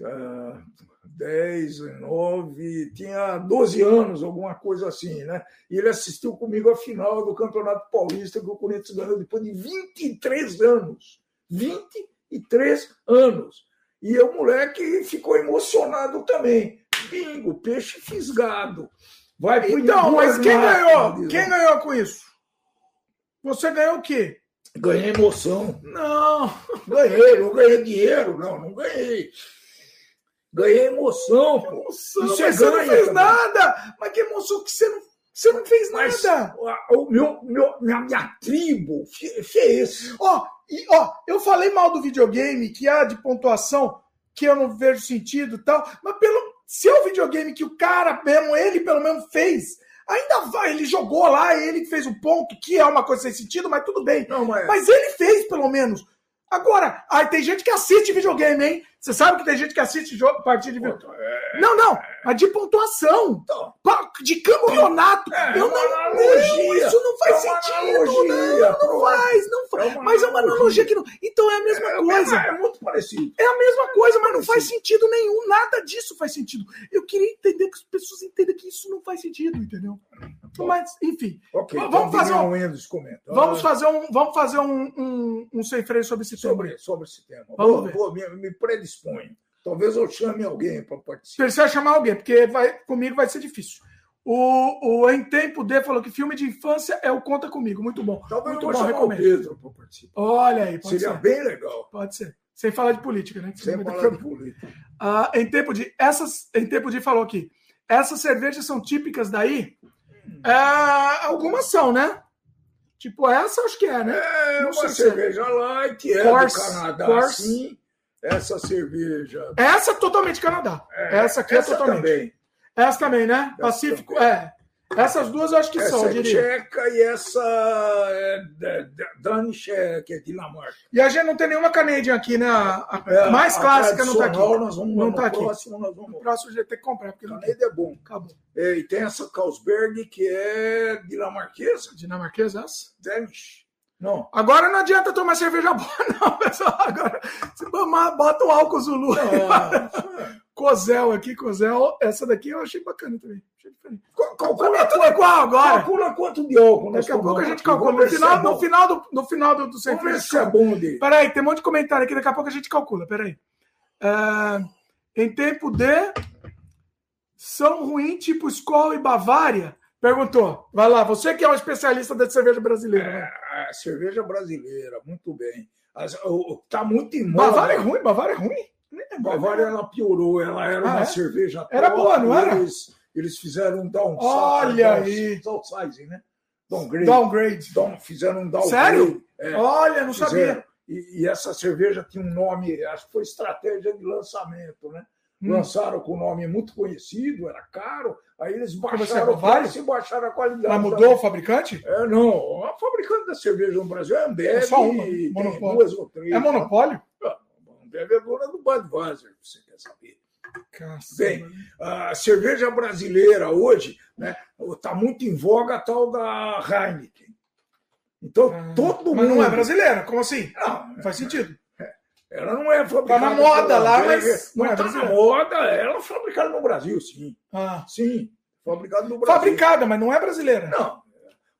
uh, 10, 9, tinha 12 anos, alguma coisa assim, né? E ele assistiu comigo a final do Campeonato Paulista que o Corinthians ganhou depois de 23 anos. 23 anos. E o moleque ficou emocionado também. Bingo, peixe fisgado. Vai pro Então, mas quem ganhou? Quem ganhou com isso? Você ganhou o quê? Ganhei emoção. Não. Ganhei, não ganhei dinheiro, não, não ganhei. Ganhei emoção, pô. Emoção, você, você não fez também. nada. Mas que emoção que você não, você não fez mas, nada. O meu, meu, minha, minha tribo fez. Ó, e, ó, eu falei mal do videogame, que há de pontuação, que eu não vejo sentido e tal, mas pelo, se é o videogame que o cara mesmo, ele pelo menos fez, ainda vai, ele jogou lá, ele fez o ponto, que é uma coisa sem sentido, mas tudo bem. Não, mas... mas ele fez, pelo menos. Agora, aí tem gente que assiste videogame, hein? Você sabe que tem gente que assiste jogo, partida de videogame. É... Não, não, mas de pontuação. Então, de campeonato. É, eu não, analogia. isso não faz é sentido. Analogia, não, não faz, não faz. É mas é uma analogia que não. Então é a mesma é, coisa. É, muito parecido. É a mesma coisa, mas não faz sentido nenhum. Nada disso faz sentido. Eu queria entender que as pessoas entendam que isso não faz sentido, entendeu? Mas, enfim. Ok, vamos então fazer um, vamos fazer um, vamos fazer um, um, um sem freio sobre esse sobre, tema. Sobre esse tema. Vamos vou, ver. Vou, me, me predisponho. Talvez eu chame alguém para participar. Precisa chamar alguém, porque vai, comigo vai ser difícil. O, o Em Tempo D falou que filme de infância é o Conta Comigo. Muito bom. Talvez Muito eu bom, chamar o Pedro para participar. Olha aí, Seria ser. bem legal. Pode ser. Sem falar de política, né? Sem falar de política. Ah, em tempo de. Essas, em tempo de falou aqui. Essas cervejas são típicas daí? É, algumas são, né? Tipo, essa acho que é, né? É, Não uma cerveja é. light, é Corse, do Canadá, Corse. sim. Essa cerveja. Essa é totalmente Canadá. É, essa aqui é essa é totalmente. Também. Essa também, né? Essa Pacífico, também. é. Essas duas eu acho que essa são, é diria. tcheca e essa é Danish, que é Dinamarca. E a gente não tem nenhuma Canadian aqui, né? A, é, mais clássica não está aqui. Nós vamos, não tá aqui. Próximo, nós vamos... No próximo a gente tem que comprar. Porque Canadian é bom. Acabou. É, e tem essa Carlsberg, que é dinamarquesa. Dinamarquesa, essa? Danish. Não. Agora não adianta tomar cerveja boa, [laughs] não, pessoal. Agora, se tomar, bota o álcool Zulu. Não, Cozel aqui, Cozel. Essa daqui eu achei bacana também. Calcula tudo igual agora. Calcula quanto de álcool. Daqui a pouco a gente calcula. No final, no final do, no final do, do freio. é bom dele. Peraí, tem um monte de comentário aqui. Daqui a pouco a gente calcula. Peraí. É, em tempo de são ruim, tipo escola e Bavária. Perguntou. Vai lá, você que é um especialista da cerveja brasileira. É, cerveja brasileira, muito bem. Está muito em moda. Bavária é ruim? Bavária é ruim? Bavária ela piorou, ela era ah, uma é? cerveja Era boa, não era? Eles, Eles fizeram um downsize. Olha aí. Downsizing, né? Downgrade. Downgrade. Down, fizeram um downgrade. Sério? É, Olha, não fizeram. sabia. E, e, essa cerveja tinha um nome, acho que foi estratégia de lançamento, né? Hum. Lançaram com um nome muito conhecido, era caro, aí eles baixaram o preço e baixaram a qualidade. Mas mudou o fabricante? É, não. A fabricante da cerveja no Brasil é Ambev. É só uma, monopólio. duas ou três. É monopólio? Tá? Ambev é dona do Budweiser, você quer saber. Bem, a cerveja brasileira hoje está né, tá muito em voga a tal da Heineken. Então, ah, todo mundo. Mas não é brasileira, como assim? Não, faz sentido. É, ela não é fabricada. Tá na moda lá, mas. Não, é tá na moda, ela é fabricada no Brasil, sim. Ah. Sim, fabricada no Brasil. Fabricada, mas não é brasileira. Não.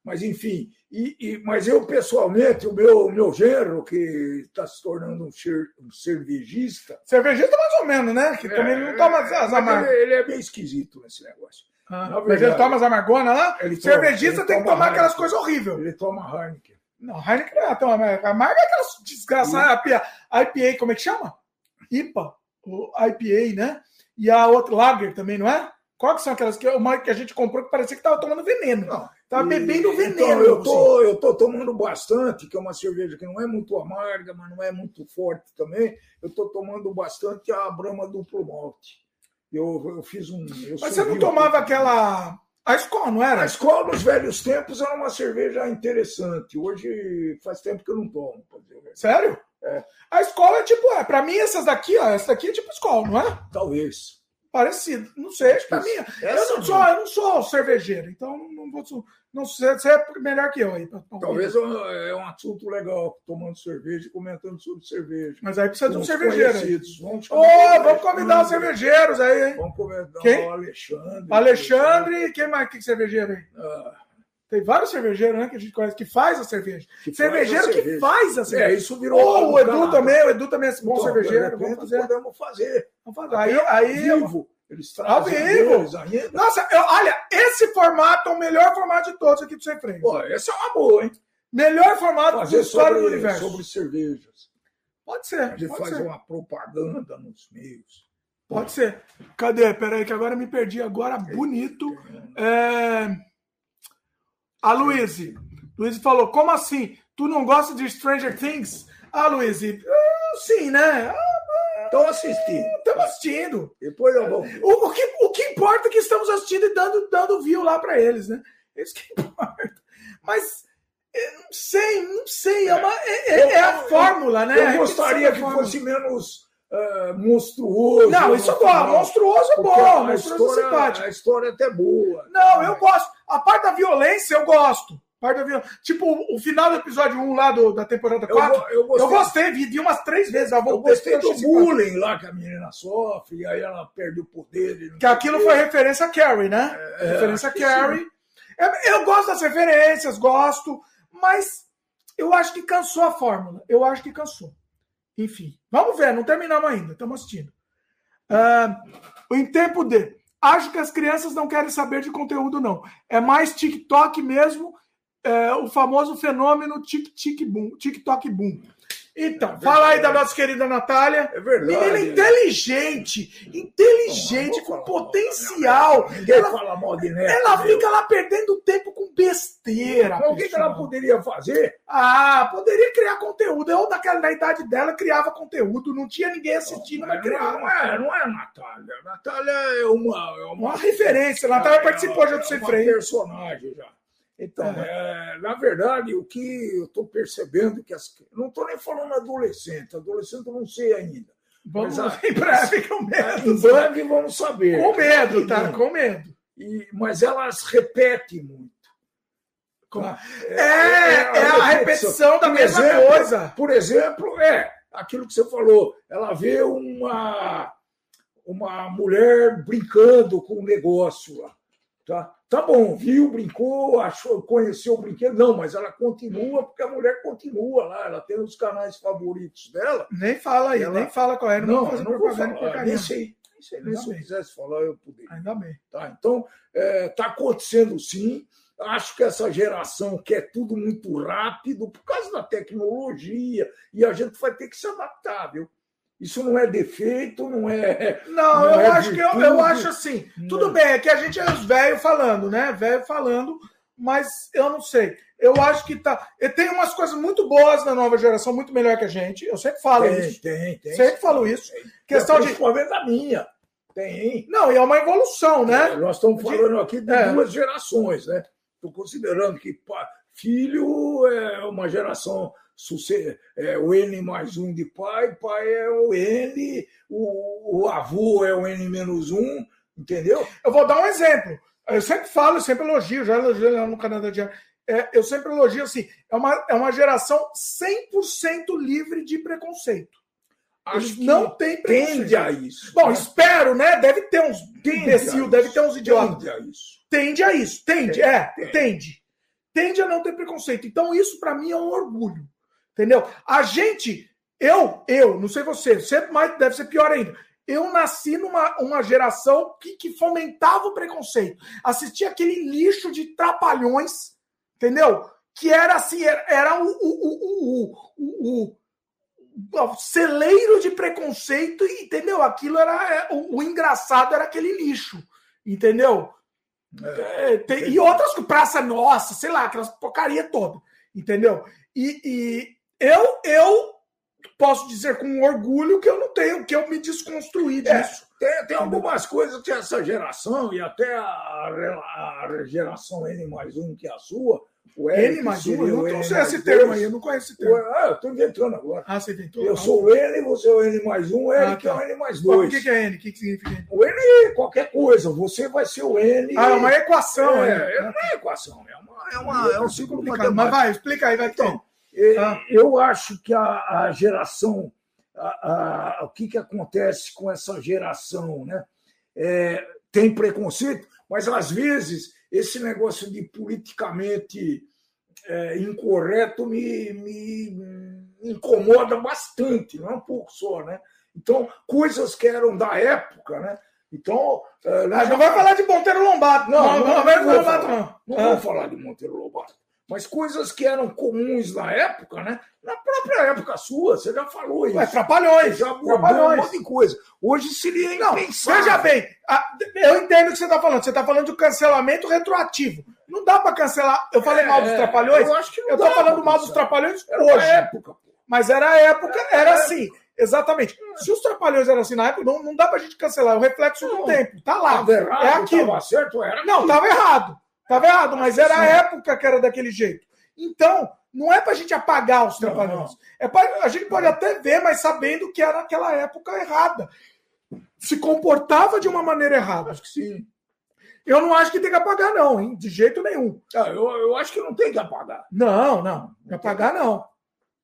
Mas, enfim, e, e, mas eu, pessoalmente, o meu, o meu genro, que está se tornando um, cer, um, cervejista. Cervejista, mais ou menos, né? Que é, também não toma as amargas. Ele, ele, é bem esquisito nesse negócio. Ah, verdade, mas ele toma as amargonas lá? cervejista toma, tem que tomar aquelas coisas horríveis. Ele toma Heineken. Não, Heineken não é tão amarga. Amarga é aquelas desgraçadas. IPA, como é que chama? IPA. O IPA, né? E a outra, Lager também, não é? Quais são aquelas que, uma que a gente comprou que parecia que estava tomando veneno? Não. Tava bebendo veneno. Então, eu tô, eu tô tomando bastante, que é uma cerveja que não é muito amarga, mas não é muito forte também. Eu tô tomando bastante a Brahma Duplo Malte. Eu, eu fiz um. Eu mas você não tomava aquela. A escola, não era? A escola, nos velhos tempos, era uma cerveja interessante. Hoje faz tempo que eu não tomo. Sério? É. A escola é tipo, é, pra mim, essas daqui, ó, essa daqui é tipo escola, não é? Talvez. Parecido. Não sei, para mim. Eu não, sou, eu não sou cervejeiro, então não vou. Não sei, você é melhor que eu aí. Talvez é um assunto legal, tomando cerveja e comentando sobre cerveja. Mas aí precisa de um cervejeiro. Vamos, oh, vamos convidar os cervejeiros aí, hein? Vamos convidar Quem? o Alexandre. Alexandre, quem mais que cervejeiro aí? Ah. Tem vários cervejeiros, né, que a gente conhece, que faz a cerveja. Que cervejeiro faz a que cerveja. faz a cerveja. É, isso virou. Oh, o Edu também, o Edu também é bom então, cervejeiro. Vamos fazer. Podemos fazer. Vamos fazer. Aí, aí, vivo. Eles trazem ainda. Nossa, eu, olha, esse formato é o melhor formato de todos aqui do Sem Freio. Pô, esse é uma boa, hein? Melhor formato Fazer de história sobre, do universo. Sobre cervejas. Pode ser. A gente faz ser. uma propaganda nos meios. Pode ser. Cadê? Peraí, que agora me perdi. Agora, bonito. É... A Luíse. Luíse falou: como assim? Tu não gosta de Stranger Things? Ah, Luíse, uh, sim, né? Estão assistindo. Estamos assistindo. Depois eu vou. O, o, que, o que importa é que estamos assistindo e dando, dando view lá para eles, né? Isso que [laughs] importa. Mas não sei, não sei. É, uma, é, é, é a fórmula, né? Eu gostaria que fosse menos. Uh, monstruoso. Não, isso é bom. Monstruoso é bom. Monstruoso é simpático. A história é até boa. Não, eu gosto. A parte da violência eu gosto. Parte da Tipo, o final do episódio 1 lá do, da temporada 4. Eu, eu, gostei, eu gostei vi, vi umas três vezes. Eu, eu gostei do bullying lá que a menina sofre, e aí ela perde o poder. Que aquilo foi referência a Carrie, né? É, referência a Carrie. Eu, gosto das referências, gosto, mas eu acho que cansou a fórmula. Eu acho que cansou. Enfim, vamos ver, não terminamos ainda, estamos assistindo. Uh, em tempo de. Acho que as crianças não querem saber de conteúdo, não. É mais TikTok mesmo é, o famoso fenômeno tic-tic-boom, TikTok boom. Então, é fala aí da nossa querida Natália. É verdade. Menina inteligente, inteligente, com potencial. Ela, fala mal de neto, Ela fica lá perdendo tempo com besteira. Então, o que, que, ela poderia fazer? Ah, poderia criar conteúdo. Eu, daquela na idade dela, criava conteúdo. Não tinha ninguém assistindo, não, mas criava. Não é, não é a Natália. A Natália é uma. É uma, uma referência. A Natália participou de outro Sem Freio. personagem já. Então, é, na verdade, o que eu estou percebendo que as, não estou nem falando adolescente, adolescente eu não sei ainda. Vamos mas, [laughs] em breve com medo. Em breve vamos saber. Com medo, tá? Com medo. E, mas elas repetem muito. Tá? É, é, é, a, é a repetição da mesma exemplo, coisa. Por exemplo, é aquilo que você falou. Ela vê uma, uma mulher brincando com um negócio lá. Tá? Tá bom, viu, brincou, achou, conheceu o brinquedo. Não, mas ela continua, porque a mulher continua lá, ela tem os canais favoritos dela. Nem fala aí, ela... nem fala qual é. Não, não, não vou falar, nem sei. Nem sei, nem se eu quisesse falar, eu poderia. Ainda bem. Tá, então, é, tá acontecendo sim. Acho que essa geração quer tudo muito rápido por causa da tecnologia e a gente vai ter que se adaptar, viu? Isso não é defeito, não é. Não, não eu é acho virtude. que eu, eu acho assim. Tudo bem, é que a gente é os velhos falando, né? Velho falando, mas eu não sei. Eu acho que tá. E tem umas coisas muito boas na nova geração, muito melhor que a gente. Eu sempre falo tem, isso. Tem, tem. Sempre falo isso. Tem. Questão de. Principalmente da minha. Tem. Não, e é uma evolução, né? É, nós estamos falando aqui de é. duas gerações, né? Estou considerando que filho é uma geração é o N mais um de pai, pai é o N, o, o avô é o N menos um, entendeu? Eu vou dar um exemplo. Eu sempre falo, eu sempre elogio, já elogio lá no Canadá de é, eu sempre elogio assim, é uma, é uma geração 100% livre de preconceito. Acho que não tem preconceito. Tende a isso. Bom, né? espero, né? Deve ter uns imbecil, deve ter uns idiotas. Tende a isso. Tende a isso, tende, é, tende. tende. Tende a não ter preconceito. Então, isso para mim é um orgulho. Entendeu? A gente, eu, eu, não sei você, sempre mais deve ser pior ainda. Eu nasci numa uma geração que, que fomentava o preconceito. Assistia aquele lixo de trapalhões, entendeu? Que era assim, era, era o, o, o, o, celeiro de preconceito, entendeu? Aquilo era. É, o, engraçado era aquele lixo, entendeu? É, é tem, e outras Praça Nossa, sei lá, aquelas porcaria toda, entendeu? E, eu, eu posso dizer com orgulho que eu não tenho, que eu me desconstruí é, disso. É, tem, tem algumas coisas que essa geração, e até a, a geração N mais um, que é a sua, o N mais um, eu não sei esse termo aí, eu não conheço esse termo. Ah, eu estou inventando agora. Ah, você inventou? Eu sou o N, você é o N mais um, o N ah, que é o tá. N mais dois. O que, é N? O que, que significa N? O N é qualquer coisa, você vai ser o N. Ah, é uma equação. É, é, é uma equação, é, uma, é, uma, é um ciclo matemático. Mas vai, explica aí, vai então. Ah. Eu acho que a, a geração, a, a, o que, que acontece com essa geração, né? É, tem preconceito, mas às vezes esse negócio de politicamente é, incorreto me, me, incomoda bastante, não é um pouco só, né? Então, coisas que eram da época, né? Então. É, não vai falar de Monteiro Lobato. Não, não, não, não, não, vou, falar, não. não ah. vou falar de Monteiro Lobato mas coisas que eram comuns na época, né? Na própria época sua, você já falou isso. Mas trapalhões. Já trapalhões. um monte de coisa. Hoje seria Não, veja bem, eu entendo o que você está falando. Você está falando de cancelamento retroativo. Não dá para cancelar. Eu falei é, mal dos trapalhões? Eu acho que não Eu estou falando mal dos trapalhões era hoje. época. Mas era a época, era, era assim. Exatamente. Se os trapalhões eram assim na época, não, não dá pra gente cancelar. É o reflexo não, do tempo. Tá lá. Errado, é aquilo. Tava certo, era não, estava errado. Estava errado, mas era a época que era daquele jeito. Então, não é para a gente apagar os trapalhões. É pra, a gente pode até ver, mas sabendo que era naquela época errada. Se comportava de uma maneira errada. Acho que sim. Eu não acho que tem que apagar, não, hein? De jeito nenhum. Ah, eu, eu acho que não tem que apagar. Não, não. Apagar, não.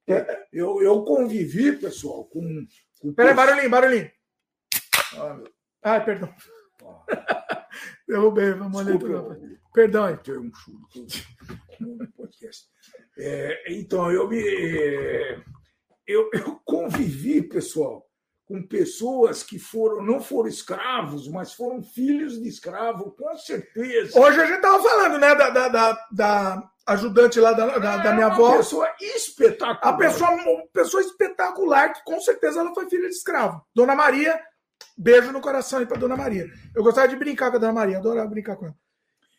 É, eu, eu convivi, pessoal, com. com Peraí, barulhinho, barulhinho. Ah, Ai, perdão. Ah. [laughs] Derrubei, vamos ali. Perdão. Tem um churo no podcast. É, então, eu me. Eu, eu convivi, pessoal, com pessoas que foram não foram escravos, mas foram filhos de escravo, com certeza. Hoje a gente estava falando, né, da, da, da, da, ajudante lá da, da, da minha avó. Uma pessoa espetacular. A pessoa, uma pessoa espetacular, que com certeza ela foi filha de escravo. Dona Maria, beijo no coração aí para Dona Maria. Eu gostava de brincar com a Dona Maria, adorava brincar com ela.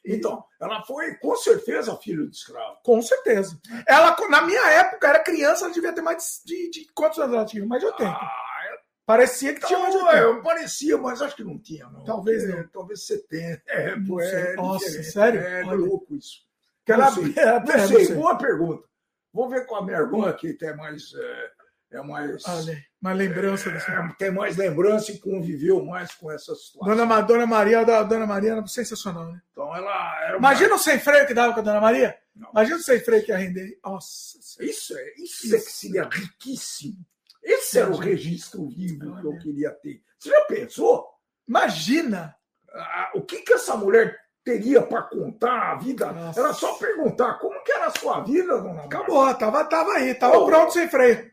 Então, ela foi com certeza filho de escravo. Com certeza. Ela, na minha época, era criança, ela devia ter mais de, de quantos anos ela tinha? Mais de 80. Ah, é... Parecia que então, tinha mais de 80. É, parecia, mas acho que não tinha, não. Talvez é, Talvez 70. É, pô, é Nossa, diferente. sério? É, é louco isso. Que [laughs] não, sei. É, não, não sei. Boa pergunta. Vou ver com a minha irmã, que tem mais. É, é mais. Olha, mais lembrança é, dessa. Tem mais lembrança e conviveu mais com essa situação. Dona, Dona Maria, Dona Maria era sensacional, né? Então ela era. Imagina uma... o sem freio que dava com a Dona Maria? Não. Imagina o sem freio que ia render. Nossa. Isso é, isso, isso é que seria riquíssimo. Esse era o registro vivo que eu queria ter. Você já pensou? Imagina! Ah, o que, que essa mulher teria para contar a vida? Nossa. Era só perguntar como que era a sua vida, dona Maria? Acabou, tava, tava aí, tava oh. pronto sem freio.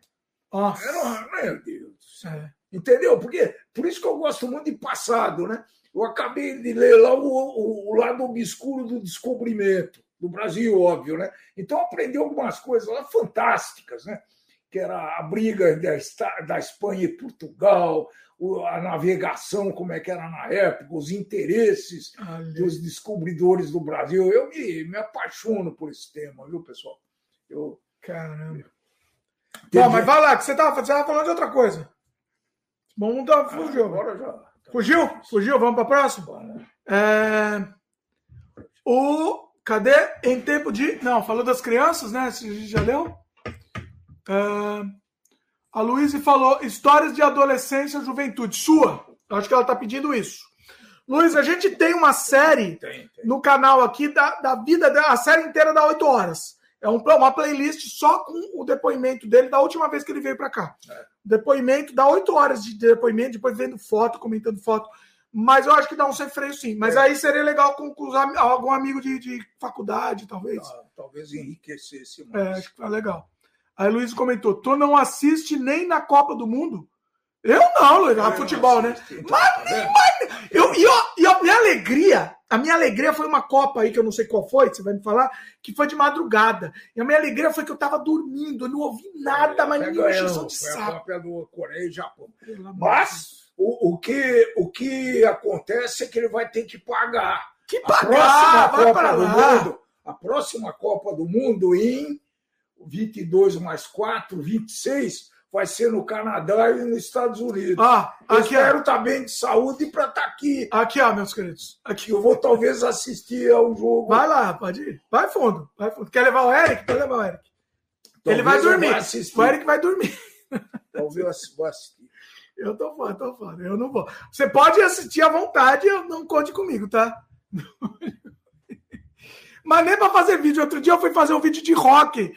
Nossa. Era, meu Deus. É. Entendeu? Porque, por isso que eu gosto muito de passado, né? Eu acabei de ler lá o, o, o lado obscuro do descobrimento, do Brasil, óbvio, né? Então aprendi algumas coisas lá fantásticas, né? que era a briga da, da Espanha e Portugal, a navegação, como é que era na época, os interesses dos descobridores do Brasil. Eu me, me apaixono por esse tema, viu, pessoal? Eu, Caramba. Bom, mas vai lá, que você estava falando de outra coisa. Vamos mudar, fugiu. Ah, agora já. Fugiu? Fugiu? Vamos para a próxima? É... O. Cadê? Em tempo de. Não, falou das crianças, né? Você já leu? É... A Luísa falou histórias de adolescência e juventude. Sua. Eu acho que ela está pedindo isso. Luiz, a gente tem uma série tem, tem. no canal aqui da, da vida, a série inteira dá 8 horas. É um, uma playlist só com o depoimento dele da última vez que ele veio para cá. É. Depoimento, dá oito horas de depoimento, depois vendo foto, comentando foto. Mas eu acho que dá um sem freio sim. Mas é. aí seria legal com, com algum amigo de, de faculdade, talvez. Ah, talvez enriquecesse mais. É, acho que tá legal. Aí Luiz comentou: tu não assiste nem na Copa do Mundo? Eu não, Luiz, é, futebol, né? Então, mas, tá mas, eu, e, e a minha alegria a minha alegria foi uma Copa aí, que eu não sei qual foi, você vai me falar, que foi de madrugada. E a minha alegria foi que eu tava dormindo, eu não ouvi nada, é, mas nenhuma injeção de saco. Foi a Copa do Coreia e Japão. Mas o, o, que, o que acontece é que ele vai ter que pagar. Que pagar? A próxima Copa do Mundo, a próxima Copa do Mundo em 22 mais 4, 26, vai ser no Canadá e nos Estados Unidos. Ah, eu aqui, espero estar tá bem de saúde para estar tá aqui. Aqui, ó, meus queridos. Aqui. Eu vou talvez assistir ao jogo. Vai lá, pode ir. Vai fundo. Vai fundo. Quer levar o Eric? Pode levar o Eric. Talvez Ele vai dormir. O Eric vai dormir. Talvez eu vou assistir. Eu tô fora, tô fora. Eu não vou. Você pode assistir à vontade, não conte comigo, tá? [laughs] Mas nem para fazer vídeo. Outro dia eu fui fazer um vídeo de rock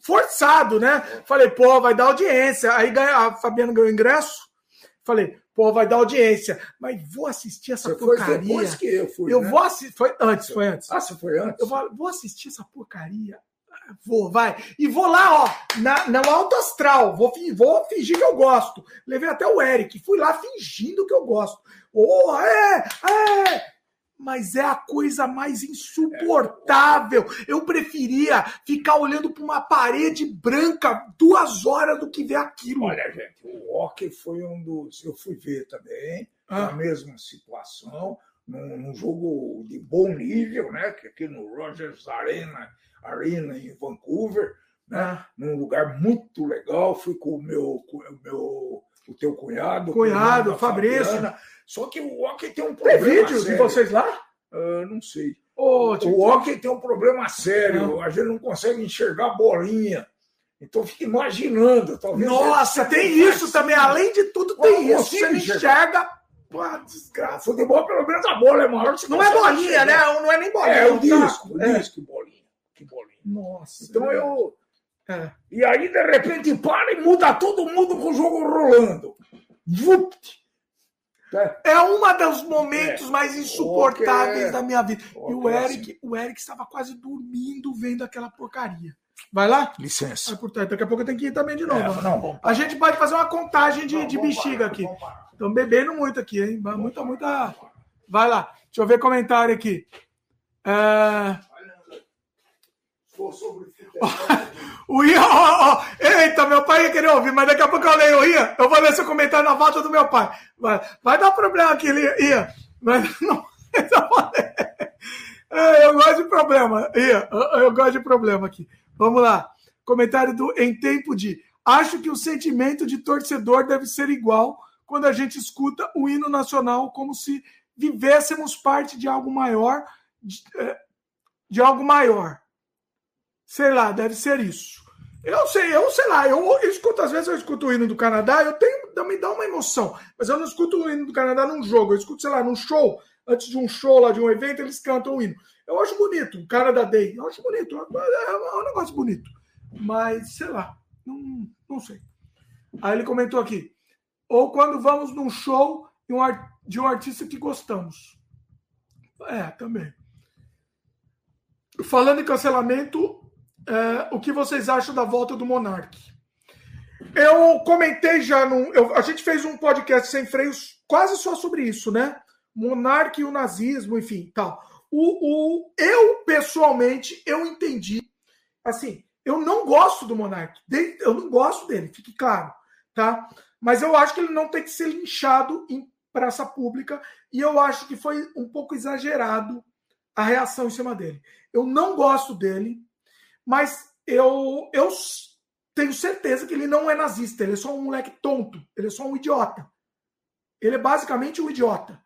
forçado, né? Falei, pô, vai dar audiência. Aí a Fabiana ganhou ingresso. Falei, pô, vai dar audiência. Mas vou assistir essa Você porcaria. Foi depois que eu fui. Eu né? vou assistir. Foi antes, foi antes. Ah, você foi antes? Eu vou, vou assistir essa porcaria. Vou, vai. E vou lá, ó, na, na alto astral. Vou, vou fingir que eu gosto. Levei até o Eric. Fui lá fingindo que eu gosto. Oh, é, é mas é a coisa mais insuportável. Eu preferia ficar olhando para uma parede branca duas horas do que ver aquilo. Olha, gente, o hockey foi um dos. Eu fui ver também, ah. na mesma situação, num, num, jogo de bom nível, né? Que aqui no Rogers Arena, Arena em Vancouver, né? Ah. Num lugar muito legal. Fui com o meu, com o meu o teu cunhado. Cunhado, Fabrício. Fabiana. Só que o hockey tem um problema. Tem vídeo sério. de vocês lá? Uh, não sei. Oh, tipo... O hockey tem um problema sério. A gente não consegue enxergar a bolinha. Então fica imaginando. Talvez Nossa, tem isso assim. também. Além de tudo, tem isso. Você enxerga. Pô, desgraça. Futebol, pelo menos a bola é maior. Não é bolinha, né? Não é nem bolinha. É, o disco. O é. disco, bolinha. Que bolinha. Nossa. Então é. eu. É. E aí, de repente, para e muda todo mundo com o jogo rolando. Vupt! É um dos momentos é. mais insuportáveis okay. da minha vida. Okay. E o Eric, o Eric estava quase dormindo vendo aquela porcaria. Vai lá? Licença. Vai Daqui a pouco eu tenho que ir também de novo. É, não, a gente pode fazer uma contagem de, não, de bexiga aqui. Estão bebendo muito aqui, hein? Muita, muita. Vai lá. Deixa eu ver comentário aqui. É... sobre o Ian, ó, ó, eita, meu pai ia querer ouvir, mas daqui a pouco eu leio Ian. Eu vou ler seu comentário na volta do meu pai. Vai, vai dar problema aqui, Ian. Mas não. [laughs] É, eu gosto de problema, Ian. Eu gosto de problema aqui. Vamos lá. Comentário do Em Tempo de. Acho que o sentimento de torcedor deve ser igual quando a gente escuta o hino nacional como se vivêssemos parte de algo maior, de, é, de algo maior. Sei lá, deve ser isso. Eu sei, eu sei lá, eu, escuto, às vezes eu escuto o hino do Canadá, eu tenho, me dá uma emoção, mas eu não escuto o hino do Canadá num jogo, eu escuto, sei lá, num show, antes de um show lá, de um evento, eles cantam o hino. Eu acho bonito, o Canada Day, eu acho bonito, é, é um negócio bonito, mas sei lá, não, não sei. Aí ele comentou aqui, ou quando vamos num show de um artista que gostamos. É, também. Falando em cancelamento, é, o que vocês acham da volta do Monark. Eu comentei já, num, eu, a gente fez um podcast sem freios quase só sobre isso, né? Monark e o nazismo, enfim, tal. O, o, eu, pessoalmente, eu entendi, assim, Eu não gosto do Monark. Eu não gosto dele, fique claro, tá? Mas eu acho que ele não tem que ser linchado em praça pública e eu acho que foi um pouco exagerado a reação em cima dele. Eu não gosto dele, mas eu, eu tenho certeza que ele não é nazista, ele é só um moleque tonto, ele é só um idiota. Ele é basicamente um idiota.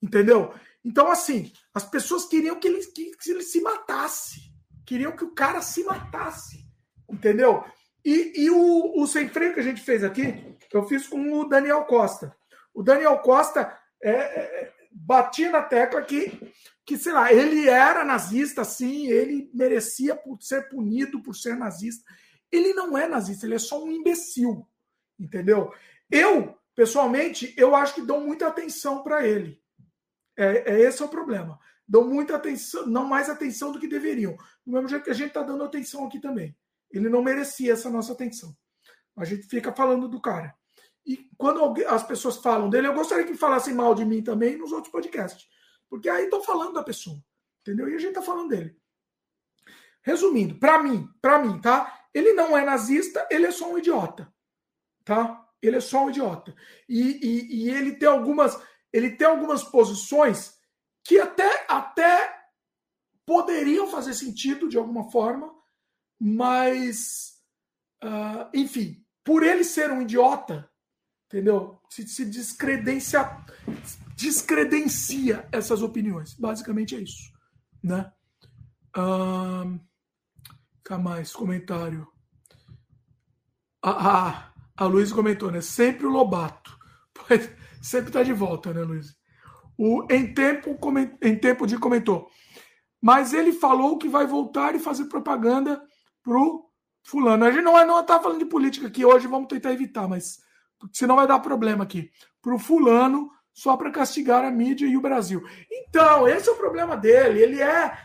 Entendeu? Então, assim, as pessoas queriam que ele, que, que ele se matasse. Queriam que o cara se matasse. Entendeu? E, e o, o sem freio que a gente fez aqui, eu fiz com o Daniel Costa. O Daniel Costa é, é, batia na tecla que, que, sei lá, ele era nazista, sim, ele merecia por ser punido por ser nazista. Ele não é nazista, ele é só um imbecil, entendeu? Eu, pessoalmente, eu acho que dou muita atenção para ele. É, é, esse é o problema. Dão muita atenção, não mais atenção do que deveriam. Do mesmo jeito que a gente está dando atenção aqui também. Ele não merecia essa nossa atenção. A gente fica falando do cara. E quando as pessoas falam dele, eu gostaria que falassem mal de mim também nos outros podcasts. Porque aí estão falando da pessoa. Entendeu? E a gente está falando dele. Resumindo, para mim, para mim, tá? Ele não é nazista, ele é só um idiota. Tá? Ele é só um idiota. E, e, e ele tem algumas ele tem algumas posições que até, até poderiam fazer sentido de alguma forma, mas, uh, enfim, por ele ser um idiota, entendeu? Se, se descredencia, descredencia essas opiniões. Basicamente é isso, né? Cá mais, comentário. Ah, ah, a Luiz comentou, né? Sempre o Lobato. Sempre está de volta, né, Luiz? O em tempo, em tempo de comentou. Mas ele falou que vai voltar e fazer propaganda pro fulano. A gente não não está falando de política aqui hoje, vamos tentar evitar, mas senão vai dar problema aqui. Pro fulano só para castigar a mídia e o Brasil. Então, esse é o problema dele. Ele é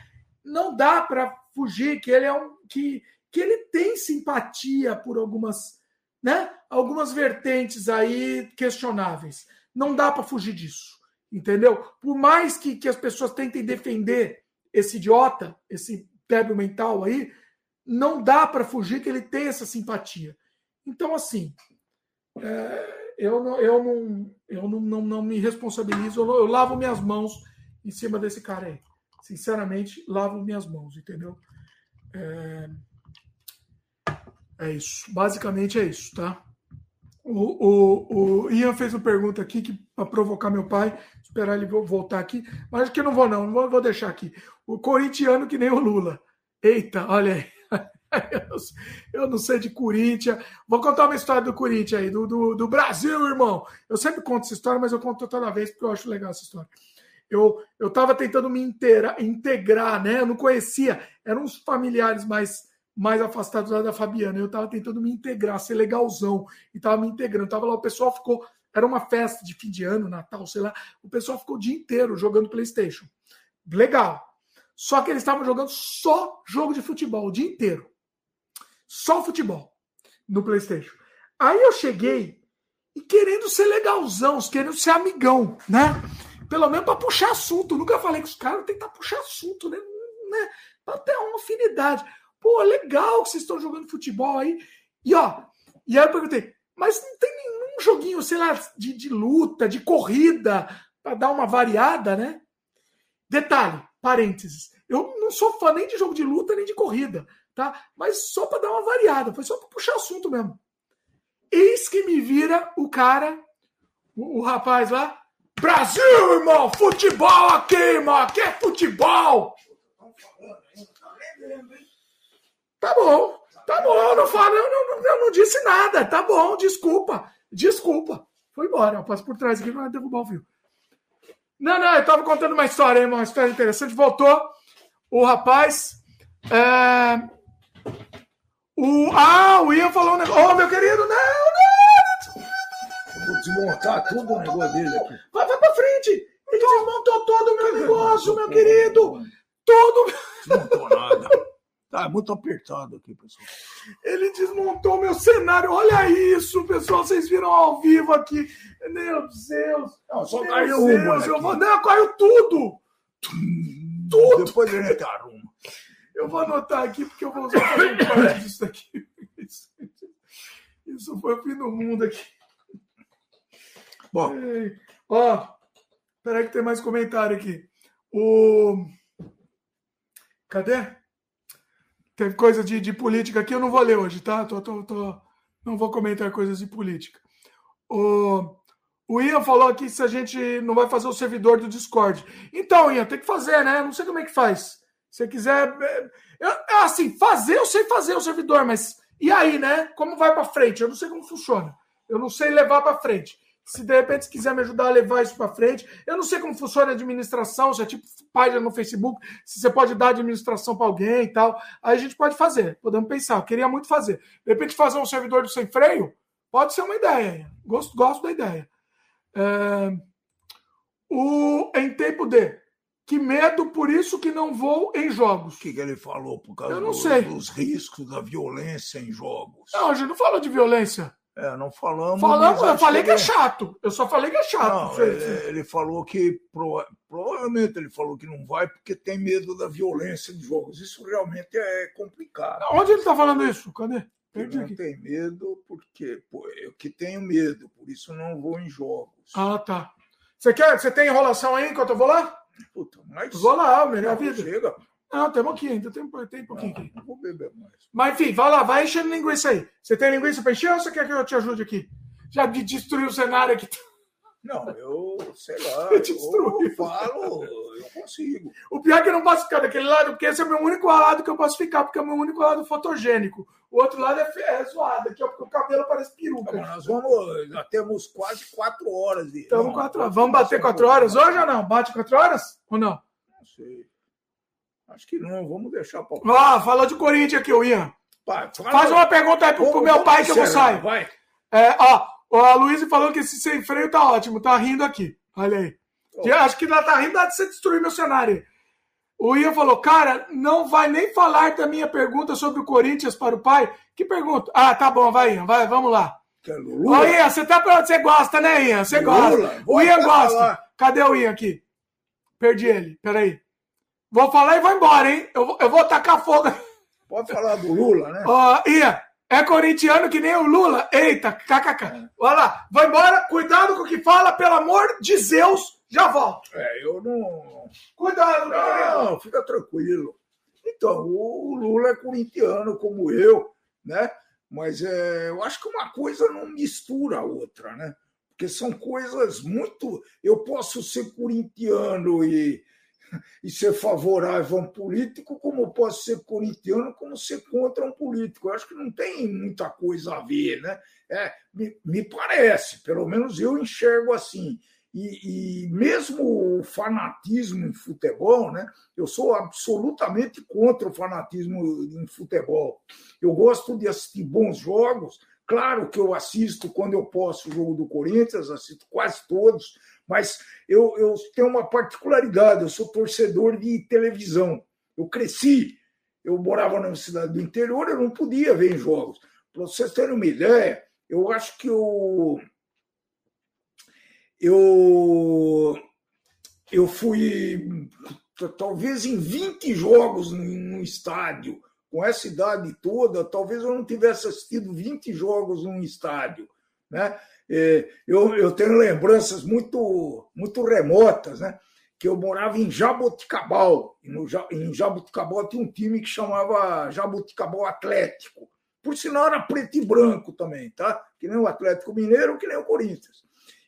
não dá para fugir que ele é um que que ele tem simpatia por algumas, né? Algumas vertentes aí questionáveis. Não dá para fugir disso, entendeu? Por mais que, que as pessoas tentem defender esse idiota, esse débil mental aí, não dá para fugir que ele tem essa simpatia. Então, assim, é, eu, não, eu, não, eu não, não, não me responsabilizo, eu, eu, lavo minhas mãos em cima desse cara aí. Sinceramente, lavo minhas mãos, entendeu? É, é isso. Basicamente é isso, tá? O, o, o Ian fez uma pergunta aqui que para provocar meu pai, esperar ele voltar aqui, mas acho que eu não vou não, não vou, vou deixar aqui. O corintiano que nem o Lula. Eita, olha aí. Eu não sei de Corinthians. Vou contar uma história do Corinthians aí, do, do, do, Brasil, irmão. Eu sempre conto essa história, mas eu conto toda vez porque eu acho legal essa história. Eu estava tentando me inteira, integrar, né? Eu não conhecia, eram uns familiares mais mais afastado lá da Fabiana. Eu estava tentando me integrar, ser legalzão, e estava me integrando. Tava lá, o pessoal ficou. Era uma festa de fim de ano, Natal, sei lá. O pessoal ficou o dia inteiro jogando PlayStation. Legal. Só que eles estavam jogando só jogo de futebol o dia inteiro. Só futebol no PlayStation. Aí eu cheguei e querendo ser legalzão, querendo ser amigão, né? Pelo menos para puxar assunto. nunca falei que os caras tentar puxar assunto, né? né? Para ter uma afinidade. Pô, legal que vocês estão jogando futebol aí. E ó, e aí eu perguntei, mas não tem nenhum joguinho, sei lá, de, de luta, de corrida, para dar uma variada, né? Detalhe, parênteses. Eu não sou fã nem de jogo de luta, nem de corrida, tá? Mas só para dar uma variada, foi só para puxar assunto mesmo. Eis que me vira o cara, o, o rapaz lá, Brasil, irmão! Futebol aqui, irmão! Aqui é futebol! Tá bom, tá bom, eu não falo, eu não, eu não disse nada, tá bom, desculpa, desculpa. Foi embora, eu passo por trás aqui para derrubar o fio. Não, não, eu tava contando uma história, hein, uma história interessante. Voltou o rapaz. É... O... Ah, o Ian falou um negócio. Ô, oh, meu querido, não, não! Vou desmontar todo o negócio dele aqui. Vai, vai pra frente! Ele desmontou todo o meu negócio, meu querido! Todo. Desmontou nada. Tá muito apertado aqui, pessoal. Ele desmontou meu cenário. Olha isso, pessoal. Vocês viram ao vivo aqui. Meu Deus. Não, só meu caiu Deus, uma. Eu vou... Não, caiu tudo. Tudo. Depois a gente arruma. Eu vou anotar aqui porque eu vou usar parte disso aqui. [laughs] Isso, foi o fim do mundo aqui. Bom. Ó, peraí que tem mais comentário aqui. O. Cadê? Teve coisa de, de política aqui, eu não vou ler hoje, tá? Tô, tô, tô... Não vou comentar coisas de política. O, o Ian falou aqui se a gente não vai fazer o servidor do Discord. Então, Ian, tem que fazer, né? Não sei como é que faz. Se você quiser. É, eu, é assim, fazer, eu sei fazer o servidor, mas e aí, né? Como vai para frente? Eu não sei como funciona. Eu não sei levar para frente. Se de repente quiser me ajudar a levar isso para frente, eu não sei como funciona a administração, se é tipo página no Facebook, se você pode dar administração para alguém e tal. Aí a gente pode fazer, podemos pensar. Eu queria muito fazer. De repente, fazer um servidor do sem freio pode ser uma ideia. Gosto, gosto da ideia. É... O, em tempo de que medo, por isso que não vou em jogos. O que, que ele falou? Por causa eu não sei. dos riscos da violência em jogos. Não, a gente não fala de violência. É, não falamos. Falamos, eu falei que, que é chato. Eu só falei que é chato. Não, ele, ele, falou que provavelmente ele falou que não vai porque tem medo da violência de jogos. Isso realmente é complicado. Onde ele está falando isso? Cadê? Perdi não aqui. tem medo porque pô, eu que tenho medo, por isso não vou em jogos. Ah, tá. Você quer? Você tem enrolação aí enquanto eu vou lá? Puta, mas. Vou lá, melhor vida. Chega. Não, tem um pouquinho ainda, tem, tem pouquinho aqui. Não vou beber mais. Mas enfim, vai lá, vai enchendo linguiça aí. Você tem linguiça para encher ou você quer que eu te ajude aqui? Já de destruir o cenário aqui. Não, eu sei lá. [laughs] Eu, eu falo, eu consigo. O pior é que eu não posso ficar daquele lado, porque esse é o meu único lado que eu posso ficar, porque é o meu único lado fotogênico. O outro lado é, é zoado, aqui, ó, porque o cabelo parece peruca. Não, nós vamos, nós temos quase quatro horas. De... Estamos quatro horas. Vamos bater quatro horas hoje ou não? Bate quatro horas ou não? Não sei. Acho que não, vamos deixar para. Ah, falou de Corinthians aqui, o Ian. Pai, Faz uma pergunta aí pro, pro meu pai que eu vou sair. Vai. É, ó, a Luiz falou que esse sem freio tá ótimo, tá rindo aqui. Olha aí. Oh. Acho que ela tá rindo de você destruir meu cenário. O Ian falou, cara, não vai nem falar da minha pergunta sobre o Corinthians para o pai. Que pergunta? Ah, tá bom, vai, Ian, vai, vamos lá. Ô, Ian, você tá pronto? Você gosta, né, Ian? Você gosta. O Ian gosta. Cadê o Ian aqui? Perdi ele, peraí. Vou falar e vou embora, hein? Eu vou, eu vou tacar fogo. Pode falar do Lula, né? Ó, Ian, é corintiano que nem o Lula. Eita, kkk. É. Olha lá, vai embora. Cuidado com o que fala, pelo amor de Zeus. Já volto. É, eu não. Cuidado, Não, não fica tranquilo. Então, o Lula é corintiano como eu, né? Mas é, eu acho que uma coisa não mistura a outra, né? Porque são coisas muito. Eu posso ser corintiano e e ser favorável a um político, como posso ser corintiano, como ser contra um político. Eu acho que não tem muita coisa a ver, né? É, me, me parece, pelo menos eu enxergo assim. E, e, mesmo o fanatismo em futebol, né? Eu sou absolutamente contra o fanatismo em futebol. Eu gosto de assistir bons jogos. Claro que eu assisto quando eu posso o jogo do Corinthians, assisto quase todos, mas eu, eu tenho uma particularidade, eu sou torcedor de televisão. Eu cresci, eu morava numa cidade do interior, eu não podia ver jogos. Para vocês terem uma ideia, eu acho que eu, eu, eu fui talvez em 20 jogos no estádio. Com essa idade toda, talvez eu não tivesse assistido 20 jogos num estádio. Né? É, eu, eu tenho lembranças muito, muito remotas, né? que eu morava em Jaboticabal. E no, em Jaboticabal tinha um time que chamava Jaboticabal Atlético. Por sinal, era preto e branco também, tá? Que nem o Atlético Mineiro, que nem o Corinthians.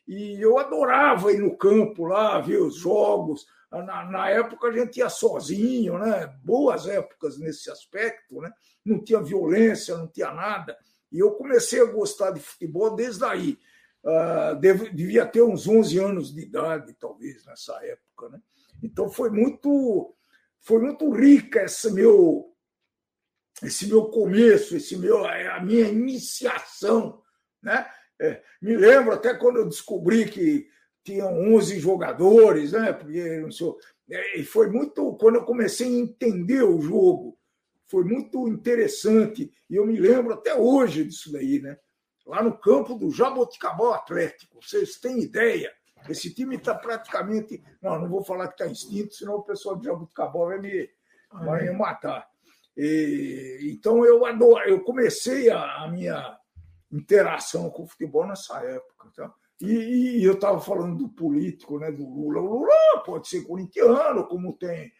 E eu adorava ir no campo lá, ver os jogos. Na, na época a gente ia sozinho, né? Boas épocas nesse aspecto, né? Não tinha violência, não tinha nada. E eu comecei a gostar de futebol desde aí. Uh, devia ter uns 11 anos de idade, talvez, nessa época. Né? Então foi muito, foi muito rica esse meu, esse meu começo, esse meu, a minha iniciação. Né? É, me lembro até quando eu descobri que tinham 11 jogadores, né? Porque não sei, é, e foi muito quando eu comecei a entender o jogo foi muito interessante e eu me lembro até hoje disso daí, né? Lá no campo do Jaboticabal Atlético, vocês têm ideia? Esse time está praticamente. Não, não vou falar que está extinto, senão o pessoal do Jaboticabal vai me, vai me matar. E, então eu adoro, eu comecei a, a, minha interação com o futebol nessa época. Tá? E, e eu estava falando do político, né, do Lula. O Lula pode ser corintiano, como tem,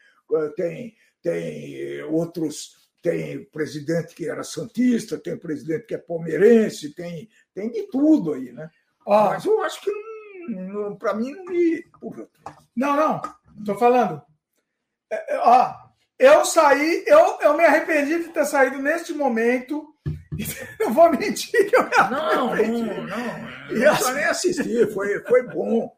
tem, tem outros tem presidente que era santista, tem presidente que é palmeirense, tem, tem de tudo aí, né? Ah. Mas eu acho que para mim não me. Não, não, estou falando. É, é, ó, eu saí, eu, eu me arrependi de ter saído neste momento. [laughs] Não vou mentir que eu Não, [laughs] não, não. Eu não nem assistir, foi, foi bom.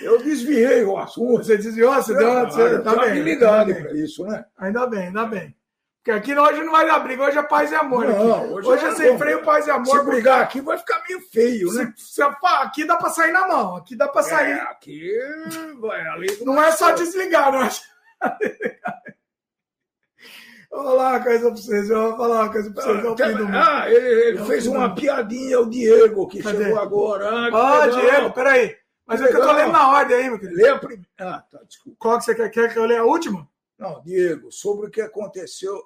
Eu desviei o assunto. Você desviou? Você deu. Você, tá bem, ligado para isso, né? Ainda bem, ainda bem. Porque aqui hoje não vai dar briga, hoje é paz e amor. Não, hoje, hoje é, é sem freio, paz e amor. Se brigar aqui vai ficar meio feio, né? Se, aqui dá para sair na mão, aqui dá para é, sair. É, aqui vai ali. Não é só desligar, não é [laughs] só Vou falar uma coisa para vocês, eu vou falar uma coisa para vocês. Ah, ah ele, ele é fez uma piadinha, o Diego, que Cadê? chegou agora. Ah, ah Diego, peraí. Mas que é que eu tô lendo na ordem aí, meu querido. Lê a primeira. Ah, tá, desculpa. Qual que você quer? Quer que eu leia a última? Não, Diego, sobre o que aconteceu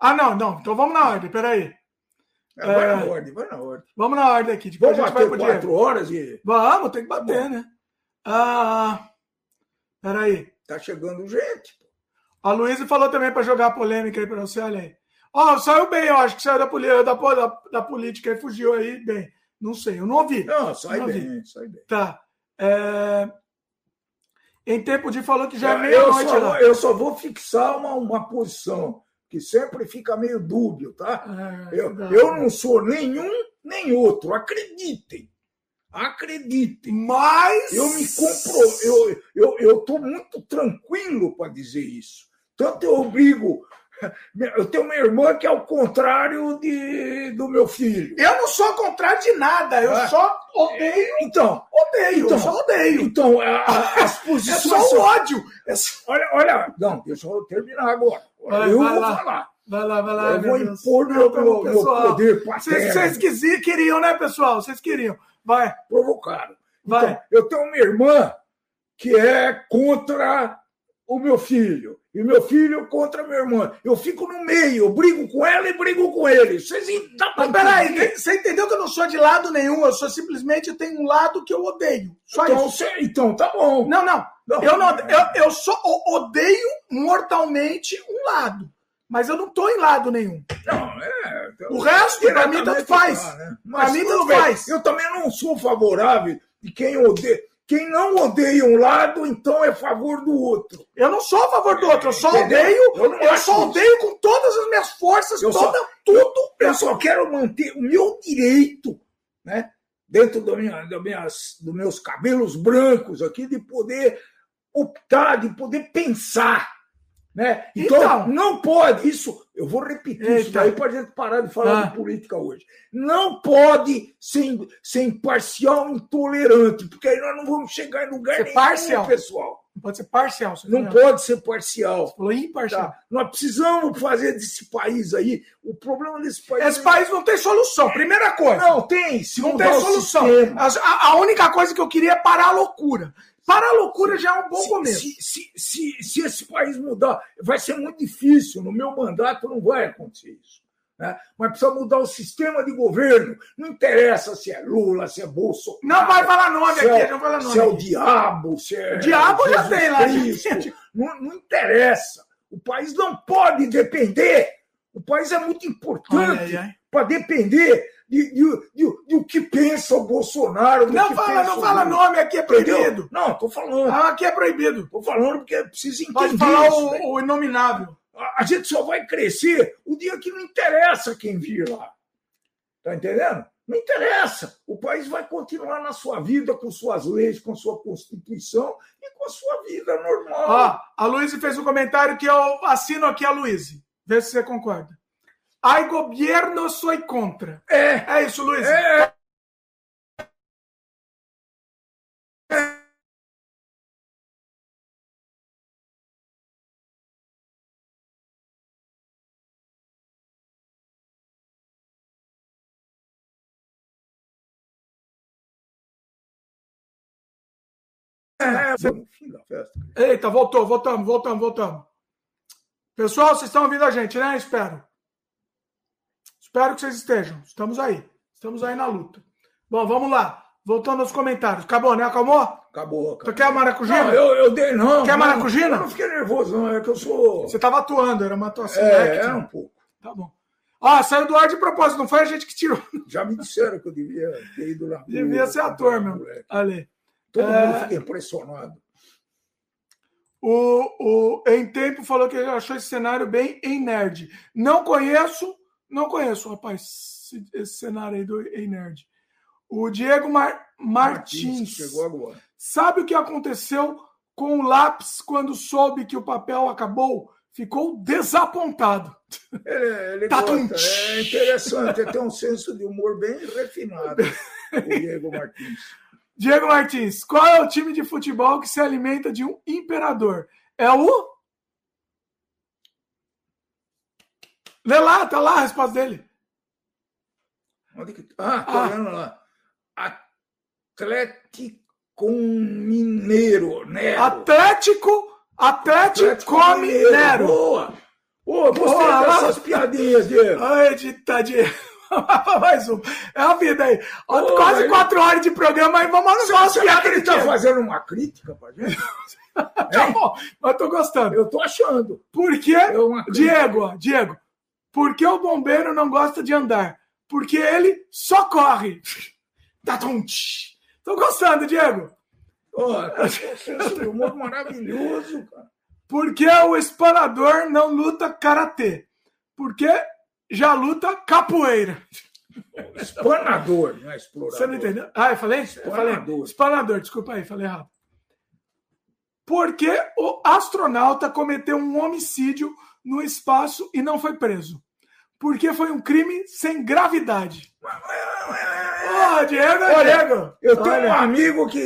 ah, não, não. Então vamos na ordem, peraí. É, vai é... na ordem, vai na ordem. Vamos na ordem aqui. Depois vamos bater quatro horas e. Vamos, tem que bater, Bom. né? Ah, peraí. Tá chegando gente. A Luísa falou também para jogar polêmica aí para você, olha aí. Ó, oh, saiu bem, eu acho que saiu da, da, da, da política e fugiu aí bem. Não sei, eu não ouvi. Não, sai não bem, ouvi. sai bem. Tá. É... Em tempo de falou que já é, é meia-noite lá. Eu só vou fixar uma, uma posição que sempre fica meio dúbio, tá? Ah, eu, eu não sou nenhum nem outro, acreditem. Acreditem. Mas. Eu me compro. Eu, eu, eu tô muito tranquilo para dizer isso. Tanto eu obrigo. Eu tenho uma irmã que é o contrário de, do meu filho. Eu não sou contrário de nada, eu ah, só odeio. Então, odeio, então, eu só odeio. Então, a, a, as posições. é só o ódio. É só, olha, olha, não, deixa eu terminar agora. Vai, eu vai vou lá. falar. Vai lá, vai lá. Eu vou Deus. impor meu, meu, meu poder Vocês, vocês queriam, né, pessoal? Vocês queriam. Vai. Provocaram. Vai. Então, eu tenho uma irmã que é contra o meu filho. E meu filho contra minha irmã. Eu fico no meio, eu brigo com ela e brigo com ele. Vocês tá Mas peraí, você entendeu que eu não sou de lado nenhum, eu sou simplesmente tenho um lado que eu odeio. Só então, isso. Então, tá bom. Não, não. não eu, não eu, eu só odeio mortalmente um lado. Mas eu não estou em lado nenhum. Não, é. O resto, para mim, tanto faz. né? Para mim, tanto faz. Eu também não sou favorável de quem odeia. Quem não odeia um lado, então é a favor do outro. Eu não sou a favor do outro, eu só Entendeu? odeio. Eu, eu só odeio com todas as minhas forças, eu toda, só, tudo. Eu só quero manter o meu direito, né? Dentro do minha, do minhas, dos meus cabelos brancos aqui, de poder optar, de poder pensar. Né? Então, então, não pode, isso, eu vou repetir eita. isso daí para a gente parar de falar ah. de política hoje. Não pode ser, ser imparcial, intolerante, porque aí nós não vamos chegar em lugar ser nenhum, parcial. pessoal. Não pode ser parcial. Não pode ser parcial. Você falou imparcial. Tá? Nós precisamos fazer desse país aí. O problema desse país. Esse é... país não tem solução. Primeira coisa. Não, tem. Se não tem solução. A, a, única coisa que eu queria é parar a loucura. Para a loucura já é um bom se, começo. Se, se, se, se, esse país mudar, vai ser muito difícil. No meu mandato não vai acontecer isso. Né? Mas precisa mudar o sistema de governo. Não interessa se é Lula, se é Bolsonaro. Não vai falar nome aqui, é, não fala nome. Se é o diabo, se é. O diabo Jesus já tem lá, gente. Não, não interessa. O país não pode depender. O país é muito importante para depender de, de, o Bolsonaro. Não fala, não fala nome, aqui é proibido. Entendeu? Não, tô falando. Ah, aqui é proibido. Tô falando porque precisa entender. Pode falar isso, o, o, inominável. A, a, gente só vai crescer o dia que não interessa quem vir lá. Tá entendendo? Não interessa. O país vai continuar na sua vida, com suas leis, com sua Constituição e com a sua vida normal. Ah, a Luísa fez um comentário que eu assino aqui a Luísa. Vê se você concorda. Ai, governo sou contra. É. É isso, Luiz? É. É, no fim da festa. Eita, voltou, voltamos, voltamos, voltamos. Pessoal, vocês estão ouvindo a gente, né? Espero. Espero que vocês estejam. Estamos aí. Estamos aí na luta. Bom, vamos lá. Voltando aos comentários. Acabou, né? Acabou? Acabou. Tu quer a maracujina? Não, eu, eu dei, não. Quer não, maracujina? Eu não fiquei nervoso, não. É que eu sou. Você estava atuando, era uma atuação. É, era um pouco. Tá bom. Ó, saiu do ar de propósito, não foi a gente que tirou. Já me disseram que eu devia ter ido lá. Devia ser ator, meu. Ali. Todo é... mundo fica impressionado. O, o Em Tempo falou que ele achou esse cenário bem em nerd. Não conheço, não conheço, rapaz, esse, cenário aí do em nerd. O Diego Mar, Martins, Martins chegou agora. Sabe o que aconteceu com o lápis quando soube que o papel acabou? ficou desapontado. Ele, ele tá gosta, é interessante, tem um senso de humor bem refinado, o Diego Martins. Diego Martins, qual é o time de futebol que se alimenta de um imperador? É o. Lê lá, tá lá a resposta dele. Ah, tá ah. vendo lá. Atlético Mineiro, né? Atlético Atlético Mineiro. Boa! Boa, gostei Boa, dessas piadinhas, Diego. Ai, tadinho. Mais um. É a vida aí. Boa, Quase quatro horas de programa aí. Vamos no nosso Será que ele está fazendo uma crítica pra gente? tá bom, mas tô gostando. Eu tô achando. Por que, é Diego, Diego, por que o bombeiro não gosta de andar? Porque ele só corre. [laughs] Tá Tô gostando, Diego. Pô, esse humor maravilhoso, cara. Por que o espanador não luta karatê? Porque já luta capoeira. Espanador, não é explorador. Você não entendeu? Ah, eu falei? Espanador. Eu falei, espanador, desculpa aí, falei errado. Porque o astronauta cometeu um homicídio no espaço e não foi preso. Porque foi um crime sem gravidade. Oh, Diego, Olha, Diego. Eu tenho Olha. um amigo que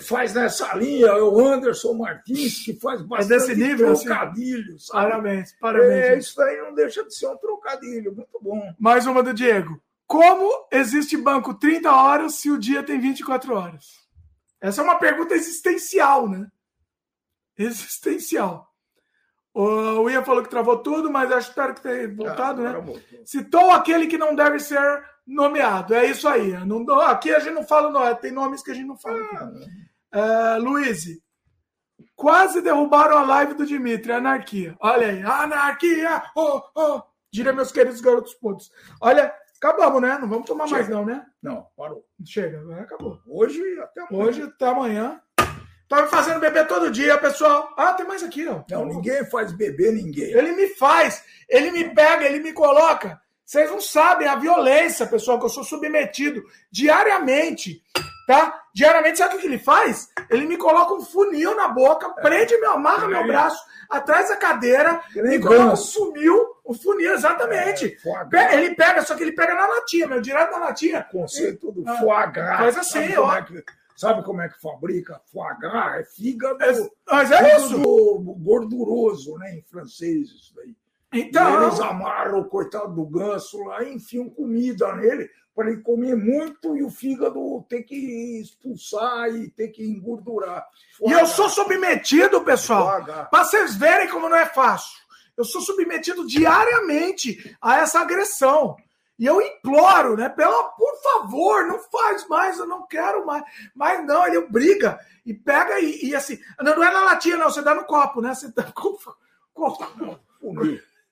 faz nessa linha, é o Anderson Martins, que faz bastante é desse nível, trocadilho. Assim. Parabéns, parabéns. É, isso aí não deixa de ser um trocadilho, muito bom. Mais uma do Diego. Como existe banco 30 horas se o dia tem 24 horas? Essa é uma pergunta existencial, né? Existencial. O Ian falou que travou tudo, mas acho espero que tenha voltado, ah, né? Citou aquele que não deve ser nomeado. É isso aí. Não, aqui a gente não fala, não, tem nomes que a gente não fala. Ah. É, Luiz, quase derrubaram a live do Dimitri, anarquia. Olha aí, anarquia! Oh, oh. Diria meus queridos garotos pontos. Olha, acabamos, né? Não vamos tomar Chega. mais, não, né? Não, parou. Chega, agora acabou. Hoje até amanhã. Hoje até amanhã. Tá me fazendo beber todo dia, pessoal. Ah, tem mais aqui, ó. Não, ninguém faz beber ninguém. Ele me faz, ele me pega, ele me coloca. Vocês não sabem a violência, pessoal, que eu sou submetido diariamente, tá? Diariamente, sabe o que ele faz? Ele me coloca um funil na boca, prende, me amarra meu braço atrás da cadeira e coloca um funil, um funil, exatamente. É, ele pega, só que ele pega na latinha, meu, direto na latinha. Conceito do ah, foie gras. Faz assim, ó. É que... Sabe como é que fabrica foie gras? É fígado, é, mas é isso. gorduroso, né? Em francês, isso daí. Então. E eles amarram o coitado do ganso lá e enfiam comida nele para ele comer muito e o fígado ter que expulsar e ter que engordurar. E eu sou submetido, pessoal, para vocês verem como não é fácil. Eu sou submetido diariamente a essa agressão. E eu imploro, né? Pela, por favor, não faz mais, eu não quero mais. Mas não, ele briga e pega e, e assim. Não, não é na latinha, não, você dá no copo, né? Você dá com, [laughs] com,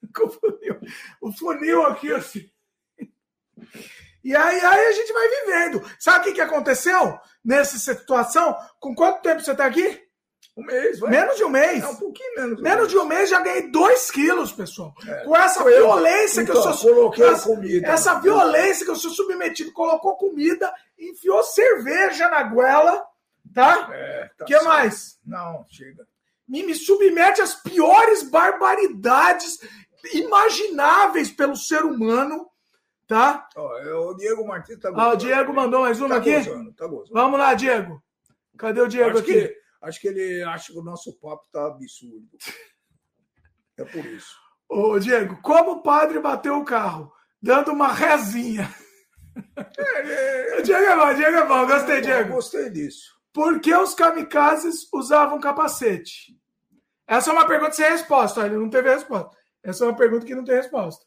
[laughs] com, com funil. O funil aqui, assim. E aí, aí a gente vai vivendo. Sabe o que, que aconteceu nessa situação? Com quanto tempo você está aqui? Um mês, vai. Menos de um mês. É um pouquinho menos. Menos de um mês já ganhei dois quilos, pessoal. É. Com essa violência que eu então, sou. Coloquei essa, comida. Essa violência que eu sou submetido. Colocou comida, enfiou cerveja na goela, tá? É, tá que certo. mais? Não, chega. Me, me submete às piores barbaridades imagináveis pelo ser humano. Tá? Oh, o Diego Martins tá gostando. Ah, o Diego mandou mais uma tá aqui? Gozando, tá gozando. Vamos lá, Diego. Cadê o Diego Acho aqui? Que Acho que ele acha que o nosso papo está absurdo. É por isso. Ô, Diego, como o padre bateu o carro? Dando uma rezinha. É, [laughs] é... Diego é bom, Diego é bom. Gostei, é, Diego. Gostei disso. Por que os kamikazes usavam capacete? Essa é uma pergunta sem resposta. Ele não teve resposta. Essa é uma pergunta que não tem resposta.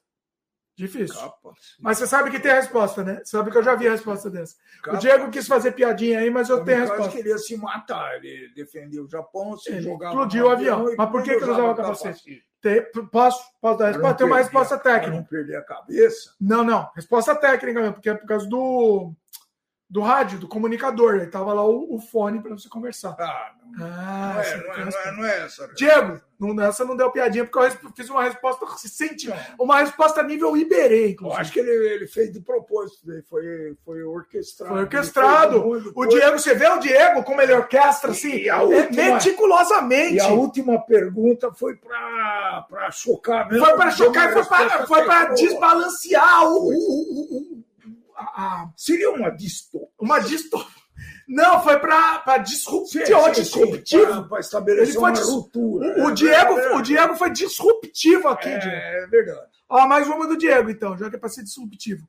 Difícil. Mas você sabe que tem a resposta, né? Você sabe que eu já vi a resposta dessa. O Diego quis fazer piadinha aí, mas eu tenho a resposta. Ele queria se matar. Ele defendeu o Japão, se ele jogava. Explodiu o avião. Mas por que, que ele usava capacete? Tem, posso, posso dar a resposta? Tem uma resposta técnica. não perder a cabeça? Não, não. Resposta técnica, porque é por causa do do rádio, do comunicador. Aí tava lá o, o fone para você conversar. Ah, não, ah, não, é, não, é, não, é, não é essa. Diego, não, essa não deu piadinha, porque eu fiz uma resposta senti, uma resposta nível Iberê, inclusive. Eu acho que ele, ele fez de propósito, foi, foi orquestrado. Foi orquestrado. O Diego, você vê o Diego como ele orquestra assim, última, meticulosamente. E a última pergunta foi para chocar mesmo. Foi para chocar, foi para desbalancear o, o, o a, seria uma distopia. Uma distopia. Não, foi para disruptivo. disruptivo. Para estabelecer uma ruptura. O, Diego, é o Diego foi disruptivo aqui. É, é verdade. Ó, mais uma do Diego, então, já que é para ser disruptivo.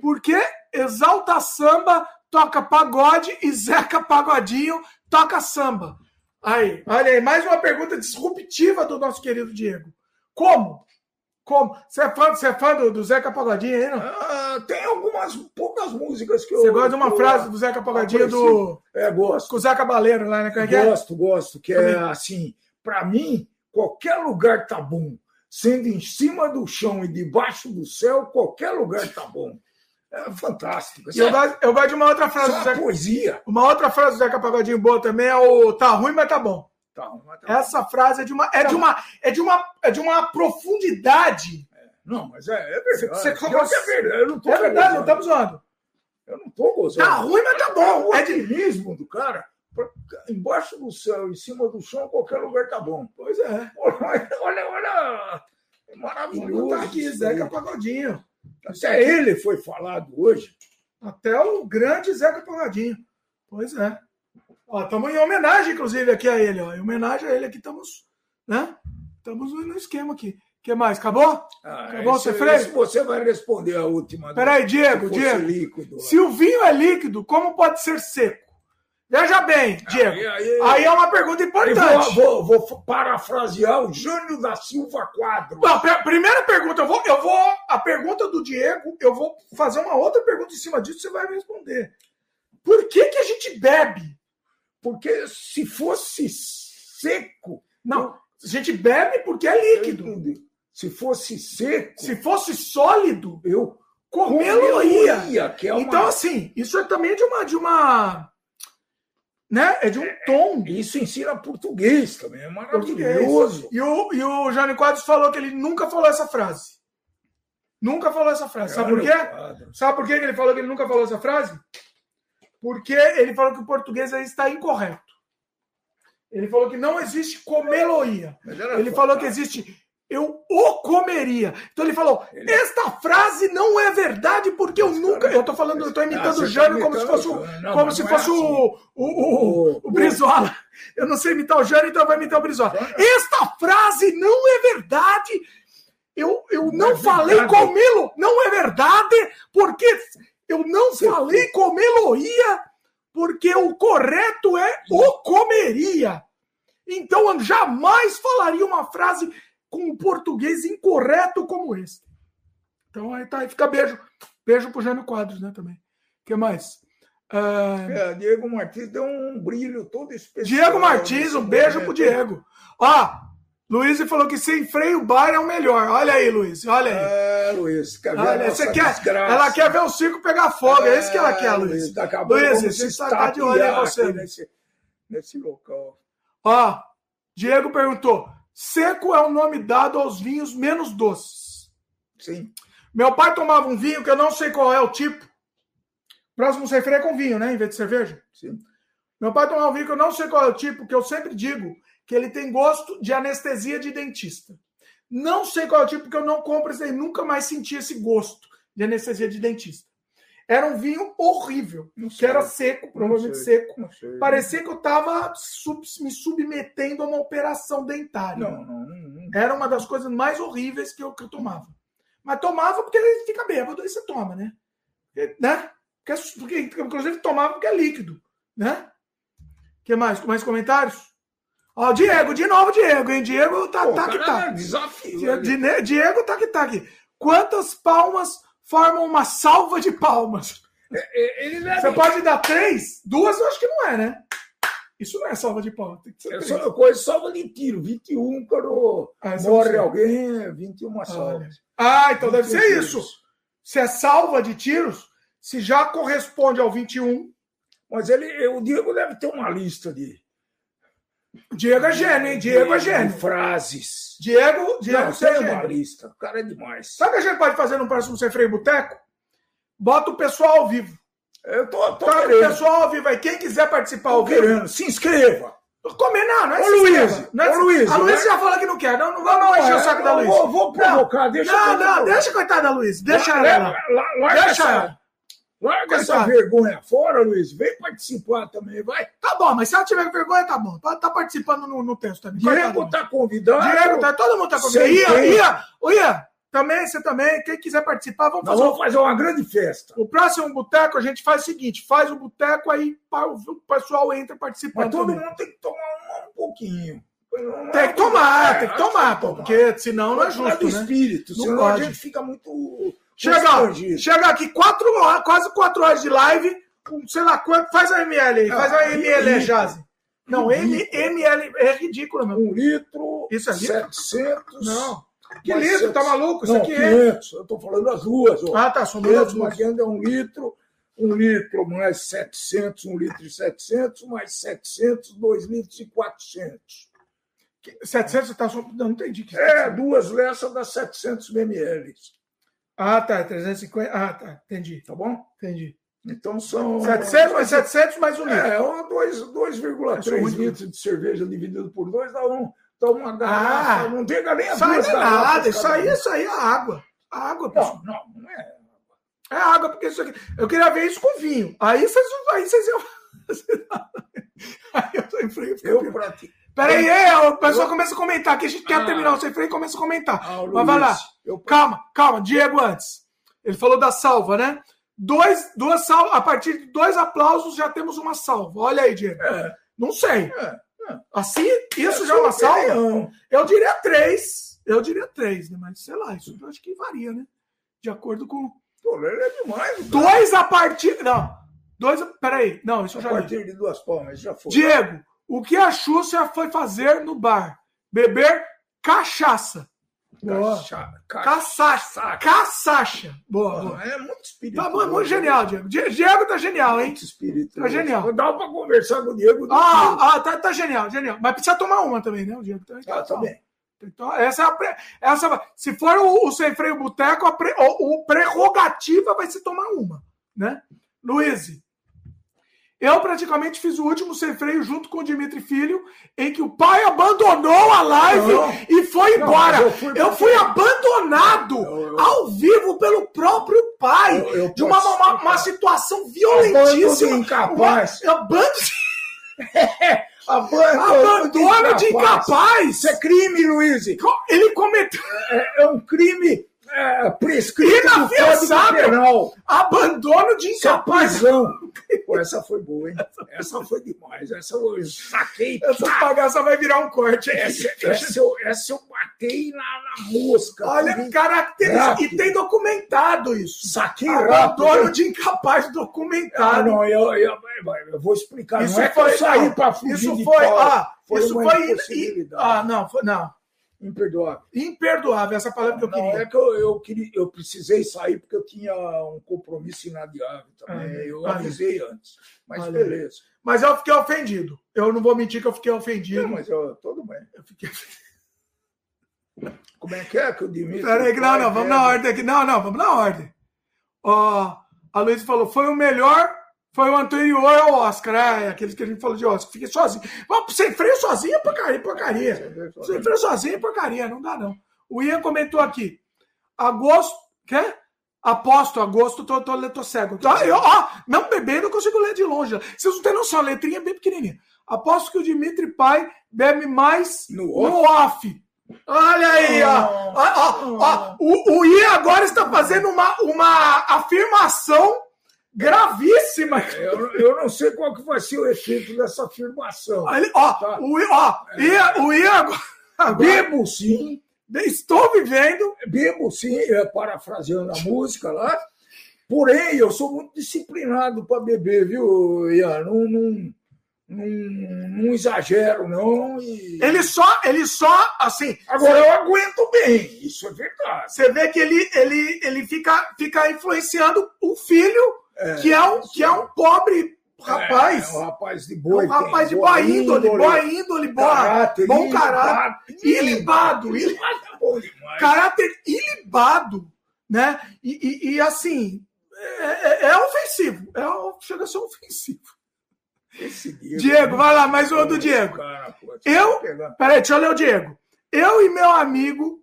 Por que Exalta Samba toca pagode e Zeca Pagodinho toca samba? Aí, olha aí, mais uma pergunta disruptiva do nosso querido Diego. Como? Como? Você é fã, você é fã do, do Zeca Pagodinho aí, não? Ah, tem algumas poucas músicas que eu. Você gosta de uma eu, frase do Zeca Pagodinho do. É, gosto. Com o Zeca Baleiro lá, né? É, é gosto, gosto. Que é assim, para mim, qualquer lugar tá bom. Sendo em cima do chão e debaixo do céu, qualquer lugar tá bom. É fantástico. eu, gosto, eu gosto de uma outra frase. do Zeca, poesia. Uma outra frase do Zeca Pagodinho boa também é o tá ruim, mas tá bom. Tá, Essa frase é de uma é de uma é de uma é de uma profundidade. É. Não, mas é, é verdade. Você, você, é verdade. Eu não tô é verdade, não estamos zoando. Eu não tô gozando. Tá ruim, mas tá bom. É de mesmo do cara. Embaixo do céu, em cima do chão, qualquer lugar tá bom. Pois é. Olha, olha, olha. É maravilhoso. Tá aqui, Zeca Pagodinho. Até ele foi falado hoje. Até o grande Zeca Pagodinho. Pois é. Estamos em homenagem, inclusive, aqui a ele. Ó. Em homenagem a ele aqui estamos, né? Estamos no esquema aqui. O que mais? Acabou? Ah, Acabou esse, você Você vai responder a última. Peraí, Diego, Diego. Líquido, se o vinho é líquido, como pode ser seco? Veja bem, Diego. Aí, aí, aí é uma pergunta importante. Vou, vou, vou, parafrasear o Jânio da Silva Quadro. Não, primeira pergunta, eu vou, eu vou. A pergunta do Diego, eu vou fazer uma outra pergunta em cima disso, você vai me responder. Por que, que a gente bebe? Porque se fosse seco. Não, a gente bebe porque é líquido. Se fosse seco. Se fosse sólido, eu comê-lo-ia. É uma... Então, assim, isso é também de uma. De uma né? É de um tom. Isso ensina português também, é maravilhoso. E o, e o Jânio Quadros falou que ele nunca falou essa frase. Nunca falou essa frase. Sabe por quê? Sabe por que ele falou que ele nunca falou essa frase? Porque ele falou que o português aí está incorreto. Ele falou que não existe comeloia. Ele falou que existe eu o comeria. Então ele falou: esta frase não é verdade porque eu nunca. Eu estou falando, eu estou imitando ah, o Jânio como se fosse, o, não, como se fosse é assim. o, o, o, o, Brizola. Eu não sei imitar o Jânio, então vai imitar o Brizola. Esta frase não é verdade. Eu, eu não, não é falei comê-lo. Não é verdade, porque eu não falei comeloria, porque o correto é o comeria. Então eu jamais falaria uma frase com um português incorreto como esse. Então aí tá, aí fica beijo. Beijo pro Jânio Quadros, né, também. O que mais? Uh... É, Diego Martins deu um brilho todo especial. Diego Martins, um beijo pro Diego. Ó, Luiz falou que sem freio bar é o melhor. Olha aí, Luiz. Olha aí. É, Luiz. Quer ver olha, você quer, ela quer ver o circo pegar fogo. É, é isso que ela quer, Luiz. Luiz, você está de olho em você. Nesse, nesse local. Ó, Diego perguntou: seco é o nome dado aos vinhos menos doces. Sim. Meu pai tomava um vinho que eu não sei qual é o tipo. Próximo sem freio é com vinho, né? Em vez de cerveja. Sim. Meu pai tomava um vinho que eu não sei qual é o tipo, que eu sempre digo que ele tem gosto de anestesia de dentista. Não sei qual é o tipo, porque eu não compro esse aí, nunca mais senti esse gosto de anestesia de dentista. Era um vinho horrível, que era seco, provavelmente seco. Parecia que eu estava sub, me submetendo a uma operação dentária. Não, não, não, Era uma das coisas mais horríveis que eu, que eu tomava. Mas tomava porque ele fica bêbado, aí você toma, né? né? Porque, porque, inclusive tomava porque é líquido, né? que mais? Mais comentários? Ó, Diego, de novo, Diego, hein? Diego tá, Pô, tá que tá. É desafio. Diego, Diego tá que tá aqui. Quantas palmas formam uma salva de palmas? É, é, Você pode dar três? Duas eu acho que não é, né? Isso não é salva de palmas. Tem que ser é só coisa salva de tiro. 21, quando ah, morre alguém, 21 ah, salvas. Ah, então deve ser tiros. isso. Se é salva de tiros, se já corresponde ao 21. Mas ele, o Diego deve ter uma lista de Diego é gênio, hein? Diego é gênio. Frases. Diego, Diego Não, você é uma lista. O cara é demais. Sabe o que a gente pode fazer no próximo Sem Freio Boteco? Bota o pessoal ao vivo. Eu tô, tô Bota o pessoal ao vivo aí. Quem quiser participar ao vivo. Querendo. Se inscreva. Comer, não, não é Ô, Luiz, não é Ô, Luiz, a Luiz já falou que não quer. Não, não vamos não, encher o saco da Luiz. Vou, vou provocar, deixa Não, não, deixa coitada da Luiz. Deixa ela. Deixa ela. Larga essa vergonha fora, Luiz. Vem participar também, vai. Tá bom, mas se ela tiver vergonha, tá bom. Tá, tá participando no, no texto também. Diego tá convidado. Diego, tá, todo mundo tá convidado. Ia, ia, ia. Também, você também. Quem quiser participar, vamos Nós fazer. vamos fazer uma grande festa. O próximo boteco, a gente faz o seguinte: faz o boteco aí, o pessoal entra participando. Mas todo também. mundo tem que tomar um, pouquinho. Não tem que tomar, é, tem que tomar, pô, porque senão não é justo. É do né? espírito, não senão pode. a gente fica muito Chega, chega aqui quatro horas, quase quatro horas de live, com sei lá quanto. Faz a ML aí, faz a ah, ML, Jazzy. Não, M, ML é ridículo, meu. Um litro, Isso é litro? 700. Não. Que litro? Tá maluco? Isso não, aqui 500. É... Eu tô falando as duas. Ó. Ah, tá, somando as duas. é um litro, um litro mais 700, um litro e 700, mais 700, dois litros e 400. 700 tá só. Não, entendi. Que é, duas lessas dá 700 ml. Ah, tá. 350. Ah, tá. Entendi. Tá bom? Entendi. Então são. 700 mais 700 mais um litro. É, 2,3 litros de cerveja dividido por dois dá, um, dá uma garrafa. Ah, não pega nem a não é nada. Isso aí, isso aí é água. Água, pessoal. Não, não, não é. É água, porque isso aqui. Eu queria ver isso com vinho. Aí vocês, aí vocês iam. [laughs] Aí eu tô em frente. Eu pratico. Peraí, é, o pessoal começa a comentar, que a gente quer ah, terminar o sem freio e começa a comentar. Ah, Mas vai lá. Eu... Calma, calma, Diego antes. Ele falou da salva, né? Dois, duas salvas, a partir de dois aplausos já temos uma salva. Olha aí, Diego. É. Não sei. É. É. Assim, isso é, já é uma salva? Não. Eu diria três. Eu diria três, né? Mas sei lá, isso eu acho que varia, né? De acordo com. Pô, ele é demais. Dois a partir. Não. Dois. Peraí. Não, isso a já. A partir de duas palmas, já foi. Diego, o que a Xuxa foi fazer no bar? Beber cachaça. Cachaça. Caçacha. Boa, boa. É muito espírito. Tá bom, é muito genial, Diego. Diego tá genial, hein? Muito espírito. Tá genial. Dá pra conversar com o Diego. Ah, ah tá, tá genial, genial. Mas precisa tomar uma também, né? O Diego também. Ah, também. Então, essa, é essa se for o, o sem freio boteco, a pre, o, o prerrogativa vai ser tomar uma, né? Luiz, eu praticamente fiz o último sem freio junto com o Dimitri Filho, em que o pai abandonou a live não, e foi embora. Não, eu, fui, eu fui abandonado eu, ao vivo pelo próprio pai de uma, uma, uma, situação violentíssima. incapaz. Uma, abando... [laughs] Abandono de incapaz. Isso é crime, Luiz. Ele cometeu. É, é um crime é, prescrito penal. Abandono de incapaz. [laughs] Pô, essa foi boa, hein? Essa foi demais. Essa eu saquei. Essa bagaça vai virar um corte. Essa, essa, eu, essa eu batei na, na mosca. Olha, característica. E tem documentado isso. Saquei Abandono rápido. de incapaz documentado. Ah, não, eu, eu, eu, vou explicar. Isso não é foi, que eu saí para fugir Isso de foi. Ah, foi isso foi. Ah, não, foi, não. Imperdoável. Imperdoável, essa palavra que eu queria. Não, é que eu, eu, queria, eu precisei sair porque eu tinha um compromisso inadiável também. Ah, eu avisei antes. Mas beleza. Mas eu fiquei ofendido. Eu não vou mentir que eu fiquei ofendido. Não, mas eu, tudo bem. Eu fiquei Como é que é que o Dimitri. Peraí, não, não, vamos na ordem aqui. Não, não, vamos na ordem. Ó, a Luísa falou: foi o melhor foi o anterior ao Oscar, é, aqueles que a gente falou de Oscar. Fiquei sozinho. Sem freio sozinho é porcaria, porcaria. Sem freio sozinho é porcaria, não dá não. O Ian comentou aqui. Agosto. Quê? Aposto, agosto, tô, tô, tô cego. Ah, eu, ó, não bebendo, eu consigo ler de longe. Vocês não têm noção, a letrinha é bem pequenininha. Aposto que o Dimitri Pai bebe mais no, no off. Olha aí, ó. Ó, ó, ó. O, o Ian agora está fazendo uma, uma afirmação gravíssima. Eu, eu, não sei qual que vai ser o efeito dessa afirmação. Ele, ó, tá? o, ó, é. o Iago. Bebo sim. Estou vivendo. Bebo sim, é, parafraseando a música lá. Porém, eu sou muito disciplinado para beber, viu, Ian? Não, não, não, não exagero, não. E... Ele só, ele só, assim. Agora eu aguento bem, isso é verdade. Você vê que ele, ele, ele fica, fica influenciando o filho, é, que, é um, que é um pobre rapaz. É, um rapaz de boa. É um rapaz de boa índole, boa índole, boa, caráter, bom caráter. Ilibado. ilibado. É caráter ilibado. Né? E, e, e assim, é, é, é ofensivo. É, chega a ser ofensivo. Diego, vai lá, mais um do Diego. Eu. Peraí, deixa eu ler o Diego. Eu e meu amigo,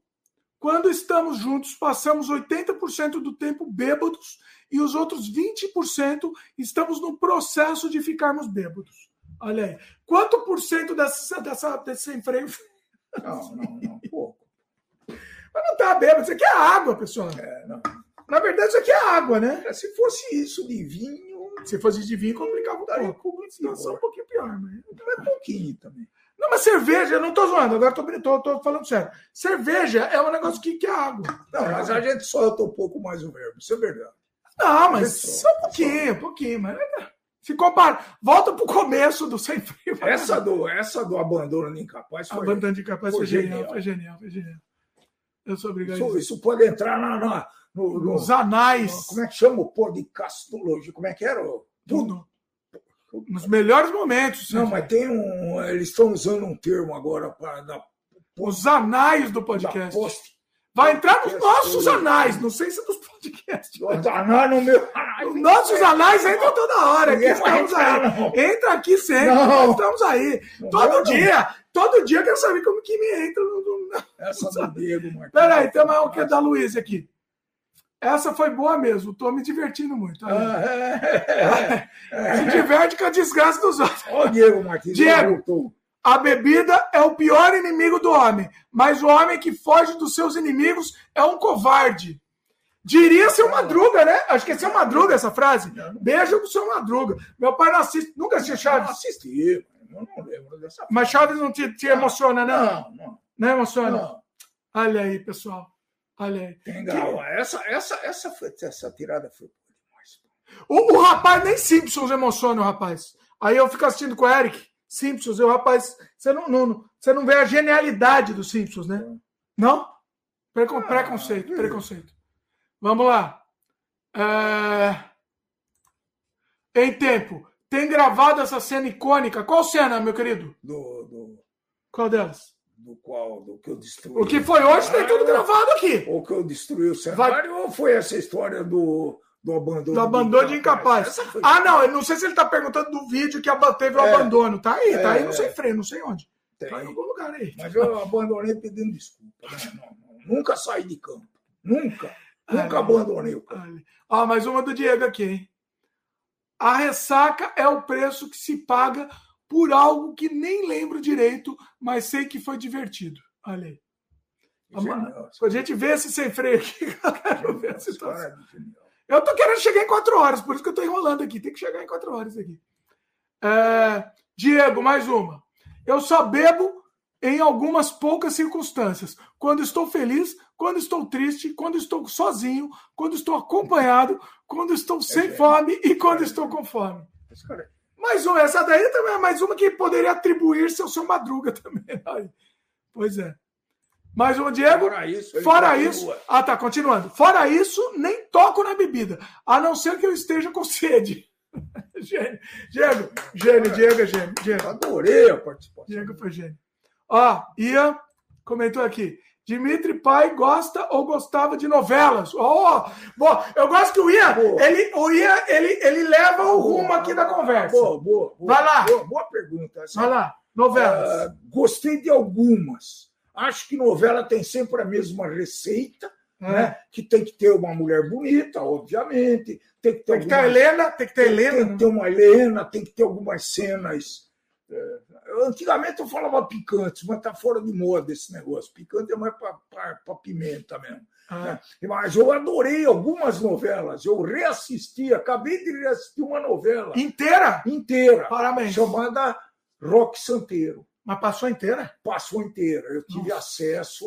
quando estamos juntos, passamos 80% do tempo bêbados e os outros 20% estamos no processo de ficarmos bêbados. Olha aí. Quanto por cento dessa, dessa, desse sem freio? Não, não, não, pouco. Mas não tá bêbado, isso aqui é água, pessoal. É, não. Na verdade, isso aqui é água, né? É, se fosse isso de vinho, se fosse de vinho, complicava um pouco. Situação um pouquinho pior, mas. É pouquinho também. Não, mas cerveja, eu não tô zoando, agora tô, tô, tô falando sério. Cerveja é um negócio que, que é água. Não, é mas água. a gente solta um pouco mais o verbo, isso é verdade. Não, mas só um pouquinho, um pouquinho, mas. Se compara, volta pro começo do sem frio. Essa do, essa do abandono de incapaz foi. Abandono de incapaz foi, foi genial, genial, foi genial, foi genial. Eu sou obrigado. Isso, isso pode entrar na, na no, nos anais. Como é que chama o podcastologia? Como é que era? Tudo. Nos melhores momentos. Não, mas tem um. Eles estão usando um termo agora para. Os anais do podcast. Post, Vai entrar nos nossos anais, não sei se dos podcasts. Os anais no meu. Os nossos anais entram toda hora. Aqui estamos aí. Entra aqui sempre. Não. Estamos aí. Todo dia. Todo dia eu quero saber como que me entra no. Essa do Diego, Marcos. Peraí, tem mais um que é da Luiz aqui. Essa foi boa mesmo, estou me divertindo muito. Ah, é, é, [laughs] Se diverte com a desgraça dos outros. Ó, Diego Martins. Diego, a bebida é o pior inimigo do homem, mas o homem que foge dos seus inimigos é um covarde. Diria seu Madruga, né? Acho que é seu Madruga essa frase. Beijo pro seu Madruga. Meu pai não assiste, nunca assistiu Chaves. Não assisti, eu não lembro dessa Mas Chaves não te, te emociona, né? Não, não. Não emociona? Não. Olha aí, pessoal. Olha aí. Tem grau. Essa, essa, essa, foi, essa tirada foi demais. O, o rapaz nem Simpsons emociona o rapaz. Aí eu fico assistindo com o Eric, Simpsons, e o rapaz. Você não, não, você não vê a genialidade dos Simpsons, né? Não? Precon, ah, preconceito, preconceito. Vamos lá. É... Em tempo. Tem gravado essa cena icônica. Qual cena, meu querido? Do. do... Qual delas? Do qual do que eu destruí. O que foi hoje tem tudo gravado aqui. Ou que eu destruí o cenário, Vai... ou foi essa história do, do abandono? Do abandono de incapaz. De incapaz. Ah, não, eu não sei se ele está perguntando do vídeo que teve o é, abandono. Tá aí, é, tá aí, não sei freio, não sei onde. Tem. Tá em algum lugar aí. Mas eu abandonei pedindo desculpa. Né? Não, não, nunca saí de campo. Nunca. Nunca abandonei o campo. Ah, mais uma do Diego aqui, hein? A ressaca é o preço que se paga por algo que nem lembro direito, mas sei que foi divertido. Olha aí. Genial, a gente vê esse sem freio aqui, [laughs] eu tô querendo chegar em quatro horas, por isso que eu tô enrolando aqui. Tem que chegar em quatro horas aqui. É... Diego, mais uma. Eu só bebo em algumas poucas circunstâncias. Quando estou feliz, quando estou triste, quando estou sozinho, quando estou acompanhado, quando estou sem é fome e quando estou com fome. Mais uma, essa daí também é mais uma que poderia atribuir-se ao seu Madruga [laughs] também. Pois é. Mais uma, Diego. Fora isso. Fora isso. Ah, tá, continuando. Fora isso, nem toco na bebida, a não ser que eu esteja com sede. [laughs] gênio, gênio, gênio, Diego é gênio. Diego. Adorei a participação. Diego foi gênio. Ó, Ian comentou aqui. Dimitri Pai gosta ou gostava de novelas. Oh, bom, eu gosto que o Ian, ele, o Ian, ele, ele leva o rumo aqui da conversa. Boa, boa, boa Vai lá. Boa, boa pergunta. Vai lá, novelas. Uh, gostei de algumas. Acho que novela tem sempre a mesma receita. É. Né? Que tem que ter uma mulher bonita, obviamente. Tem que ter, tem que ter Helena, tem que ter Helena. Tem que ter uma Helena, tem que ter algumas cenas É, antigamente eu falava picante, mas tá fora de moda esse negócio. Picante é mais para pimenta mesmo. Ah. Né? Mas eu adorei algumas novelas. Eu reassisti, acabei de reassistir uma novela. Inteira? Inteira. Parabéns. Chamada Rock Santeiro. Mas passou inteira? Passou inteira. Eu tive Nossa. acesso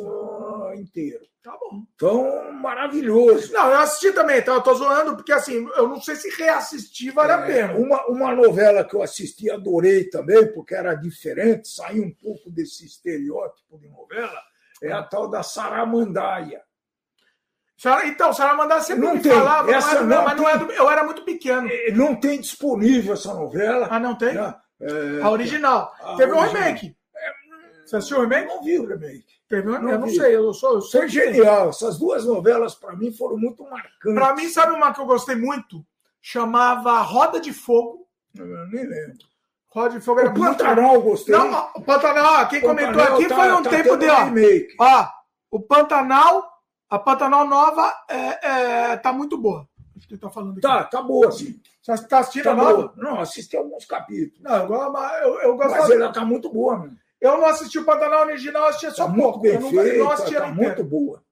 inteiro. Tá bom. Então, maravilhoso. Não, eu assisti também, então eu tô zoando, porque assim, eu não sei se reassistir vale é, a pena. Uma, uma novela que eu assisti, adorei também, porque era diferente, saiu um pouco desse estereótipo de novela, é a tal da Saramandaia. Então, Saramandaia sempre não me tem. falava, essa não, não mas não é do, eu era muito pequeno. É, não tem disponível essa novela. Ah, não tem? Né? É, a original. A Teve original. um remake. Você assistiu o remake? Não vi o remake. Teve um, não eu não sei, eu sou. Eu Foi genial. Essas duas novelas, para mim, foram muito marcantes. Para mim, sabe uma que eu gostei muito? Chamava Roda de Fogo. Eu nem lembro. Roda de Fogo era o Pantanal, eu gostei. Não, o Pantanal, quem Pantanal comentou aqui tá, foi um tá tempo de. Ó, remake. ó, o Pantanal, a Pantanal nova é, é, tá muito boa. Acho que tá falando aqui. Tá, tá boa, sim. Você está assistindo tá a nova? Não, assisti alguns capítulos. Não, eu, eu, eu gosto Mas ela tá muito boa, mano. Eu não assisti o Pantanal original, assistia só tá pouco. Eu não, não assistia tá muito boa.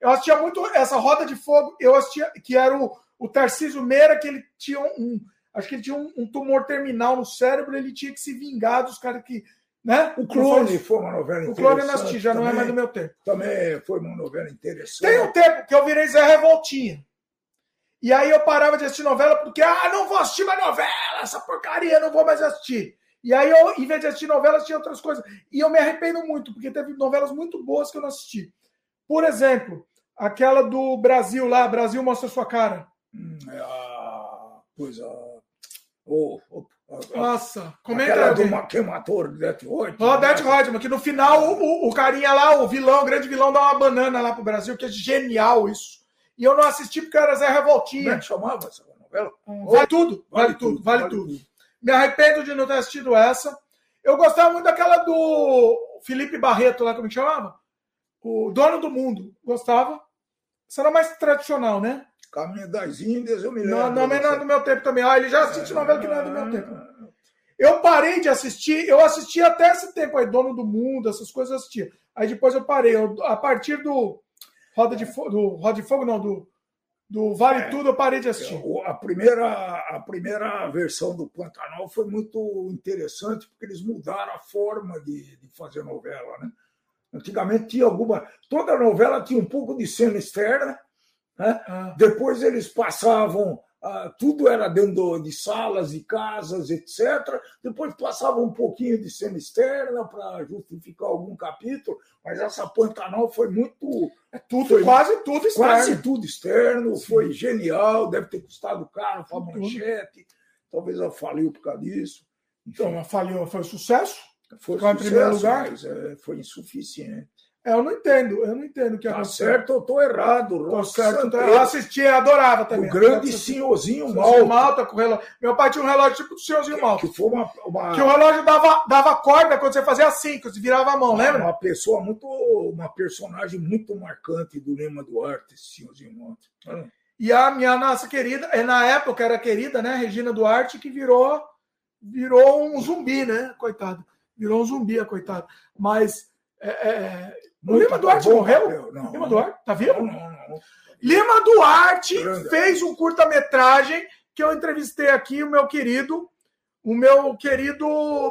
Eu assistia muito essa Roda de Fogo, eu assistia, que era o, o Tarcísio Meira, que ele tinha um. Acho que ele tinha um, um tumor terminal no cérebro, ele tinha que se vingar dos caras que. Né? O Clone foi uma novela interessante. O Clone eu não assisti, já também, não é mais do meu tempo. Também foi uma novela interessante. Tem um tempo que eu virei Zé Revoltinha. E aí eu parava de assistir novela porque, ah, não vou assistir mais novela, essa porcaria, não vou mais assistir. E aí eu, em vez de assistir novelas, tinha outras coisas. E eu me arrependo muito, porque teve novelas muito boas que eu não assisti. Por exemplo, aquela do Brasil lá, Brasil Mostra Sua Cara. Hum, é a... Pois a... Oh, oh, Nossa, comenta aí. Do quem matou o Death Rodman. Ó, oh, Death Rodman, que no final o, o, carinha lá, o vilão, o grande vilão, dá uma banana lá pro Brasil, que é genial isso. E eu não assisti porque era Zé Revoltinha. Como é que chamava essa novela? Vale tudo, vale, vale tudo, vale, vale tudo. tudo. Me arrependo de não ter assistido essa. Eu gostava muito daquela do Felipe Barreto, lá como chamava? O Dono do Mundo. Gostava. Essa era mais tradicional, né? Caminho das Índias, eu me lembro. Não, não, não é do meu tempo também. Ah, ele já assistiu é... novela que não é do meu tempo. Eu parei de assistir, eu assisti até esse tempo aí, Dono do Mundo, essas coisas eu assistia. Aí depois eu parei. Eu, a partir do Roda de Fogo, do Roda de Fogo, não, do do Vale é, Tudo eu parei de assistir. A primeira, a primeira versão do Pantanal foi muito interessante, porque eles mudaram a forma de, de fazer novela. Né? Antigamente tinha alguma. Toda novela tinha um pouco de cena externa, né? Ah. depois eles passavam tudo era dentro de salas e casas, etc. Depois passava um pouquinho de cena externa para justificar algum capítulo, mas essa Pantanal foi muito. É tudo, foi, quase tudo externo. Quase tudo externo, Sim. foi genial, deve ter custado caro para a manchete. Talvez ela faliu por causa disso. Então, ela faliu, foi um sucesso? Foi Ficou sucesso, em primeiro lugar? Mas, é, foi insuficiente. É, eu não entendo, eu não entendo o que tá aconteceu. certo ou tô errado. Tô certo, tô... Eu assisti, adorava também. O grande senhorzinho Malta. Malta com relógio. Meu pai tinha um relógio tipo do senhorzinho Malta. Que foi uma, uma... Que o relógio dava, dava corda quando você fazia assim, que você virava a mão, uma, lembra? Uma pessoa muito, uma personagem muito marcante do Lema Duarte, esse senhorzinho Malta. Hum. E a minha nossa querida, é na época era querida, né, Regina Duarte, que virou virou um zumbi, né, coitado. Virou um zumbi, a coitado. Mas é, é, o Lima Duarte morreu? Não, Lima Duarte, tá vivo? Não, não, não. Lima Duarte Grande. fez um curta-metragem que eu entrevistei aqui, o meu querido, o meu querido.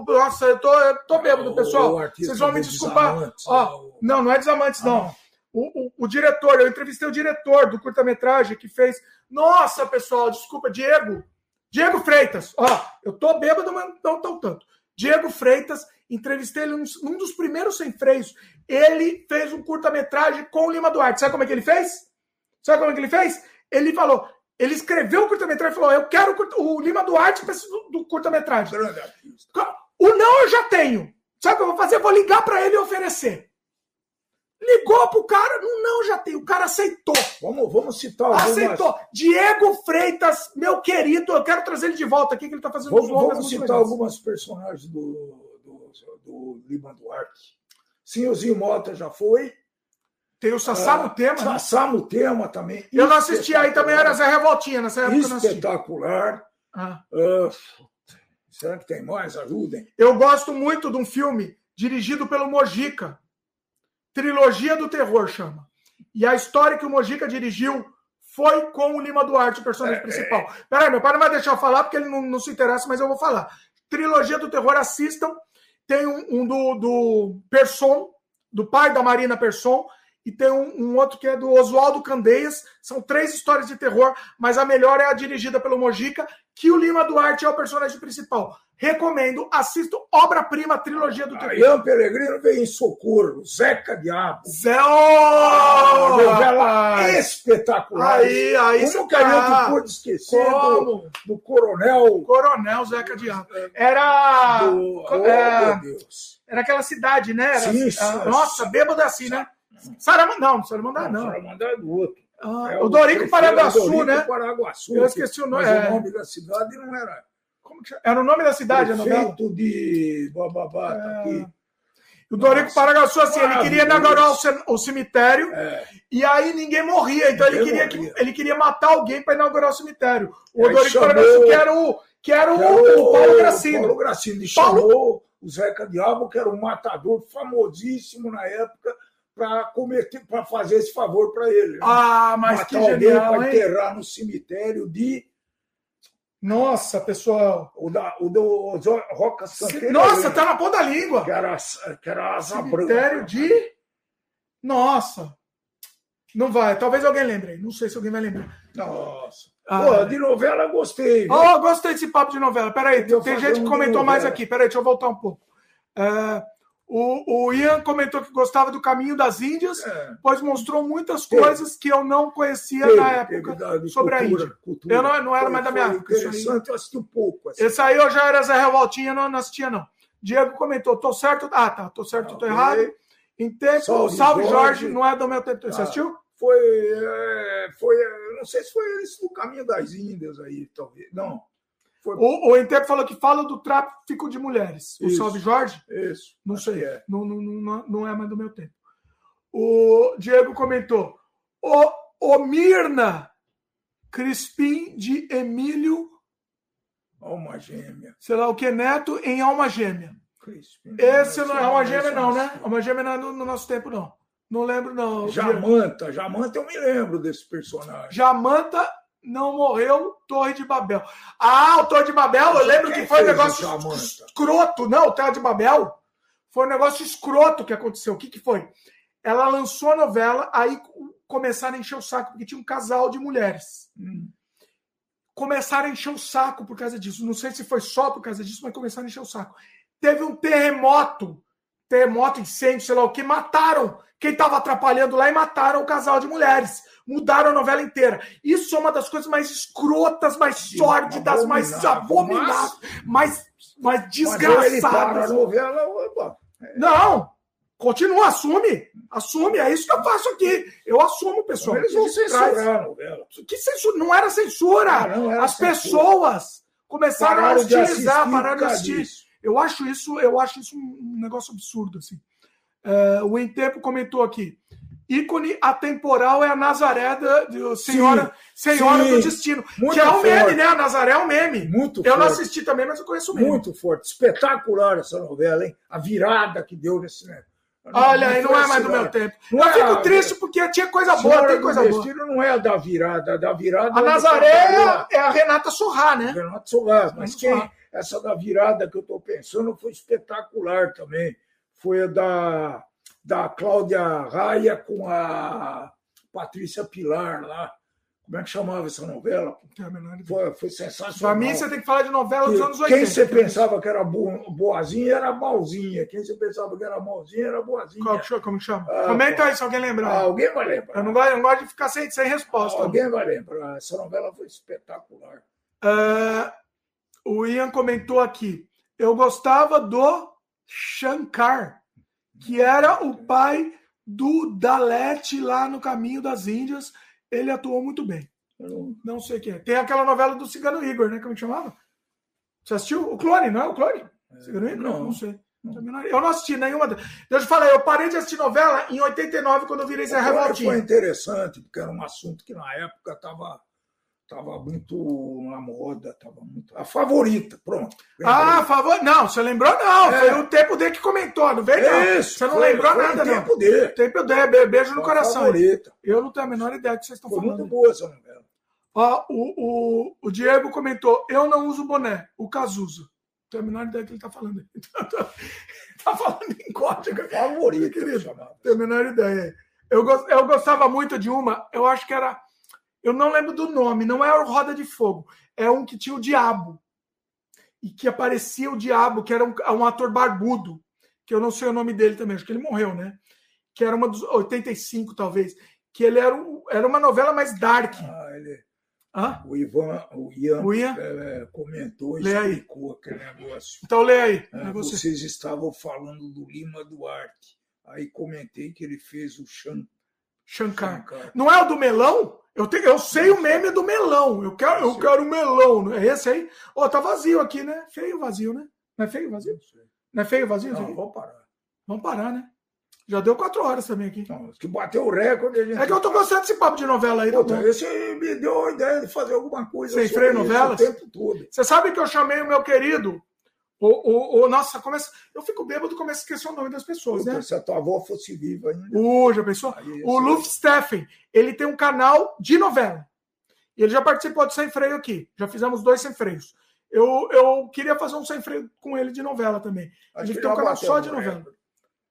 Nossa, eu tô, eu tô bêbado, pessoal. Vocês vão me desculpar. Ó, não, não é Desamantes, não. Ah. O, o, o, diretor, eu entrevistei o diretor do curta-metragem que fez. Nossa, pessoal, desculpa, Diego. Diego Freitas. Ó, eu tô bêbado, mas não tão tanto. Diego Freitas, entrevistei ele num dos primeiros sem freios ele fez um curta-metragem com o Lima Duarte. Sabe como é que ele fez? Sabe como é que ele fez? Ele falou, ele escreveu o curta-metragem e falou: Eu quero o Lima Duarte do, do curta-metragem. O não eu já tenho. Sabe o que eu vou fazer? Eu vou ligar para ele e oferecer. Ligou pro cara, não, não, já tem. O cara aceitou. Vamos, vamos citar algumas... Aceitou. Diego Freitas, meu querido, eu quero trazer ele de volta aqui, que ele tá fazendo vamos, Vamos citar algumas personagens do, do, do Lima Duarte. Senhorzinho Mota já foi. Tem o Sassamo Tema. Né? Sassamo Tema também. Eu não assisti, aí também era Zé Revoltinha nessa época. Espetacular. Ah. Uh, Será que tem mais? Ajudem. Eu gosto muito de um filme dirigido pelo Mojica. Trilogia do Terror chama. E a história que o Mojica dirigiu foi com o Lima Duarte, o personagem é, principal. É... Peraí, meu pai não vai deixar eu falar porque ele não, não, se interessa, mas eu vou falar. Trilogia do Terror, assistam. Tem um, um do, do Person, do pai da Marina Person, e tem um, um, outro que é do Oswaldo Candeias. São três histórias de terror, mas a melhor é a dirigida pelo Mojica, que o Lima Duarte é o personagem principal. Recomendo, assisto Obra-Prima, trilogia do terror. Ian Peregrino veio em socorro, Zeca Diabo. Zé! Oh! Novela espetacular. Aí, aí Como que tá. pôde esquecer do, do, Coronel... Coronel Zeca Diabo. Era... Do... Oh, é... meu Deus. Era aquela cidade, né? Era, sim, sim, nossa, bêbado assim, né? Saramandá, não, Saramandá não. Saramandá é do outro. Ah, é o, Dorico Paraguaçu, né? Paraguaçu. Eu esqueci o nome. É... o nome da cidade não era. Como que chama? Era o nome da cidade, a novela? de Bababá, tá é... aqui. O Dorico Paraguaçu, assim, ele queria inaugurar o cemitério é. e aí ninguém morria. Então ninguém ele, queria que, ele queria matar alguém para inaugurar o cemitério. O Dorico chamou... Paraguaçu, que era o, que era o, o, o Paulo Gracino. Paulo Gracino. Ele Paulo... chamou o Zeca Diabo, que era um matador famosíssimo na época, para fazer esse favor para ele. Né? Ah, mas Matar que genial, para enterrar no cemitério de nossa, pessoal. O, da, o do Roca Santeira. Nossa, tá na ponta da língua. Que era, que era asa Cemitério de. Nossa. Não vai. Talvez alguém lembre. Não sei se alguém vai lembrar. Nossa. Ah, Pô, de novela gostei. Oh, gostei desse papo de novela. Peraí, tem gente que comentou mais aqui. Peraí, deixa eu voltar um pouco. Uh, o, o Ian comentou que gostava do Caminho das Índias, é. pois mostrou muitas coisas que eu não conhecia na época sobre cultura, a Índia. Cultura. Eu não, não era foi, mais da minha época. Interessante, eu assisti um pouco. Assim. Esse aí eu já era Zé Revoltinha, não, não assistia, não. Diego comentou, tô certo. Ah, tá, tô certo, ah, tô errado. Em tempo, Salve, Salve Jorge. Jorge. não é do meu tempo. Você ah, assistiu? Foi, é, foi, não sei se foi esse do Caminho das Índias aí, talvez. Não. Foi... O, o Entep falou que fala do tráfico de mulheres. O Salve Jorge? Isso. Não sei. É. Não, não, não, não é mais do meu tempo. O Diego comentou. O, o Mirna Crispim de Emílio. Alma Gêmea. Sei lá o que, Neto em Alma Gêmea. Crispim, Esse não é Alma Gêmea, não, né? Alma Gêmea não é no, no nosso tempo, não. Não lembro, não. Jamanta. Jamanta eu me lembro desse personagem. Jamanta não morreu Torre de Babel. Ah, o Torre de Babel, eu lembro que foi um negócio escroto. Não, o Torre de Babel foi um negócio escroto que aconteceu. O que, que foi? Ela lançou a novela, aí começaram a encher o saco, porque tinha um casal de mulheres. Hum. Começaram a encher o saco por causa disso. Não sei se foi só por causa disso, mas começaram a encher o saco. Teve um terremoto, terremoto, incêndio, sei lá o que, mataram quem estava atrapalhando lá e mataram o casal de mulheres mudaram a novela inteira. Isso é uma das coisas mais escrotas, mais sórdidas, mais abomináveis, mais, mais desgraçadas. novela. Não! Continua, assume. Assume, é isso que eu faço aqui. Eu assumo, pessoal. Eles vão censurar a novela. Que censura? Não era censura. Não era As censura. pessoas começaram pararam a hostilizar, pararam de assistir. Eu acho isso, eu acho isso um negócio absurdo. Assim. Uh, o Entempo comentou aqui ícone atemporal é a Nazaré da, de Senhora, sim, Senhora sim. do Destino. Muito que é um meme, né? A Nazaré é um meme. Muito Eu forte. não assisti também, mas eu conheço o meme. Muito forte. Espetacular essa novela, hein? A virada que deu nesse. Né? Olha, aí não é mais do meu tempo. Não eu é fico a... triste porque tinha coisa boa, tem coisa boa. Destino não é a da virada, a da virada. A é Nazaré é, é a Renata Sorrá, né? Renata Sorrá, mas quem, essa da virada que eu estou pensando foi espetacular também. Foi a da da Cláudia Raia com a Patrícia Pilar lá. Como é que chamava essa novela? Foi, foi sensacional. Para mim, você tem que falar de novela dos anos 80. Quem você pensava que era boazinha era malzinha. Quem você pensava que era malzinha era boazinha. Qual, como chama? Ah, Comenta aí se alguém lembrar. Ah, alguém vai lembrar. Eu não, gosto, eu não gosto de ficar sem, sem resposta. Alguém vai lembrar. Essa novela foi espetacular. Uh, o Ian comentou aqui. Eu gostava do Shankar que era o pai do Dalete lá no Caminho das Índias. Ele atuou muito bem. Eu não sei quem é. Tem aquela novela do Cigano Igor, né? Como é chamava? Você assistiu? O Clone, não é o Clone? É, Cigano Igor? Não, não sei. Eu não assisti nenhuma. Eu te falei, eu parei de assistir novela em 89, quando eu virei Zé Revoltinho. Foi interessante, porque era um assunto que na época estava Tava muito na moda, tava muito. A favorita, pronto. Lembrei. Ah, favor. Não, você lembrou não. É. Foi o tempo dele que comentou, não veio não. Isso, você não foi, lembrou foi nada, o tempo não. Dele. Tempo dele. Beijo foi no coração. Favorita. Eu não tenho a menor ideia do que vocês estão foi falando. Muito boa essa novela. Ó, o, o, o Diego comentou: eu não uso boné, o Cazuza. Não tenho a menor ideia do que ele está falando. [laughs] Está falando em código. Favorito, querido. Não tenho a menor ideia. Eu, eu gostava muito de uma, eu acho que era eu não lembro do nome, não é o Roda de Fogo. É um que tinha o Diabo. E que aparecia o Diabo, que era um, um ator barbudo, que eu não sei o nome dele também, acho que ele morreu, né? Que era uma dos 85, talvez. Que ele era, um, era uma novela mais dark. Ah, ele. Hã? O Ivan, o Ian, o Ian? É, comentou, lê explicou aí. aquele negócio. Então lê aí. É, você. Vocês estavam falando do Lima Duarte. Aí comentei que ele fez o Shankar. Shankar. Não é o do melão? Eu, te, eu sei o meme do melão. Eu quero, eu quero melão. É esse aí? Ó, oh, tá vazio aqui, né? Feio vazio, né? Não é feio vazio? Não é feio vazio? Não, vamos parar. Vamos parar, né? Já deu quatro horas também aqui. Não, que bateu o recorde. Gente... É que eu tô gostando desse papo de novela aí. Puta, esse me deu a ideia de fazer alguma coisa. Sem freio novelas? O tempo todo. Você sabe que eu chamei o meu querido o, o, o, nossa, começa, eu fico bêbado começo a esquecer o nome das pessoas, Puta, né? Se a tua avó fosse viva ainda. Uh, já pensou? Aí, o Luft Steffen, ele tem um canal de novela. E ele já participou do Sem Freio aqui. Já fizemos dois sem freios. Eu, eu queria fazer um sem freio com ele de novela também. Acho ele tem um canal só de novela. Recorde.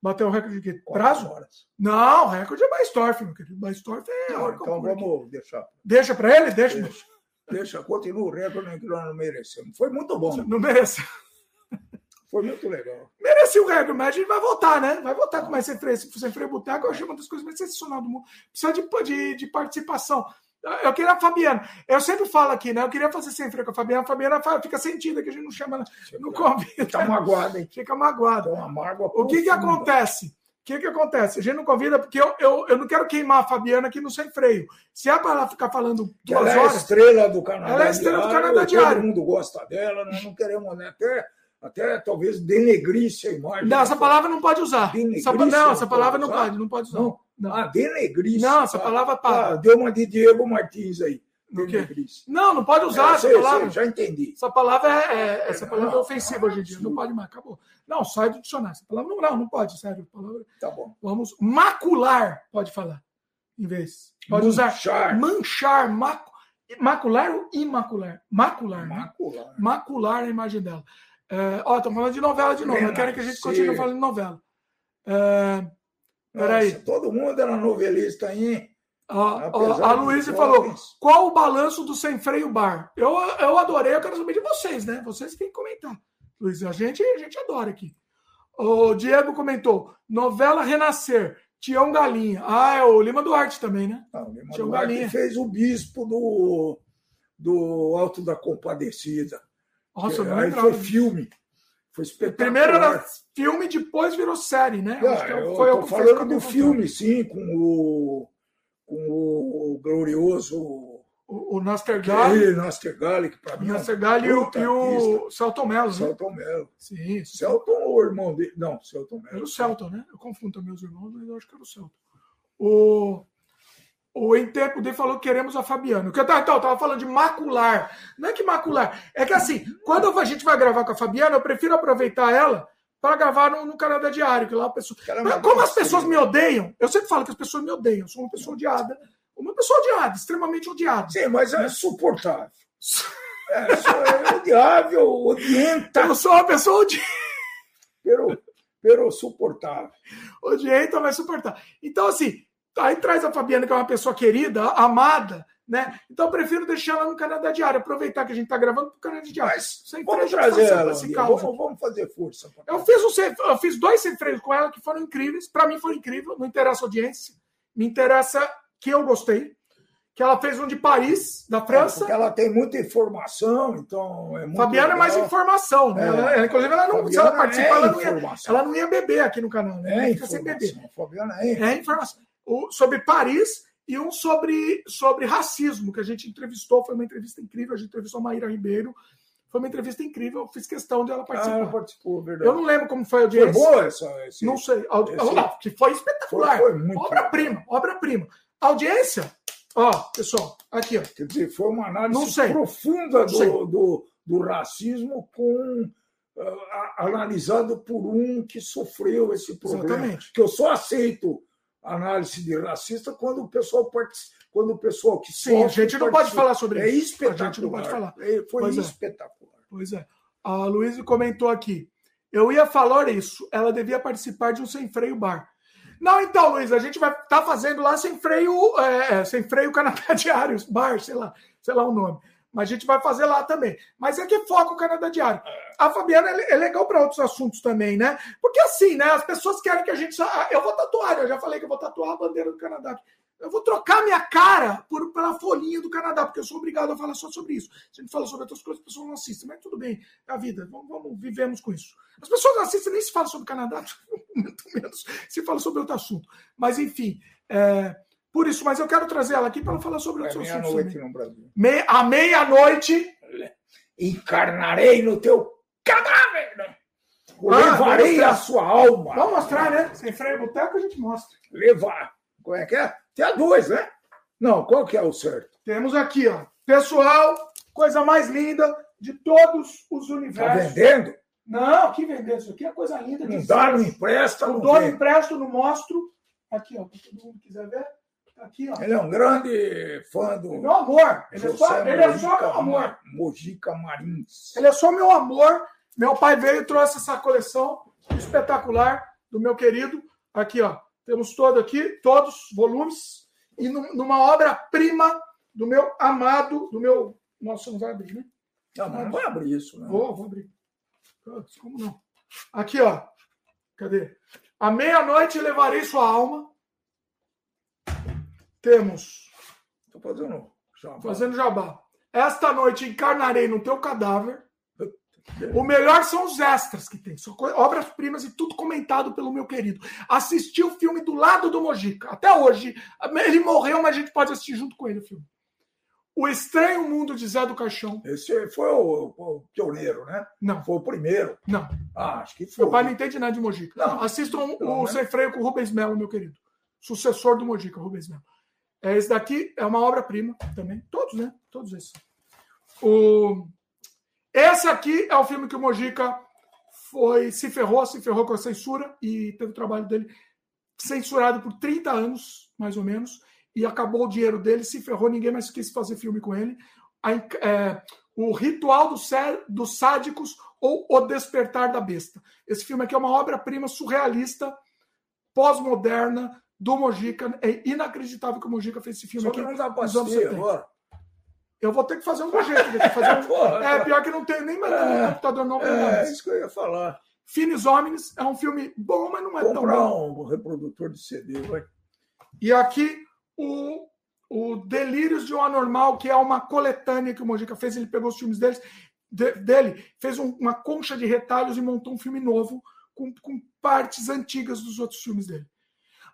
Bateu o recorde de quê? Prazo? Horas. Não, o recorde é Baistorf, meu querido. Baistorf é. Não, então vamos aqui. deixar. Deixa para ele? Deixa. Deixa, deixa continua o recorde que nós não merecemos. Foi muito bom. Não mereceu. Foi muito legal. Merecia o recorde, mas a gente vai voltar, né? Vai voltar com mais sem freio. Sem freio boteco, eu achei uma das coisas mais sensacionais do mundo. Precisa de, de, de participação. Eu queria a Fabiana. Eu sempre falo aqui, né? Eu queria fazer sem freio com a Fabiana. A Fabiana fica sentida, que a gente não chama, não convida. Fica magoada, hein? Fica magoada. Uma mágoa o que que acontece? O que que acontece? A gente não convida porque eu, eu, eu não quero queimar a Fabiana aqui no sem freio. Se é para ela ficar falando duas ela horas... Ela é estrela do Canadá Ela é estrela do Canadá Diário. Todo mundo gosta dela, nós não queremos né? até até talvez denegrisse a imagem. Não, essa palavra não pode usar. Essa, não, essa palavra não pode, não pode usar. Não. não. Ah, denegrisse. Não, essa palavra para. Ah, deu uma de Diego Martins aí. Não, não pode usar é, essa sei, palavra. Sei, já entendi. Essa palavra é, é essa palavra não, é ofensiva hoje em dia. Não pode mais, acabou. Não, sai do dicionário. Essa palavra não, não, não pode, sério. Palavra... Tá bom. Vamos macular, pode falar. Em vez. Pode manchar. usar manchar, mac... macular ou imacular? Macular. Macular. Né? Macular a imagem dela. É, ó, estamos falando de novela de novo. Eu quero que a gente continue falando de novela. É, peraí. todo mundo era novelista aí. Ah, a Luísa falou: qual o balanço do Sem Freio Bar? Eu, eu adorei, eu quero saber de vocês, né? Vocês têm que comentar. Luísa, a gente, a gente adora aqui. O Diego comentou: novela Renascer, Tião Galinha. Ah, é o Lima Duarte também, né? Não, o Lima Tião Duarte Galinha. fez o bispo do, do Alto da Compadecida. Nossa, não Aí foi filme. Foi espetacular. Primeiro era filme, depois virou série, né? Ah, eu foi eu falando do filme, sim, com o, com o glorioso. O, o. Nastergali, que para mim. O Nastergali é um e, o Celton Mello. Né? Celton Mello. Sim. Celton ou o irmão dele? Não, Celton Mello. Era o Celton, né? Eu confundo também os irmãos, mas eu acho que era o Celton. O o Em Tempo falou que queremos a Fabiana. Que eu tava, então, eu tava falando de macular. Não é que macular. É que assim, quando a gente vai gravar com a Fabiana, eu prefiro aproveitar ela para gravar no, no Canadá Diário. Que lá a pessoa... Caramba, como as pessoas me odeiam, eu sempre falo que as pessoas me odeiam. Eu sou uma pessoa odiada. Uma pessoa odiada, extremamente odiada. Sim, mas é suportável. [laughs] É, sou é odiável, odienta. Eu sou uma pessoa odiada. Pero, pero suportável. Odienta, mas suportável. Então, assim, Aí traz a Fabiana, que é uma pessoa querida, amada, né? Então eu prefiro deixar ela no Canadá Diário, aproveitar que a gente está gravando para o Canadá Diário. Mas vamos trazer ela, vamos, vamos, fazer força. Eu fiz, um, eu fiz dois sem freio com ela que foram incríveis. Para mim foi incrível, não interessa a audiência, me interessa que eu gostei. Que ela fez um de Paris, da é, França. É ela tem muita informação, então é muito Fabiana legal. é mais informação, né? É. Ela, inclusive, ela não, se ela participar, é ela, não ia, ela não ia beber aqui no canal, né? É, fica sem beber. Fabiana é, é informação sobre Paris e um sobre, sobre racismo, que a gente entrevistou. Foi uma entrevista incrível. A gente entrevistou a Maíra Ribeiro. Foi uma entrevista incrível. Eu fiz questão de ela participar. Ah, ela participou, verdade. Eu não lembro como foi a audiência. Foi boa essa? Esse, não sei. Audi... Esse... Que foi espetacular. Obra-prima, obra-prima. Audiência, Ó, pessoal, aqui, ó. Quer dizer, foi uma análise profunda do, do, do, racismo com uh, analisado por um que sofreu esse problema. Exatamente. Que eu só aceito análise de racista quando o pessoal participa quando o pessoal que Sim, a gente não pode falar sobre é isso. É espetacular. A gente não pode falar. É, foi pois é. espetacular. É. Pois é. A Luísa comentou aqui. Eu ia falar isso. Ela devia participar de um sem freio bar. Não, então, Luiz, a gente vai estar tá fazendo lá sem freio, é, é sem freio Canadá [laughs] Diário, bar, sei lá, sei lá o nome. Mas a gente vai fazer lá também. Mas é que foca o Canadá Diário. A Fabiana é legal para outros assuntos também, né? Porque assim, né? As pessoas querem que a gente. Eu vou tatuar, eu já falei que eu vou tatuar a bandeira do Canadá. Eu vou trocar minha cara por, pela folhinha do Canadá, porque eu sou obrigado a falar só sobre isso. Se a gente fala sobre outras coisas, as pessoas não assistem. Mas tudo bem, é a vida. Vamos, vamos vivemos com isso. As pessoas não assistem nem se fala sobre o Canadá, [laughs] muito menos se fala sobre outro assunto. Mas, enfim, é, por isso, mas eu quero trazer ela aqui para falar sobre é assuntos. Meia-noite no Brasil. Me, à meia-noite. Encarnarei no teu cadáver! Né? Ah, levarei a sua alma. Vamos mostrar, né? Sem freio boteco a gente mostra. Levar. Como é que é? Tem a dois, né? Não, qual que é o certo? Temos aqui, ó. Pessoal, coisa mais linda de todos os universos. Tá vendendo? Não, que vendendo? Isso aqui é coisa linda. Não dá, não empresta, não dou, empresto, não mostro. Aqui, ó, para todo mundo quiser ver. Aqui, ó. Ele é um grande fã do. Meu amor. Ele, é só, ele é só meu amor. Mojica Marins. Ele é só meu amor. Meu pai veio e trouxe essa coleção espetacular do meu querido. Aqui, ó. Temos todo aqui, todos os volumes, e numa obra-prima do meu amado, do meu. Nossa, não vai abrir, né? Não, não vai abrir isso, né? Vou, vou abrir. Como não? Aqui, ó. Cadê? À meia-noite levarei sua alma. Temos. Estou fazendo jabá. Fazendo jabá. Esta noite encarnarei no teu cadáver. O melhor são os extras que tem. Obras-primas e tudo comentado pelo meu querido. Assisti o filme do lado do Mojica. Até hoje. Ele morreu, mas a gente pode assistir junto com ele o filme. O Estranho Mundo de Zé do Caixão. Esse foi o, o pioneiro, né? Não. Foi o primeiro. Não. Ah, acho que foi. Meu pai não entende nada de Mojica. Não. Assistam o né? Sem Freio com o Rubens Melo, meu querido. Sucessor do Mojica, Rubens Melo. É, esse daqui é uma obra-prima também. Todos, né? Todos esses. O... Esse aqui é o filme que o Mojica foi, se ferrou, se ferrou com a censura e teve o trabalho dele censurado por 30 anos, mais ou menos, e acabou o dinheiro dele, se ferrou, ninguém mais quis fazer filme com ele. A, é, o Ritual do dos Sádicos ou O Despertar da Besta. Esse filme aqui é uma obra-prima surrealista, pós-moderna, do Mojica. É inacreditável que o Mojica fez esse filme Só aqui. Nos anos 70. Agora. Eu vou ter que fazer um jeito. Fazer um... [laughs] é, pior que não tem nem mais é, computador novo. É, é isso que eu ia falar. Finis Homens é um filme bom, mas não é Comprar tão bom. um reprodutor de CD, vai. E aqui o, o Delírios de um Anormal, que é uma coletânea que o Mojica fez. Ele pegou os filmes deles, de, dele, fez um, uma concha de retalhos e montou um filme novo com, com partes antigas dos outros filmes dele.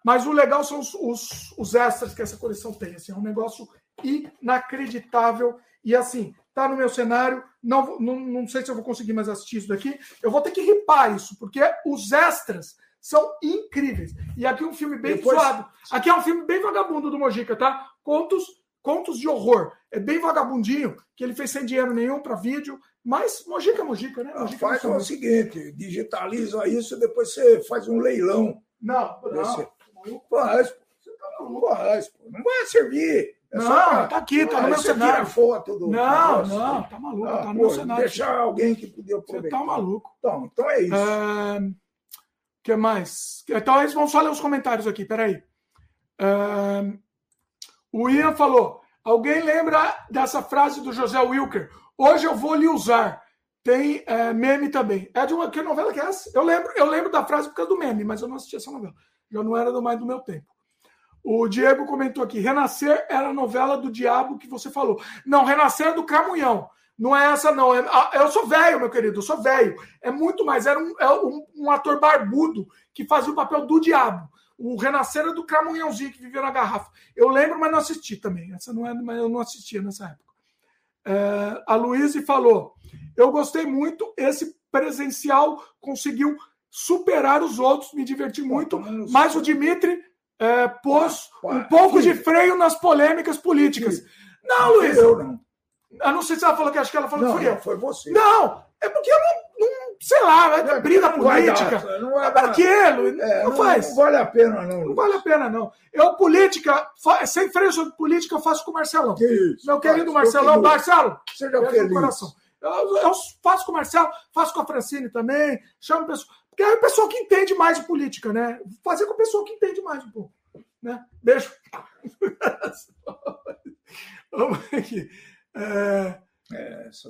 Mas o legal são os, os, os extras que essa coleção tem. Assim, é um negócio inacreditável. E assim, tá no meu cenário. Não, não, não sei se eu vou conseguir mais assistir isso daqui. Eu vou ter que ripar isso, porque os extras são incríveis. E aqui um filme bem Depois... zoado. Aqui é um filme bem vagabundo do Mojica, tá? Contos, contos de horror. É bem vagabundinho, que ele fez sem dinheiro nenhum para vídeo. Mas Mojica é Mojica, né? Mojica faz o seguinte: digitaliza isso e depois você faz um leilão. Não, não. Você... Faz, você tá maluco, faz, Não vai servir. É não, pra... tá aqui, tá no meu cenário. foto do. Não, não, tá maluco, ah, tá no pô, meu cenário. Deixar alguém que podia aproveitar. Você tá maluco. Então, então é isso. O é... que mais? Então, eles vão só ler os comentários aqui, peraí. É... O Ian falou: alguém lembra dessa frase do José Wilker? Hoje eu vou lhe usar. Tem é, meme também. É de uma que novela que é essa? Eu lembro, eu lembro da frase por causa do meme, mas eu não assisti essa novela. Já não era mais do meu tempo. O Diego comentou aqui: Renascer era a novela do diabo que você falou. Não, Renascer é do Camunhão. Não é essa, não. É, eu sou velho, meu querido, eu sou velho. É muito mais. Era um, é um, um, ator barbudo que fazia o papel do diabo. O Renascer é do Camunhãozinho que vivia na garrafa. Eu lembro, mas não assisti também. Essa não é, mas eu não assistia nessa época. É, a Luísa falou: Eu gostei muito. Esse presencial conseguiu superar os outros, me diverti muito. Mas o Dimitri é, pôs um pouco de freio nas polêmicas políticas. Não, Luiz. Eu não. Eu não sei se ela falou que acho que ela falou não, que foi eu. Foi você. Não, é porque eu não, não sei lá, é não, briga não política. Dar, não é para quê, Luiz? É, não, faz. Não vale a pena, não. Não vale a pena, não. Eu, política, sem freio sobre política, eu faço com o Marcelão. Que isso, Meu querido Marcelão. Marcelo, seja feliz. Coração. Eu, eu, faço com o Marcelo, faço com a Francine também, chamo pessoal. É o pessoal que entende mais de política, né? Fazer com o pessoal que entende mais um pouco. Né? Beijo. [laughs] Vamos aqui. É... É, só...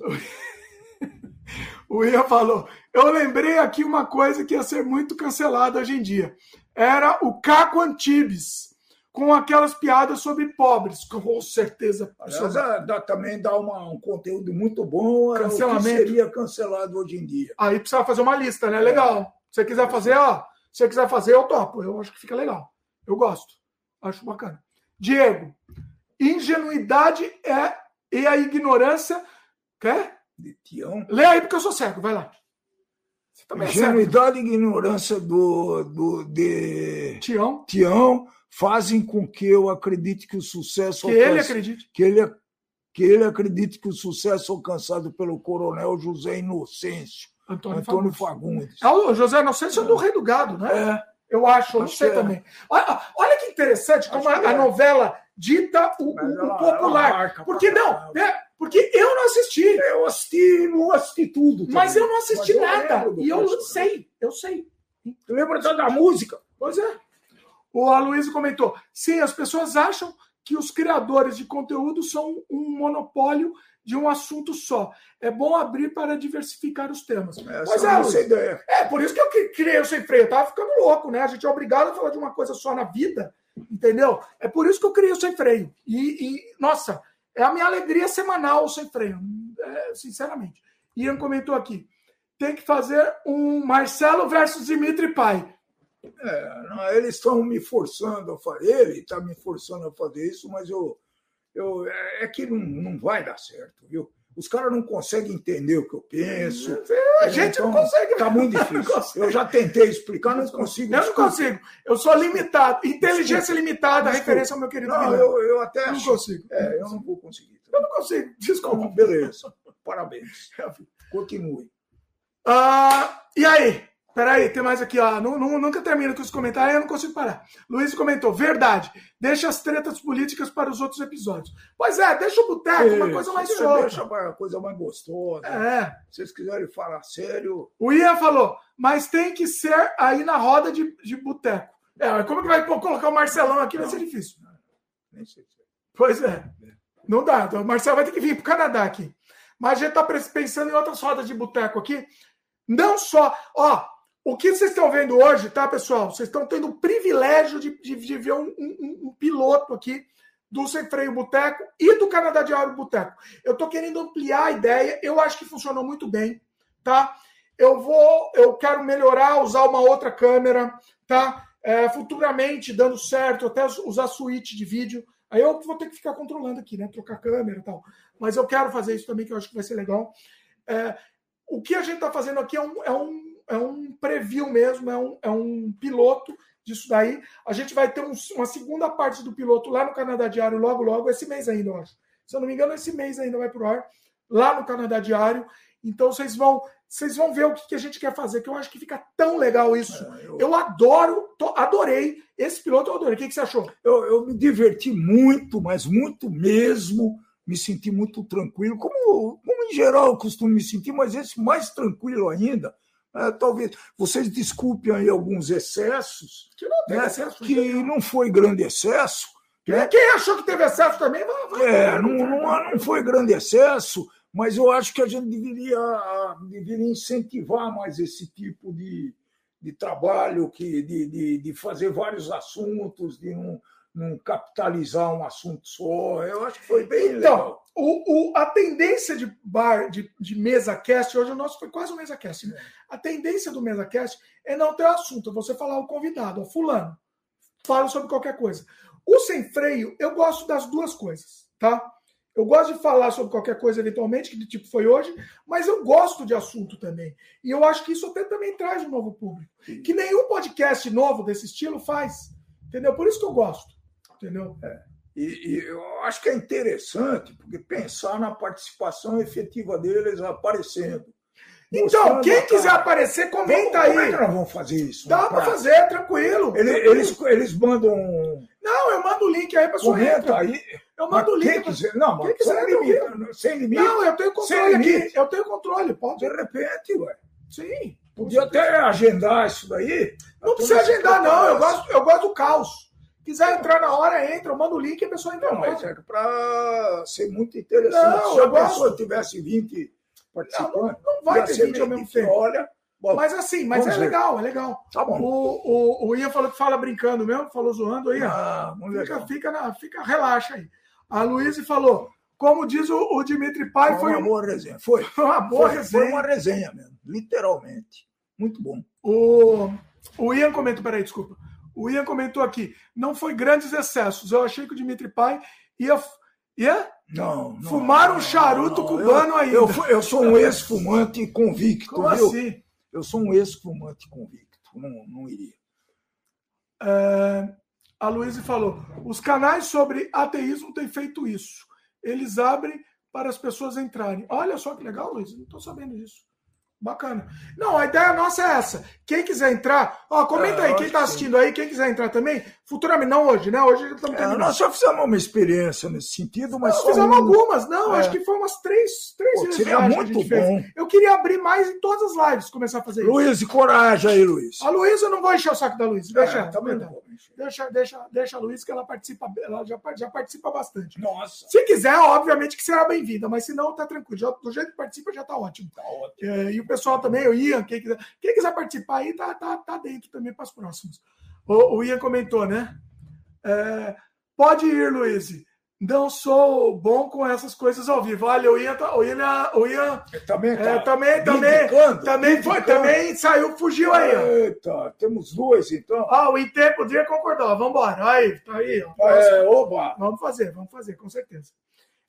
o Ian falou: Eu lembrei aqui uma coisa que ia ser muito cancelada hoje em dia. Era o Caco Antibes com aquelas piadas sobre pobres, com certeza. Dá, dá, também dá uma, um conteúdo muito bom, Cancelamento. seria cancelado hoje em dia. Aí precisa fazer uma lista, né? Legal. Se você quiser fazer, ó, se você quiser fazer, eu topo. Eu acho que fica legal. Eu gosto. Acho bacana. Diego, ingenuidade é e a ignorância. Quer? De Tião. Lê aí, porque eu sou cego, vai lá. É ingenuidade e ignorância do, do, de Tião. Tião fazem com que eu acredite que o sucesso. Que ele acredite. Que ele, que ele acredite que o sucesso alcançado pelo coronel José Inocêncio. Antônio, Antônio Fagundes. Fagundes. É o José Inocêncio é do Rei do Gado, né? É. Eu acho, eu não sei é. também. Olha, olha que interessante como a, a, é. novela dita o, o, o popular. Porque não, é, porque eu não assisti. Eu assisti, não assisti tudo. Também. Mas eu não assisti Mas nada. Eu e eu sei, eu sei. Tu lembra da música? Pois é. O Aloysio comentou: sim, as pessoas acham que os criadores de conteúdo são um monopólio de um assunto só. É bom abrir para diversificar os temas. Essa é, essa ideia. É, por isso que eu criei o Sem Freio. Eu tava ficando louco, né? A gente é obrigado a falar de uma coisa só na vida, entendeu? É por isso que eu criei o Sem Freio. E, e nossa, é a minha alegria semanal o Sem Freio, é, sinceramente. Ian comentou aqui. Tem que fazer um Marcelo versus Dimitri Pai. É, não, eles estão me forçando a fazer, ele está me forçando a fazer isso, mas eu, eu é, é que não, não vai dar certo, viu? Os caras não conseguem entender o que eu penso. É, a gente então, [laughs] não consegue. Está muito difícil. Eu já tentei explicar, não consigo. Eu não consigo. Eu sou limitado. Inteligência Desculpa. limitada, Desculpa. referência ao meu querido Não, eu, eu até não consigo. É, eu não vou conseguir. Eu não consigo. Desculpa. Então, beleza. Parabéns. [laughs] Continue. Ah, e aí? Peraí, tem mais aqui, ó. nunca termino com os comentários, eu não consigo parar. Luiz comentou: verdade, deixa as tretas políticas para os outros episódios. Pois é, deixa o boteco, uma coisa mais solta. Deixa uma coisa mais gostosa. É. Se vocês quiserem falar sério. O Ian falou, mas tem que ser aí na roda de, de boteco. É, como que vai colocar o Marcelão aqui? Vai ser difícil. Nem sei. Pois é. Não dá. Então, o Marcelo vai ter que vir para o Canadá aqui. Mas a gente está pensando em outras rodas de boteco aqui. Não só. Ó, o que vocês estão vendo hoje, tá, pessoal? Vocês estão tendo o privilégio de, de, de ver um, um, um, piloto aqui do Sem Freio Boteco e do Canadá Diário Boteco. Eu estou querendo ampliar a ideia, eu acho que funcionou muito bem, tá? Eu vou, eu quero melhorar, usar uma outra câmera, tá? É, futuramente, dando certo, até usar suíte de vídeo. Aí eu vou ter que ficar controlando aqui, né? Trocar câmera e tal. Mas eu quero fazer isso também, que eu acho que vai ser legal. É, o que a gente está fazendo aqui é um, é um é um preview mesmo, é um, é um piloto disso daí. A gente vai ter um, uma segunda parte do piloto lá no Canadá Diário logo, logo, esse mês ainda, eu acho. Se eu não me engano, esse mês ainda vai para o ar, lá no Canadá Diário. Então vocês vão, vocês vão ver o que, que, a gente quer fazer, que eu acho que fica tão legal isso. É, eu... eu... adoro, tô, adorei esse piloto, eu adorei. O que, que você achou? Eu, eu me diverti muito, mas muito mesmo. Me senti muito tranquilo, como, como em geral eu costumo me sentir, mas esse mais tranquilo ainda é, talvez vocês desculpem aí alguns excessos, que não, né, excesso, que não foi grande excesso. Né? Quem achou que teve excesso também vai. vai é, não, não, não foi grande excesso, mas eu acho que a gente deveria, deveria incentivar mais esse tipo de, de trabalho, que, de, de, de fazer vários assuntos, de não, não capitalizar um assunto só. Eu acho que foi bem então, legal. O, o, a tendência de bar, de, de mesa cast, hoje o nosso foi quase um mesa cast, né? A tendência do mesa cast é não ter assunto, é você falar o convidado, o fulano, fala sobre qualquer coisa. O sem freio, eu gosto das duas coisas, tá? Eu gosto de falar sobre qualquer coisa eventualmente, que tipo foi hoje, mas eu gosto de assunto também. E eu acho que isso até também traz um novo público. Que nenhum podcast novo desse estilo faz. Entendeu? Por isso que eu gosto. Entendeu? É. E, e, eu acho que é interessante, porque pensar na participação efetiva deles aparecendo. Então, quem quiser aparecer, comenta vamos, aí. Como é que nós vamos fazer isso? Dá para fazer, tranquilo. Eles, eles, eles, mandam. Não, eu mando o link aí para sua Comenta aí. Eu mando o link. Quem quiser, não, mas quem quiser, sem, limite, sem limite. Não, eu tenho controle aqui. Eu tenho controle, pode. De repente, ué. Sim. Podia até agendar isso daí. Não precisa agendar, não. Eu gosto, eu gosto do caos. Quiser entrar na hora, entra. Eu mando o link e a pessoa entra. Não, mas é para ser muito interessante. Não, Se a pessoa gosto... tivesse 20 participantes, não, não vai ter 20 ao mesmo tempo. Olha, Bom, mas assim, mas é ver. legal, é legal. Tá bom. O, o, o Ian falou que fala brincando mesmo, falou zoando aí. Ah, fica, fica, na, fica, relaxa aí. A Luísa falou, como diz o, o Dimitri Pai, foi, foi uma boa resenha. Foi, foi [laughs] uma boa foi, resenha. Foi uma resenha mesmo, literalmente. Muito bom. O, o Ian comentou, peraí, desculpa. O Ian comentou aqui, não foi grandes excessos. Eu achei que o Dimitri Pai ia, ia não, não, fumar um charuto não, cubano eu, ainda. Eu, eu, sou um [laughs] ex-fumante convicto, Como viu? assim? Eu sou um ex-fumante convicto, não, não iria. É, a Luísa falou: os canais sobre ateísmo têm feito isso. Eles abrem para as pessoas entrarem. Olha só que legal, Luísa, não estou sabendo disso. Bacana. Não, a ideia nossa é essa. Quem quiser entrar, ó, comenta é, aí, quem está assistindo sim. aí, quem quiser entrar também, futuramente, não hoje, né? Hoje estamos é, Nós só fizemos uma experiência nesse sentido, mas. Nós fizemos um... algumas, não, é. acho que foi umas três, três Pô, vezes. Seria muito bom. Fez. Eu queria abrir mais em todas as lives, começar a fazer Luiz, isso. Luiz, coragem aí, Luiz. A Luísa, eu não vou encher o saco da. Deixa é, ela. Também não vou Deixa, deixa, deixa a Luísa que ela participa, ela já, já participa bastante. Nossa. Se quiser, obviamente que será bem-vinda, mas se não, tá tranquilo. Já, do jeito que participa, já tá ótimo. Tá ótimo. É, e o pessoal também, o Ian, quem quiser, quem quiser participar aí, tá, tá, tá dentro também para os próximos. O, o Ian comentou, né? É, pode ir, Luiz. Não sou bom com essas coisas ao vivo. Olha, o Ian, o Ian, o Ian também, tá é, também, também, também, foi, também saiu, fugiu aí. Ó. Eita, temos dois então. Ah, o IT podia concordar. Vamos embora. Aí, tá aí. Ó. É, oba. Vamos fazer, vamos fazer, com certeza.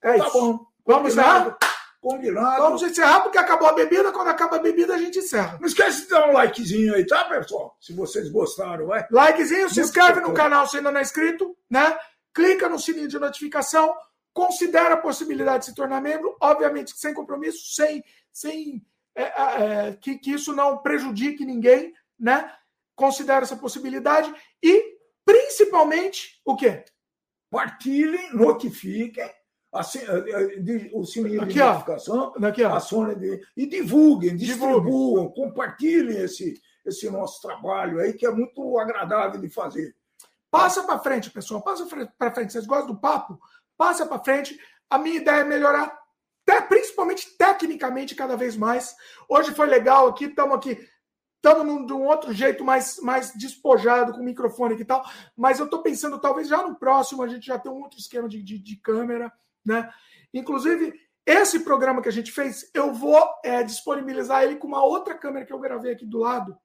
É tá isso. bom. Vamos encerrar? Combinado. Vamos encerrar, porque acabou a bebida. Quando acaba a bebida, a gente encerra. Não esquece de dar um likezinho aí, tá, pessoal? Se vocês gostaram, vai. Likezinho, se inscreve no canal se ainda não é inscrito, né? Clica no sininho de notificação, considera a possibilidade de se tornar membro, obviamente sem compromisso, sem, sem é, é, que, que isso não prejudique ninguém, né? Considera essa possibilidade e, principalmente, o quê? Partilhem, notifiquem Assim, o sininho de notificação, aqui, ó. acione de, e divulguem, distribuam, compartilhem esse, esse nosso trabalho aí, que é muito agradável de fazer. Passa para frente, pessoal, passa para frente. Vocês gostam do papo? Passa para frente. A minha ideia é melhorar, até, principalmente tecnicamente, cada vez mais. Hoje foi legal aqui, estamos aqui estamos de um outro jeito mais, mais despojado com microfone e tal, mas eu estou pensando, talvez já no próximo a gente já tenha um outro esquema de, de, de câmera, né? Inclusive, esse programa que a gente fez, eu vou é, disponibilizar ele com uma outra câmera que eu gravei aqui do lado.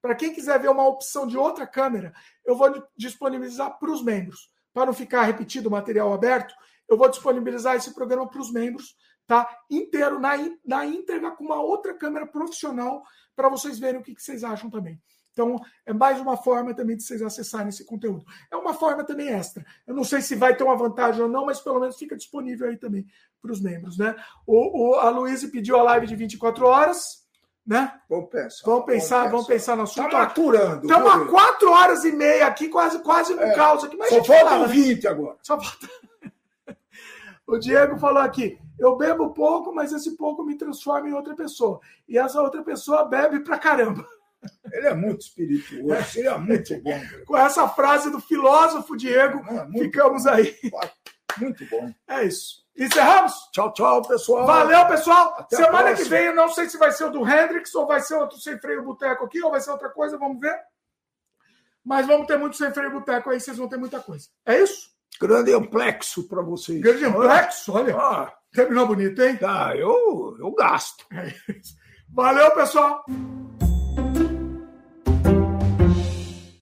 Para quem quiser ver uma opção de outra câmera, eu vou disponibilizar para os membros. Para não ficar repetido o material aberto, eu vou disponibilizar esse programa para os membros, tá? Inteiro, na, na íntegra, com uma outra câmera profissional, para vocês verem o que, que vocês acham também. Então, é mais uma forma também de vocês acessarem esse conteúdo. É uma forma também extra. Eu não sei se vai ter uma vantagem ou não, mas pelo menos fica disponível aí também para os membros, né? O, o, a Luísa pediu a live de 24 horas, né? Vamos pensar. Vamos pensar, vamos pensar no assunto. Está maturando. Estamos há quatro horas e meia aqui, quase, quase no é, caos aqui. Mas só falta 20 né? agora. Só falta. [laughs] o Diego falou aqui: eu bebo pouco, mas esse pouco me transforma em outra pessoa. E essa outra pessoa bebe pra caramba. [laughs] Ele é muito espirituoso, ele é muito bom. [laughs] Com essa frase do filósofo Diego, é ficamos bom. aí. Muito bom. É isso. Encerramos? Tchau, tchau, pessoal. Valeu, pessoal. Até Semana que vem, eu não sei se vai ser o do Hendrix ou vai ser outro sem freio boteco aqui, ou vai ser outra coisa, vamos ver. Mas vamos ter muito sem freio boteco aí, vocês vão ter muita coisa. É isso? Grande amplexo para vocês. Grande amplexo, olha. Ah, terminou bonito, hein? Ah, eu, eu gasto. É Valeu, pessoal.